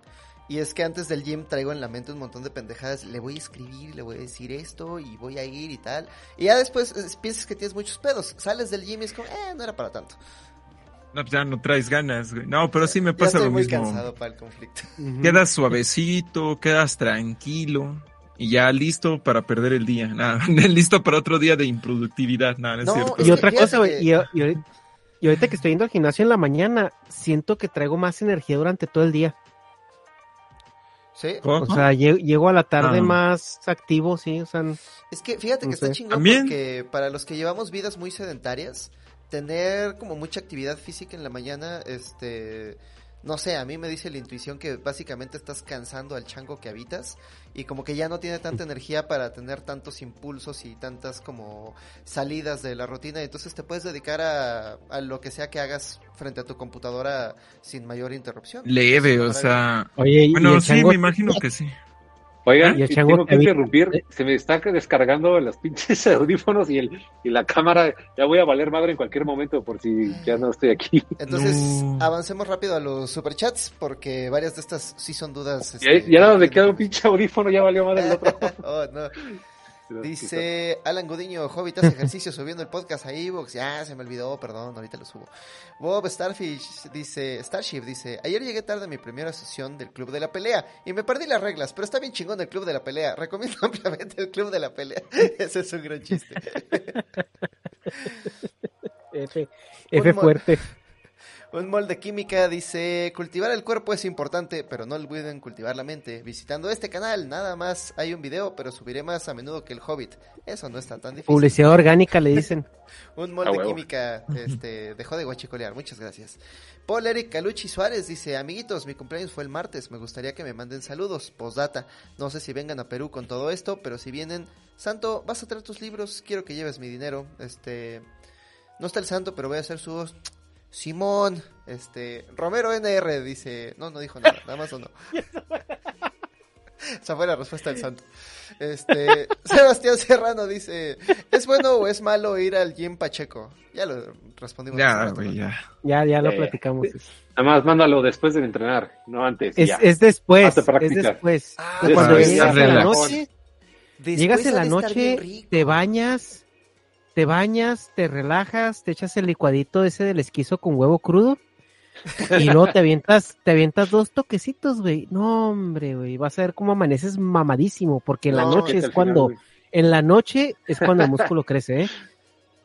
[SPEAKER 1] Y es que antes del gym traigo en la mente un montón de pendejadas. Le voy a escribir, le voy a decir esto y voy a ir y tal. Y ya después eh, piensas que tienes muchos pedos. Sales del gym y es como, eh, no era para tanto.
[SPEAKER 2] No, pues ya no traes ganas, güey. No, pero sí me
[SPEAKER 1] Ya
[SPEAKER 2] pasa
[SPEAKER 1] estoy
[SPEAKER 2] lo
[SPEAKER 1] muy
[SPEAKER 2] mismo.
[SPEAKER 1] cansado para el conflicto.
[SPEAKER 2] Quedas suavecito, quedas tranquilo y ya listo para perder el día. Nada, listo para otro día de improductividad. Nada, no es
[SPEAKER 1] No,
[SPEAKER 2] cierto.
[SPEAKER 3] Y otra cosa, güey,
[SPEAKER 1] que-
[SPEAKER 3] y, y ahorita, y ahorita que estoy yendo al gimnasio en la mañana, siento que traigo más energía durante todo el día.
[SPEAKER 1] ¿Sí?
[SPEAKER 2] ¿Cómo?
[SPEAKER 3] O sea, lle- llego a la tarde
[SPEAKER 2] Ah.
[SPEAKER 3] más activo, sí, o sea,
[SPEAKER 1] Es que fíjate que
[SPEAKER 3] No
[SPEAKER 1] está
[SPEAKER 3] sé.
[SPEAKER 1] chingón
[SPEAKER 2] También-
[SPEAKER 1] porque para los que llevamos vidas muy sedentarias, tener como mucha actividad física en la mañana, este, no sé, a mí me dice la intuición que básicamente estás cansando al chango que habitas y como que ya no tiene tanta energía para tener tantos impulsos y tantas como salidas de la rutina, y entonces te puedes dedicar a, a lo que sea que hagas frente a tu computadora sin mayor interrupción.
[SPEAKER 2] Leve, o sea.
[SPEAKER 3] oye,
[SPEAKER 2] Bueno, sí,
[SPEAKER 3] chango-
[SPEAKER 2] me imagino que sí.
[SPEAKER 5] Oigan,
[SPEAKER 3] Y el
[SPEAKER 5] tengo
[SPEAKER 3] te
[SPEAKER 5] que interrumpir. Se me está descargando los pinches audífonos y, el, y la cámara. Ya voy a valer madre en cualquier momento por si ya no estoy aquí.
[SPEAKER 1] Entonces,
[SPEAKER 2] No.
[SPEAKER 1] avancemos rápido a los superchats porque varias de estas sí son dudas.
[SPEAKER 5] Ya,
[SPEAKER 1] este,
[SPEAKER 5] ya nada más me
[SPEAKER 1] que-
[SPEAKER 5] queda un pinche audífono, ya valió madre el otro.
[SPEAKER 1] oh, no. Dice Alan Gudiño, Hobbit hace ejercicio subiendo el podcast a Evox. Ya se me olvidó, perdón, ahorita lo subo. Bob Starfish dice, Starship dice, ayer llegué tarde a mi primera sesión del Club de la Pelea y me perdí las reglas, pero está bien chingón el Club de la Pelea. Recomiendo ampliamente el Club de la Pelea. Ese es un gran chiste.
[SPEAKER 3] F, F fuerte.
[SPEAKER 1] Un molde química dice, cultivar el cuerpo es importante, pero no olviden cultivar la mente. Visitando este canal, nada más hay un video, pero subiré más a menudo que el Hobbit. Eso no está tan difícil.
[SPEAKER 3] Publicidad orgánica le dicen.
[SPEAKER 1] Un molde
[SPEAKER 5] huevo.
[SPEAKER 1] química este, dejó de guachicolear. Muchas gracias. Paul Eric Calucci Suárez dice: Amiguitos, mi cumpleaños fue el martes. Me gustaría que me manden saludos. Postdata. No sé si vengan a Perú con todo esto, pero si vienen, Santo, vas a traer tus libros. Quiero que lleves mi dinero. Este. No está el santo, pero voy a hacer su voz. Simón, este. Romero NR dice. No, no dijo nada. Nada más o no. Esa fue la respuesta del santo. Este, Sebastián Serrano dice, ¿es bueno o es malo ir al Jim Pacheco? Ya lo respondimos.
[SPEAKER 2] Ya,
[SPEAKER 1] rato, ¿no?
[SPEAKER 2] ya.
[SPEAKER 3] Ya, ya lo
[SPEAKER 5] ya.
[SPEAKER 3] platicamos.
[SPEAKER 5] Nada más mándalo después de entrenar, no antes.
[SPEAKER 3] Es,
[SPEAKER 5] ya.
[SPEAKER 3] es después, es después.
[SPEAKER 1] Ah,
[SPEAKER 3] cuando
[SPEAKER 2] después,
[SPEAKER 3] llegas en la noche,
[SPEAKER 1] Después
[SPEAKER 3] llegas en la noche, te bañas, te bañas, te relajas, te echas el licuadito ese del esquizo con huevo crudo y luego te avientas, te avientas dos toquecitos, güey. No, hombre, güey, vas a ver cómo amaneces mamadísimo, porque en la
[SPEAKER 1] No,
[SPEAKER 3] noche es
[SPEAKER 5] final,
[SPEAKER 3] cuando, en la noche es cuando el músculo crece, ¿eh? El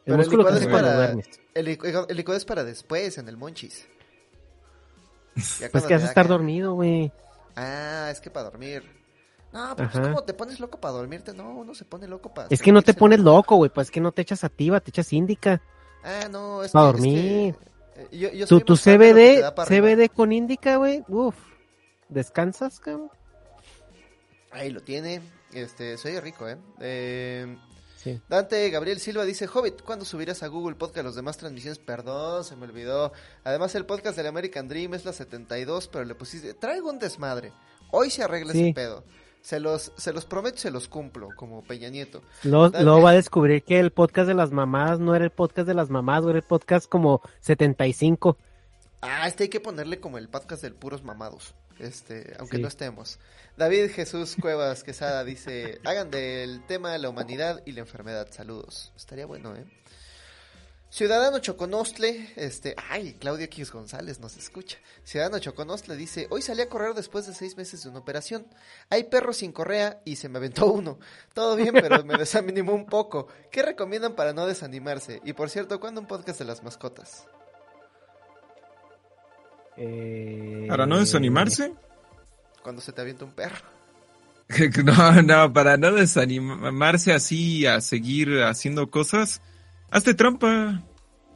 [SPEAKER 1] Pero
[SPEAKER 3] músculo
[SPEAKER 1] licuado
[SPEAKER 3] crece
[SPEAKER 1] es para-
[SPEAKER 3] duermes.
[SPEAKER 1] El, licu- el licuado es para después, en el monchis. Ya
[SPEAKER 3] Pues que vas a estar dormido, güey.
[SPEAKER 1] Ah, es que para dormir. No, pues
[SPEAKER 3] Ajá.
[SPEAKER 1] como te pones loco para dormirte, no, uno se pone loco para
[SPEAKER 3] Es que no te pones loco, güey, pues es que no te echas activa, te echas índica.
[SPEAKER 1] Ah, no, es
[SPEAKER 3] Pa'
[SPEAKER 1] que,
[SPEAKER 3] dormir.
[SPEAKER 1] Es que, eh, yo, yo
[SPEAKER 3] Tu, tu CBD,
[SPEAKER 1] para.
[SPEAKER 3] CBD con índica, güey, uf, descansas, cabrón.
[SPEAKER 1] Ahí lo tiene. Este, soy rico, ¿eh? eh
[SPEAKER 3] Sí.
[SPEAKER 1] Dante Gabriel Silva dice, Hobbit, ¿cuándo subirás a Google Podcast los demás transmisiones? Perdón, se me olvidó. Además, el podcast del American Dream es la 72, pero le pusiste, traigo un desmadre. Hoy se arregla
[SPEAKER 3] Sí.
[SPEAKER 1] ese pedo. Se los, se los prometo, y se los cumplo, como Peña Nieto.
[SPEAKER 3] Luego, va a descubrir que el podcast de las mamás no era el podcast de las mamás, era el podcast como 75.
[SPEAKER 1] Ah, este hay que ponerle como el podcast del puros mamados. este, aunque
[SPEAKER 3] Sí.
[SPEAKER 1] no estemos. David Jesús Cuevas Quesada dice, hagan del tema la humanidad y la enfermedad. Saludos. Estaría bueno, ¿eh? Ciudadano Choconostle, este, ay, Claudio X González nos escucha. Ciudadano Choconostle dice, hoy salí a correr después de seis meses de una operación. Hay perros sin correa y se me aventó uno. Todo bien, pero me desanimó un poco. ¿Qué recomiendan para no desanimarse? Y por cierto, ¿cuándo un podcast de las mascotas?
[SPEAKER 3] Eh,
[SPEAKER 2] Para no desanimarse.
[SPEAKER 1] Cuando se te avienta un perro.
[SPEAKER 2] No, no, para no desanimarse así a seguir haciendo cosas, hazte trampa.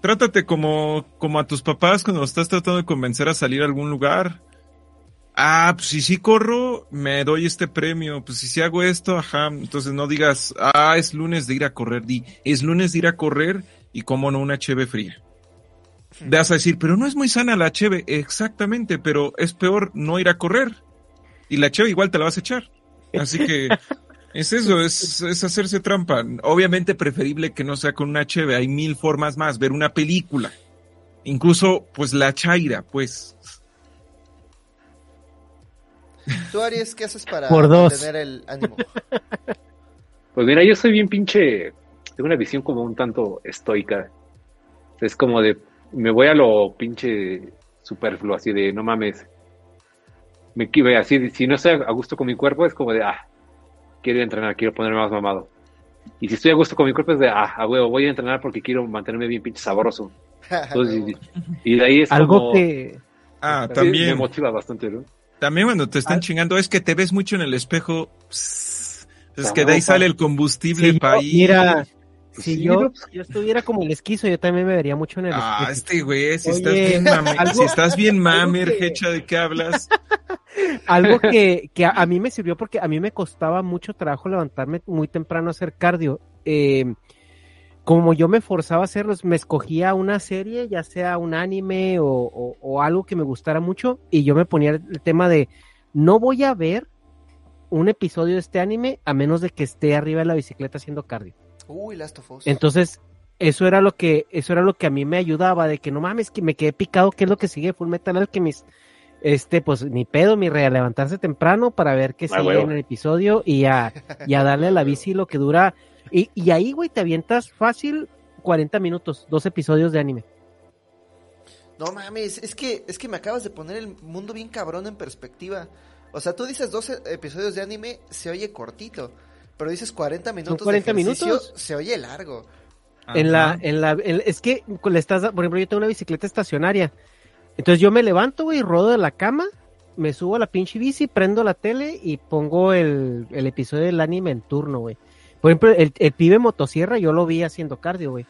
[SPEAKER 2] Trátate como, como a tus papás cuando los estás tratando de convencer a salir a algún lugar. Ah, pues si sí corro, me doy este premio. Pues si sí hago esto, ajá. Entonces no digas, ah, es lunes de ir a correr. Di, es lunes de ir a correr y como no una cheve fría. Vas a decir, pero no es muy sana la cheve. Exactamente, pero es peor no ir a correr. Y la cheve igual te la vas a echar. Así que es eso, es, es hacerse trampa. Obviamente preferible que no sea con una cheve. Hay mil formas más. Ver una película. Incluso, pues la chaira, pues.
[SPEAKER 1] ¿Tú, Aries, qué haces para
[SPEAKER 3] Por dos.
[SPEAKER 1] mantener el ánimo?
[SPEAKER 5] Pues mira, yo soy bien pinche, tengo una visión como un tanto estoica. Es como de, me voy a lo pinche superfluo, así de, no mames. Me así, si no estoy a gusto con mi cuerpo, es como de, ah, quiero entrenar, quiero ponerme más mamado. Y si estoy a gusto con mi cuerpo, es de, ah, a huevo, voy a entrenar porque quiero mantenerme bien pinche sabroso. Entonces, y, y de ahí es
[SPEAKER 3] Algo
[SPEAKER 5] como,
[SPEAKER 3] que...
[SPEAKER 2] Ah,
[SPEAKER 5] sí,
[SPEAKER 2] también.
[SPEAKER 5] me motiva bastante, ¿no?
[SPEAKER 2] También cuando te están
[SPEAKER 3] Ah.
[SPEAKER 2] chingando es que te ves mucho en el espejo. pss, Es que de ahí sale el combustible
[SPEAKER 3] si
[SPEAKER 2] para ir.
[SPEAKER 3] mira,
[SPEAKER 5] Pues
[SPEAKER 3] si
[SPEAKER 5] sí,
[SPEAKER 3] yo,
[SPEAKER 5] ¿no?
[SPEAKER 3] yo estuviera como el esquizo, yo también me vería mucho en el
[SPEAKER 2] Ah,
[SPEAKER 3] esquizo.
[SPEAKER 2] este güey, si
[SPEAKER 3] Oye,
[SPEAKER 2] estás bien mame,
[SPEAKER 3] algo-
[SPEAKER 2] si estás bien mamer,
[SPEAKER 3] que-
[SPEAKER 2] hecha de qué hablas.
[SPEAKER 3] Algo que, que a, a mí me sirvió porque a mí me costaba mucho trabajo levantarme muy temprano a hacer cardio. Eh, como yo me forzaba a hacerlos, me escogía una serie, ya sea un anime o, o- o algo que me gustara mucho, y yo me ponía el tema de no voy a ver un episodio de este anime a menos de que esté arriba de la bicicleta haciendo cardio.
[SPEAKER 1] Uy, Last of Us.
[SPEAKER 3] Entonces, eso era lo que, eso era lo que a mí me ayudaba, de que no mames, que me quedé picado, ¿qué es lo que sigue? Full Metal Alchemist. Este, pues, ni pedo, mi rey, a levantarse temprano para ver qué
[SPEAKER 5] Ah,
[SPEAKER 3] sigue
[SPEAKER 5] huevo.
[SPEAKER 3] en el episodio y a, y a darle a la bici lo que dura. Y, y ahí, güey, te avientas fácil 40 minutos, dos episodios de anime.
[SPEAKER 1] No mames, es que, es que me acabas de poner el mundo bien cabrón en perspectiva. O sea, tú dices 12 episodios de anime, se oye cortito. Pero dices 40 minutos
[SPEAKER 3] 40
[SPEAKER 1] de ejercicio,
[SPEAKER 3] minutos.
[SPEAKER 1] se oye largo.
[SPEAKER 3] En la, en la, en- es que le estás, por ejemplo, yo tengo una bicicleta estacionaria. Entonces yo me levanto, güey, rodo de la cama, me subo a la pinche bici, prendo la tele y pongo el, el episodio del anime en turno, güey. Por ejemplo, el, el pibe motosierra yo lo vi haciendo cardio, güey.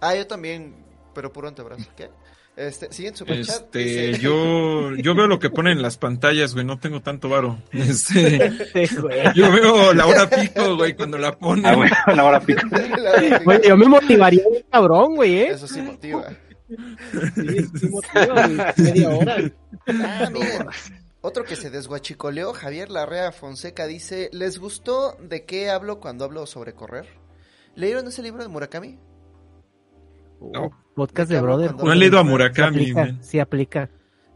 [SPEAKER 1] Ah, yo también, pero puro antebrazo. ¿Qué? Este, siguiente superchat.
[SPEAKER 2] Este,
[SPEAKER 1] dice-
[SPEAKER 2] yo, yo veo lo que ponen en las pantallas, güey, no tengo tanto varo. Este, yo veo la hora pico, güey, cuando la ponen.
[SPEAKER 5] Ah, bueno, la hora pico.
[SPEAKER 3] Güey, yo me motivaría bien cabrón, güey, ¿eh?
[SPEAKER 1] Eso sí motiva.
[SPEAKER 3] Sí, sí motiva, güey. Media hora.
[SPEAKER 1] Ah, miren. Otro que se desguachicoleó, Javier Larrea Fonseca dice, ¿les gustó de qué hablo cuando hablo sobre correr? ¿Leyeron ese libro de Murakami?
[SPEAKER 2] No.
[SPEAKER 3] Podcast
[SPEAKER 1] ¿De
[SPEAKER 3] brother.
[SPEAKER 2] No leído a Murakami,
[SPEAKER 3] aplica, sí aplica.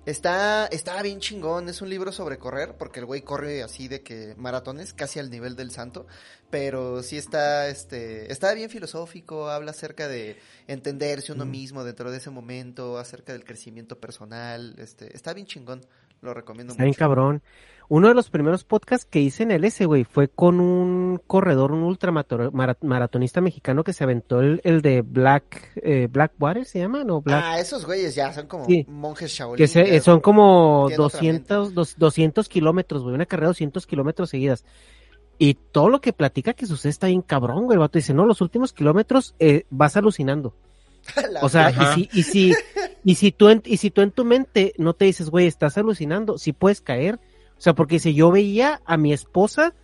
[SPEAKER 1] Está, está bien chingón, es un libro sobre correr, porque el güey corre así de que maratones, casi al nivel del santo, pero sí está, este, está bien filosófico, habla acerca de entenderse uno
[SPEAKER 3] Mm.
[SPEAKER 1] mismo dentro de ese momento, acerca del crecimiento personal, este, está bien chingón, lo recomiendo
[SPEAKER 3] Está bien
[SPEAKER 1] mucho.
[SPEAKER 3] cabrón. Uno de los primeros podcasts que hice en el S, güey, fue con un corredor, un ultramaratonista mexicano que se aventó el, el de Black, eh, Blackwater, ¿se llama? No, Black.
[SPEAKER 1] Ah, esos güeyes ya son como
[SPEAKER 3] Sí.
[SPEAKER 1] monjes Shaolin.
[SPEAKER 3] que se- eh, son como
[SPEAKER 1] tienen otra
[SPEAKER 3] 200, dos- 200 kilómetros, güey, una carrera de 200 kilómetros seguidas. Y todo lo que platica que sucede está bien cabrón, güey. El vato dice, no, los últimos kilómetros eh, vas alucinando.
[SPEAKER 1] La
[SPEAKER 3] O sea,
[SPEAKER 2] Ajá.
[SPEAKER 3] y si, y si, y si tú en, y si tú en tu mente no te dices, güey, estás alucinando, si puedes caer. O sea, porque si yo veía a mi esposa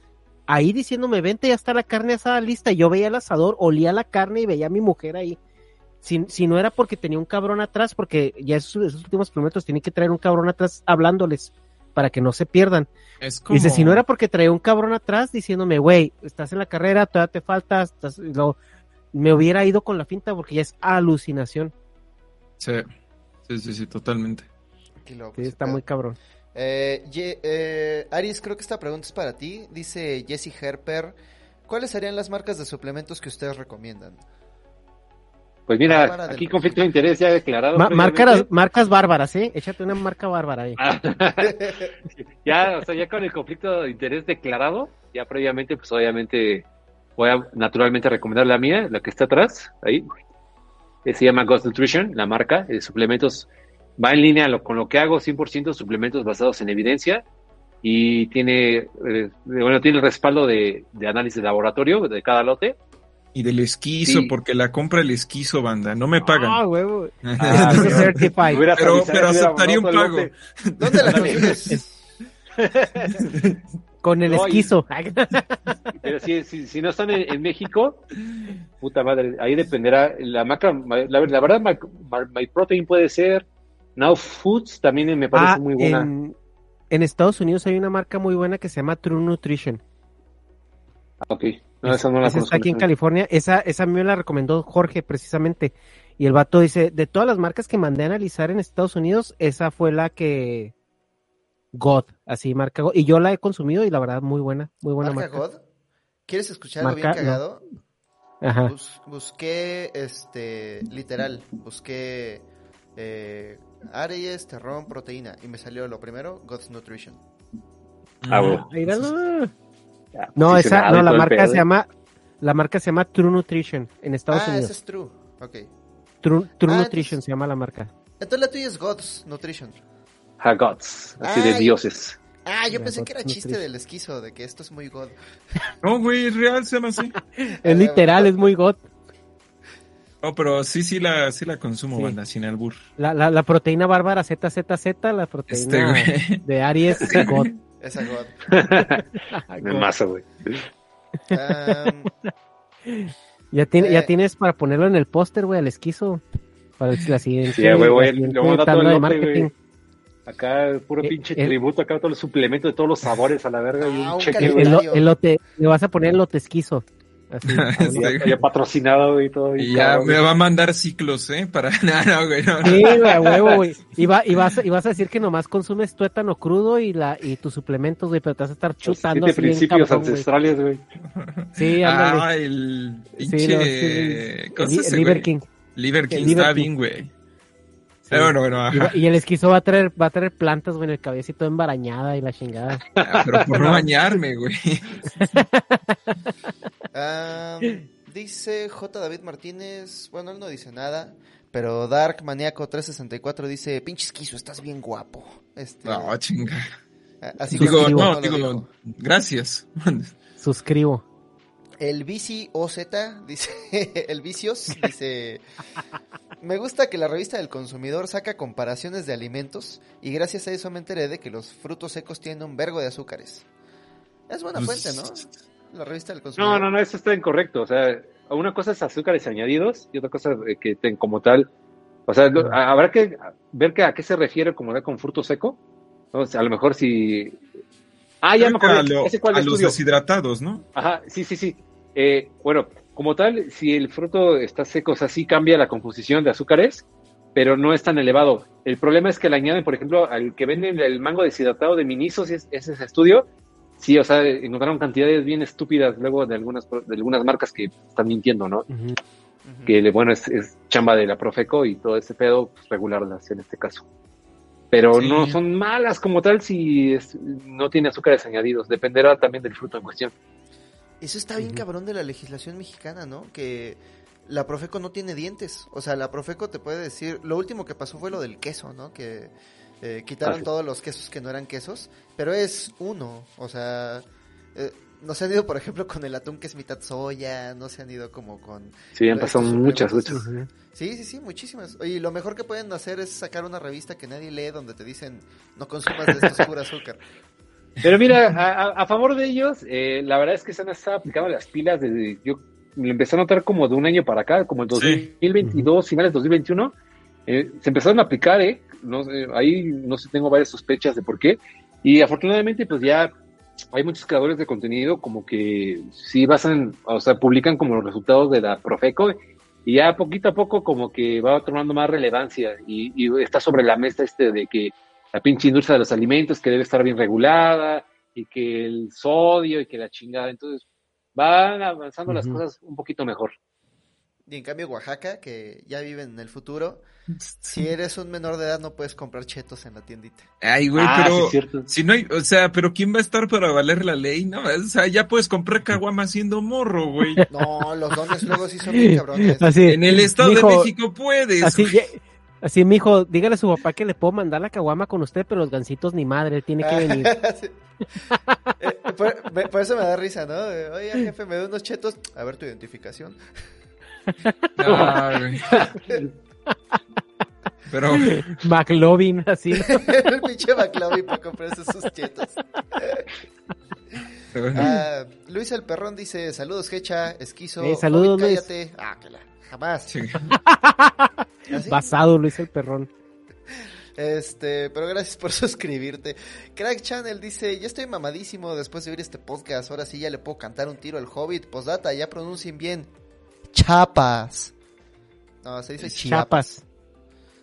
[SPEAKER 3] ahí diciéndome, vente, ya está la carne asada lista, y yo veía el asador, olía la carne y veía a mi mujer ahí. Si, si no era porque tenía un cabrón atrás, porque ya esos, esos últimos kilómetros tienen que traer un cabrón atrás hablándoles para que no se pierdan.
[SPEAKER 2] Es como...
[SPEAKER 3] Dice, si no era porque traía un cabrón atrás diciéndome, güey, estás en la carrera, todavía te falta, estás- lo- me hubiera ido con la finta porque ya es alucinación.
[SPEAKER 2] Sí, sí, sí, sí, totalmente.
[SPEAKER 3] Sí, está muy cabrón.
[SPEAKER 1] Eh, Ye- eh, Aris, creo que esta pregunta es para ti. Dice Jesse Herper. ¿Cuáles serían las marcas de suplementos que ustedes recomiendan?
[SPEAKER 5] Pues mira,
[SPEAKER 1] del-
[SPEAKER 5] aquí conflicto de interés ya declarado.
[SPEAKER 3] Ma- marcas, marcas bárbaras, ¿eh? Échate una marca bárbara ahí.
[SPEAKER 5] Ah, ya, o sea, ya con el conflicto de interés declarado, ya previamente, pues obviamente voy a naturalmente recomendar la mía, la que está atrás, ahí. que se llama Ghost Nutrition, la marca de suplementos. Va en línea lo- con lo que hago, 100% suplementos basados en evidencia y tiene, eh, bueno, tiene el respaldo de, de análisis de laboratorio de cada lote.
[SPEAKER 2] Y del esquizo,
[SPEAKER 5] Sí.
[SPEAKER 2] porque la compra el esquizo, banda. No me pagan.
[SPEAKER 3] Ah, huevo.
[SPEAKER 5] Ah, pero-
[SPEAKER 2] aceptaría un pago.
[SPEAKER 5] lote.
[SPEAKER 1] ¿Dónde la consigues?
[SPEAKER 3] Con el
[SPEAKER 5] No, y-
[SPEAKER 3] esquizo.
[SPEAKER 5] Pero si, si, si no están en, en México, puta madre, ahí dependerá. La marca, la, la verdad, My, My Protein puede ser. Now Foods también me parece
[SPEAKER 3] Ah,
[SPEAKER 5] muy buena.
[SPEAKER 3] en, en Estados Unidos hay una marca muy buena que se llama True Nutrition.
[SPEAKER 5] Ah, ok, no, esa no la
[SPEAKER 3] Esa está aquí en California. Esa, esa a mí me la recomendó Jorge precisamente. Y el vato dice, de todas las marcas que mandé a analizar en Estados Unidos, esa fue la que... God, así marca God. Y yo la he consumido y la verdad muy buena, muy buena
[SPEAKER 1] ¿Marca
[SPEAKER 3] marca.
[SPEAKER 1] God? ¿Quieres escuchar algo bien
[SPEAKER 3] no.
[SPEAKER 1] cagado?
[SPEAKER 3] Ajá.
[SPEAKER 1] Bus- busqué, este, literal, busqué eh, Aries, terrón, proteína. Y me salió lo primero, God's Nutrition.
[SPEAKER 5] Ah, bueno. Ya,
[SPEAKER 3] No, esa, no, la marca
[SPEAKER 5] pedo,
[SPEAKER 3] se llama, la marca se llama True Nutrition en Estados
[SPEAKER 1] ah,
[SPEAKER 3] Unidos.
[SPEAKER 1] ese es true. Ok.
[SPEAKER 3] True, True
[SPEAKER 1] Ah,
[SPEAKER 3] Nutrition
[SPEAKER 1] entonces-
[SPEAKER 3] se llama la marca.
[SPEAKER 1] Entonces la tuya es God's Nutrition.
[SPEAKER 5] Hagots, así de dioses.
[SPEAKER 1] Ah, yo pensé
[SPEAKER 3] God's
[SPEAKER 1] que era chiste del esquizo, de que esto es muy God.
[SPEAKER 2] No, güey, es real, se llama así.
[SPEAKER 3] Es literal, es muy God.
[SPEAKER 2] No, pero sí, sí la, sí la consumo,
[SPEAKER 3] Sí.
[SPEAKER 2] banda, sin albur.
[SPEAKER 3] La, la, la proteína bárbara ZZZ, la proteína
[SPEAKER 2] Este,
[SPEAKER 3] de Aries God.
[SPEAKER 1] Esa God.
[SPEAKER 5] Me
[SPEAKER 3] God.
[SPEAKER 5] mazo, güey.
[SPEAKER 1] Am,
[SPEAKER 3] Ya, tiene,
[SPEAKER 1] Eh.
[SPEAKER 3] ya tienes para ponerlo en el póster, güey, al esquizo. Para el- la siguiente,
[SPEAKER 5] Sí, güey, güey, todo el
[SPEAKER 3] de marketing.
[SPEAKER 5] güey. Acá, puro
[SPEAKER 3] Eh,
[SPEAKER 5] pinche
[SPEAKER 3] el-
[SPEAKER 5] tributo, acá todos los suplementos de todos los sabores a la verga. y
[SPEAKER 1] Ah,
[SPEAKER 5] un
[SPEAKER 1] un
[SPEAKER 5] cheque,
[SPEAKER 3] El, el, el lote, le vas a poner el lote esquizo. Así.
[SPEAKER 2] Sí,
[SPEAKER 5] Ya, ya patrocinado y todo.
[SPEAKER 2] Y
[SPEAKER 5] y
[SPEAKER 2] ya
[SPEAKER 5] cabrón,
[SPEAKER 2] me va a mandar ciclos, ¿eh? Para. No, no, güey, no. no.
[SPEAKER 3] Sí, güey, a huevo, güey. Y, va, y, vas, a- y vas a decir que nomás consumes tuétano crudo y la y tus suplementos, güey, pero te vas a estar chutando
[SPEAKER 5] siete principios
[SPEAKER 3] cabrón, güey.
[SPEAKER 5] ancestrales, güey.
[SPEAKER 3] Sí, ándale.
[SPEAKER 2] Ah, el
[SPEAKER 3] Sí,
[SPEAKER 2] pinche.
[SPEAKER 3] no, sí,
[SPEAKER 2] ¿cómo
[SPEAKER 3] el,
[SPEAKER 2] se
[SPEAKER 3] el
[SPEAKER 2] ese,
[SPEAKER 3] Liver
[SPEAKER 2] güey?
[SPEAKER 3] King.
[SPEAKER 2] Liver King
[SPEAKER 3] El Liver
[SPEAKER 2] está
[SPEAKER 3] King.
[SPEAKER 2] bien, güey.
[SPEAKER 3] Sí.
[SPEAKER 2] Pero bueno, bueno,
[SPEAKER 3] Y, va-
[SPEAKER 2] ajá.
[SPEAKER 3] y el esquizo va a traer, va a traer plantas, güey, en el cabecito embarañada y la chingada.
[SPEAKER 2] Ah, Pero por no bañarme, güey.
[SPEAKER 1] dice J. David Martínez. Bueno, él no dice nada. Pero Dark Maníaco 364 dice: Pinche esquizo, estás bien guapo. Este,
[SPEAKER 2] No, chinga.
[SPEAKER 1] así
[SPEAKER 2] Digo, no,
[SPEAKER 1] lo
[SPEAKER 2] digo, gracias.
[SPEAKER 3] Suscribo.
[SPEAKER 1] El Vici OZ dice, el Vicios dice, me gusta que la revista del consumidor saca comparaciones de alimentos y gracias a eso me enteré de que los frutos secos tienen un vergo de azúcares. Es buena
[SPEAKER 2] Pues,
[SPEAKER 1] fuente, ¿no? La revista del
[SPEAKER 5] No,
[SPEAKER 1] consumidor.
[SPEAKER 5] no, no, eso está incorrecto. O sea, una cosa es azúcares añadidos y otra cosa que ten- como tal. O sea, lo- a- habrá que ver que a qué se refiere como tal con fruto seco. ¿no? O sea, a lo mejor si. Ah, ya me acuerdo.
[SPEAKER 2] a, lo-
[SPEAKER 5] ¿Ese cuál
[SPEAKER 2] a los deshidratados, ¿no?
[SPEAKER 5] Ajá, sí, sí, sí. Eh, bueno, como tal, si el fruto está seco, o sea, sí cambia la composición de azúcares, pero no es tan elevado. El problema es que le añaden, por ejemplo, al que venden el mango deshidratado de Miniso, si es, ese es estudio, sí, o sea, encontraron cantidades bien estúpidas luego de algunas, de algunas marcas que están mintiendo, ¿no? Que, bueno, es, es chamba de la Profeco y todo ese pedo, pues, regularlas en este caso. Pero
[SPEAKER 2] Sí.
[SPEAKER 5] no son malas como tal si es- no tiene azúcares añadidos, dependerá también del fruto en cuestión.
[SPEAKER 1] Eso está bien cabrón de la legislación mexicana, ¿no? Que la Profeco no tiene dientes. O sea, la Profeco te puede decir, lo último que pasó fue lo del queso, ¿no? Que eh, quitaron todos los quesos que no eran quesos, pero es uno. O sea, eh, no se han ido, por ejemplo, con el atún que es mitad soya, no se han ido como con...
[SPEAKER 5] Sí, han
[SPEAKER 1] Estos
[SPEAKER 5] pasado muchas, muchas.
[SPEAKER 1] Sí, sí, sí, muchísimas. Y lo mejor que pueden hacer es sacar una revista que nadie lee donde te dicen, no consumas de esto, pura azúcar.
[SPEAKER 5] Pero mira, a, favor de ellos, eh, la verdad es que se han estado aplicando las pilas desde, yo lo empecé a notar como de un año para acá, como
[SPEAKER 2] Sí.
[SPEAKER 5] 2022, finales de 2021, eh, se empezaron a aplicar, eh, no sé, ahí no sé, tengo varias sospechas de por qué, y afortunadamente pues ya hay muchos creadores de contenido como que sí basan, o sea, publican como los resultados de la Profeco, y ya poquito a poco como que va tomando más relevancia, y, y está sobre la mesa este de que la pinche industria de los alimentos que debe estar bien regulada y que el sodio y que la chingada. Entonces van avanzando las cosas un poquito mejor.
[SPEAKER 1] Y en cambio Oaxaca, que ya viven en el futuro, si eres un menor de edad no puedes comprar chetos en la tiendita.
[SPEAKER 2] Ay, güey,
[SPEAKER 5] Ah,
[SPEAKER 2] pero si no hay, o sea, pero ¿quién va a estar para valer la ley? No, o sea, ya puedes comprar caguama siendo morro, güey.
[SPEAKER 1] No, los dones luego sí son bien cabrones.
[SPEAKER 3] Así,
[SPEAKER 2] En el Estado de México puedes.
[SPEAKER 3] Así,
[SPEAKER 2] güey.
[SPEAKER 3] ya- así, mijo, dígale a su papá que le puedo mandar la caguama con usted, pero los gancitos ni madre, tiene que venir.
[SPEAKER 1] Sí. Eh, por, me- por eso me da risa, ¿no? Oye, jefe, me da unos chetos. A ver tu identificación.
[SPEAKER 2] Ah, güey. Pero,
[SPEAKER 3] McLovin, así. ¿no?
[SPEAKER 1] el pinche McLovin para comprarse sus chetos. Ah, Luis el Perrón dice, saludos, Hecha, esquizo.
[SPEAKER 3] Eh, saludos, Luis.
[SPEAKER 1] cállate. Ah, que la, jamás.
[SPEAKER 2] sí.
[SPEAKER 1] ¿Así?
[SPEAKER 3] Basado, Luis el perrón.
[SPEAKER 1] Este, pero gracias por suscribirte. Crack Channel dice, ya estoy mamadísimo después de oír este podcast. Ahora sí ya le puedo cantar un tiro al Hobbit. Postdata, ya pronuncien bien. Chapas. No, se dice Chiapas.
[SPEAKER 3] Chapas.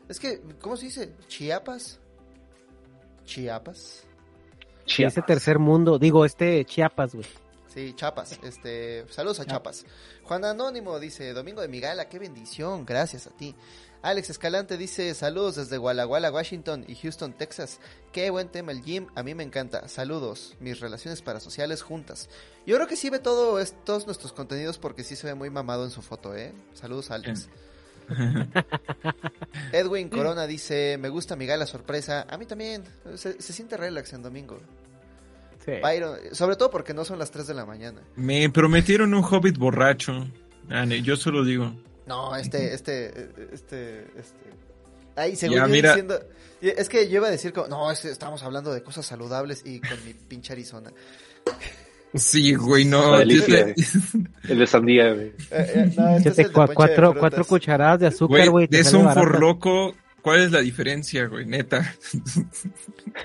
[SPEAKER 1] Es que, ¿cómo se dice? ¿Chiapas? ¿Chiapas?
[SPEAKER 3] Ese tercer mundo. Digo, este Chiapas, güey.
[SPEAKER 1] Sí, Chapas. Este, saludos a Chapas. Juan Anónimo dice, Domingo de Migala, qué bendición, gracias a ti. Alex Escalante dice, saludos desde Walla Walla, Washington y Houston, Texas. Qué buen tema el gym, a mí me encanta. Saludos, mis relaciones parasociales juntas. Yo creo que sí ve todo todos nuestros contenidos porque sí se ve muy mamado en su foto, ¿eh? Saludos, Alex. Edwin Corona dice, me gusta mi gala sorpresa. A mí también, se, se siente relax en domingo.
[SPEAKER 3] Sí.
[SPEAKER 1] Byron, sobre todo porque no son las 3 de la mañana.
[SPEAKER 2] Me prometieron un hobbit borracho. Ah, ne- yo solo digo.
[SPEAKER 1] No, este, este, este, este. Ay, según
[SPEAKER 2] Ya,
[SPEAKER 1] yo
[SPEAKER 2] mira.
[SPEAKER 1] diciendo. Es que yo iba a decir como, no, es que estamos hablando de cosas saludables y con mi pinche Arizona.
[SPEAKER 2] Sí, güey, no.
[SPEAKER 5] Delicia, El de sandía, güey.
[SPEAKER 1] Eh, eh, no, este
[SPEAKER 3] cua- cuatro, cuatro cucharadas de azúcar,
[SPEAKER 2] Güey,
[SPEAKER 3] güey. te
[SPEAKER 2] es un forloco. ¿Cuál es la diferencia, güey? Neta.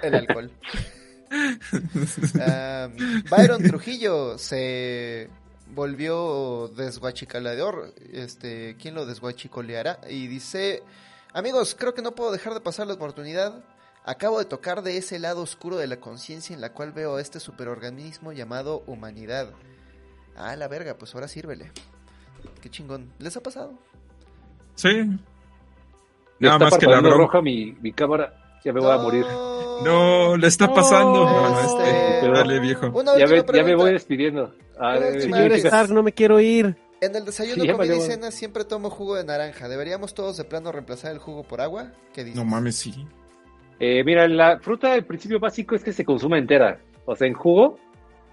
[SPEAKER 1] El alcohol. Byron Trujillo se volvió desguachicoleador. Este, ¿quién lo desguachicoleará? Y dice, amigos, creo que no puedo dejar de pasar la oportunidad. Acabo de tocar de ese lado oscuro de la conciencia en la cual veo a este superorganismo llamado humanidad. Ah, la verga, pues ahora sírvele. Qué chingón. ¿Les ha pasado?
[SPEAKER 2] Sí. Nada
[SPEAKER 5] está
[SPEAKER 2] más que la
[SPEAKER 5] roja mi, mi cámara. Ya me voy a morir.
[SPEAKER 2] No, le está pasando.
[SPEAKER 3] No,
[SPEAKER 2] No,
[SPEAKER 1] este-
[SPEAKER 2] este, dale, viejo.
[SPEAKER 1] Una
[SPEAKER 5] Ya me, ya me voy despidiendo. Eh,
[SPEAKER 3] Señor Stark, no me quiero ir.
[SPEAKER 1] En el desayuno,
[SPEAKER 5] Sí,
[SPEAKER 1] comida y cena siempre tomo jugo de naranja. ¿Deberíamos todos de plano reemplazar el jugo por agua? ¿Qué dices?
[SPEAKER 2] No mames, sí.
[SPEAKER 5] Eh, mira, la fruta, el principio básico es que se consume entera. O sea, en jugo,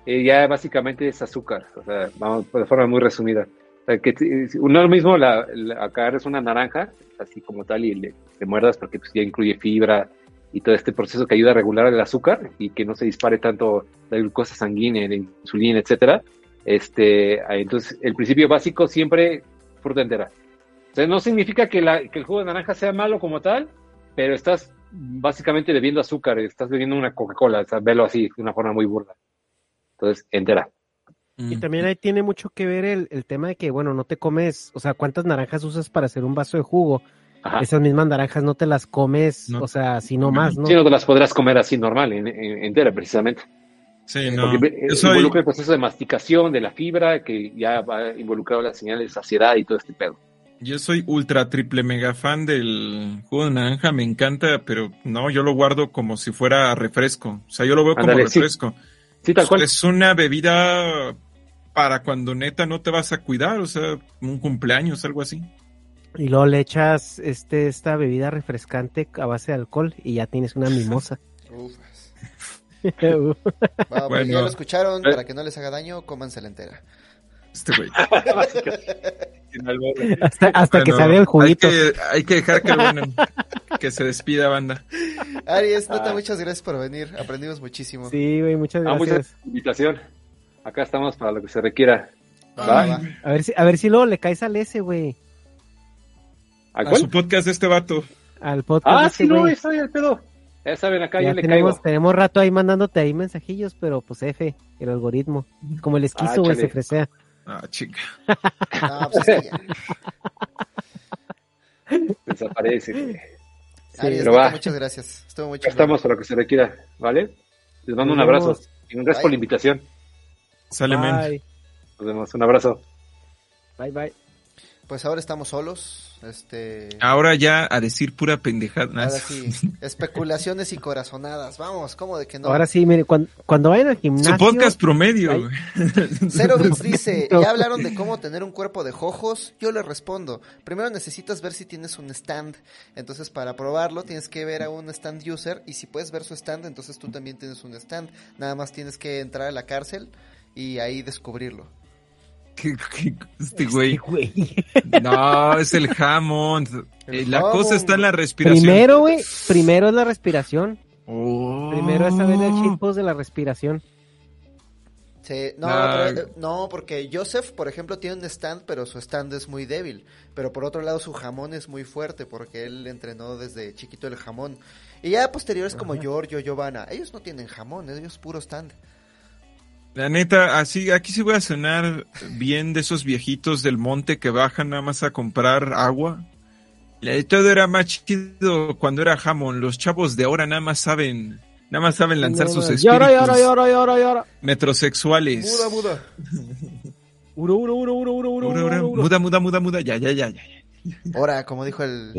[SPEAKER 5] eh, ya básicamente es azúcar. O sea, vamos de forma muy resumida. O sea, que t- no es lo mismo la, la- acá es una naranja, así como tal, y le, le muerdas porque pues, ya incluye fibra y todo este proceso que ayuda a regular el azúcar y que no se dispare tanto la glucosa sanguínea, la insulina, etcétera. Este, ah, entonces, el principio básico siempre fruta entera. O sea, no significa que, la- que el jugo de naranja sea malo como tal, pero estás básicamente bebiendo azúcar, estás bebiendo una Coca-Cola, o sea, velo así, de una forma muy burda. Entonces, entera.
[SPEAKER 3] Y
[SPEAKER 2] Mm.
[SPEAKER 3] también ahí tiene mucho que ver el, el tema de que, bueno, no te comes, o sea, cuántas naranjas usas para hacer un vaso de jugo.
[SPEAKER 5] Ajá.
[SPEAKER 3] Esas mismas naranjas no te las comes,
[SPEAKER 2] No.
[SPEAKER 3] o sea, sino más, ¿no?
[SPEAKER 5] Sí, no te las podrás comer así normal, en- en- entera, precisamente.
[SPEAKER 2] Sí, no.
[SPEAKER 5] Porque eh,
[SPEAKER 2] Yo soy,
[SPEAKER 5] involucra el proceso de masticación de la fibra, que ya va involucrado las señales de saciedad y todo este pedo.
[SPEAKER 2] yo soy ultra triple mega fan del jugo de naranja, me encanta, pero no, yo lo guardo como si fuera refresco. O sea, yo lo veo como
[SPEAKER 5] sí.
[SPEAKER 2] refresco.
[SPEAKER 5] Sí, tal cual.
[SPEAKER 2] Es una bebida para cuando neta no te vas a cuidar, o sea, un cumpleaños, algo así.
[SPEAKER 3] Y luego le echas este, esta bebida refrescante a base de alcohol y ya tienes una mimosa.
[SPEAKER 1] Uf.
[SPEAKER 3] Uh,
[SPEAKER 1] Bueno, pues
[SPEAKER 2] Bueno.
[SPEAKER 1] ya lo escucharon,
[SPEAKER 5] Eh.
[SPEAKER 1] para que no les haga daño, cómansela entera.
[SPEAKER 2] Este güey.
[SPEAKER 3] hasta hasta que
[SPEAKER 2] Bueno,
[SPEAKER 3] salga el juguito.
[SPEAKER 2] Hay que, hay que dejar que, bueno, que se despida, banda.
[SPEAKER 1] Aries,
[SPEAKER 5] Ah.
[SPEAKER 1] muchas gracias por venir, aprendimos muchísimo.
[SPEAKER 3] Sí, güey, muchas
[SPEAKER 5] Ah, muchas
[SPEAKER 3] gracias.
[SPEAKER 5] invitación. Acá estamos para lo que se requiera.
[SPEAKER 3] A ver si, a ver si luego le caes al ese, güey.
[SPEAKER 5] ¿A
[SPEAKER 2] su podcast de este vato.
[SPEAKER 3] Al podcast.
[SPEAKER 5] Ah,
[SPEAKER 3] de este
[SPEAKER 5] sí, no,
[SPEAKER 3] güey.
[SPEAKER 5] estoy al pedo. Ya saben, acá
[SPEAKER 3] Ya
[SPEAKER 5] le
[SPEAKER 3] tenemos,
[SPEAKER 5] caigo.
[SPEAKER 3] tenemos rato ahí mandándote ahí mensajillos, pero pues F, el algoritmo. Como el esquizo,
[SPEAKER 5] Ah,
[SPEAKER 3] güey,
[SPEAKER 5] chale.
[SPEAKER 3] se fresea.
[SPEAKER 2] Ah, chica.
[SPEAKER 1] No, pues es que ya.
[SPEAKER 5] Desaparece. güey.
[SPEAKER 1] Aries,
[SPEAKER 5] pero va.
[SPEAKER 1] muchas gracias. Estuvo muy
[SPEAKER 5] Ya
[SPEAKER 1] chido.
[SPEAKER 5] estamos para lo que se requiera, ¿vale? Les mando un abrazo.
[SPEAKER 3] vemos.
[SPEAKER 5] Y gracias por la invitación.
[SPEAKER 2] Sale,
[SPEAKER 5] Nos vemos. Un abrazo.
[SPEAKER 3] bye, bye.
[SPEAKER 1] Pues ahora estamos solos. Este.
[SPEAKER 2] Ahora ya a decir pura pendejada.
[SPEAKER 1] Ahora sí, especulaciones y corazonadas. Vamos, ¿cómo de que no?
[SPEAKER 3] Ahora sí, mire, cuando, cuando vayan al gimnasio...
[SPEAKER 2] Su podcast promedio.
[SPEAKER 1] Cero Bits dice, ¿ya hablaron de cómo tener un cuerpo de jojos? Yo le respondo, primero necesitas ver si tienes un stand. Entonces, para probarlo, tienes que ver a un stand user y si puedes ver su stand, entonces tú también tienes un stand. Nada más tienes que entrar a la cárcel y ahí descubrirlo.
[SPEAKER 2] ¿Qué- qué- este güey.
[SPEAKER 3] güey.
[SPEAKER 2] No, es el Hammond.
[SPEAKER 1] El
[SPEAKER 2] Eh, la
[SPEAKER 1] Hammond.
[SPEAKER 2] cosa está en la respiración.
[SPEAKER 3] Primero, güey, primero es la respiración.
[SPEAKER 2] Oh.
[SPEAKER 3] Primero es saber el chipos de la respiración.
[SPEAKER 1] Sí, no,
[SPEAKER 2] Ah.
[SPEAKER 1] pero, eh, no, porque Joseph, por ejemplo, tiene un stand, pero su stand es muy débil. Pero por otro lado, su jamón es muy fuerte, porque él entrenó desde chiquito el jamón. Y ya posteriores como Giorgio, Giovanna, ellos no tienen jamón, ellos puro stand.
[SPEAKER 2] La neta, así, aquí sí voy a sonar bien de esos viejitos del monte que bajan nada más a comprar agua. La de todo era más chido cuando era jamón. Los chavos de ahora nada más saben, nada más saben lanzar sus espíritus
[SPEAKER 3] Llora, llora, llora, llora, llora.
[SPEAKER 2] metrosexuales.
[SPEAKER 1] Muda, muda.
[SPEAKER 3] Uro, uro, uro, uro, uro, uro,
[SPEAKER 2] Ura, ura,
[SPEAKER 3] uro, uro.
[SPEAKER 2] Muda, muda, muda, muda, ya, ya, ya, ya.
[SPEAKER 1] Ahora, como dijo el,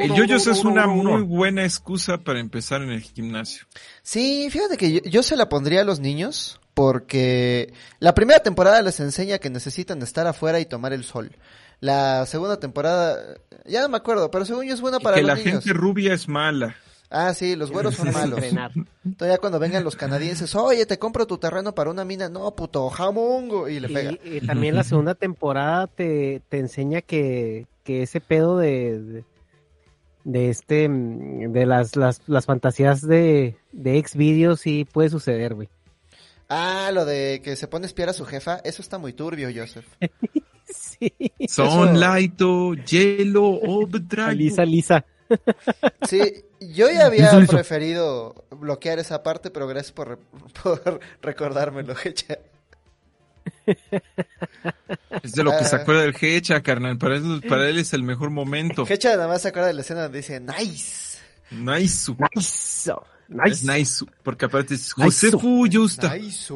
[SPEAKER 1] el
[SPEAKER 2] yoyos es una muy buena excusa para empezar en el gimnasio.
[SPEAKER 1] Sí, fíjate que yo, yo se la pondría a los niños porque la primera temporada les enseña que necesitan estar afuera y tomar el sol. La segunda temporada, ya no me acuerdo, pero según yo es buena
[SPEAKER 2] Y
[SPEAKER 1] para
[SPEAKER 2] que
[SPEAKER 1] los
[SPEAKER 2] la
[SPEAKER 1] niños.
[SPEAKER 2] gente rubia es mala.
[SPEAKER 1] Ah, sí, los güeros son malos.
[SPEAKER 3] Entrenar.
[SPEAKER 1] Entonces ya cuando vengan los canadienses, oye, te compro tu terreno para una mina, no, puto, jamongo, y le pega.
[SPEAKER 3] Y, y también la segunda temporada te, te enseña que, que ese pedo de, de, de este mm, de las, las, las fantasías de, de ex vídeos sí puede suceder, güey.
[SPEAKER 1] Ah, lo de que se pone a espiar a su jefa, eso está muy turbio, Joseph.
[SPEAKER 3] Sí.
[SPEAKER 2] Son Laito, Hielo, Overdrive.
[SPEAKER 3] Lisa, Lisa.
[SPEAKER 1] Sí, yo ya había preferido bloquear esa parte, pero gracias por, por recordármelo, Hecha.
[SPEAKER 2] Es de lo que
[SPEAKER 1] Ah.
[SPEAKER 2] se acuerda del Hecha, carnal. Para él, para él es el mejor momento.
[SPEAKER 1] Hecha nada más se acuerda de la escena donde dice, nice,
[SPEAKER 2] Nice.
[SPEAKER 3] Nice. Nice.
[SPEAKER 2] nice. Porque aparte es
[SPEAKER 3] Nice.
[SPEAKER 2] Josefu Justa.
[SPEAKER 1] nice,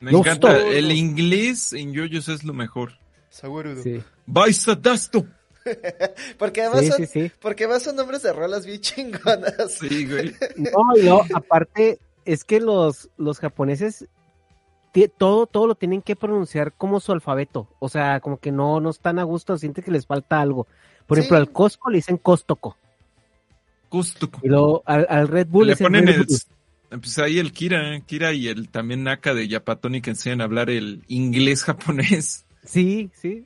[SPEAKER 2] Me
[SPEAKER 3] Justo.
[SPEAKER 2] encanta. El inglés en yoyos es lo mejor.
[SPEAKER 1] saguarudo.
[SPEAKER 3] Sí,
[SPEAKER 2] Vais a dasto.
[SPEAKER 1] Porque además
[SPEAKER 3] sí,
[SPEAKER 1] son,
[SPEAKER 3] sí, sí.
[SPEAKER 1] porque además son nombres de rolas bien chingonas.
[SPEAKER 2] Sí, güey.
[SPEAKER 3] No, luego, aparte, es que los, los japoneses todo, todo lo tienen que pronunciar como su alfabeto. O sea, como que no, no están a gusto, sienten que les falta algo. Por
[SPEAKER 1] Sí.
[SPEAKER 3] ejemplo, al Costco le dicen Costoco.
[SPEAKER 2] Justo.
[SPEAKER 3] Y luego al, al Red Bull
[SPEAKER 2] Le
[SPEAKER 3] dicen
[SPEAKER 2] ponen
[SPEAKER 3] Red
[SPEAKER 2] el.
[SPEAKER 3] Bull.
[SPEAKER 2] Pues ahí el Kira, Kira y el también Naka de Yapatoni que enseñan a hablar el inglés japonés.
[SPEAKER 3] Sí, sí.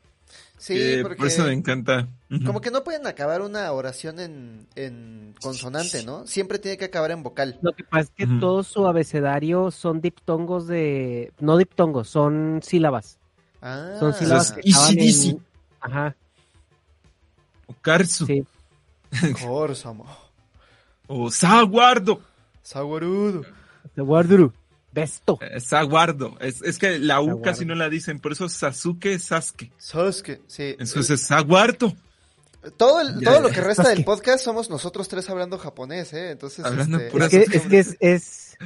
[SPEAKER 1] Sí,
[SPEAKER 2] Eh,
[SPEAKER 1] porque
[SPEAKER 2] Por eso me encanta.
[SPEAKER 1] Como que no pueden acabar una oración en, en consonante, ¿no? Siempre tiene que acabar en vocal.
[SPEAKER 3] Lo que pasa es que todo su abecedario son diptongos de... No diptongos, son sílabas.
[SPEAKER 1] Ah,
[SPEAKER 3] Son sílabas que acaban
[SPEAKER 2] easy,
[SPEAKER 3] en... Ajá,
[SPEAKER 2] O Karsu.
[SPEAKER 3] sí.
[SPEAKER 1] Kórsamo,
[SPEAKER 2] O Saguardo.
[SPEAKER 1] saguarudo.
[SPEAKER 3] De Warduru. Besto.
[SPEAKER 2] Eh, Saguardo. Es, es que la U
[SPEAKER 3] Saguardo.
[SPEAKER 2] casi no la dicen. Por eso Sasuke es Sasuke.
[SPEAKER 1] Sasuke, sí.
[SPEAKER 2] Entonces, Saguardo.
[SPEAKER 1] Todo, el- todo lo que resta del podcast somos nosotros tres hablando japonés, ¿eh? Entonces,
[SPEAKER 2] Hablando
[SPEAKER 1] este,
[SPEAKER 2] pura
[SPEAKER 3] Es que es, que es, es,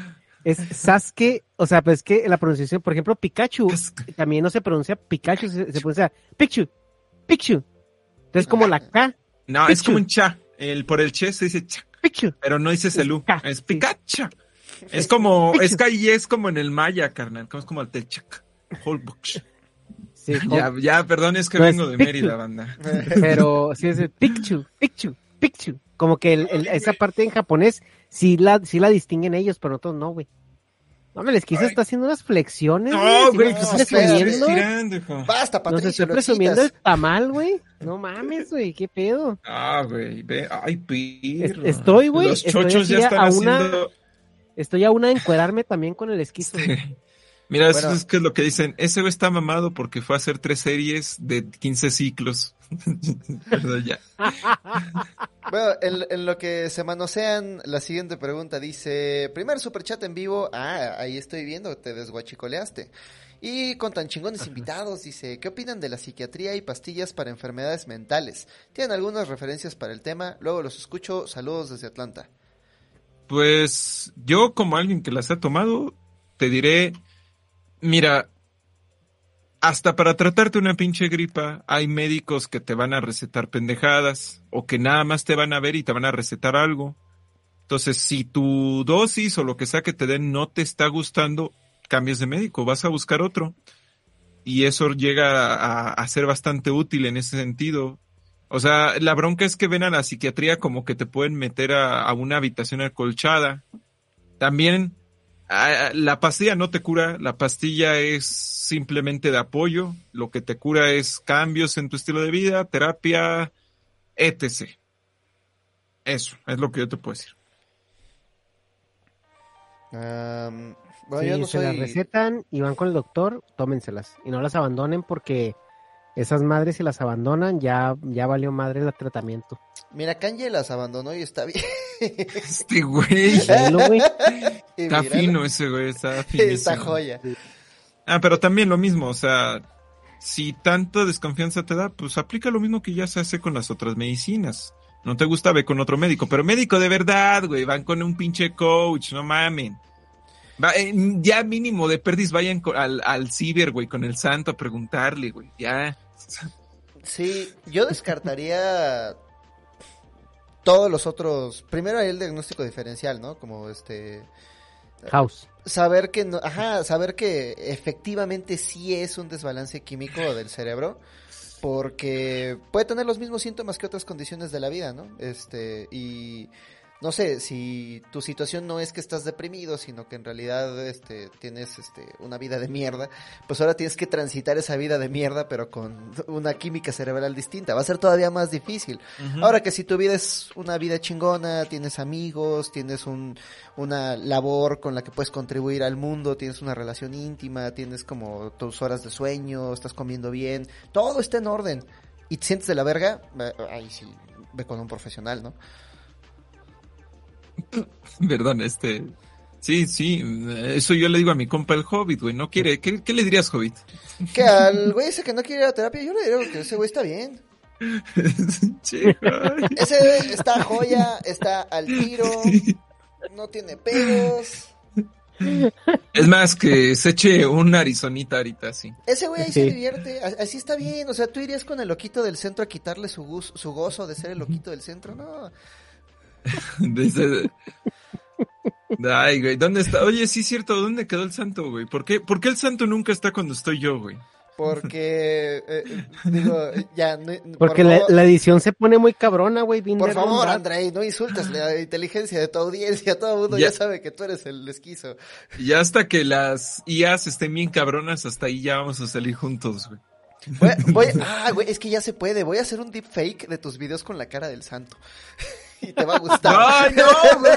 [SPEAKER 3] es Sasuke, o sea, pues es que la pronunciación, por ejemplo, Pikachu, también no se pronuncia Pikachu, se, se pronuncia Pikachu, Pikachu. Entonces como la K,
[SPEAKER 2] No, es
[SPEAKER 3] Pichu.
[SPEAKER 2] como un cha. El, por el che se dice cha,
[SPEAKER 3] Pikachu.
[SPEAKER 2] pero no dices el U. Es
[SPEAKER 3] sí.
[SPEAKER 2] Es como, es que ahí es como en el maya, carnal. como Es como el. Holbox.
[SPEAKER 3] Sí,
[SPEAKER 2] Ya, ya, perdón, es que
[SPEAKER 3] No, es
[SPEAKER 2] vengo de
[SPEAKER 3] Pichu.
[SPEAKER 2] Mérida, banda.
[SPEAKER 3] pero sí es el Pikachu, Pikachu, Pikachu. Como que el- el- esa parte en japonés sí la, sí la distinguen ellos, pero nosotros no, güey. No me les quise, está haciendo unas flexiones.
[SPEAKER 2] No, güey,
[SPEAKER 3] nos
[SPEAKER 2] pues
[SPEAKER 3] está
[SPEAKER 2] que estoy
[SPEAKER 3] presumiendo.
[SPEAKER 2] estirando, hijo.
[SPEAKER 1] Basta,
[SPEAKER 3] Nos
[SPEAKER 1] Patricio,
[SPEAKER 3] estoy
[SPEAKER 1] lo
[SPEAKER 3] presumiendo el tamal, güey. No mames, güey, qué pedo.
[SPEAKER 2] Ah, güey, ve, ay, pirro.
[SPEAKER 3] Es- estoy, güey,
[SPEAKER 2] Los
[SPEAKER 3] estoy
[SPEAKER 2] chochos ya están haciendo...
[SPEAKER 3] Estoy a una de encuadrarme también con el esquizo.
[SPEAKER 2] Mira, eso es que es lo que dicen. Ese güey está mamado porque fue a hacer tres series de 15 ciclos. Pero ya.
[SPEAKER 1] Bueno, en, en lo que se manosean, la siguiente pregunta dice, primer superchat en vivo, ah, ahí estoy viendo, te desguachicoleaste. Y con tan chingones invitados, dice, ¿qué opinan de la psiquiatría y pastillas para enfermedades mentales? ¿Tienen algunas referencias para el tema? Luego los escucho. Saludos desde Atlanta.
[SPEAKER 2] Pues yo como alguien que las ha tomado, te diré, mira, hasta para tratarte una pinche gripa, hay médicos que te van a recetar pendejadas o que nada más te van a ver y te van a recetar algo. Entonces, si tu dosis o lo que sea que te den no te está gustando, cambies de médico, vas a buscar otro. Y eso llega a, a ser bastante útil en ese sentido. O sea, la bronca es que ven a la psiquiatría como que te pueden meter a, a una habitación acolchada. También a- a- la pastilla no te cura, la pastilla es simplemente de apoyo. Lo que te cura es cambios en tu estilo de vida, terapia, etc. Eso es lo que yo te puedo decir.
[SPEAKER 1] Bueno,
[SPEAKER 3] Sí,
[SPEAKER 1] yo no
[SPEAKER 3] se las recetan y van con el doctor, tómenselas. Y no las abandonen porque esas madres si las abandonan ya, ya valió madre el tratamiento.
[SPEAKER 1] Mira, Kanye las abandonó y está bien.
[SPEAKER 2] Este güey. Está fino ese güey, está finísimo.
[SPEAKER 1] Esta joya.
[SPEAKER 2] Ah, pero también lo mismo, o sea, si tanta desconfianza te da, pues aplica lo mismo que ya se hace con las otras medicinas. No te gusta, ve con otro médico, pero médico de verdad, güey, van con un pinche coach, no mamen. Va, eh, ya mínimo de perdis vayan al, al ciber, güey, con el santo a preguntarle, güey, ya.
[SPEAKER 1] Sí, yo descartaría todos los otros. Primero hay el diagnóstico diferencial, ¿no? Como este
[SPEAKER 3] House.
[SPEAKER 1] saber que no, ajá, saber que efectivamente sí es un desbalance químico del cerebro porque puede tener los mismos síntomas que otras condiciones de la vida, ¿no? Este y no sé, si tu situación no es que estás deprimido, sino que en realidad este tienes este una vida de mierda, pues ahora tienes que transitar esa vida de mierda pero con una química cerebral distinta, va a ser todavía más difícil. Ahora que si tu vida es una vida chingona, tienes amigos, tienes un, una labor con la que puedes contribuir al mundo, tienes una relación íntima, tienes como tus horas de sueño, estás comiendo bien, todo está en orden y te sientes de la verga, eh, ahí sí, ve con un profesional, ¿no?
[SPEAKER 2] Perdón, este. Sí, sí, eso yo le digo a mi compa el Hobbit, güey, no quiere. ¿Qué, qué le dirías, Hobbit?
[SPEAKER 1] Que al güey ese que no quiere ir a terapia, yo le digo que ese güey está bien. Ese güey está joya, está al tiro, no tiene pedos.
[SPEAKER 2] Es más, que se eche un arizonita ahorita, sí.
[SPEAKER 1] Ese güey ahí
[SPEAKER 3] Sí.
[SPEAKER 1] se divierte, así está bien, o sea, tú irías con el loquito del centro a quitarle su, su gozo de ser el loquito del centro, no.
[SPEAKER 2] Dice- Ay, güey, ¿dónde está? Oye, sí es cierto, ¿dónde quedó el santo, güey? ¿Por qué, ¿Por qué el santo nunca está cuando estoy yo, güey?
[SPEAKER 1] Porque, eh, digo, ya, no-
[SPEAKER 3] Porque
[SPEAKER 1] por
[SPEAKER 3] la,
[SPEAKER 1] favor,
[SPEAKER 3] la edición se pone muy cabrona, güey.
[SPEAKER 1] por favor. Andrei, no insultes la inteligencia de tu audiencia, todo el mundo ya,
[SPEAKER 2] Ya.
[SPEAKER 1] sabe que tú eres el esquizo.
[SPEAKER 2] Y hasta que las IAs estén bien cabronas, hasta ahí ya vamos a salir juntos, güey.
[SPEAKER 1] Voy, voy- ah, güey, es que ya se puede, voy a hacer un deepfake de tus videos con la cara del santo. Y te va a gustar.
[SPEAKER 2] No, no, güey.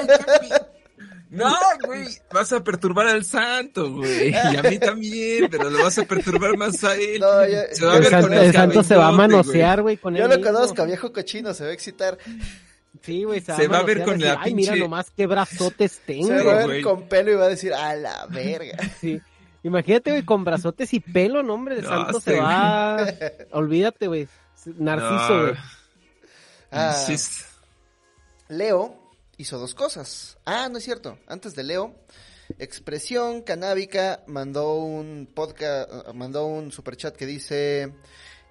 [SPEAKER 2] No, güey. Vas a perturbar al santo, güey. Y a mí también, pero lo vas a perturbar más a él.
[SPEAKER 1] No, ya-
[SPEAKER 2] Se va a
[SPEAKER 3] El,
[SPEAKER 2] ver con
[SPEAKER 3] el
[SPEAKER 2] el
[SPEAKER 3] santo se va a manosear, güey, con
[SPEAKER 1] Yo
[SPEAKER 3] él
[SPEAKER 1] lo
[SPEAKER 3] mismo.
[SPEAKER 1] conozco, viejo cochino, se va a excitar.
[SPEAKER 3] Sí, güey, se,
[SPEAKER 2] Se va a ver con
[SPEAKER 3] decir,
[SPEAKER 2] la
[SPEAKER 3] Ay, mira nomás qué brazotes tengo.
[SPEAKER 1] Se va a ver con pelo y va a decir, a la verga.
[SPEAKER 3] Sí. Imagínate, güey, con brazotes y pelo, no, hombre, el
[SPEAKER 2] No,
[SPEAKER 3] santo se va... Olvídate, güey. Narciso,
[SPEAKER 2] No,
[SPEAKER 3] güey.
[SPEAKER 1] Ah,
[SPEAKER 2] sí es-
[SPEAKER 1] Leo hizo dos cosas. Ah, no es cierto. Antes de Leo, Expresión Canábica mandó un podcast, mandó un superchat que dice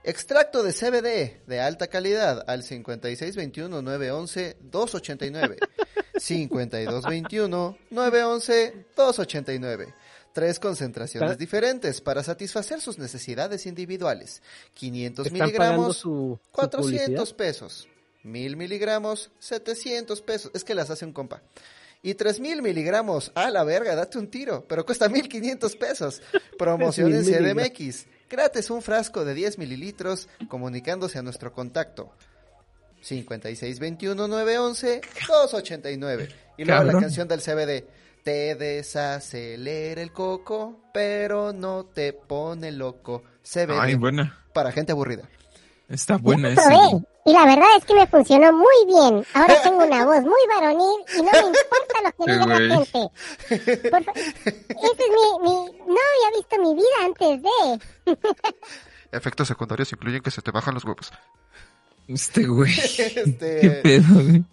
[SPEAKER 1] extracto de CBD de alta calidad al 5621 911 289. 5221 911 289. Tres concentraciones
[SPEAKER 3] Está-
[SPEAKER 1] diferentes para satisfacer sus necesidades individuales. 500
[SPEAKER 3] Están pagando
[SPEAKER 1] miligramos,
[SPEAKER 3] su, su
[SPEAKER 1] 400
[SPEAKER 3] publicidad.
[SPEAKER 1] pesos. 1000 miligramos, 700 pesos. Es que las hace un compa. Y 3000 miligramos, a la verga, date un tiro, pero cuesta 1500 pesos. Promoción en
[SPEAKER 3] 1000
[SPEAKER 1] CDMX. Gratis un frasco de 10 mililitros comunicándose a nuestro contacto. 5621-911-289. Y luego la canción del CBD. Te desacelera el coco, pero no te pone loco. CBD
[SPEAKER 2] Ay, buena.
[SPEAKER 1] para gente aburrida.
[SPEAKER 2] Está buena esa.
[SPEAKER 7] y la verdad es que me funcionó muy bien. Ahora tengo una voz muy varonil y no me importa lo que diga la gente. Por fa- Ese es mi, mi... No había visto mi vida antes de...
[SPEAKER 8] Efectos secundarios incluyen que se te bajan los huevos.
[SPEAKER 2] Este güey. ¿Qué
[SPEAKER 1] Este,
[SPEAKER 2] pedo, güey?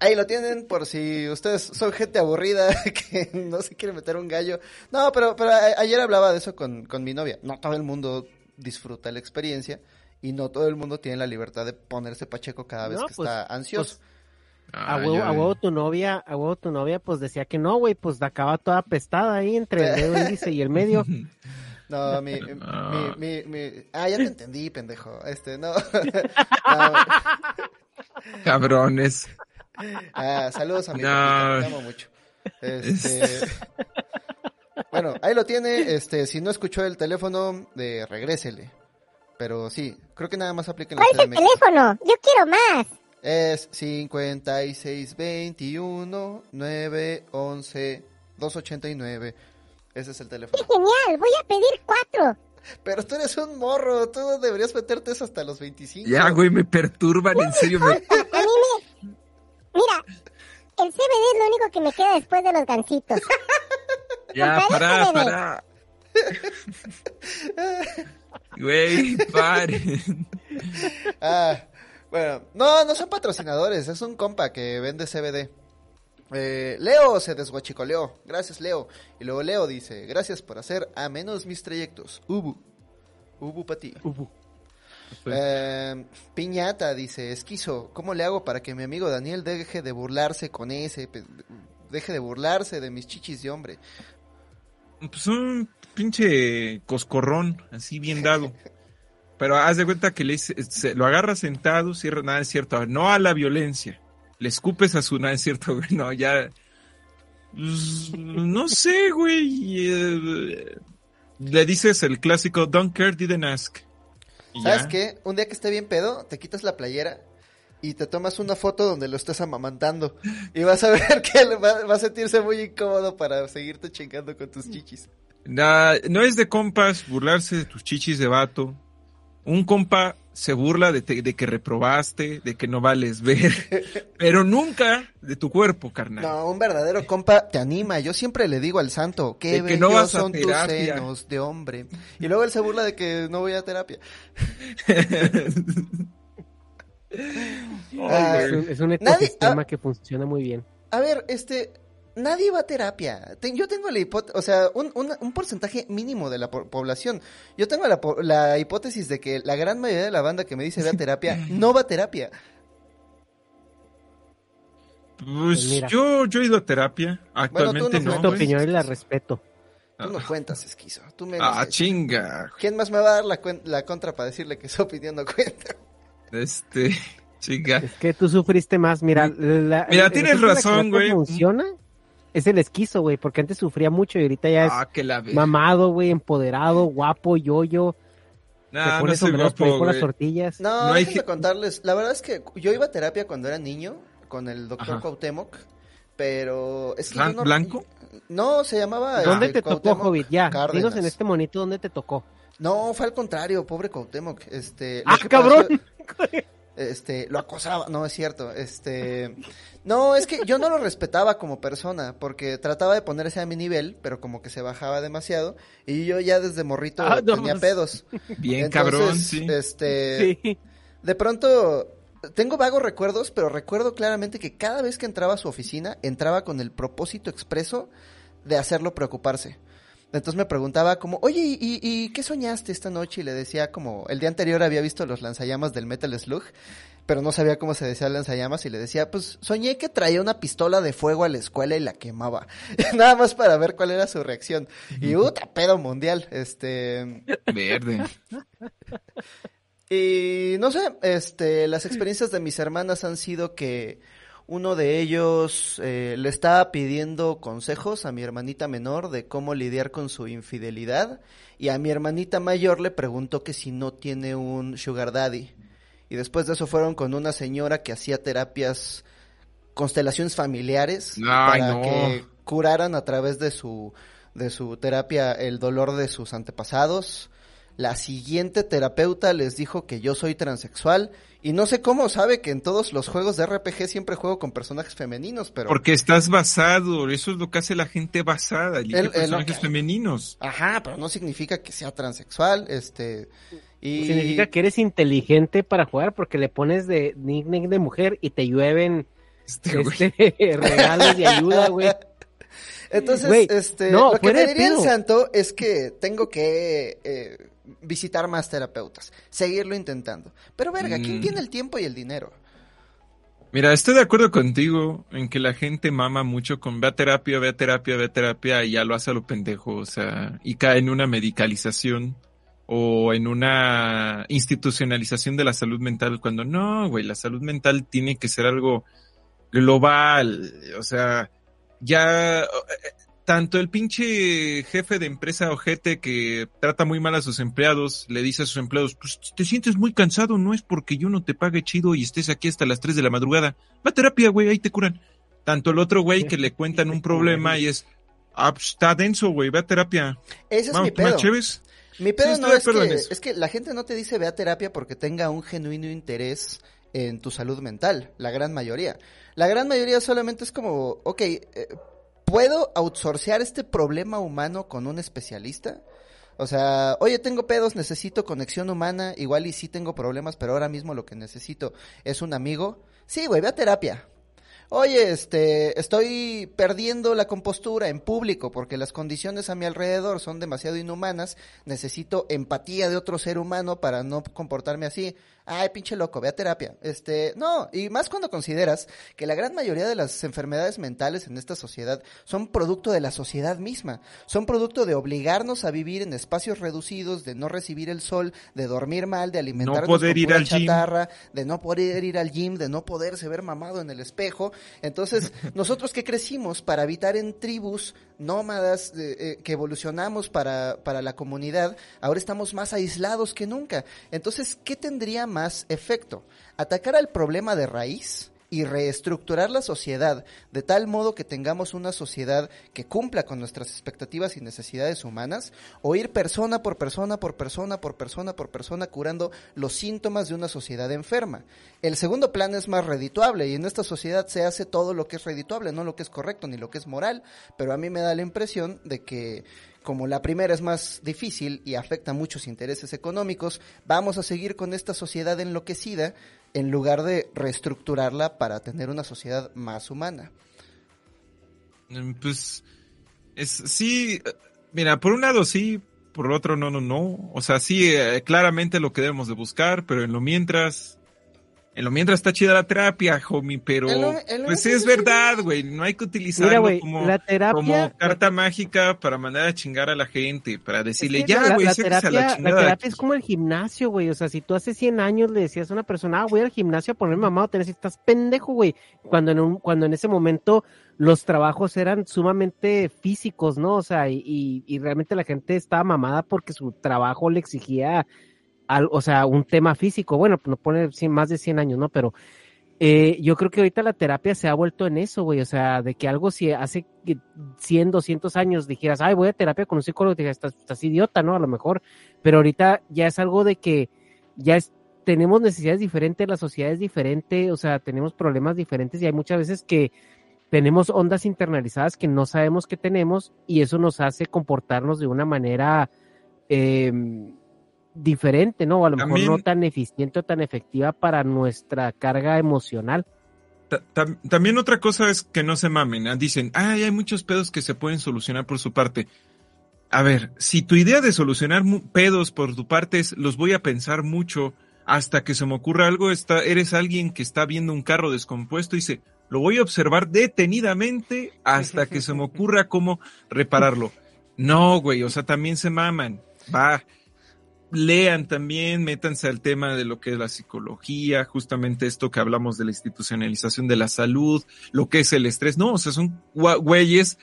[SPEAKER 1] ahí lo tienen por si ustedes son gente aburrida que no se quiere meter un gallo. No, pero, pero ayer hablaba de eso con, con mi novia. No todo el mundo disfruta la experiencia y no todo el mundo tiene la libertad de ponerse pacheco cada vez
[SPEAKER 3] No,
[SPEAKER 1] que
[SPEAKER 3] pues,
[SPEAKER 1] está ansioso.
[SPEAKER 3] A huevo, a huevo tu novia, a huevo tu novia, pues decía que no, güey, pues acaba toda apestada ahí entre el dedo índice y el medio.
[SPEAKER 1] No, mi,
[SPEAKER 2] Ah.
[SPEAKER 1] mi, mi, mi- Ah, ya te entendí, pendejo. Este, no. No.
[SPEAKER 2] Cabrones.
[SPEAKER 1] Ah, saludos a mi
[SPEAKER 2] No.
[SPEAKER 1] te amo mucho. Este... Bueno, ahí lo tiene. Este, si no escuchó el teléfono, de regrésele. Pero sí, creo que nada más aplica en la
[SPEAKER 7] ¿Cuál es el teléfono? Yo quiero más.
[SPEAKER 1] Es 5621 911 289. Ese es el teléfono.
[SPEAKER 7] Genial, voy a pedir cuatro.
[SPEAKER 1] Pero tú eres un morro, tú deberías meterte eso hasta los 25.
[SPEAKER 2] Ya, güey, me perturban, en serio. Me...
[SPEAKER 7] A mí me... Mira, el CBD es lo único que me queda después de los gancitos.
[SPEAKER 2] Ya,
[SPEAKER 7] CBD.
[SPEAKER 2] para. Güey, paren.
[SPEAKER 1] Ah, bueno, no, no son patrocinadores, es un compa que vende CBD. Eh, Leo se desguachicoleó, gracias Leo. Y luego Leo dice, gracias por hacer a menos mis trayectos. Ubu, Ubu para ti. Eh, Piñata dice, esquizo, ¿cómo le hago para que mi amigo Daniel deje de burlarse con ese, deje de burlarse de mis chichis de hombre?
[SPEAKER 2] Pues un pinche coscorrón, así bien dado. Pero haz de cuenta que le se- lo agarra sentado, cierra, nada es cierto, no a la violencia. Le escupes a su, nada es cierto, güey, no, ya. Pues, no sé, güey. eh, le dices el clásico, don't care, didn't ask. Y
[SPEAKER 1] ¿Sabes
[SPEAKER 2] ya.
[SPEAKER 1] qué? Un día que esté bien pedo, te quitas la playera y te tomas una foto donde lo estés amamantando. Y vas a ver que va, va a sentirse muy incómodo para seguirte chingando con tus chichis.
[SPEAKER 2] Nah, no es de compas burlarse de tus chichis de vato. Un compa se burla de, te- de que reprobaste, de que no vales ver, pero nunca de tu cuerpo, carnal.
[SPEAKER 1] No, un verdadero compa te anima. Yo siempre le digo al santo, qué
[SPEAKER 2] De que no vas a
[SPEAKER 1] son tus
[SPEAKER 2] terapia.
[SPEAKER 1] senos de hombre. Y luego él se burla de que no voy a terapia. Ah,
[SPEAKER 3] Es un, es un
[SPEAKER 1] Nadie-
[SPEAKER 3] ecosistema
[SPEAKER 1] ah.
[SPEAKER 3] que funciona muy bien.
[SPEAKER 1] A ver, este, nadie va a terapia. Te- yo tengo la hipótesis, o sea, un, un- un porcentaje mínimo de la po- población. Yo tengo la, po- la hipótesis de que la gran mayoría de la banda que me dice ve a terapia no va a terapia.
[SPEAKER 2] Pues
[SPEAKER 3] mira.
[SPEAKER 2] yo, yo he ido a terapia. Actualmente
[SPEAKER 1] no
[SPEAKER 2] no.
[SPEAKER 3] tu opinión y la respeto.
[SPEAKER 1] Tú no cuentas, esquizo. Tú me
[SPEAKER 2] Ah, chinga.
[SPEAKER 1] ¿Quién más me va a dar la, cuen- la contra para decirle que su opinión no cuenta?
[SPEAKER 2] Este, chinga.
[SPEAKER 3] Es que tú sufriste más. Mira, la,
[SPEAKER 2] Mira, tienes razón, güey.
[SPEAKER 3] funciona es el esquizo, güey, porque antes sufría mucho y ahorita ya es
[SPEAKER 2] Ah, que la
[SPEAKER 3] mamado, güey, empoderado, guapo, yoyo,
[SPEAKER 2] Nah, no soy
[SPEAKER 3] por
[SPEAKER 2] guapo,
[SPEAKER 3] con las tortillas.
[SPEAKER 1] No,
[SPEAKER 2] No hay que-
[SPEAKER 1] contarles. La verdad es que yo iba a terapia cuando era niño con el doctor
[SPEAKER 2] Ajá.
[SPEAKER 1] Cuauhtémoc, pero es que
[SPEAKER 2] ¿Blan-
[SPEAKER 1] no-
[SPEAKER 2] blanco?
[SPEAKER 1] No, se llamaba
[SPEAKER 3] ¿Dónde te tocó,
[SPEAKER 1] Cuauhtémoc
[SPEAKER 3] Hobbit? Ya,
[SPEAKER 1] Cárdenas.
[SPEAKER 3] dinos en este monito dónde te tocó.
[SPEAKER 1] No, fue al contrario, pobre Cuauhtémoc. Este,
[SPEAKER 3] ¡Ah, cabrón!
[SPEAKER 1] pasó- este, lo acosaba, no es cierto. Este, no, es que yo no lo respetaba como persona porque trataba de ponerse a mi nivel, pero como que se bajaba demasiado y yo ya desde morrito
[SPEAKER 3] Ah, no,
[SPEAKER 1] tenía
[SPEAKER 3] pues.
[SPEAKER 1] pedos.
[SPEAKER 2] Bien
[SPEAKER 1] Entonces,
[SPEAKER 2] cabrón, sí.
[SPEAKER 1] Este,
[SPEAKER 3] Sí.
[SPEAKER 1] de pronto tengo vagos recuerdos, pero recuerdo claramente que cada vez que entraba a su oficina, entraba con el propósito expreso de hacerlo preocuparse. Entonces me preguntaba como, oye, ¿y, y- y qué soñaste esta noche? Y le decía como, el día anterior había visto los lanzallamas del Metal Slug, pero no sabía cómo se decía lanzallamas y le decía, pues soñé que traía una pistola de fuego a la escuela y la quemaba. Nada más para ver cuál era su reacción. Y puta, pedo mundial. Este,
[SPEAKER 2] Verde.
[SPEAKER 1] y no sé, este, las experiencias de mis hermanas han sido que uno de ellos eh, le estaba pidiendo consejos a mi hermanita menor de cómo lidiar con su infidelidad y a mi hermanita mayor le preguntó que si no tiene un sugar daddy. Y después de eso fueron con una señora que hacía terapias, constelaciones familiares
[SPEAKER 2] Ay,
[SPEAKER 1] para
[SPEAKER 2] no.
[SPEAKER 1] que curaran a través de su de su terapia el dolor de sus antepasados. La siguiente terapeuta les dijo que yo soy transexual y no sé cómo sabe que en todos los juegos de RPG siempre juego con personajes femeninos, pero...
[SPEAKER 2] Porque estás basado, eso es lo que hace la gente basada, elige
[SPEAKER 1] El- el-
[SPEAKER 2] personajes femeninos.
[SPEAKER 1] Ajá, pero no significa que sea transexual, este... Y...
[SPEAKER 3] Significa que eres inteligente para jugar porque le pones de nickname de mujer y te llueven
[SPEAKER 2] Este güey.
[SPEAKER 3] este, regalos de ayuda, güey.
[SPEAKER 1] Entonces, este,
[SPEAKER 3] no,
[SPEAKER 1] lo que me diría el santo es que tengo que eh, visitar más terapeutas, seguirlo intentando. Pero verga, ¿quién
[SPEAKER 2] Mm.
[SPEAKER 1] tiene el tiempo y el dinero?
[SPEAKER 2] Mira, estoy de acuerdo contigo en que la gente mama mucho con ve a terapia, ve a terapia, ve a terapia y ya lo hace a lo pendejo, o sea, y cae en una medicalización o en una institucionalización de la salud mental cuando no, güey, la salud mental tiene que ser algo global, o sea, ya eh, tanto el pinche jefe de empresa ojete que trata muy mal a sus empleados, le dice a sus empleados, pues te sientes muy cansado, no es porque yo no te pague chido y estés aquí hasta las 3 de la madrugada. Va a terapia, güey, ahí te curan. Tanto el otro güey que le cuentan un problema y es, ah, pues está denso, güey, ve a terapia.
[SPEAKER 1] Ese es
[SPEAKER 2] Vamos,
[SPEAKER 1] mi pedo. Mi pedo
[SPEAKER 2] Sí,
[SPEAKER 1] no es que,
[SPEAKER 2] eso.
[SPEAKER 1] es que la gente no te dice ve a terapia porque tenga un genuino interés en tu salud mental, la gran mayoría. La gran mayoría solamente es como, ok, eh, ¿puedo outsourcear este problema humano con un especialista? O sea, oye, tengo pedos, necesito conexión humana, igual y sí tengo problemas, pero ahora mismo lo que necesito es un amigo. Sí, güey, ve a terapia. Oye, este, estoy perdiendo la compostura en público porque las condiciones a mi alrededor son demasiado inhumanas. Necesito empatía de otro ser humano para no comportarme así. Ay, pinche loco, ve a terapia. Este, no, y más cuando consideras que la gran mayoría de las enfermedades mentales en esta sociedad son producto de la sociedad misma. Son producto de obligarnos a vivir en espacios reducidos, de no recibir el sol, de dormir mal, de alimentarnos
[SPEAKER 2] poder
[SPEAKER 1] con
[SPEAKER 2] ir
[SPEAKER 1] pura
[SPEAKER 2] al gym.
[SPEAKER 1] chatarra, de no poder ir al gym, de no poderse ver mamado en el espejo. Entonces, nosotros que crecimos para habitar en tribus nómadas, eh, eh, que evolucionamos para, para la comunidad, ahora estamos más aislados que nunca. Entonces, ¿qué tendría más efecto? ¿Atacar al problema de raíz? y reestructurar la sociedad de tal modo que tengamos una sociedad que cumpla con nuestras expectativas y necesidades humanas, o ir persona por persona, por persona, por persona, por persona, curando los síntomas de una sociedad enferma. El segundo plan es más redituable y en esta sociedad se hace todo lo que es redituable, no lo que es correcto ni lo que es moral, pero a mí me da la impresión de que como la primera es más difícil y afecta muchos intereses económicos, vamos a seguir con esta sociedad enloquecida en lugar de reestructurarla para tener una sociedad más humana.
[SPEAKER 2] Mm, Pues, es, sí, mira, por un lado sí, por otro no, no, no. O sea, sí, eh, claramente lo que debemos de buscar, pero en lo mientras, en lo mientras está chida la terapia, homie, pero
[SPEAKER 1] en lo
[SPEAKER 2] pues es verdad, güey, no hay que utilizarlo
[SPEAKER 3] Mira, güey,
[SPEAKER 2] como,
[SPEAKER 3] la terapia...
[SPEAKER 2] como carta mágica para mandar a chingar a la gente, para
[SPEAKER 3] Es
[SPEAKER 2] decirle,
[SPEAKER 3] que
[SPEAKER 2] ya,
[SPEAKER 3] la,
[SPEAKER 2] güey,
[SPEAKER 3] la
[SPEAKER 2] sáquese a
[SPEAKER 3] terapia,
[SPEAKER 2] la
[SPEAKER 3] la
[SPEAKER 2] chingada. de
[SPEAKER 3] terapia es
[SPEAKER 2] aquí".
[SPEAKER 3] como el gimnasio, güey. O sea, si tú hace 100 años le decías a una persona, ah, voy al gimnasio a ponerme mamado, te estás pendejo, güey. Cuando en, un, cuando en ese momento los trabajos eran sumamente físicos, ¿no? O sea, y, y, y realmente la gente estaba mamada porque su trabajo le exigía, al, o sea, un tema físico. Bueno, pues no pone más de 100 años, ¿no? Pero eh, yo creo que ahorita la terapia se ha vuelto en eso, güey. O sea, de que algo si hace que 100, 200 años dijeras, ay, voy a terapia con un psicólogo, te dijeras, estás, estás idiota, ¿no? A lo mejor. Pero ahorita ya es algo de que ya es, tenemos necesidades diferentes, la sociedad es diferente, o sea, tenemos problemas diferentes y hay muchas veces que tenemos ondas internalizadas que no sabemos que tenemos y eso nos hace comportarnos de una manera eh, diferente, ¿no? O a lo mejor no tan eficiente o tan efectiva para nuestra carga emocional.
[SPEAKER 2] Ta- tam- También otra cosa es que no se mamen. ¿ah? Dicen, ay, hay muchos pedos que se pueden solucionar por su parte. A ver, si tu idea de solucionar pedos por tu parte es los voy a pensar mucho hasta que se me ocurra algo, está, eres alguien que está viendo un carro descompuesto y dice, lo voy a observar detenidamente hasta que se me ocurra cómo repararlo. No, güey, o sea, también se maman. Va, lean también, métanse al tema de lo que es la psicología, justamente esto que hablamos de la institucionalización de la salud, lo que es el estrés. No, o sea, son güeyes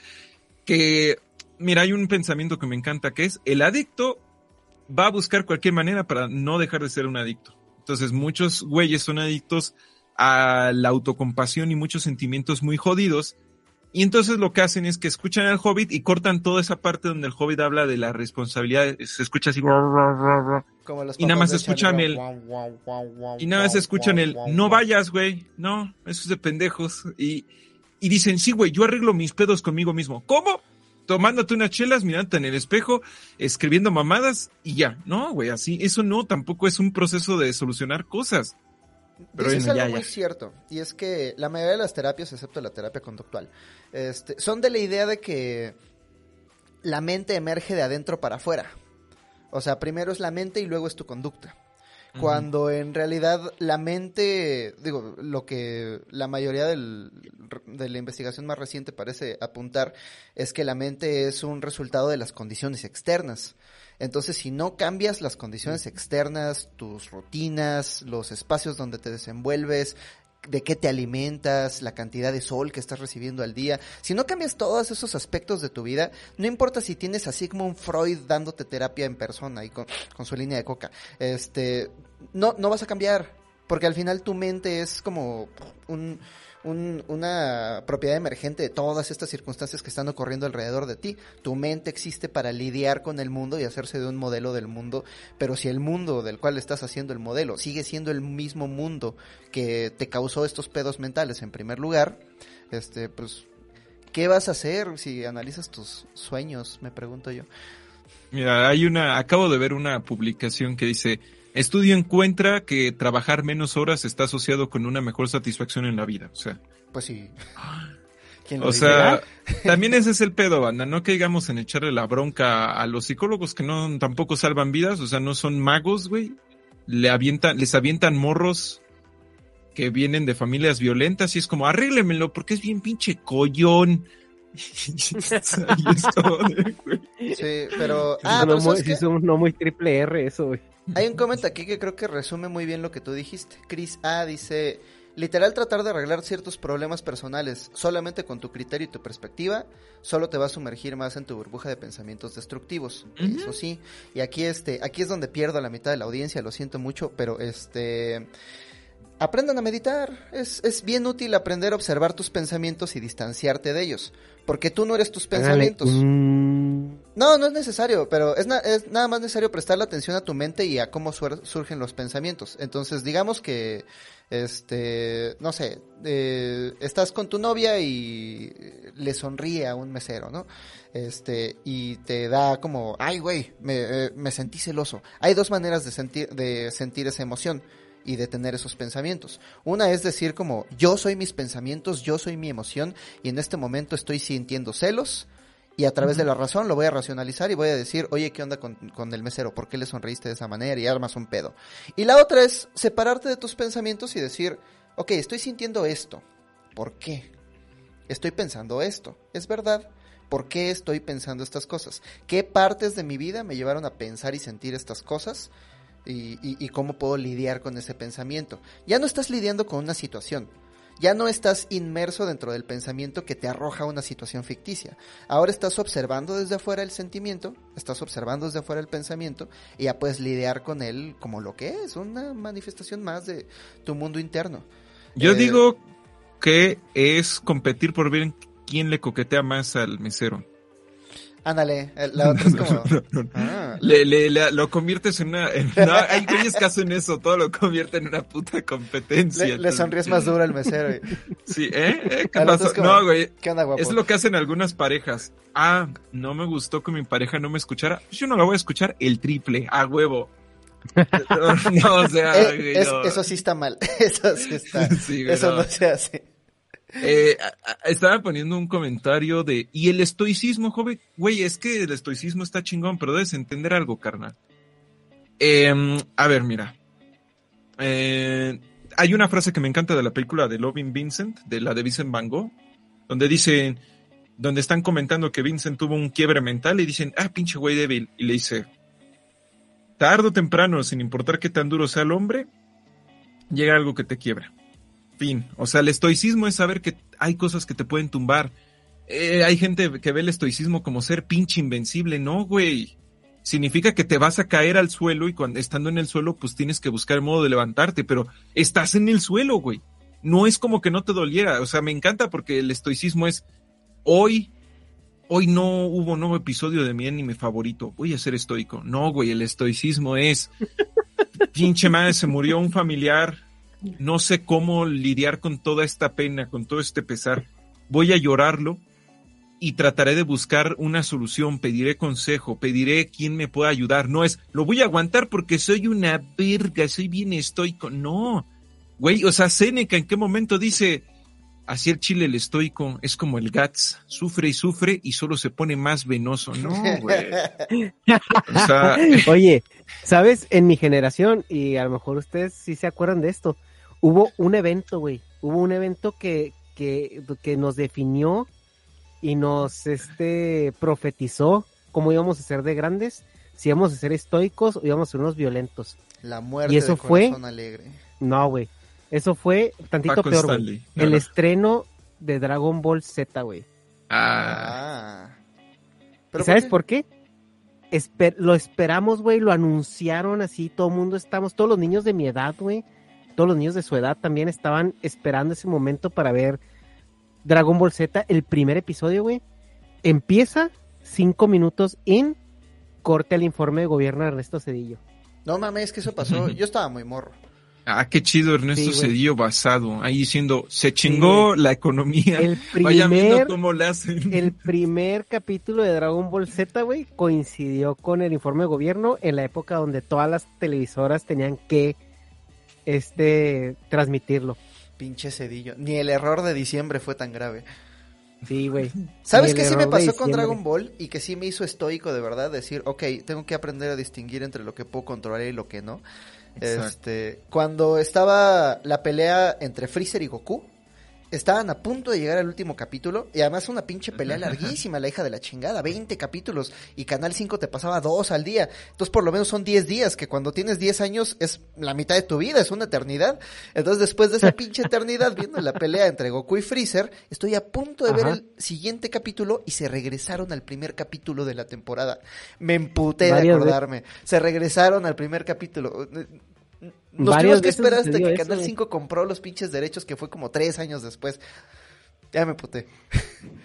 [SPEAKER 2] que, mira, hay un pensamiento que me encanta que es el adicto va a buscar cualquier manera para no dejar de ser un adicto. Entonces, muchos güeyes son adictos a la autocompasión y muchos sentimientos muy jodidos Y entonces lo que hacen es que escuchan al hobbit y cortan toda esa parte donde el hobbit habla de la responsabilidad. Se escucha así.
[SPEAKER 1] Como los
[SPEAKER 2] Y nada más escuchan el- Y nada más escuchan el, no vayas, güey. No, eso es de pendejos. Y, y dicen, sí, güey, yo arreglo mis pedos conmigo mismo. ¿Cómo? Tomándote unas chelas, mirándote en el espejo, escribiendo mamadas y ya. No, güey, así, eso no, tampoco es un proceso de solucionar cosas. Pero
[SPEAKER 1] Dices
[SPEAKER 2] bueno,
[SPEAKER 1] algo
[SPEAKER 2] ya,
[SPEAKER 1] muy
[SPEAKER 2] ya.
[SPEAKER 1] cierto, y es que la mayoría de las terapias, excepto la terapia conductual, este, son de la idea de que la mente emerge de adentro para afuera. O sea, primero es la mente y luego es tu conducta. Cuando en realidad la mente, digo, lo que la mayoría del- de la investigación más reciente parece apuntar es que la mente es un resultado de las condiciones externas. Entonces, si no cambias las condiciones externas, tus rutinas, los espacios donde te desenvuelves, de qué te alimentas, la cantidad de sol que estás recibiendo al día, si no cambias todos esos aspectos de tu vida, no importa si tienes como un Freud dándote terapia en persona y con, con su línea de coca, este, no, no vas a cambiar, porque al final tu mente es como un, un- una propiedad emergente de todas estas circunstancias que están ocurriendo alrededor de ti. Tu mente existe para lidiar con el mundo y hacerse de un modelo del mundo, pero si el mundo del cual estás haciendo el modelo sigue siendo el mismo mundo que te causó estos pedos mentales en primer lugar, este, pues, ¿qué vas a hacer si analizas tus sueños? Me pregunto yo.
[SPEAKER 2] Mira, hay una, acabo de ver una publicación que dice, estudio encuentra que trabajar menos horas está asociado con una mejor satisfacción en la vida. O sea,
[SPEAKER 1] Pues sí. ¿Quién lo
[SPEAKER 2] o
[SPEAKER 1] diría?
[SPEAKER 2] sea, también ese es el pedo, banda. No caigamos en echarle la bronca a los psicólogos que no tampoco salvan vidas, o sea, no son magos, güey. Le avientan, les avientan morros que vienen de familias violentas y es como, arréglemelo porque es bien pinche collón.
[SPEAKER 1] Sí, pero... Ah,
[SPEAKER 3] sonó
[SPEAKER 1] pero
[SPEAKER 3] muy,
[SPEAKER 1] ¿sabes
[SPEAKER 3] sí
[SPEAKER 1] qué?
[SPEAKER 3] sonó muy triple R eso, güey.
[SPEAKER 1] Hay un comentario aquí que creo que resume muy bien lo que tú dijiste. Chris A dice, literal tratar de arreglar ciertos problemas personales solamente con tu criterio y tu perspectiva, solo te va a sumergir más en tu burbuja de pensamientos destructivos. Eso sí. Y aquí este, aquí es donde pierdo a la mitad de la audiencia, lo siento mucho, pero este aprendan a meditar. Es, es bien útil aprender a observar tus pensamientos y distanciarte de ellos. Porque tú no eres tus pensamientos. No, no es necesario, pero es, na- es nada más necesario prestarle atención a tu mente y a cómo surgen los pensamientos. Entonces, digamos que, este, no sé, eh, estás con tu novia y le sonríe a un mesero, ¿no? Este, y te da como, ay, güey, me, eh, me sentí celoso. Hay dos maneras de sentir, de sentir esa emoción y de tener esos pensamientos. Una es decir como, yo soy mis pensamientos, yo soy mi emoción y en este momento estoy sintiendo celos y a través de la razón lo voy a racionalizar y voy a decir, oye, ¿qué onda con, con el mesero? ¿Por qué le sonreíste de esa manera? Y armas un pedo. Y la otra es separarte de tus pensamientos y decir, ok, estoy sintiendo esto. ¿Por qué? Estoy pensando esto. ¿Es verdad? ¿Por qué estoy pensando estas cosas? ¿Qué partes de mi vida me llevaron a pensar y sentir estas cosas? Y, y- y cómo puedo lidiar con ese pensamiento. Ya no estás lidiando con una situación. Ya no estás inmerso dentro del pensamiento que te arroja una situación ficticia. Ahora estás observando desde afuera el sentimiento, estás observando desde afuera el pensamiento y ya puedes lidiar con él como lo que es, una manifestación más de tu mundo interno.
[SPEAKER 2] Yo
[SPEAKER 1] Eh,
[SPEAKER 2] digo que es competir por ver quién le coquetea más al mesero.
[SPEAKER 1] Ándale, la otra es como...
[SPEAKER 2] No, no, no.
[SPEAKER 1] Ah,
[SPEAKER 2] Le, le- le- lo conviertes en una... en- no, hay güeyes que hacen eso, todo lo convierten en una puta competencia.
[SPEAKER 1] le, le sonríes más duro al mesero. y,
[SPEAKER 2] Sí, ¿eh? ¿Eh? ¿Qué pasó?
[SPEAKER 1] es como,
[SPEAKER 2] No, güey.
[SPEAKER 1] ¿Qué onda, guapo?
[SPEAKER 2] Es lo que hacen algunas parejas. Ah, no me gustó que mi pareja no me escuchara. Pues yo no la voy a escuchar el triple, a huevo. No, o sea,
[SPEAKER 1] Eh,
[SPEAKER 2] güey, no.
[SPEAKER 1] Eso sí está mal. Eso sí está.
[SPEAKER 2] Sí, güey,
[SPEAKER 1] eso
[SPEAKER 2] no.
[SPEAKER 1] no se hace.
[SPEAKER 2] Eh, estaba poniendo un comentario de, ¿y el estoicismo, joven? Güey, es que el estoicismo está chingón, pero debes entender algo, carnal. Em, a ver, mira. Eh, hay una frase que me encanta de la película de Loving Vincent, de la de Vincent Van Gogh, donde dicen, donde están comentando que Vincent tuvo un quiebre mental y dicen, ah, pinche güey débil. Y le dice, tarde o temprano, sin importar qué tan duro sea el hombre, llega algo que te quiebra. Fin. O sea, el estoicismo es saber que hay cosas que te pueden tumbar. Eh, hay gente que ve el estoicismo como ser pinche invencible. No, güey. Significa que te vas a caer al suelo y cuando estando en el suelo, pues tienes que buscar el modo de levantarte, pero estás en el suelo, güey. No es como que no te doliera. O sea, me encanta porque el estoicismo es hoy, hoy no hubo nuevo episodio de mi anime favorito, voy a ser estoico. No, güey, el estoicismo es, pinche madre, se murió un familiar, no sé cómo lidiar con toda esta pena, con todo este pesar. Voy a llorarlo y trataré de buscar una solución, pediré consejo, pediré quién me pueda ayudar. No es, lo voy a aguantar porque soy una verga, soy bien estoico. No, güey, o sea, Seneca en qué momento dice, así el chile el estoico es como el Gats, sufre y sufre y solo se pone más venoso. No, güey. O sea,
[SPEAKER 3] Oye, ¿sabes? En mi generación, y a lo mejor ustedes sí se acuerdan de esto, hubo un evento, güey. Hubo un evento que, que, que nos definió y nos este profetizó cómo íbamos a ser de grandes, si íbamos a ser estoicos o íbamos a ser unos violentos.
[SPEAKER 1] La muerte
[SPEAKER 3] ¿Y eso
[SPEAKER 1] de
[SPEAKER 3] fue?
[SPEAKER 1] corazón alegre.
[SPEAKER 3] No, güey. Eso fue tantito
[SPEAKER 2] Paco
[SPEAKER 3] peor, güey. El
[SPEAKER 2] Claro.
[SPEAKER 3] estreno de Dragon Ball Z, güey.
[SPEAKER 2] ah,
[SPEAKER 1] Ah. ¿Pero
[SPEAKER 3] ¿Sabes
[SPEAKER 1] qué?
[SPEAKER 3] por qué? Esper- lo esperamos, güey, lo anunciaron así, todo el mundo estamos, todos los niños de mi edad, güey, todos los niños de su edad también estaban esperando ese momento para ver Dragon Ball Z, el primer episodio, güey. Empieza cinco minutos en corte al informe de gobierno de Ernesto Cedillo.
[SPEAKER 1] No mames, es que eso pasó. Yo estaba muy morro.
[SPEAKER 2] ah, qué chido Ernesto
[SPEAKER 3] Sí.
[SPEAKER 2] Cedillo basado, ahí diciendo, se chingó la economía.
[SPEAKER 3] El
[SPEAKER 2] Vayan viendo
[SPEAKER 3] primer,
[SPEAKER 2] cómo le hacen.
[SPEAKER 3] el primer capítulo de Dragon Ball Z, güey, coincidió con el informe de gobierno en la época donde todas las televisoras tenían que este transmitirlo.
[SPEAKER 1] Pinche cedillo. Ni el error de diciembre fue tan grave.
[SPEAKER 3] Sí, güey.
[SPEAKER 1] ¿Sabes qué sí me pasó con. Dragon Ball? Y que sí me hizo estoico de verdad decir, ok, tengo que aprender a distinguir entre lo que puedo controlar y lo que no.
[SPEAKER 2] Exacto.
[SPEAKER 1] Este, cuando estaba la pelea entre Freezer y Goku, estaban a punto de llegar al último capítulo y además una pinche pelea larguísima, la hija de la chingada, 20 capítulos y Canal 5 te pasaba dos al día. Entonces por lo menos son 10 días, que cuando tienes 10 años es la mitad de tu vida, es una eternidad. Entonces después de esa pinche eternidad viendo la pelea entre Goku y Freezer, estoy a punto de ver el siguiente capítulo y se regresaron al primer capítulo de la temporada. Me emputé de
[SPEAKER 3] veces.
[SPEAKER 1] acordarme. Se regresaron al primer capítulo. Nos tuvimos que esperar hasta que
[SPEAKER 3] eso,
[SPEAKER 1] Canal
[SPEAKER 3] güey.
[SPEAKER 1] 5 compró los pinches derechos, que fue como tres años después. Ya me puté.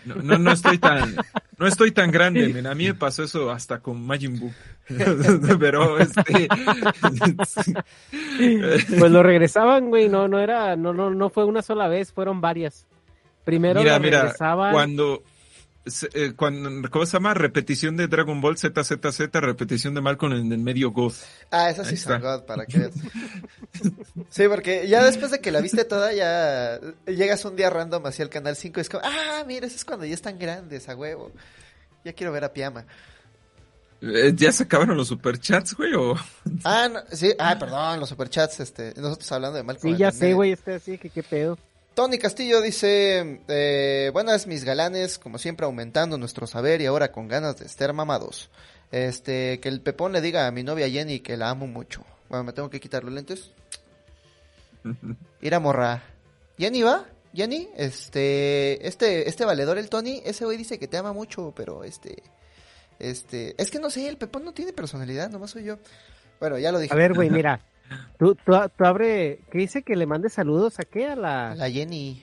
[SPEAKER 2] No, no, no estoy tan, no estoy tan grande, men. A mí me pasó eso hasta con Majin Buu. Pero este,
[SPEAKER 3] Pues lo regresaban, güey, no, no era, no, no, no fue una sola vez, fueron varias. Primero
[SPEAKER 2] mira,
[SPEAKER 3] lo
[SPEAKER 2] mira,
[SPEAKER 3] regresaban.
[SPEAKER 2] cuando, eh, cuando, ¿cómo se llama? Repetición de Dragon Ball Z, Z, Z, repetición de Malcolm en el medio Goth.
[SPEAKER 1] Ah, esa sí
[SPEAKER 2] está.
[SPEAKER 1] God, para que. Sí, porque ya después de que la viste toda, ya llegas un día random hacia el canal 5 y es como, ah, mira, eso es cuando ya están grandes, a huevo. Ya quiero ver a Piama.
[SPEAKER 2] Eh, ¿Ya se acabaron los superchats, güey? O...
[SPEAKER 1] Ah, no, sí, ah, perdón, los superchats, este, nosotros hablando de Malcolm.
[SPEAKER 3] Sí, ya sé,
[SPEAKER 1] medio.
[SPEAKER 3] güey, este así, que qué pedo.
[SPEAKER 1] Tony Castillo dice, eh, buenas mis galanes, como siempre aumentando nuestro saber y ahora con ganas de estar mamados. Este, que el Pepón le diga a mi novia Jenny que la amo mucho. Bueno, me tengo que quitar los lentes. Ir a morra. ¿Jenny va? Jenny, este, este, este valedor, el Tony, ese güey dice que te ama mucho, pero este, este, es que no sé, el Pepón no tiene personalidad, nomás soy yo. Bueno, ya lo dije.
[SPEAKER 3] A ver, güey, mira. Tú, tú, tú abre, ¿qué dice que le mande saludos a qué? A la,
[SPEAKER 1] A la Jenny,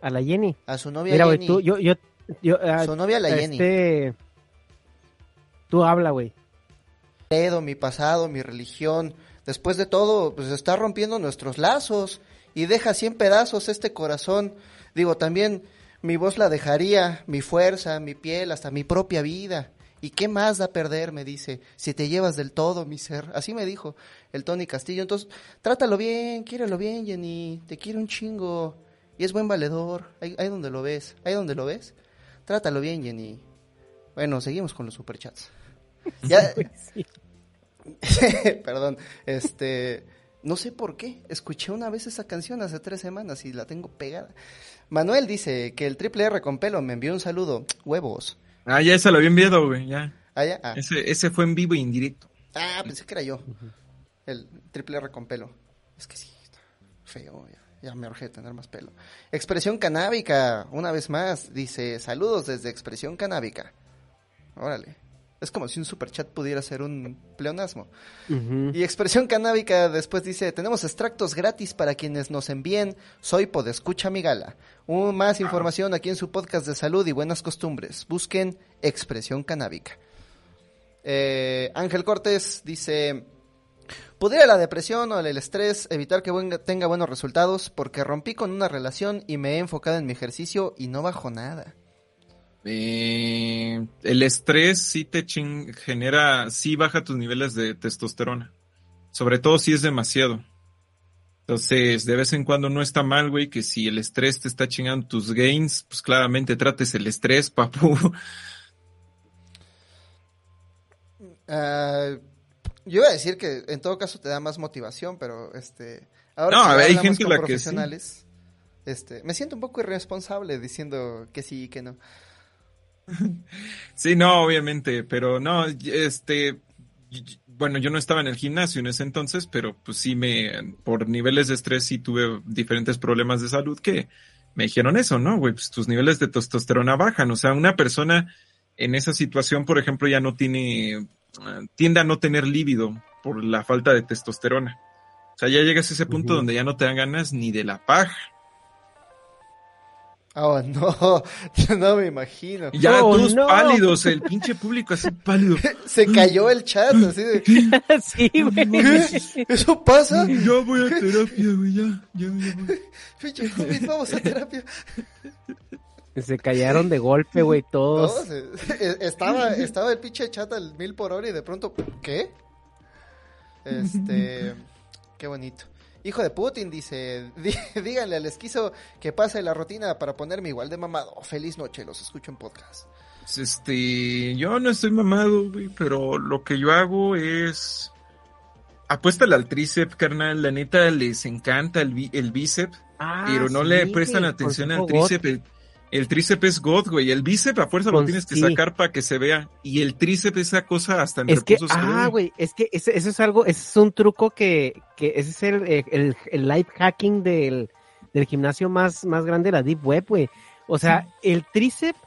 [SPEAKER 3] a la Jenny.
[SPEAKER 1] a su novia
[SPEAKER 3] Mira, güey,
[SPEAKER 1] Jenny.
[SPEAKER 3] tú, yo, yo, yo, ah,
[SPEAKER 1] Su novia la Jenny.
[SPEAKER 3] este, tú habla, güey.
[SPEAKER 1] mi pasado, mi religión. Después de todo, pues está rompiendo nuestros lazos y deja cien pedazos este corazón. Digo, también mi voz la dejaría, mi fuerza, mi piel, hasta mi propia vida. ¿Y qué más da perder? Me dice, si te llevas del todo, mi ser. Así me dijo el Tony Castillo. Entonces, trátalo bien, quiérelo bien, Jenny. Te quiere un chingo. Y es buen valedor. Ahí, ahí donde lo ves. Ahí donde lo ves. Trátalo bien, Jenny. Bueno, seguimos con los superchats. Ya,
[SPEAKER 3] Sí.
[SPEAKER 1] Perdón, este, no sé por qué, escuché una vez esa canción hace tres semanas y la tengo pegada. Manuel dice que el triple R con pelo me envió un saludo, huevos.
[SPEAKER 2] Ah, ya se lo había enviado, güey, ya.
[SPEAKER 1] Ah, ya, ah,
[SPEAKER 2] Ese, ese fue en vivo e indirecto.
[SPEAKER 1] Ah, pensé que era yo, el triple R con pelo. Es que sí, está feo, ya, ya me urge tener más pelo. Expresión canábica, una vez más, dice, saludos desde Expresión Canábica. Órale. Es como si un superchat pudiera ser un pleonasmo. Y Expresión Canábica después dice, tenemos extractos gratis para quienes nos envíen Soy Podescucha mi gala. Un, más información aquí en su podcast de salud y buenas costumbres. Busquen Expresión Canábica. Eh, Ángel Cortés dice, pudiera la depresión o el estrés evitar que buen- tenga buenos resultados porque rompí con una relación y me he enfocado en mi ejercicio y no bajo nada.
[SPEAKER 2] Eh, el estrés sí te chin- genera, sí baja tus niveles de testosterona. Sobre todo si es demasiado. Entonces, de vez en cuando no está mal, güey, que si el estrés te está chingando tus gains, pues claramente trates el estrés, papu.
[SPEAKER 1] Ah, yo iba a decir que en todo caso te da más motivación, pero este ahora
[SPEAKER 2] No,
[SPEAKER 1] que
[SPEAKER 2] a ver, hay gente
[SPEAKER 1] con
[SPEAKER 2] la que sí.
[SPEAKER 1] profesionales, este, me siento un poco irresponsable diciendo que sí y que no.
[SPEAKER 2] Sí, no, obviamente, pero no, este, bueno, yo no estaba en el gimnasio en ese entonces, pero pues sí me, por niveles de estrés sí tuve diferentes problemas de salud que me dijeron eso, ¿no? Güey, pues tus niveles de testosterona bajan, o sea, una persona en esa situación, por ejemplo, ya no tiene, tiende a no tener líbido por la falta de testosterona. O sea, ya llegas a ese punto donde ya no te dan ganas ni de la paja.
[SPEAKER 1] Oh, no, yo no me imagino.
[SPEAKER 2] Y ya
[SPEAKER 3] Oh,
[SPEAKER 2] todos
[SPEAKER 3] no.
[SPEAKER 2] pálidos, el pinche público así pálido.
[SPEAKER 1] Se cayó el chat, así de,
[SPEAKER 3] sí, güey.
[SPEAKER 1] ¿qué? ¿Eso pasa?
[SPEAKER 2] Ya voy a terapia, güey, ya, ya, ya voy.
[SPEAKER 1] Pinche COVID, vamos a terapia.
[SPEAKER 3] Se callaron de golpe, güey,
[SPEAKER 1] No,
[SPEAKER 3] todos.
[SPEAKER 1] se- e- estaba, estaba el pinche chat al mil por hora y de pronto, ¿qué? Este, qué bonito. Hijo de Putin, dice, "Dí- díganle al esquizo que pase la rutina para ponerme igual de mamado. Feliz noche, los escucho en podcast.
[SPEAKER 2] Este, yo no estoy mamado, güey, pero lo que yo hago es apuéstale al tríceps, carnal. La neta les encanta el, bí- el bíceps,
[SPEAKER 3] Ah,
[SPEAKER 2] pero no
[SPEAKER 3] sí,
[SPEAKER 2] le prestan atención al tríceps. El, tríceps es God, güey. El bíceps a fuerza lo tienes que sacar para que se vea. Y el tríceps, esa cosa hasta en
[SPEAKER 3] Es que, ah, güey, es que ese, eso es algo, ese es un truco que, que ese es el, eh, el, el life hacking del, del gimnasio más, más grande de la Deep Web, güey. O sea, el tríceps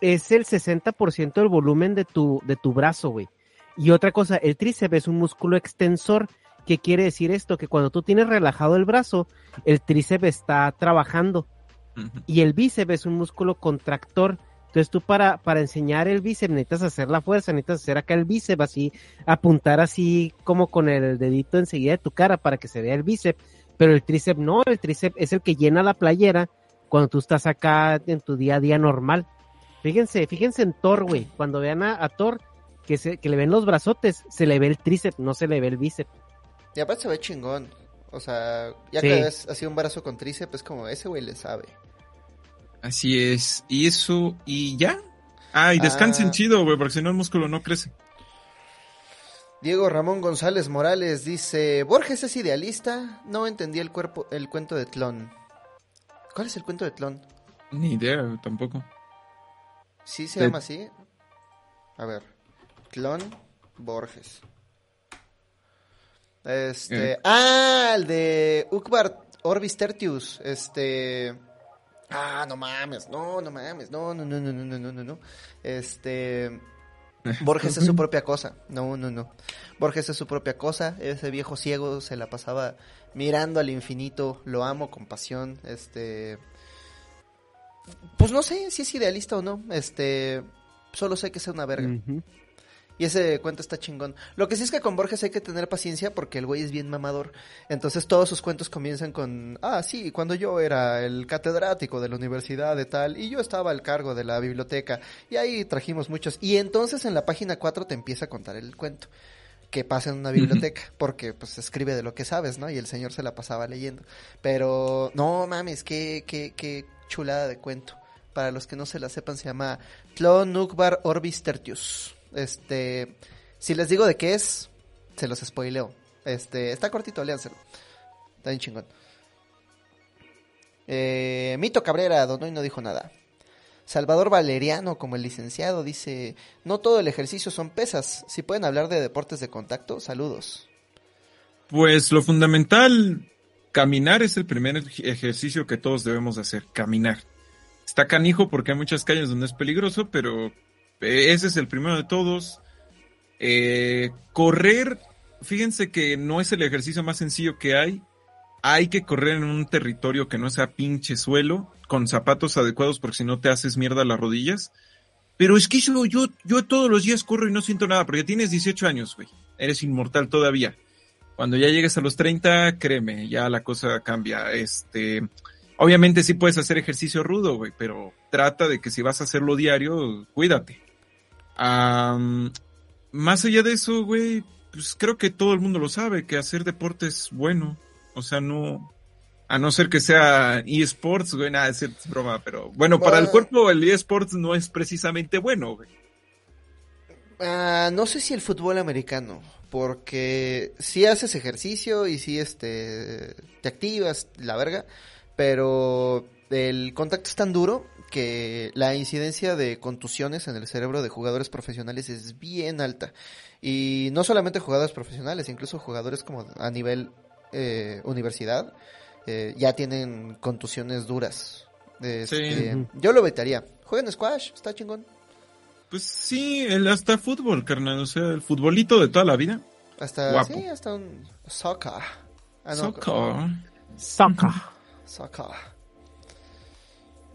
[SPEAKER 3] es el 60% del volumen de tu, de tu brazo, güey. Y otra cosa, el tríceps es un músculo extensor. ¿Qué quiere decir esto? Que cuando tú tienes relajado el brazo, el tríceps está trabajando Y el bíceps es un músculo contractor. Entonces tú para, para enseñar el bíceps necesitas hacer la fuerza, necesitas hacer acá el bíceps así, apuntar así como con el dedito enseguida de tu cara para que se vea el bíceps, pero el tríceps no, el tríceps es el que llena la playera cuando tú estás acá en tu día a día normal. Fíjense, fíjense en Thor, güey, cuando vean a, a Thor que, se, que le ven los brazotes, se le ve el tríceps, no se le ve el bíceps.
[SPEAKER 1] Y aparte se ve chingón. O sea, ya
[SPEAKER 3] Sí.
[SPEAKER 1] que ves así un brazo con tríceps, es como, ese güey le sabe.
[SPEAKER 2] Así es. Y eso, y ya. Ah, y descansen
[SPEAKER 1] Ah.
[SPEAKER 2] chido, güey, porque si no el músculo no crece.
[SPEAKER 1] Diego Ramón González Morales dice, Borges es idealista, no entendí el cuerpo, el cuento de Tlón. ¿Cuál es el cuento de Tlón?
[SPEAKER 2] Ni idea, tampoco.
[SPEAKER 1] ¿Sí se
[SPEAKER 2] De-
[SPEAKER 1] llama así? A ver, Tlón Borges. Este,
[SPEAKER 2] Eh.
[SPEAKER 1] ah, el de Ukbar Orbis Tertius, este, ah, no mames, no, no mames, no, no, no, no, no, no, no, no, no, este, Borges es su propia cosa, no, no, no, Borges es su propia cosa, ese viejo ciego se la pasaba mirando al infinito, lo amo con pasión, este, pues no sé si es idealista o no, este, solo sé que es una verga.
[SPEAKER 3] Ujú.
[SPEAKER 1] Y ese cuento está chingón. Lo que sí es que con Borges hay que tener paciencia porque el güey es bien mamador. Entonces todos sus cuentos comienzan con, ah, sí, cuando yo era el catedrático de la universidad de tal y yo estaba al cargo de la biblioteca y ahí trajimos muchos. Y entonces en la página 4 te empieza a contar el cuento que pasa en una biblioteca, porque pues escribe de lo que sabes, ¿no? Y el señor se la pasaba leyendo. Pero no mames, qué, qué, qué chulada de cuento. Para los que no se la sepan, se llama Tlon Nukbar Orbis Tertius. Este, si les digo de qué es, se los spoileo. Este, está cortito, léanselo. Está bien chingón. Eh, Mito Cabrera, Don Hoy no dijo nada. Salvador Valeriano, como el licenciado, dice, no todo el ejercicio son pesas. Si pueden hablar de deportes de contacto, saludos.
[SPEAKER 2] Pues lo fundamental, caminar es el primer ej- ejercicio que todos debemos hacer, caminar. Está canijo porque hay muchas calles donde es peligroso, pero ese es el primero de todos. Eh, correr, fíjense que no es el ejercicio más sencillo que hay. Hay que correr en un territorio que no sea pinche suelo, con zapatos adecuados porque si no te haces mierda las rodillas. Pero es que yo, yo, yo todos los días corro y no siento nada, porque tienes 18 años, güey. Eres inmortal todavía. Cuando ya llegues a los 30, créeme, ya la cosa cambia. Este, obviamente sí puedes hacer ejercicio rudo, güey, pero trata de que si vas a hacerlo diario, cuídate. Am, más allá de eso, güey, pues creo que todo el mundo lo sabe, que hacer deporte es bueno. O sea, no, a no ser que sea eSports, güey, nada, es es broma, pero bueno, para el cuerpo el eSports no es precisamente bueno, güey.
[SPEAKER 1] Ah, no sé si el fútbol americano, porque sí haces ejercicio y sí este, te activas, la verga, pero el contacto es tan duro que la incidencia de contusiones en el cerebro de jugadores profesionales es bien alta. Y no solamente jugadores profesionales, incluso jugadores como a nivel eh, universidad, eh, ya tienen contusiones duras. Este,
[SPEAKER 3] Sí.
[SPEAKER 1] Yo lo vetaría. Jueguen squash, está chingón.
[SPEAKER 2] Pues sí, el hasta fútbol, carnal, o sea, el futbolito de toda la vida.
[SPEAKER 1] Hasta,
[SPEAKER 2] Guapo.
[SPEAKER 1] sí, hasta un soccer. Ah, no,
[SPEAKER 2] Soccer.
[SPEAKER 3] Soccer.
[SPEAKER 1] Soccer.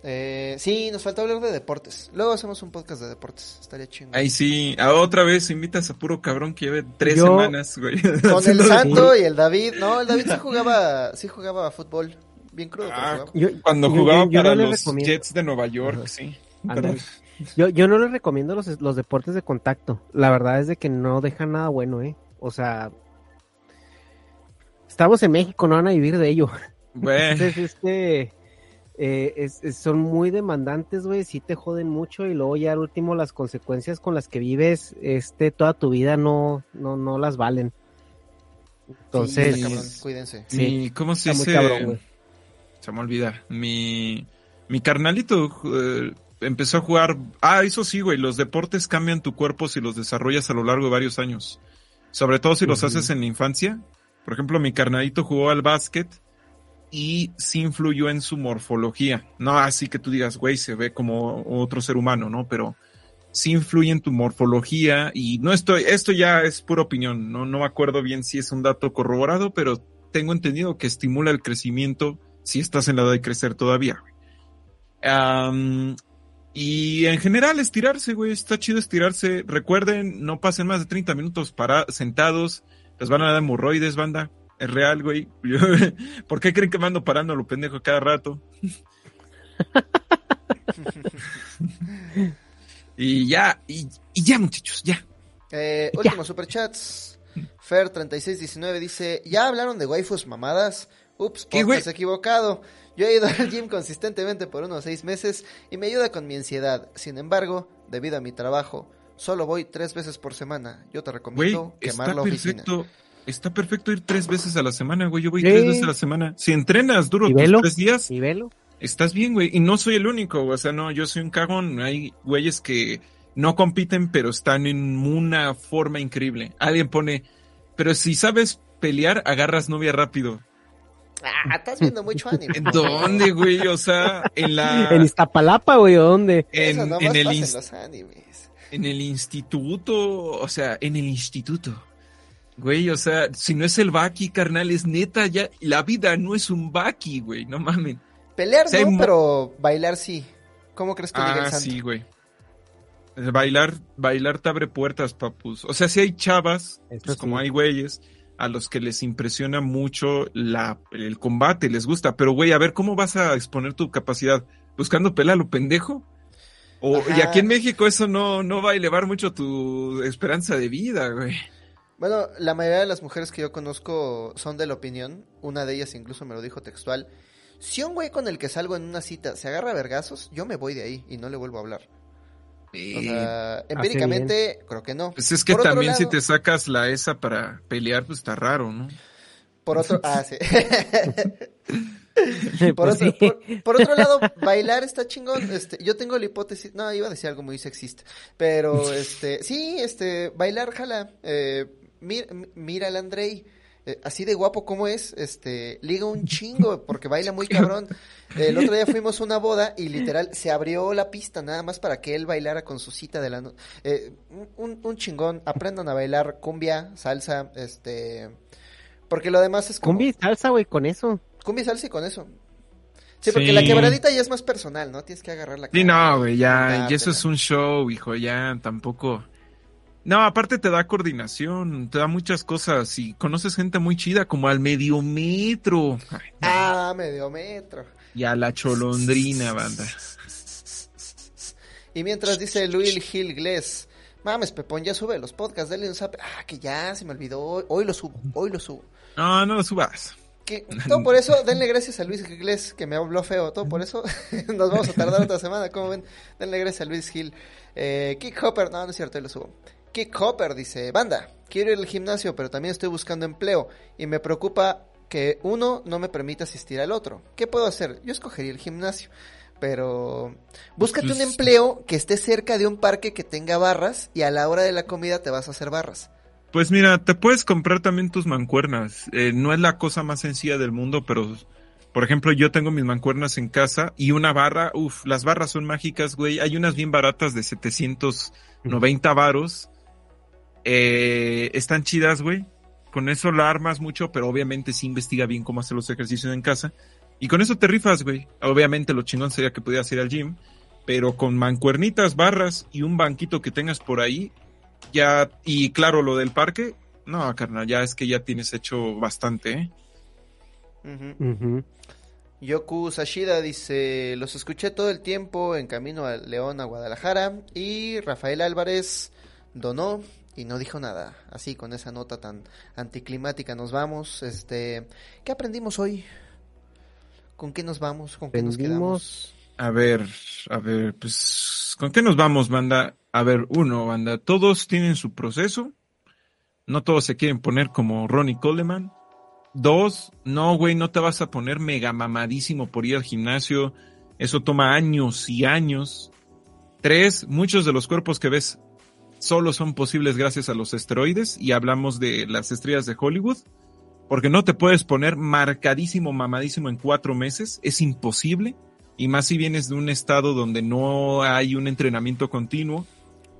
[SPEAKER 1] Eh, sí, nos falta hablar de deportes. Luego hacemos un podcast de deportes. Estaría chingón.
[SPEAKER 2] Ahí sí, a otra vez invitas a puro cabrón que lleve tres
[SPEAKER 3] Yo-
[SPEAKER 2] semanas, güey.
[SPEAKER 1] Con el Santo y el David. No, el David sí jugaba, sí jugaba fútbol. Bien crudo,
[SPEAKER 2] Ah.
[SPEAKER 3] Yo,
[SPEAKER 2] Cuando jugaba
[SPEAKER 3] yo- yo
[SPEAKER 2] para
[SPEAKER 3] no
[SPEAKER 2] los
[SPEAKER 3] recomiendo-
[SPEAKER 2] Jets de Nueva York,
[SPEAKER 3] Ajá.
[SPEAKER 2] sí.
[SPEAKER 3] Yo, yo no les recomiendo los, los deportes de contacto. La verdad es de que no dejan nada bueno, ¿eh? O sea, estamos en México, no van a vivir de ello.
[SPEAKER 2] Güey,
[SPEAKER 3] Entonces, este, eh, es- es- son muy demandantes, güey, sí te joden mucho y luego ya al último las consecuencias con las que vives, este, toda tu vida no, no, no las valen. Entonces,
[SPEAKER 1] Sí, está cabrón, cuídense.
[SPEAKER 3] sí,
[SPEAKER 2] mi, ¿cómo se dice?
[SPEAKER 3] cabrón.
[SPEAKER 2] Se me olvida. Mi, mi carnalito eh, empezó a jugar. Ah, eso sí, güey. Los deportes cambian tu cuerpo si los desarrollas a lo largo de varios años. Sobre todo si los haces en la infancia. Por ejemplo, mi carnalito jugó al básquet y sí influyó en su morfología. No así que tú digas, güey, se ve como otro ser humano, ¿no? Pero sí influye en tu morfología y no estoy, esto ya es pura opinión, no, no me acuerdo bien si es un dato corroborado, pero tengo entendido que estimula el crecimiento si estás en la edad de crecer todavía. y en general estirarse, güey, está chido estirarse. Recuerden, no pasen más de 30 minutos para, sentados, les van a dar hemorroides, banda. Es real, güey. ¿Por qué creen que me ando parando a lo pendejo cada rato? y ya, y, y ya, muchachos, ya.
[SPEAKER 1] Eh,
[SPEAKER 3] Ya.
[SPEAKER 1] últimos superchats. Fer3619 dice, ¿ya hablaron de waifus mamadas? Ups,
[SPEAKER 2] ¿Qué,
[SPEAKER 1] podcast equivocado. Yo he ido al gym consistentemente por unos seis meses y me ayuda con mi ansiedad. Sin embargo, debido a mi trabajo, solo voy tres veces por semana. Yo te recomiendo quemar
[SPEAKER 2] está
[SPEAKER 1] la oficina.
[SPEAKER 2] perfecto. Está perfecto ir tres veces a la semana, güey. Yo voy
[SPEAKER 3] Sí.
[SPEAKER 2] tres veces a la semana. Si entrenas duro tres días,
[SPEAKER 3] ¿Y velo?
[SPEAKER 2] estás bien, güey. Y no soy el único, güey. o sea, no, yo soy un cagón. Hay güeyes que no compiten, pero están en una forma increíble. Alguien pone, pero si sabes pelear, agarras novia rápido.
[SPEAKER 1] Ah, estás viendo mucho anime.
[SPEAKER 2] ¿En dónde, güey? O sea, en la...
[SPEAKER 3] En Iztapalapa, güey, ¿o dónde?
[SPEAKER 1] Eso
[SPEAKER 2] En,
[SPEAKER 1] nomás
[SPEAKER 2] en el
[SPEAKER 1] los animes.
[SPEAKER 2] en el instituto, o sea, en el instituto. Güey, o sea, si no es el Baki, carnal, es neta, ya, la vida no es un Baki, güey, no mames.
[SPEAKER 1] Pelear no, pero bailar sí. ¿Cómo crees que diga el
[SPEAKER 2] Ah,
[SPEAKER 1] santo?
[SPEAKER 2] sí, güey. Bailar, bailar te abre puertas, papus. O sea, si hay chavas,
[SPEAKER 3] Eso
[SPEAKER 2] pues
[SPEAKER 3] sí.
[SPEAKER 2] como hay güeyes, a los que les impresiona mucho la, el combate, les gusta. Pero, güey, a ver, ¿cómo vas a exponer tu capacidad? ¿Buscando pelea a lo pendejo? O, y aquí en México eso no, no va a elevar mucho tu esperanza de vida, güey.
[SPEAKER 1] Bueno, la mayoría de las mujeres que yo conozco son de la opinión, una de ellas incluso me lo dijo textual, si un güey con el que salgo en una cita se agarra a vergazos, yo me voy de ahí y no le vuelvo a hablar. O sea, empíricamente creo que no.
[SPEAKER 2] Pues es que también si te sacas la esa para pelear, pues está raro, ¿no?
[SPEAKER 1] Por otro, ah, sí. por,
[SPEAKER 3] Pues
[SPEAKER 1] otro, por otro lado, bailar está chingón. Este, yo tengo la hipótesis, no, iba a decir algo muy sexista, pero este, sí, este, bailar jala. Eh, mira, mira al Andrei, eh, así de guapo como es, este, liga un chingo porque baila muy cabrón. El otro día fuimos a una boda y literal se abrió la pista nada más para que él bailara con su cita de la no- eh, un, un chingón, aprendan a bailar cumbia, salsa, este, porque lo demás es como
[SPEAKER 3] Cumbia y salsa, güey, con eso.
[SPEAKER 1] cumbia y salsa y con eso. Sí, porque
[SPEAKER 2] Sí.
[SPEAKER 1] la quebradita ya es más personal, ¿no? Tienes que agarrar la
[SPEAKER 2] Sí, no, güey, ya, y eso es un show, hijo, ya tampoco. No, aparte te da coordinación, te da muchas cosas y conoces gente muy chida como al medio metro Ay, no,
[SPEAKER 1] Ah, medio metro.
[SPEAKER 2] y a la cholondrina, banda.
[SPEAKER 1] Y mientras dice Luis Gil Gless, mames, Pepón, ya sube los podcasts, dale un zap. Ah, que ya, se me olvidó, hoy, lo subo, hoy lo subo.
[SPEAKER 2] No, no lo subas.
[SPEAKER 1] Que, todo por eso, denle gracias a Luis Gless, que me habló feo, todo por eso, nos vamos a tardar otra semana, como ven, denle gracias a Luis Gil. Eh, Kick Hopper, no, no es cierto, hoy lo subo. Kick Hopper dice, banda, quiero ir al gimnasio, pero también estoy buscando empleo, y me preocupa que uno no me permita asistir al otro. ¿Qué puedo hacer? Yo escogería el gimnasio. Pero búscate un
[SPEAKER 2] Pues-
[SPEAKER 1] empleo que esté cerca de un parque que tenga barras y a la hora de la comida te vas a hacer barras.
[SPEAKER 2] Pues mira, te puedes comprar también tus mancuernas. Eh, no es la cosa más sencilla del mundo, pero por ejemplo, yo tengo mis mancuernas en casa y una barra, uff, las barras son mágicas, güey. Hay unas bien baratas de 790 varos. Eh, están chidas, güey. Con eso la armas mucho, pero obviamente sí investiga bien cómo hacer los ejercicios en casa. Y con eso te rifas, güey. Obviamente lo chingón sería que pudieras ir al gym, pero con mancuernitas, barras y un banquito que tengas por ahí, ya, y claro, lo del parque, no, carnal, ya es que ya tienes hecho bastante, ¿eh?
[SPEAKER 1] Yoku Sashida dice, los escuché todo el tiempo en camino a León, a Guadalajara, y Rafael Álvarez donó y no dijo nada. Así, con esa nota tan anticlimática nos vamos. Este, ¿qué aprendimos hoy? ¿Con qué nos vamos? ¿Con qué nos quedamos?
[SPEAKER 2] A ver, a ver, pues, ¿con qué nos vamos, banda? A ver, uno, banda, todos tienen su proceso, no todos se quieren poner como Ronnie Coleman. Dos, no, güey, no te vas a poner mega mamadísimo por ir al gimnasio, eso toma años y años. Tres, muchos de los cuerpos que ves solo son posibles gracias a los esteroides y hablamos de las estrellas de Hollywood, porque no te puedes poner marcadísimo, mamadísimo en cuatro meses, es imposible, y más si vienes de un estado donde no hay un entrenamiento continuo.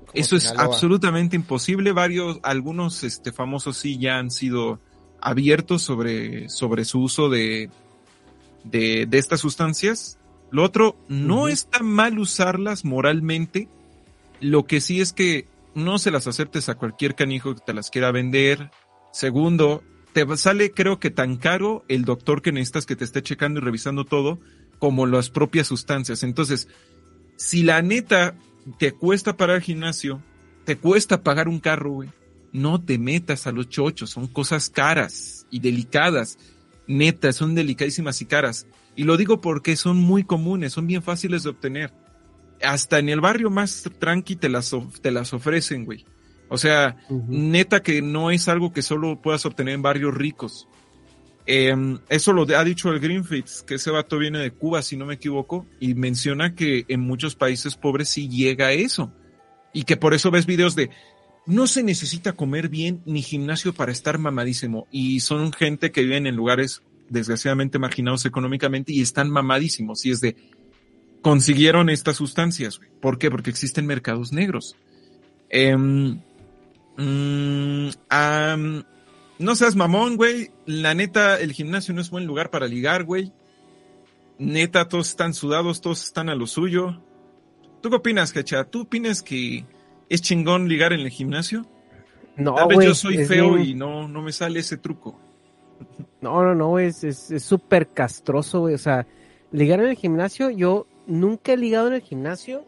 [SPEAKER 1] Como
[SPEAKER 2] Eso es absolutamente imposible. Varios, algunos este, famosos sí ya han sido abiertos sobre, sobre su uso de, de, de estas sustancias. Lo otro, no está mal usarlas moralmente. Lo que sí es que no se las aceptes a cualquier canijo que te las quiera vender. Segundo, te sale creo que tan caro el doctor que necesitas que te esté checando y revisando todo como las propias sustancias. Entonces, si la neta te cuesta parar el gimnasio, te cuesta pagar un carro, güey, no te metas a los chochos, son cosas caras y delicadas. Neta, son delicadísimas y caras. Y lo digo porque son muy comunes, son bien fáciles de obtener. Hasta en el barrio más tranqui te las, te las ofrecen, güey. O sea, neta que no es algo que solo puedas obtener en barrios ricos. Em, eso lo ha dicho el Greenfits, que ese vato viene de Cuba, si no me equivoco, y menciona que en muchos países pobres sí llega a eso. Y que por eso ves videos de no se necesita comer bien ni gimnasio para estar mamadísimo. Y son gente que viven en lugares desgraciadamente marginados económicamente y están mamadísimos. Y es de consiguieron estas sustancias. güey. ¿Por qué? Porque existen mercados negros. Em, mm, no seas mamón, güey. La neta, el gimnasio no es buen lugar para ligar, güey. Neta, todos están sudados, todos están a lo suyo. ¿Tú qué opinas, Hecha? ¿Tú opinas que es chingón ligar en el gimnasio?
[SPEAKER 3] No,
[SPEAKER 2] Tal vez
[SPEAKER 3] güey,
[SPEAKER 2] yo soy
[SPEAKER 3] es
[SPEAKER 2] feo
[SPEAKER 3] bien-
[SPEAKER 2] y no, no me sale ese truco.
[SPEAKER 3] No, no, no, es es es súper castroso, güey. O sea, ligar en el gimnasio, yo nunca he ligado en el gimnasio.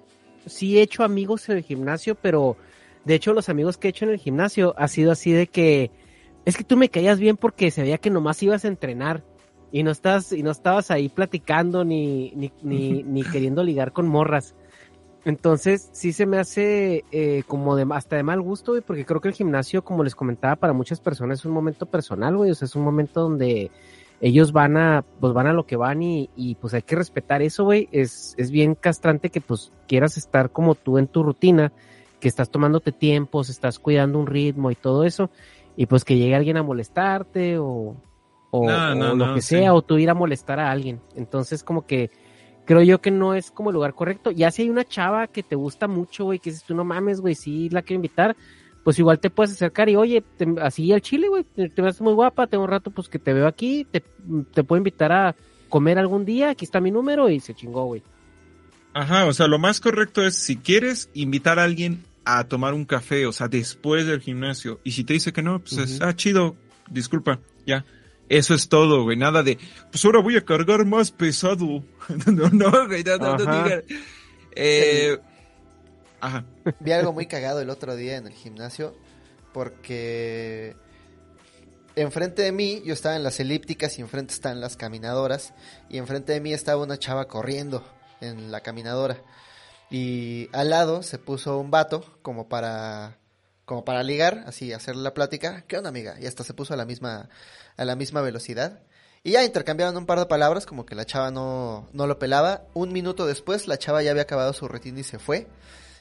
[SPEAKER 3] Sí he hecho amigos en el gimnasio, pero de hecho los amigos que he hecho en el gimnasio ha sido así de que es que tú me caías bien porque se veía que nomás ibas a entrenar y no estás y no estabas ahí platicando ni ni, ni, ni queriendo ligar con morras. Entonces, sí se me hace eh, como de hasta de mal gusto, güey, porque creo que el gimnasio, como les comentaba, para muchas personas es un momento personal, güey, o sea, es un momento donde ellos van a, pues van a lo que van y, y pues hay que respetar eso, güey. Es, es bien castrante que pues quieras estar como tú en tu rutina, que estás tomándote tiempos, estás cuidando un ritmo y todo eso. y pues que llegue alguien a molestarte o, o,
[SPEAKER 2] No, no,
[SPEAKER 3] o lo
[SPEAKER 2] no,
[SPEAKER 3] que
[SPEAKER 2] sí.
[SPEAKER 3] sea, o tú ir a molestar a alguien. Entonces como que creo yo que no es como el lugar correcto. Ya si hay una chava que te gusta mucho, güey, que dices tú no mames, güey, sí la quiero invitar, pues igual te puedes acercar y oye, te- así al chile, güey, te, te ves muy guapa, tengo un rato pues que te veo aquí, te, te puedo invitar a comer algún día, aquí está mi número y se chingó, güey.
[SPEAKER 2] Ajá, o sea, lo más correcto es si quieres invitar a alguien a tomar un café, o sea, después del gimnasio, y si te dice que no, pues es, ah, chido, disculpa, ya. Eso es todo, güey, nada de, pues ahora voy a cargar más pesado. no, no, güey, no, no. Eh, ajá.
[SPEAKER 1] Vi algo muy cagado el otro día en el gimnasio porque enfrente de mí yo estaba en las elípticas y enfrente están las caminadoras y enfrente de mí estaba una chava corriendo en la caminadora y al lado se puso un vato como para como para ligar, así hacerle la plática, ¿qué onda amiga? Y hasta se puso a la misma a la misma velocidad. Y ya intercambiaron un par de palabras, como que la chava no, no lo pelaba. Un minuto después, la chava ya había acabado su rutina y se fue.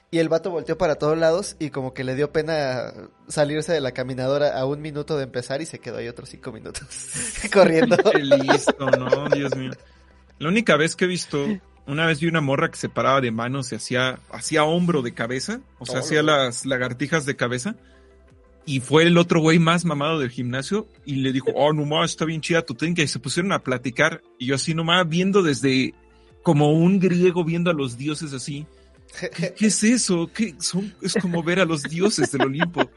[SPEAKER 1] Y el vato volteó para todos lados y como que le dio pena salirse de la caminadora a un minuto de empezar y se quedó ahí otros cinco minutos corriendo.
[SPEAKER 2] Listo, no, Dios mío. La única vez que he visto, una vez vi una morra que se paraba de manos y hacía, hacía hombro de cabeza, o sea,
[SPEAKER 1] Oh,
[SPEAKER 2] hacía
[SPEAKER 1] no.
[SPEAKER 2] las lagartijas de cabeza. Y fue el otro güey más mamado del gimnasio y le dijo, oh, no más, está bien chida tu técnica. Y se pusieron a platicar y yo así nomás viendo desde como un griego viendo a los dioses así. ¿Qué, es eso? ¿Qué son? Es como ver a los dioses del Olimpo.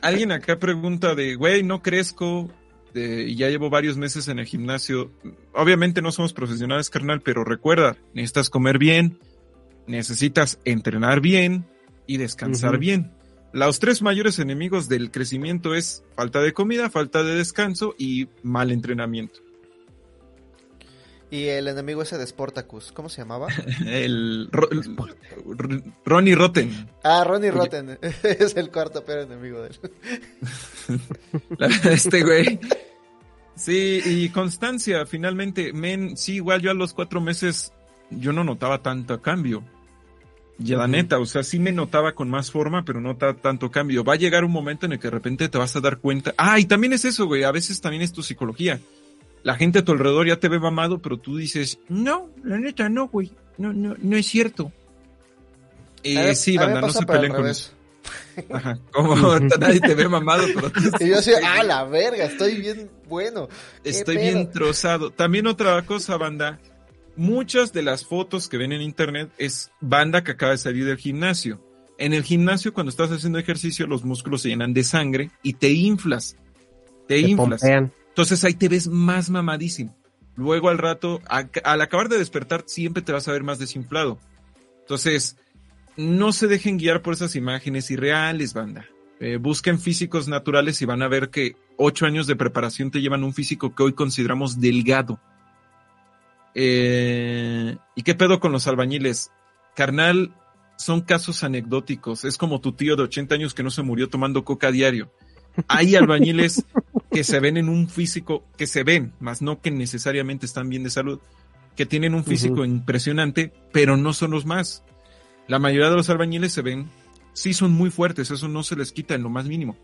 [SPEAKER 2] Alguien acá pregunta de, güey, no crezco eh, y ya llevo varios meses en el gimnasio. Obviamente no somos profesionales, carnal, pero recuerda, necesitas comer bien, necesitas entrenar bien y descansar bien. Los tres mayores enemigos del crecimiento es falta de comida, falta de descanso y mal entrenamiento.
[SPEAKER 1] Y el enemigo ese de Sportacus, ¿cómo se llamaba?
[SPEAKER 2] El, Ro- el- Ronnie Rotten.
[SPEAKER 1] Ah, Ronnie
[SPEAKER 2] Oye.
[SPEAKER 1] Rotten, es el cuarto peor enemigo de él.
[SPEAKER 2] La- este güey. Sí, y constancia, finalmente, men, sí, igual yo a los cuatro meses, yo no notaba tanto cambio. Y la neta, o sea, sí me notaba con más forma, pero no ta- tanto cambio. Va a llegar un momento en el que de repente te vas a dar cuenta. Ah, y también es eso, güey, a veces también es tu psicología. La gente a tu alrededor ya te ve mamado, pero tú dices, no, la neta no, güey, no, no, no es cierto. Eh, sí, banda, no se peleen con eso. Ajá, como nadie te ve mamado, pero tú
[SPEAKER 1] Y yo así, ah, la verga, estoy bien bueno. ¿Qué
[SPEAKER 2] Estoy
[SPEAKER 1] pedo?
[SPEAKER 2] bien trozado. También otra cosa, banda. Muchas de las fotos que ven en internet es banda que acaba de salir del gimnasio. En el gimnasio, cuando estás haciendo ejercicio, los músculos se llenan de sangre y te inflas. Te,
[SPEAKER 3] Te
[SPEAKER 2] inflas.
[SPEAKER 3] pompean.
[SPEAKER 2] Entonces ahí te ves más mamadísimo. Luego al rato, a- al acabar de despertar, siempre te vas a ver más desinflado. Entonces, no se dejen guiar por esas imágenes irreales, banda. Eh, busquen físicos naturales y van a ver que ocho años de preparación te llevan un físico que hoy consideramos delgado. Eh, ¿Y qué pedo con los albañiles? Carnal, son casos anecdóticos. Es como tu tío de 80 años que no se murió tomando coca a diario. Hay albañiles que se ven en un físico, que se ven, más no que necesariamente están bien de salud, que tienen un físico impresionante, pero no son los más. La mayoría de los albañiles se ven, sí son muy fuertes, eso no se les quita en lo más mínimo,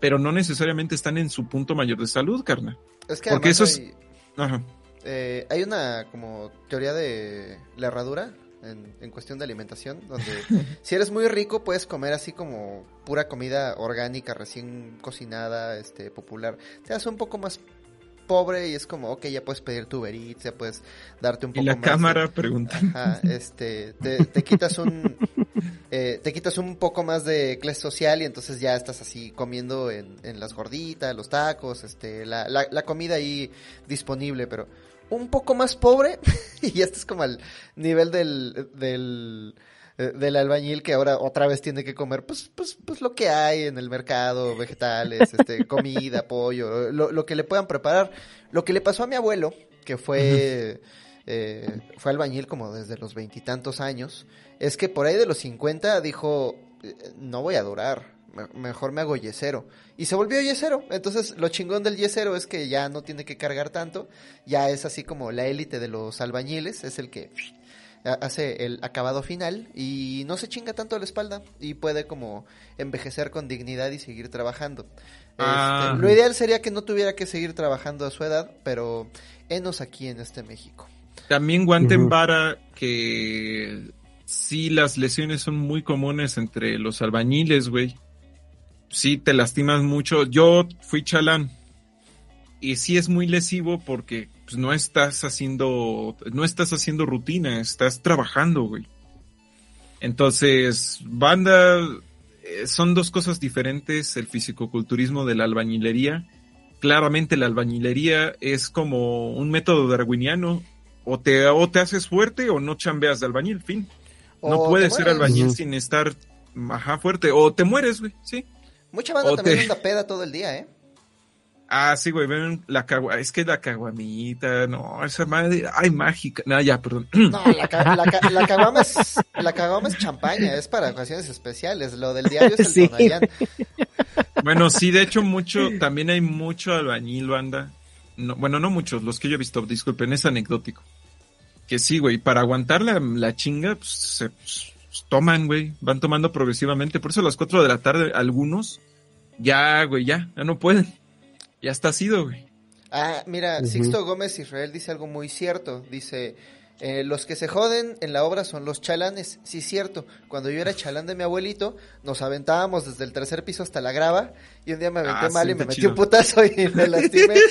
[SPEAKER 2] pero no necesariamente están en su punto mayor de salud, carnal.
[SPEAKER 1] Es que
[SPEAKER 2] Porque es-
[SPEAKER 1] hay,
[SPEAKER 2] Ajá.
[SPEAKER 1] eh, hay una como teoría de la herradura en, en cuestión de alimentación, donde si eres muy rico puedes comer así como pura comida orgánica, recién cocinada, este, popular. Te hace un poco más pobre y es como, ok, ya puedes pedir tu Uber ya puedes darte un
[SPEAKER 2] Y
[SPEAKER 1] poco
[SPEAKER 2] la
[SPEAKER 1] más de-
[SPEAKER 2] cámara pregunta.
[SPEAKER 1] Ajá, este, te, te quitas un, eh, te quitas un poco más de clase social y entonces ya estás así comiendo en, en las gorditas, los tacos, este, la, la, la comida ahí disponible, pero un poco más pobre y ya estás como al nivel del, del, eh, del albañil que ahora otra vez tiene que comer pues, pues, pues lo que hay en el mercado, vegetales, este, comida, pollo, lo, lo que le puedan preparar. Lo que le pasó a mi abuelo, que fue, eh, fue albañil como desde los veintitantos años, es que por ahí de los 50 dijo, eh, no voy a durar, mejor me hago yesero. Y se volvió yesero. Entonces lo chingón del yesero es que ya no tiene que cargar tanto, ya es así como la élite de los albañiles, es el que ha- hace el acabado final y no se chinga tanto la espalda y puede como envejecer con dignidad y seguir trabajando.
[SPEAKER 2] Ah.
[SPEAKER 1] Este, lo ideal sería que no tuviera que seguir trabajando a su edad, pero enos aquí en este México.
[SPEAKER 2] También guante en
[SPEAKER 3] Ujú.
[SPEAKER 2] vara que sí las lesiones son muy comunes entre los albañiles, güey. Sí te lastimas mucho. Yo fui chalán y sí es muy lesivo porque pues, no estás haciendo no estás haciendo rutina, estás trabajando, güey. Entonces, banda eh, son dos cosas diferentes, el fisicoculturismo de la albañilería. Claramente la albañilería es como un método darwiniano, o te, o te haces fuerte o no chambeas de albañil, fin. No puedes ser albañil sin estar ajá, fuerte, o te mueres, güey, sí.
[SPEAKER 1] Mucha banda
[SPEAKER 2] O
[SPEAKER 1] también
[SPEAKER 2] te-
[SPEAKER 1] anda peda todo el día, ¿eh?
[SPEAKER 2] Ah, sí, güey, ven la cagua, es que la caguamita, no, esa madre, ay, mágica, no, ya, perdón.
[SPEAKER 1] No, la, ca- la, ca- la caguama es, la caguama es champaña, es para ocasiones especiales. Lo del diario es el
[SPEAKER 3] Sí.
[SPEAKER 1] Tonayán.
[SPEAKER 2] Bueno, sí, de hecho, mucho, también hay mucho albañil, banda. No, bueno, no muchos, los que yo he visto, disculpen, es anecdótico. Que sí, güey, para aguantar la, la chinga, pues, se pues, toman, güey, van tomando progresivamente. Por eso a las 4 de la tarde, algunos, ya, güey, ya, ya no pueden. Ya está sido, güey.
[SPEAKER 1] Ah, mira. Sixto Gómez Israel dice algo muy cierto. Dice, eh, los que se joden en la obra son los chalanes. Sí, cierto. Cuando yo era chalán de mi abuelito, nos aventábamos desde el tercer piso hasta la grava. Y un día me aventé
[SPEAKER 2] Ah,
[SPEAKER 1] mal
[SPEAKER 2] sí,
[SPEAKER 1] y me metí
[SPEAKER 2] chido.
[SPEAKER 1] un putazo y me lastimé.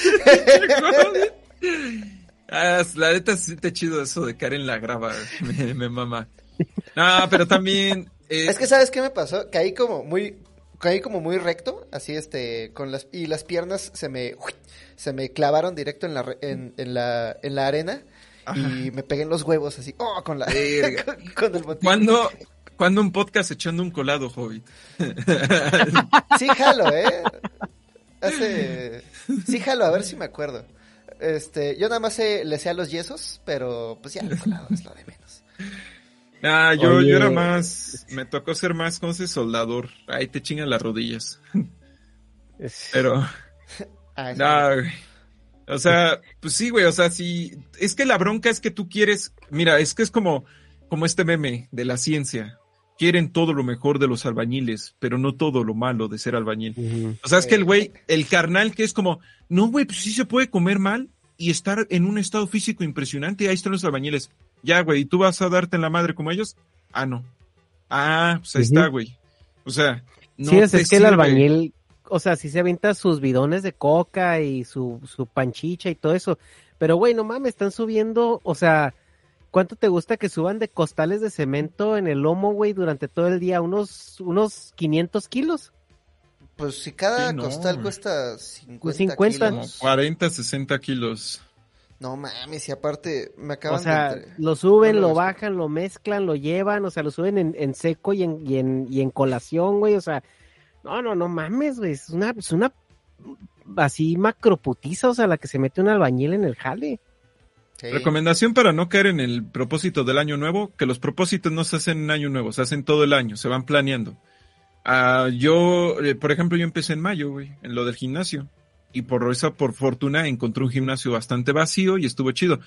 [SPEAKER 2] Ah, la neta sí chido eso de caer en la grava, me, me mama. Ah, pero también... eh,
[SPEAKER 1] es que, ¿sabes qué me pasó? Caí como muy... Caí como muy recto, así este, con las, y las piernas se me, se me clavaron directo en la, en, en la, en la arena y me pegué en los huevos así, oh, con la, con, con el botín.
[SPEAKER 2] ¿Cuándo, cuándo un podcast echando un colado, Hobbit?
[SPEAKER 1] Sí, jalo, ¿eh? Hace... Sí, jalo, a ver si me acuerdo. Este, yo nada más sé, le sé a los yesos, pero pues ya el colado es lo de menos.
[SPEAKER 2] Ah, yo,
[SPEAKER 3] Oye.
[SPEAKER 2] yo era más, me tocó ser más, ¿cómo se dice? soldador? Ahí te chingan las rodillas. Pero,
[SPEAKER 1] Ah,
[SPEAKER 2] güey. O sea, pues sí, güey, o sea, sí, es que la bronca es que tú quieres, mira, es que es como, como este meme de la ciencia. Quieren todo lo mejor de los albañiles, pero no todo lo malo de ser albañil. O sea, es que el güey, el carnal que es como, no, güey, pues sí se puede comer mal y estar en un estado físico impresionante. Ahí están los albañiles. Ya, güey, ¿y tú vas a darte en la madre como ellos? Ah, no. Ah, pues ahí está, güey. O sea, no
[SPEAKER 3] sí, es,
[SPEAKER 2] te
[SPEAKER 3] es que el albañil, o sea, sí se avienta sus bidones de coca y su, su panchicha y todo eso. Pero, güey, no mames, están subiendo, o sea, ¿cuánto te gusta que suban de costales de cemento en el lomo, güey, durante todo el día? ¿Unos, unos 500 kilos?
[SPEAKER 1] Pues si cada
[SPEAKER 2] Sí, no,
[SPEAKER 1] costal
[SPEAKER 2] güey.
[SPEAKER 1] cuesta 50,
[SPEAKER 3] 50.
[SPEAKER 2] Como
[SPEAKER 1] kilos.
[SPEAKER 2] 40, 60 kilos.
[SPEAKER 1] No mames, y aparte me acaban
[SPEAKER 3] O sea,
[SPEAKER 1] de...
[SPEAKER 3] lo suben,
[SPEAKER 1] no lo
[SPEAKER 3] bajan, lo mezclan, lo llevan, o sea, lo suben en, en seco y en, y, en, y en colación, güey, o sea, no, no, no mames, güey, es una, es una así macroputiza, o sea, la que se mete un albañil en el jale.
[SPEAKER 1] Sí.
[SPEAKER 2] Recomendación para no caer en el propósito del año nuevo, que los propósitos no se hacen en año nuevo, se hacen todo el año, se van planeando. Ah, yo, eh, por ejemplo, yo empecé en mayo, güey, en lo del gimnasio. Y por esa, por fortuna, encontré un gimnasio bastante vacío y estuvo chido.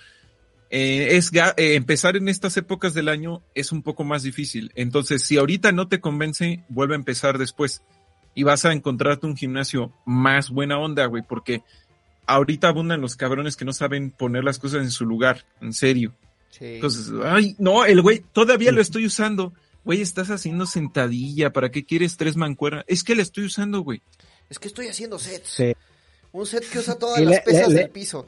[SPEAKER 2] Eh, es ga- eh, empezar en estas épocas del año es un poco más difícil. Entonces, si ahorita no te convence, vuelve a empezar después. Y vas a encontrarte un gimnasio más buena onda, güey, porque ahorita abundan los cabrones que no saben poner las cosas en su lugar, en serio.
[SPEAKER 1] Sí.
[SPEAKER 2] Entonces, ay, no, el güey, todavía lo estoy usando. Güey, estás haciendo sentadilla, ¿para qué quieres tres mancuernas? Es que la estoy usando, güey.
[SPEAKER 1] Es que estoy haciendo sets.
[SPEAKER 3] Sí.
[SPEAKER 1] Un set que usa todas
[SPEAKER 3] Sí,
[SPEAKER 1] las
[SPEAKER 3] le-
[SPEAKER 1] pesas
[SPEAKER 3] le- le-
[SPEAKER 1] del piso.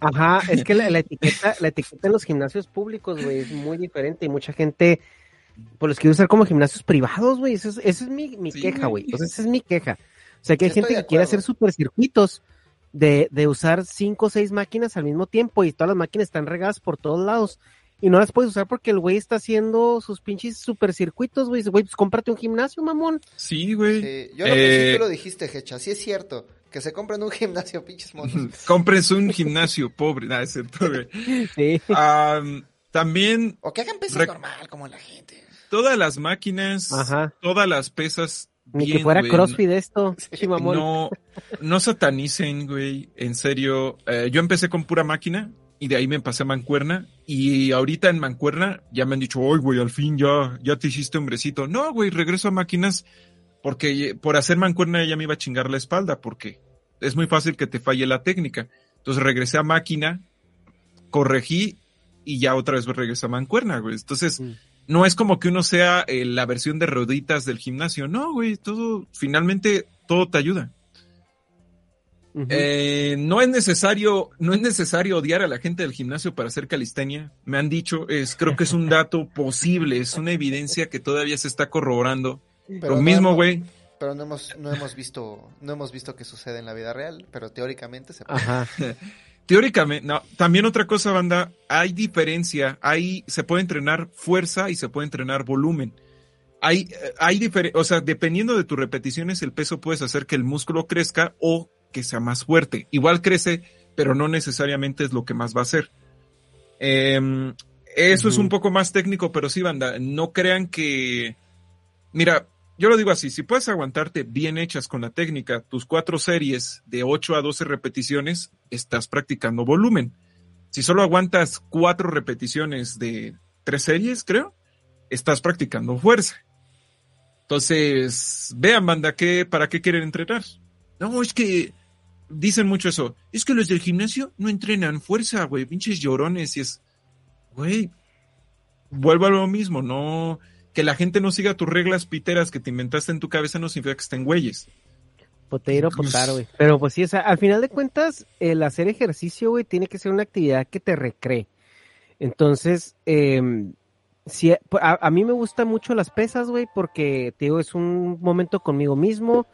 [SPEAKER 3] Ajá, es que la, la etiqueta, la etiqueta en los gimnasios públicos, güey, es muy diferente y mucha gente pues los quiere usar como gimnasios privados, güey. Esa es, esa es mi, mi
[SPEAKER 2] Sí,
[SPEAKER 3] queja,
[SPEAKER 2] güey.
[SPEAKER 3] O sea, esa es mi queja. O sea, que hay gente que quiere hacer supercircuitos de, de usar cinco o seis máquinas al mismo tiempo y todas las máquinas están regadas por todos lados. Y no las puedes usar porque el güey está haciendo sus pinches supercircuitos, güey. Güey, pues cómprate un gimnasio, mamón.
[SPEAKER 2] Sí, güey.
[SPEAKER 1] Sí, Yo lo que sí
[SPEAKER 2] Eh,
[SPEAKER 1] tú lo dijiste, Hecha. Sí es cierto. Que se compren un gimnasio, pinches monos.
[SPEAKER 2] Compres un gimnasio, pobre. Nada, es cierto, güey.
[SPEAKER 3] Sí.
[SPEAKER 2] Am, también
[SPEAKER 1] O que hagan pesas normal, como la gente.
[SPEAKER 2] todas las máquinas,
[SPEAKER 3] Ajá.
[SPEAKER 2] todas las pesas.
[SPEAKER 3] Ni
[SPEAKER 2] bien,
[SPEAKER 3] que fuera
[SPEAKER 2] güey,
[SPEAKER 3] CrossFit esto, chimamón.
[SPEAKER 2] No, no satanicen, güey. En serio. Eh, yo empecé con pura máquina y de ahí me pasé a mancuerna Y ahorita en Mancuerna ya me han dicho, oye, güey, al fin ya, ya te hiciste hombrecito. No, güey, regreso a máquinas porque por hacer Mancuerna ya me iba a chingar la espalda porque es muy fácil que te falle la técnica. Entonces regresé a máquina, corregí y ya otra vez regresé a Mancuerna, güey. Entonces,
[SPEAKER 3] Mm.
[SPEAKER 2] no es como que uno sea eh, la versión de rueditas del gimnasio. No, güey, todo, finalmente todo te ayuda. Eh, no es necesario, no es necesario odiar a la gente del gimnasio para hacer calistenia. Me han dicho, es, creo que es un dato posible, es una evidencia que todavía se está corroborando.
[SPEAKER 1] Pero
[SPEAKER 2] Lo
[SPEAKER 1] no
[SPEAKER 2] mismo, güey.
[SPEAKER 1] Pero no hemos, no hemos visto, no hemos visto que sucede en la vida real, pero teóricamente se
[SPEAKER 3] Ajá.
[SPEAKER 2] Teóricamente, no, también otra cosa, banda, hay diferencia, hay, se puede entrenar fuerza y se puede entrenar volumen. Hay, eh, hay o sea, dependiendo de tus repeticiones, el peso puedes hacer que el músculo crezca o que sea más fuerte. Igual crece, pero no necesariamente es lo que más va a hacer. Em, eso es un poco más técnico, pero sí, banda, no crean que, mira, yo lo digo así, si puedes aguantarte bien hechas con la técnica, tus cuatro series de 8 a 12 repeticiones, estás practicando volumen. Si solo aguantas cuatro repeticiones de tres series, creo, estás practicando fuerza. Entonces, vean, banda, ¿qué, ¿para qué quieren entrenar? No, es que dicen mucho eso. Es que los del gimnasio no entrenan fuerza, güey, pinches llorones. Y es, güey, vuelvo a lo mismo, no. Que la gente no siga tus reglas piteras que te inventaste en tu cabeza no significa que estén güeyes.
[SPEAKER 3] Poteiro,
[SPEAKER 2] Pues-
[SPEAKER 3] potaro, güey. Pero pues sí, o sea, al final de cuentas, el hacer ejercicio, güey, tiene que ser una actividad que te recree. Entonces, eh, sí, a, a mí me gustan mucho las pesas, güey, porque, te digo, es un momento conmigo mismo,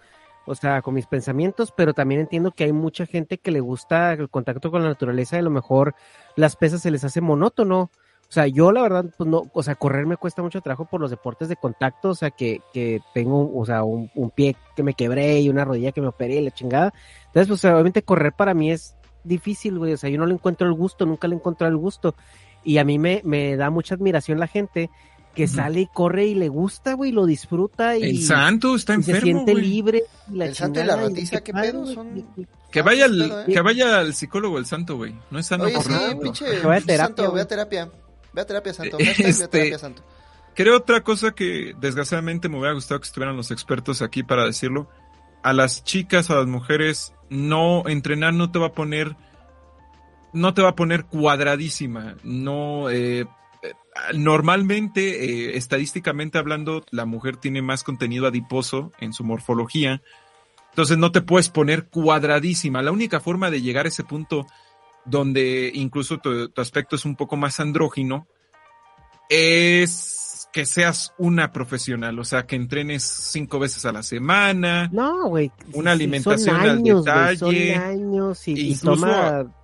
[SPEAKER 3] o sea, con mis pensamientos, pero también entiendo que hay mucha gente que le gusta el contacto con la naturaleza y a lo mejor las pesas se les hace monótono. O sea, yo la verdad, pues no, o sea, correr me cuesta mucho trabajo por los deportes de contacto, o sea, que, que tengo, o sea, un, un pie que me quebré y una rodilla que me operé y la chingada. Entonces, pues obviamente correr para mí es difícil, güey, o sea, yo no le encuentro el gusto, nunca le encuentro el gusto. Y a mí me, me da mucha admiración la gente que sale y corre y le gusta, güey, lo disfruta y,
[SPEAKER 2] El santo está
[SPEAKER 3] y se
[SPEAKER 2] enfermo.
[SPEAKER 3] siente
[SPEAKER 2] güey.
[SPEAKER 3] libre. Y la
[SPEAKER 1] El santo y la ratiza,
[SPEAKER 3] qué
[SPEAKER 1] ¿qué
[SPEAKER 3] padre,
[SPEAKER 1] pedo?
[SPEAKER 3] güey.
[SPEAKER 1] Son-
[SPEAKER 2] Que
[SPEAKER 1] Ah,
[SPEAKER 2] vaya,
[SPEAKER 1] pues,
[SPEAKER 2] al,
[SPEAKER 1] ¿eh?
[SPEAKER 2] que vaya al psicólogo el santo, güey. No es sano
[SPEAKER 1] Oye,
[SPEAKER 2] por
[SPEAKER 1] sí,
[SPEAKER 2] nada.
[SPEAKER 1] pinche,
[SPEAKER 3] Que vaya a
[SPEAKER 1] pinche
[SPEAKER 3] terapia,
[SPEAKER 1] santo, a terapia. Ve a terapia, santo. Hashtag ve a
[SPEAKER 2] este-
[SPEAKER 1] terapia, santo.
[SPEAKER 2] Creo otra cosa que desgraciadamente me hubiera gustado que estuvieran los expertos aquí para decirlo. A las chicas, a las mujeres, no entrenar no te va a poner, no te va a poner cuadradísima. No, eh, normalmente, eh, estadísticamente hablando, la mujer tiene más contenido adiposo en su morfología. Entonces no te puedes poner cuadradísima. La única forma de llegar a ese punto donde incluso tu, tu aspecto es un poco más andrógino es que seas una profesional, o sea, que entrenes cinco veces a la semana.
[SPEAKER 3] No, güey.
[SPEAKER 2] Una alimentación
[SPEAKER 3] son
[SPEAKER 2] al
[SPEAKER 3] años, güey,
[SPEAKER 2] detalle.
[SPEAKER 3] son años y, y
[SPEAKER 2] Incluso-
[SPEAKER 3] toma,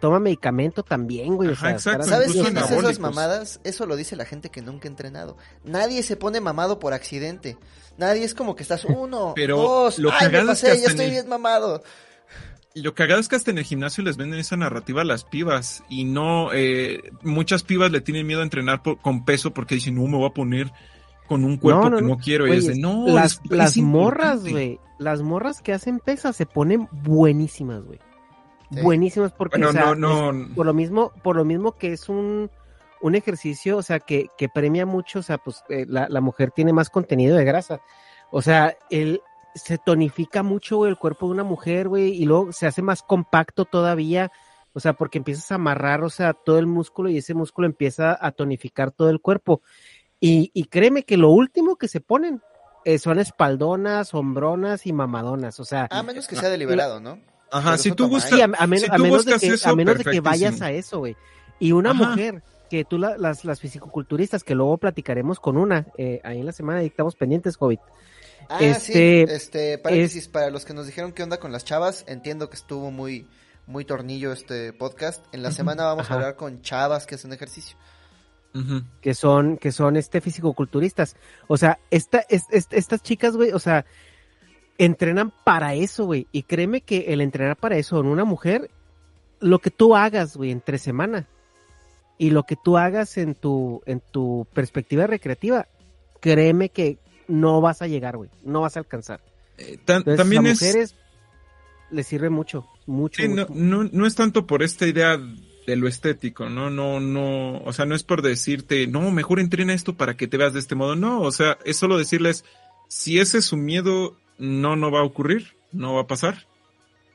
[SPEAKER 3] toma medicamento también, güey. o sea,
[SPEAKER 2] exacto,
[SPEAKER 1] ¿Sabes quién dice esas mamadas? Eso lo dice la gente que nunca ha entrenado. Nadie se pone mamado por accidente. Nadie es como que estás uno,
[SPEAKER 2] Pero
[SPEAKER 1] dos,
[SPEAKER 2] lo
[SPEAKER 1] ay, me
[SPEAKER 2] que
[SPEAKER 1] pasé, ya estoy
[SPEAKER 2] el-
[SPEAKER 1] bien mamado.
[SPEAKER 2] Lo cagado es que hasta en el gimnasio les venden esa narrativa a las pibas y no, eh, muchas pibas le tienen miedo a entrenar por- con peso porque dicen, no, me voy a poner con un cuerpo
[SPEAKER 3] No, no,
[SPEAKER 2] que
[SPEAKER 3] no.
[SPEAKER 2] no quiero. y es de, no,
[SPEAKER 3] las,
[SPEAKER 2] es- es
[SPEAKER 3] las morras,
[SPEAKER 2] importante".
[SPEAKER 3] güey, las morras que hacen pesas se ponen buenísimas, güey.
[SPEAKER 1] Sí.
[SPEAKER 3] Buenísimas porque,
[SPEAKER 2] Bueno,
[SPEAKER 3] o sea,
[SPEAKER 2] no,
[SPEAKER 3] es-
[SPEAKER 2] no.
[SPEAKER 3] por lo mismo, por lo mismo que es un, un ejercicio, o sea, que, que premia mucho, o sea, pues eh, la, la mujer tiene más contenido de grasa. O sea, el, se tonifica mucho güey, el cuerpo de una mujer, güey, y luego se hace más compacto todavía, o sea, porque empiezas a amarrar, o sea, todo el músculo y ese músculo empieza a tonificar todo el cuerpo. Y, y créeme que lo último que se ponen eh, son espaldonas, hombronas y mamadonas, o sea,
[SPEAKER 1] A menos que sea deliberado, ¿no?
[SPEAKER 2] Ajá, si tú gustas,
[SPEAKER 3] Sí, a, a men-
[SPEAKER 2] si
[SPEAKER 3] a
[SPEAKER 2] tú
[SPEAKER 3] menos de
[SPEAKER 2] buscas
[SPEAKER 3] que,
[SPEAKER 2] eso,
[SPEAKER 3] a menos de que vayas a eso, güey. Y una
[SPEAKER 2] Ajá.
[SPEAKER 3] mujer que tú, la- las, las fisicoculturistas, que luego platicaremos con una, eh, ahí en la semana, y estamos pendientes, Hobbit.
[SPEAKER 1] Ah,
[SPEAKER 3] Este,
[SPEAKER 1] sí, este, paréntesis, para los que nos dijeron qué onda con las chavas, entiendo que estuvo muy, muy tornillo este podcast. En la semana vamos
[SPEAKER 3] Ajá.
[SPEAKER 1] a hablar con chavas que hacen ejercicio.
[SPEAKER 3] Que son, que son este fisicoculturistas. O sea, esta, es- es- estas chicas, güey, o sea, entrenan para eso, güey. Y créeme que el entrenar para eso en una mujer, lo que tú hagas, güey, entre semana y lo que tú hagas en tu, en tu perspectiva recreativa, créeme que no vas a llegar, güey. No vas a alcanzar.
[SPEAKER 2] Eh, ta-
[SPEAKER 3] Entonces,
[SPEAKER 2] también
[SPEAKER 3] a
[SPEAKER 2] es,
[SPEAKER 3] mujeres les sirve mucho, mucho.
[SPEAKER 2] Sí, no,
[SPEAKER 3] mucho.
[SPEAKER 2] no, no es tanto por esta idea de lo estético, ¿no? No, no, o sea, no es por decirte, no, mejor entrena esto para que te veas de este modo, no, o sea, es solo decirles, si ese es su miedo, no, no va a ocurrir, no va a pasar.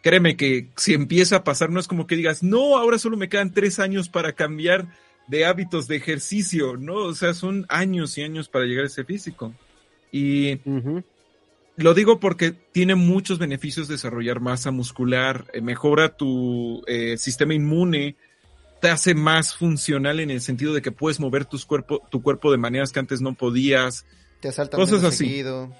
[SPEAKER 2] Créeme que si empieza a pasar, no es como que digas, no, ahora solo me quedan tres años para cambiar de hábitos de ejercicio, ¿no? O sea, son años y años para llegar a ese físico. Y lo digo porque tiene muchos beneficios desarrollar masa muscular, eh, mejora tu eh, sistema inmune, te hace más funcional en el sentido de que puedes mover tus cuerpo, tu cuerpo de maneras que antes no podías.
[SPEAKER 1] Te asaltan
[SPEAKER 2] Cosas así.
[SPEAKER 1] seguido.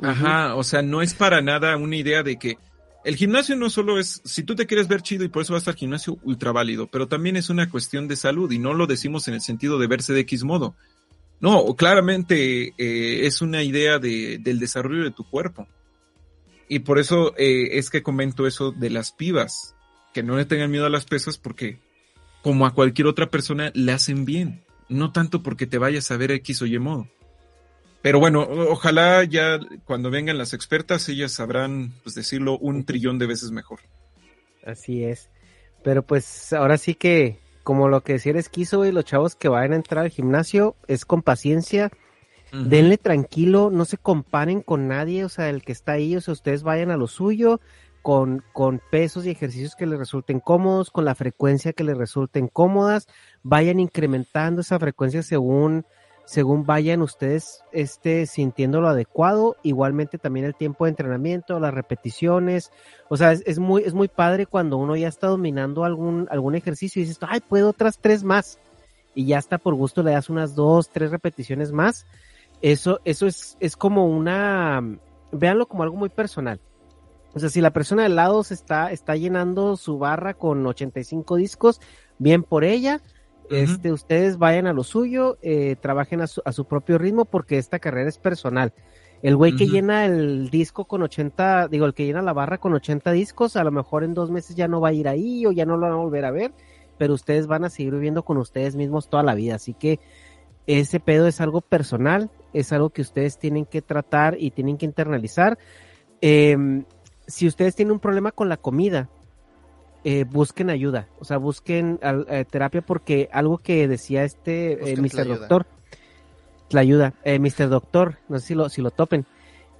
[SPEAKER 2] Ajá, o sea, no es para nada una idea de que el gimnasio no solo es, si tú te quieres ver chido y por eso vas al gimnasio, ultra válido, pero también es una cuestión de salud y no lo decimos en el sentido de verse de X modo. No, claramente eh, es una idea de, del desarrollo de tu cuerpo. Y por eso eh, es que comento eso de las pibas, que no le tengan miedo a las pesas porque como a cualquier otra persona le hacen bien, no tanto porque te vayas a ver X o Y modo. Pero bueno, ojalá ya cuando vengan las expertas, ellas sabrán, pues decirlo, un trillón de veces mejor.
[SPEAKER 3] Así es. Pero pues ahora sí que, como lo que decía eres quiso, y los chavos que vayan a entrar al gimnasio, es con paciencia, denle tranquilo, no se comparen con nadie, o sea, el que está ahí, o sea, ustedes vayan a lo suyo, con, con pesos y ejercicios que les resulten cómodos, con la frecuencia que les resulten cómodas, vayan incrementando esa frecuencia según, según vayan ustedes este, sintiendo lo adecuado, igualmente también el tiempo de entrenamiento, las repeticiones, o sea, es, muy, es muy padre cuando uno ya está dominando algún, algún ejercicio y dices, ay, puedo otras tres más, y ya está por gusto le das unas dos, tres repeticiones más, eso, eso es, es como una, véanlo como algo muy personal. O sea, si la persona del lado se está, está llenando su barra con 85 discos, bien por ella. Este, ustedes vayan a lo suyo, eh, trabajen a su, a su propio ritmo porque esta carrera es personal. El güey que llena el disco con 80, digo, el que llena la barra con 80 discos, a lo mejor en dos meses ya no va a ir ahí o ya no lo van a volver a ver, pero ustedes van a seguir viviendo con ustedes mismos toda la vida. Así que ese pedo es algo personal, es algo que ustedes tienen que tratar y tienen que internalizar. Eh, si ustedes tienen un problema con la comida, eh, busquen ayuda, o sea, busquen al- eh, terapia porque algo que decía este eh, Mr. Doctor, la ayuda, eh, Mr. Doctor, no sé si lo, si lo topen,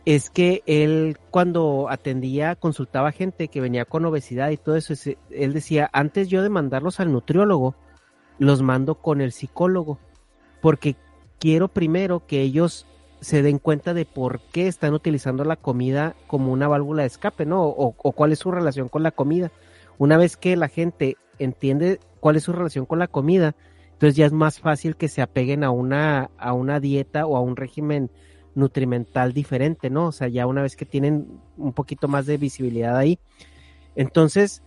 [SPEAKER 3] es que él cuando atendía, consultaba gente que venía con obesidad y todo eso, él decía, antes yo de mandarlos al nutriólogo, los mando con el psicólogo, porque quiero primero que ellos se den cuenta de por qué están utilizando la comida como una válvula de escape, ¿no? O, o cuál es su relación con la comida. Una vez que la gente entiende cuál es su relación con la comida, entonces ya es más fácil que se apeguen a una, a una dieta o a un régimen nutrimental diferente, ¿no? O sea, ya una vez que tienen un poquito más de visibilidad ahí. Entonces,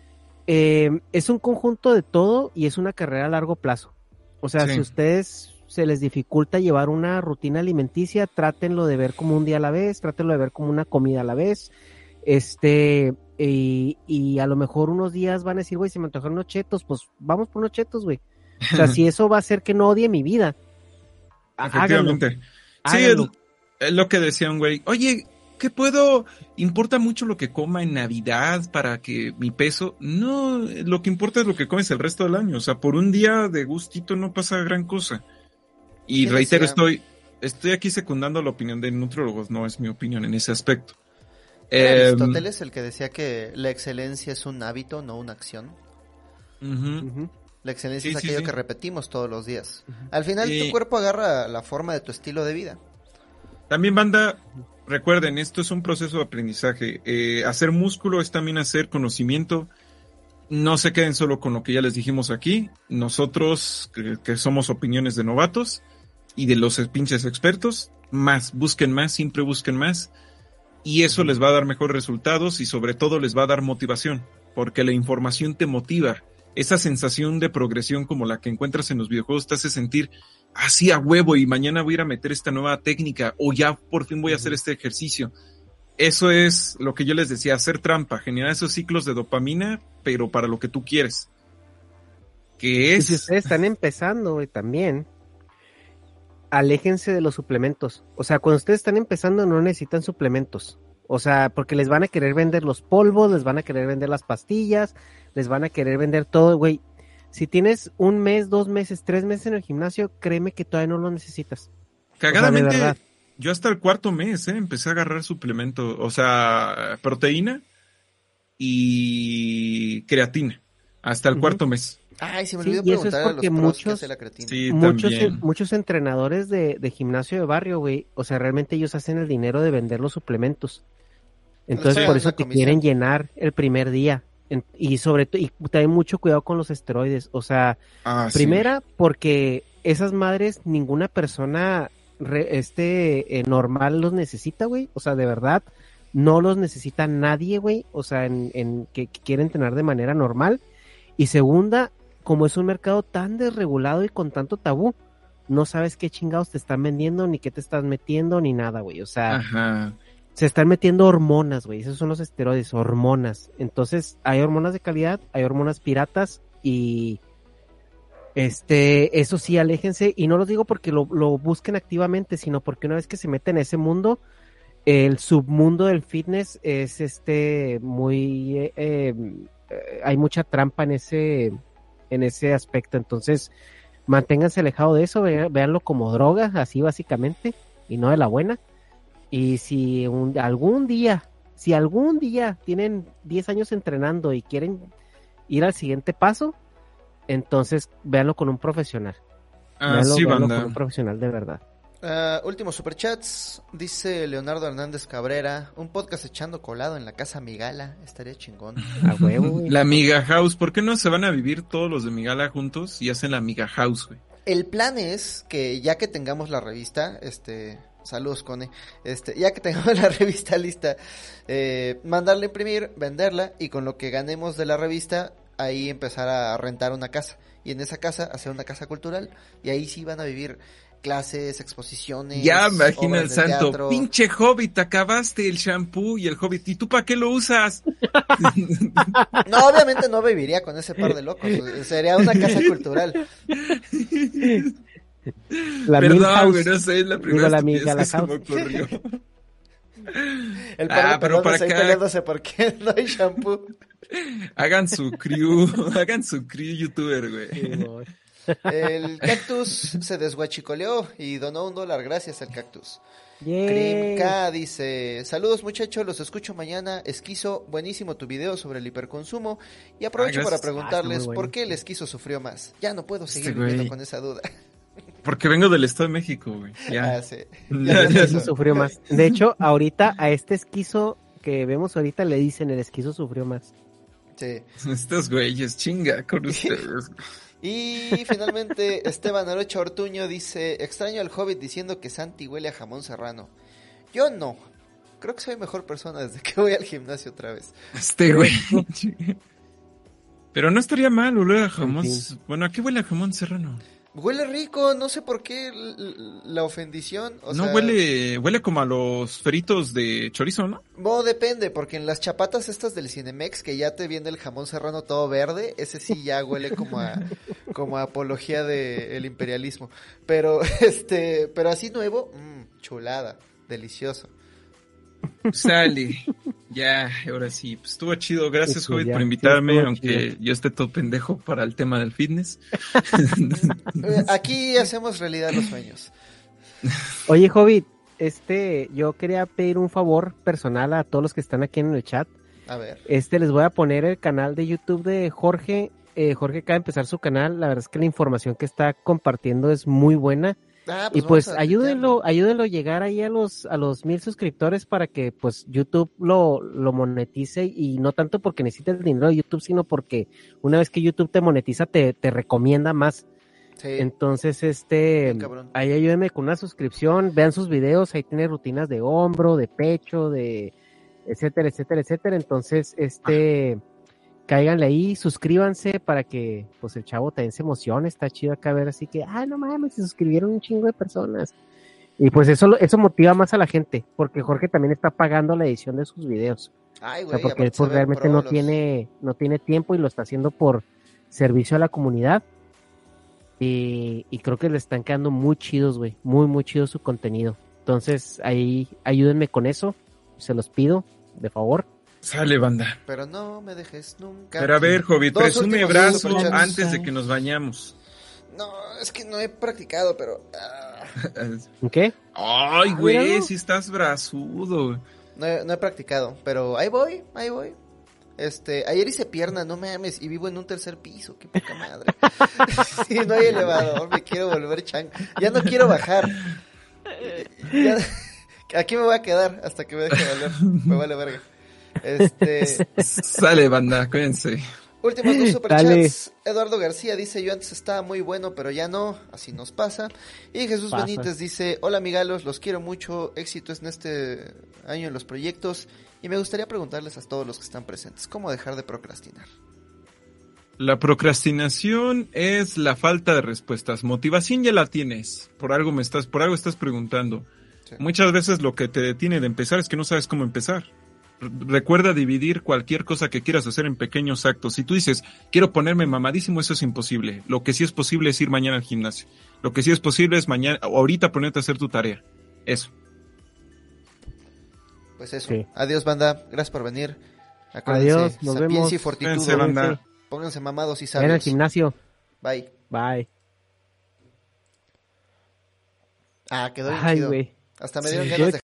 [SPEAKER 3] eh, es un conjunto de todo y es una carrera a largo plazo. O sea,
[SPEAKER 2] Sí.
[SPEAKER 3] si ustedes se les dificulta llevar una rutina alimenticia, trátenlo de ver como un día a la vez, trátenlo de ver como una comida a la vez. Este, y, y a lo mejor unos días van a decir, güey, si me antojaron unos chetos, pues vamos por unos chetos, güey. O sea, si eso va a hacer que no odie mi vida. háganlo,
[SPEAKER 2] Efectivamente. Sí, es, lo que decía un güey. Oye, ¿qué puedo? ¿Importa mucho lo que coma en Navidad para que mi peso? No, lo que importa es lo que comes el resto del año. O sea, por un día de gustito no pasa gran cosa. Y
[SPEAKER 1] ¿Quién
[SPEAKER 2] reitero, estoy, estoy aquí secundando la opinión de nutrólogos, no es mi opinión en ese aspecto.
[SPEAKER 1] Era
[SPEAKER 2] Em,
[SPEAKER 1] Aristóteles el que decía que la excelencia es un hábito, no una acción. La excelencia
[SPEAKER 2] Sí,
[SPEAKER 1] es aquello
[SPEAKER 2] sí.
[SPEAKER 1] que repetimos todos los días. Al final
[SPEAKER 2] Y-
[SPEAKER 1] tu cuerpo agarra la forma de tu estilo de vida.
[SPEAKER 2] También banda, recuerden, esto es un proceso de aprendizaje. Eh, hacer músculo es también hacer conocimiento. No se queden solo con lo que ya les dijimos aquí. Nosotros, que, que somos opiniones de novatos y de los pinches expertos, más, busquen más, siempre busquen más. Y eso les va a dar mejores resultados y sobre todo les va a dar motivación, porque la información te motiva. Esa sensación de progresión como la que encuentras en los videojuegos te hace sentir así a huevo y mañana voy a ir a meter esta nueva técnica o ya por fin voy a hacer este ejercicio. Eso es lo que yo les decía, hacer trampa, generar esos ciclos de dopamina, pero para lo que tú quieres. Que
[SPEAKER 3] Y
[SPEAKER 2] es...
[SPEAKER 3] si ustedes están empezando también, aléjense de los suplementos. O sea, cuando ustedes están empezando no necesitan suplementos. O sea, porque les van a querer vender los polvos, les van a querer vender las pastillas, les van a querer vender todo, güey. si tienes un mes, dos meses, tres meses en el gimnasio, créeme que todavía no lo necesitas.
[SPEAKER 2] Cagadamente, yo hasta el cuarto mes, ¿eh? Empecé a agarrar suplemento, o sea, proteína y creatina. Hasta el cuarto mes.
[SPEAKER 1] Ay, se me
[SPEAKER 3] Sí,
[SPEAKER 1] olvidó
[SPEAKER 3] y eso es
[SPEAKER 1] preguntar a los
[SPEAKER 3] muchos-
[SPEAKER 1] hace la creatina.
[SPEAKER 2] Sí,
[SPEAKER 3] muchos, muchos entrenadores de, de gimnasio de barrio, güey, o sea, realmente ellos hacen el dinero de vender los suplementos. Entonces, por eso te
[SPEAKER 1] comisión.
[SPEAKER 3] quieren llenar el primer día. En- y sobre todo, y también mucho cuidado con los esteroides. O sea,
[SPEAKER 2] Ah, sí.
[SPEAKER 3] primera, porque esas madres, ninguna persona re- este eh, normal los necesita, güey. O sea, de verdad, no los necesita nadie, güey. O sea, en, en que, que quiere entrenar de manera normal. Y segunda, como es un mercado tan desregulado y con tanto tabú, no sabes qué chingados te están vendiendo, ni qué te estás metiendo, ni nada, güey. O sea,
[SPEAKER 2] Ajá.
[SPEAKER 3] se están metiendo hormonas, güey. Esos son los esteroides, hormonas. Entonces, hay hormonas de calidad, hay hormonas piratas y este, eso sí, aléjense. Y no lo digo porque lo, lo busquen activamente, sino porque una vez que se meten en ese mundo, el submundo del fitness es este muy eh, eh, eh, hay mucha trampa en ese en ese aspecto. Entonces, manténganse alejado de eso, ve- véanlo como droga, así básicamente, y no de la buena. Y si un- algún día, si algún día tienen 10 años entrenando y quieren ir al siguiente paso, entonces véanlo con un profesional.
[SPEAKER 2] Ah,
[SPEAKER 3] Véanlo-
[SPEAKER 2] sí,
[SPEAKER 3] véanlo con un profesional de verdad.
[SPEAKER 1] Ah, últimos superchats, dice Leonardo Hernández Cabrera, un podcast echando colado en la casa Migala, estaría chingón.
[SPEAKER 3] A huevo, güey.
[SPEAKER 2] La Miga House, ¿por qué no se van a vivir todos los de Migala juntos y hacen la Miga House, güey?
[SPEAKER 1] El plan es que ya que tengamos la revista, este, saludos Cone, este, ya que tengamos la revista lista, eh, mandarla a imprimir, venderla y con lo que ganemos de la revista, ahí empezar a rentar una casa y en esa casa hacer una casa cultural y ahí sí van a vivir clases, exposiciones.
[SPEAKER 2] Ya, imagina el santo.
[SPEAKER 1] teatro.
[SPEAKER 2] Pinche hobbit, acabaste el shampoo y el hobbit. ¿Y tú para qué lo usas?
[SPEAKER 1] No, obviamente no viviría con ese par de locos, sería una casa cultural.
[SPEAKER 3] La
[SPEAKER 2] Perdón,
[SPEAKER 3] Milhouse.
[SPEAKER 2] güey, no sé, es la
[SPEAKER 3] Digo,
[SPEAKER 2] primera
[SPEAKER 3] la
[SPEAKER 2] que se me ocurrió.
[SPEAKER 1] El par
[SPEAKER 2] Ah,
[SPEAKER 1] de
[SPEAKER 2] pero para acá-
[SPEAKER 1] peleándose porque no hay shampoo.
[SPEAKER 2] Hagan su crew, hagan su crew youtuber, güey.
[SPEAKER 1] El cactus se desguachicoleó y donó un dólar gracias al cactus. Cream K dice, saludos muchachos, los escucho mañana. Esquizo, buenísimo tu video sobre el hiperconsumo. Y aprovecho
[SPEAKER 2] Ah,
[SPEAKER 1] para
[SPEAKER 2] gracias.
[SPEAKER 1] preguntarles
[SPEAKER 3] Ah, bueno.
[SPEAKER 1] por qué el esquizo sufrió más. Ya no puedo seguir
[SPEAKER 2] Este
[SPEAKER 1] viviendo con esa duda.
[SPEAKER 2] Porque vengo del Estado de México, güey. Ya.
[SPEAKER 1] Ah, sí.
[SPEAKER 2] Ya,
[SPEAKER 1] Ya,
[SPEAKER 2] ya,
[SPEAKER 3] Esquizo sufrió más. De hecho, ahorita a este esquizo que vemos ahorita le dicen el esquizo sufrió más.
[SPEAKER 1] Sí.
[SPEAKER 2] Estos güeyes, chinga con ustedes.
[SPEAKER 1] Y finalmente Esteban Arocha Ortuño dice, extraño al hobbit diciendo que Santi huele a jamón serrano. Yo no. Creo que soy mejor persona desde que voy al gimnasio otra vez.
[SPEAKER 2] Este güey. Pero no estaría mal oler a jamón. Bueno, ¿a qué huele a jamón serrano?
[SPEAKER 1] Huele rico, no sé por qué la ofendición. O
[SPEAKER 2] no
[SPEAKER 1] sea,
[SPEAKER 2] huele, huele como a los fritos de chorizo, ¿no?
[SPEAKER 1] No, depende, porque en las chapatas estas del Cinemex, que ya te viene el jamón serrano todo verde, ese sí ya huele como a, como a apología del imperialismo. Pero, este, pero así nuevo, mmm, chulada, delicioso.
[SPEAKER 2] Sale. Ya, ahora sí. Pues estuvo chido. Gracias, Hobbit,
[SPEAKER 3] ya,
[SPEAKER 2] por invitarme, aunque
[SPEAKER 3] chido.
[SPEAKER 2] yo esté todo pendejo para el tema del fitness.
[SPEAKER 1] Eh, Aquí hacemos realidad los sueños.
[SPEAKER 3] Oye, Hobbit, este, yo quería pedir un favor personal a todos los que están aquí en el chat.
[SPEAKER 1] A ver.
[SPEAKER 3] Este, les voy a poner el canal de YouTube de Jorge. Eh, Jorge acaba de empezar su canal. La verdad es que la información que está compartiendo es muy buena.
[SPEAKER 1] Ah,
[SPEAKER 3] y pues
[SPEAKER 1] a
[SPEAKER 3] ayúdenlo, ayúdenlo a llegar ahí a los, a los mil suscriptores para que pues YouTube lo, lo monetice y no tanto porque necesite el dinero de YouTube, sino porque una vez que YouTube te monetiza te, te recomienda más.
[SPEAKER 1] Sí.
[SPEAKER 3] Entonces, este,
[SPEAKER 1] cabrón.
[SPEAKER 3] ahí ayúdenme con una suscripción, vean sus videos, ahí tiene rutinas de hombro, de pecho, de etcétera, etcétera, etcétera. Entonces, este, cáiganle ahí, suscríbanse para que, pues, el chavo también se emocione, está chido acá ver así que, ah, no mames, se suscribieron un chingo de personas. Y pues eso, eso motiva más a la gente, porque Jorge también está pagando la edición de sus videos.
[SPEAKER 1] Ay,
[SPEAKER 3] O sea,
[SPEAKER 1] güey,
[SPEAKER 3] porque él pues, realmente no
[SPEAKER 1] los-
[SPEAKER 3] tiene, no tiene tiempo y lo está haciendo por servicio a la comunidad. Y, y creo que le están quedando muy chidos, güey. Muy, muy chido su contenido. Entonces, ahí ayúdenme con eso. Se los pido, de favor.
[SPEAKER 2] Sale, banda.
[SPEAKER 1] Pero no me dejes nunca.
[SPEAKER 2] Pero a ver,
[SPEAKER 1] Dos
[SPEAKER 2] presume brazo antes de que nos bañamos.
[SPEAKER 1] No, es que no he practicado, pero... ah,
[SPEAKER 3] ¿En qué?
[SPEAKER 2] Ay,
[SPEAKER 3] Ah,
[SPEAKER 2] güey, si estás brazudo.
[SPEAKER 1] no, he, no he practicado, pero ahí voy, ahí voy. Este, ayer hice pierna, no mames, y vivo en un tercer piso, qué poca madre. sí, no hay elevador, me quiero volver chan. Ya no quiero bajar. Ya- aquí me voy a quedar hasta que me deje valer. Me vale verga. Este,
[SPEAKER 2] Sale, banda, cuídense.
[SPEAKER 1] últimos dos
[SPEAKER 3] Dale.
[SPEAKER 1] superchats. Eduardo García dice, yo antes estaba muy bueno, pero ya no, así nos pasa. Y Jesús
[SPEAKER 3] Pasa.
[SPEAKER 1] Benítez dice, hola amigalos, los quiero mucho, éxitos en este año en los proyectos. Y me gustaría preguntarles a todos los que están presentes, ¿cómo dejar de procrastinar?
[SPEAKER 2] La procrastinación es la falta de respuestas. Motivación ya la tienes. Por algo me estás, por algo estás preguntando.
[SPEAKER 1] Sí.
[SPEAKER 2] Muchas veces lo que te detiene de empezar es que no sabes cómo empezar. Recuerda dividir cualquier cosa que quieras hacer en pequeños actos. Si tú dices, quiero ponerme mamadísimo, eso es imposible. Lo que sí es posible es ir mañana al gimnasio. Lo que sí es posible es mañana, o ahorita ponerte a hacer tu tarea. Eso.
[SPEAKER 1] Pues eso.
[SPEAKER 3] Sí.
[SPEAKER 1] Adiós, banda. Gracias por venir. Acuérdense,
[SPEAKER 3] Adiós, nos
[SPEAKER 1] sapiencia
[SPEAKER 3] vemos.
[SPEAKER 1] y fortitud.
[SPEAKER 2] Cuídense, banda.
[SPEAKER 1] Pónganse mamados y
[SPEAKER 3] Ven al
[SPEAKER 1] sabios.
[SPEAKER 3] gimnasio.
[SPEAKER 1] Bye.
[SPEAKER 3] Bye.
[SPEAKER 1] Ah, quedó bien
[SPEAKER 3] Ay,
[SPEAKER 1] chido.
[SPEAKER 3] güey.
[SPEAKER 1] Hasta me
[SPEAKER 2] Sí.
[SPEAKER 1] dieron
[SPEAKER 3] Yo
[SPEAKER 1] ganas de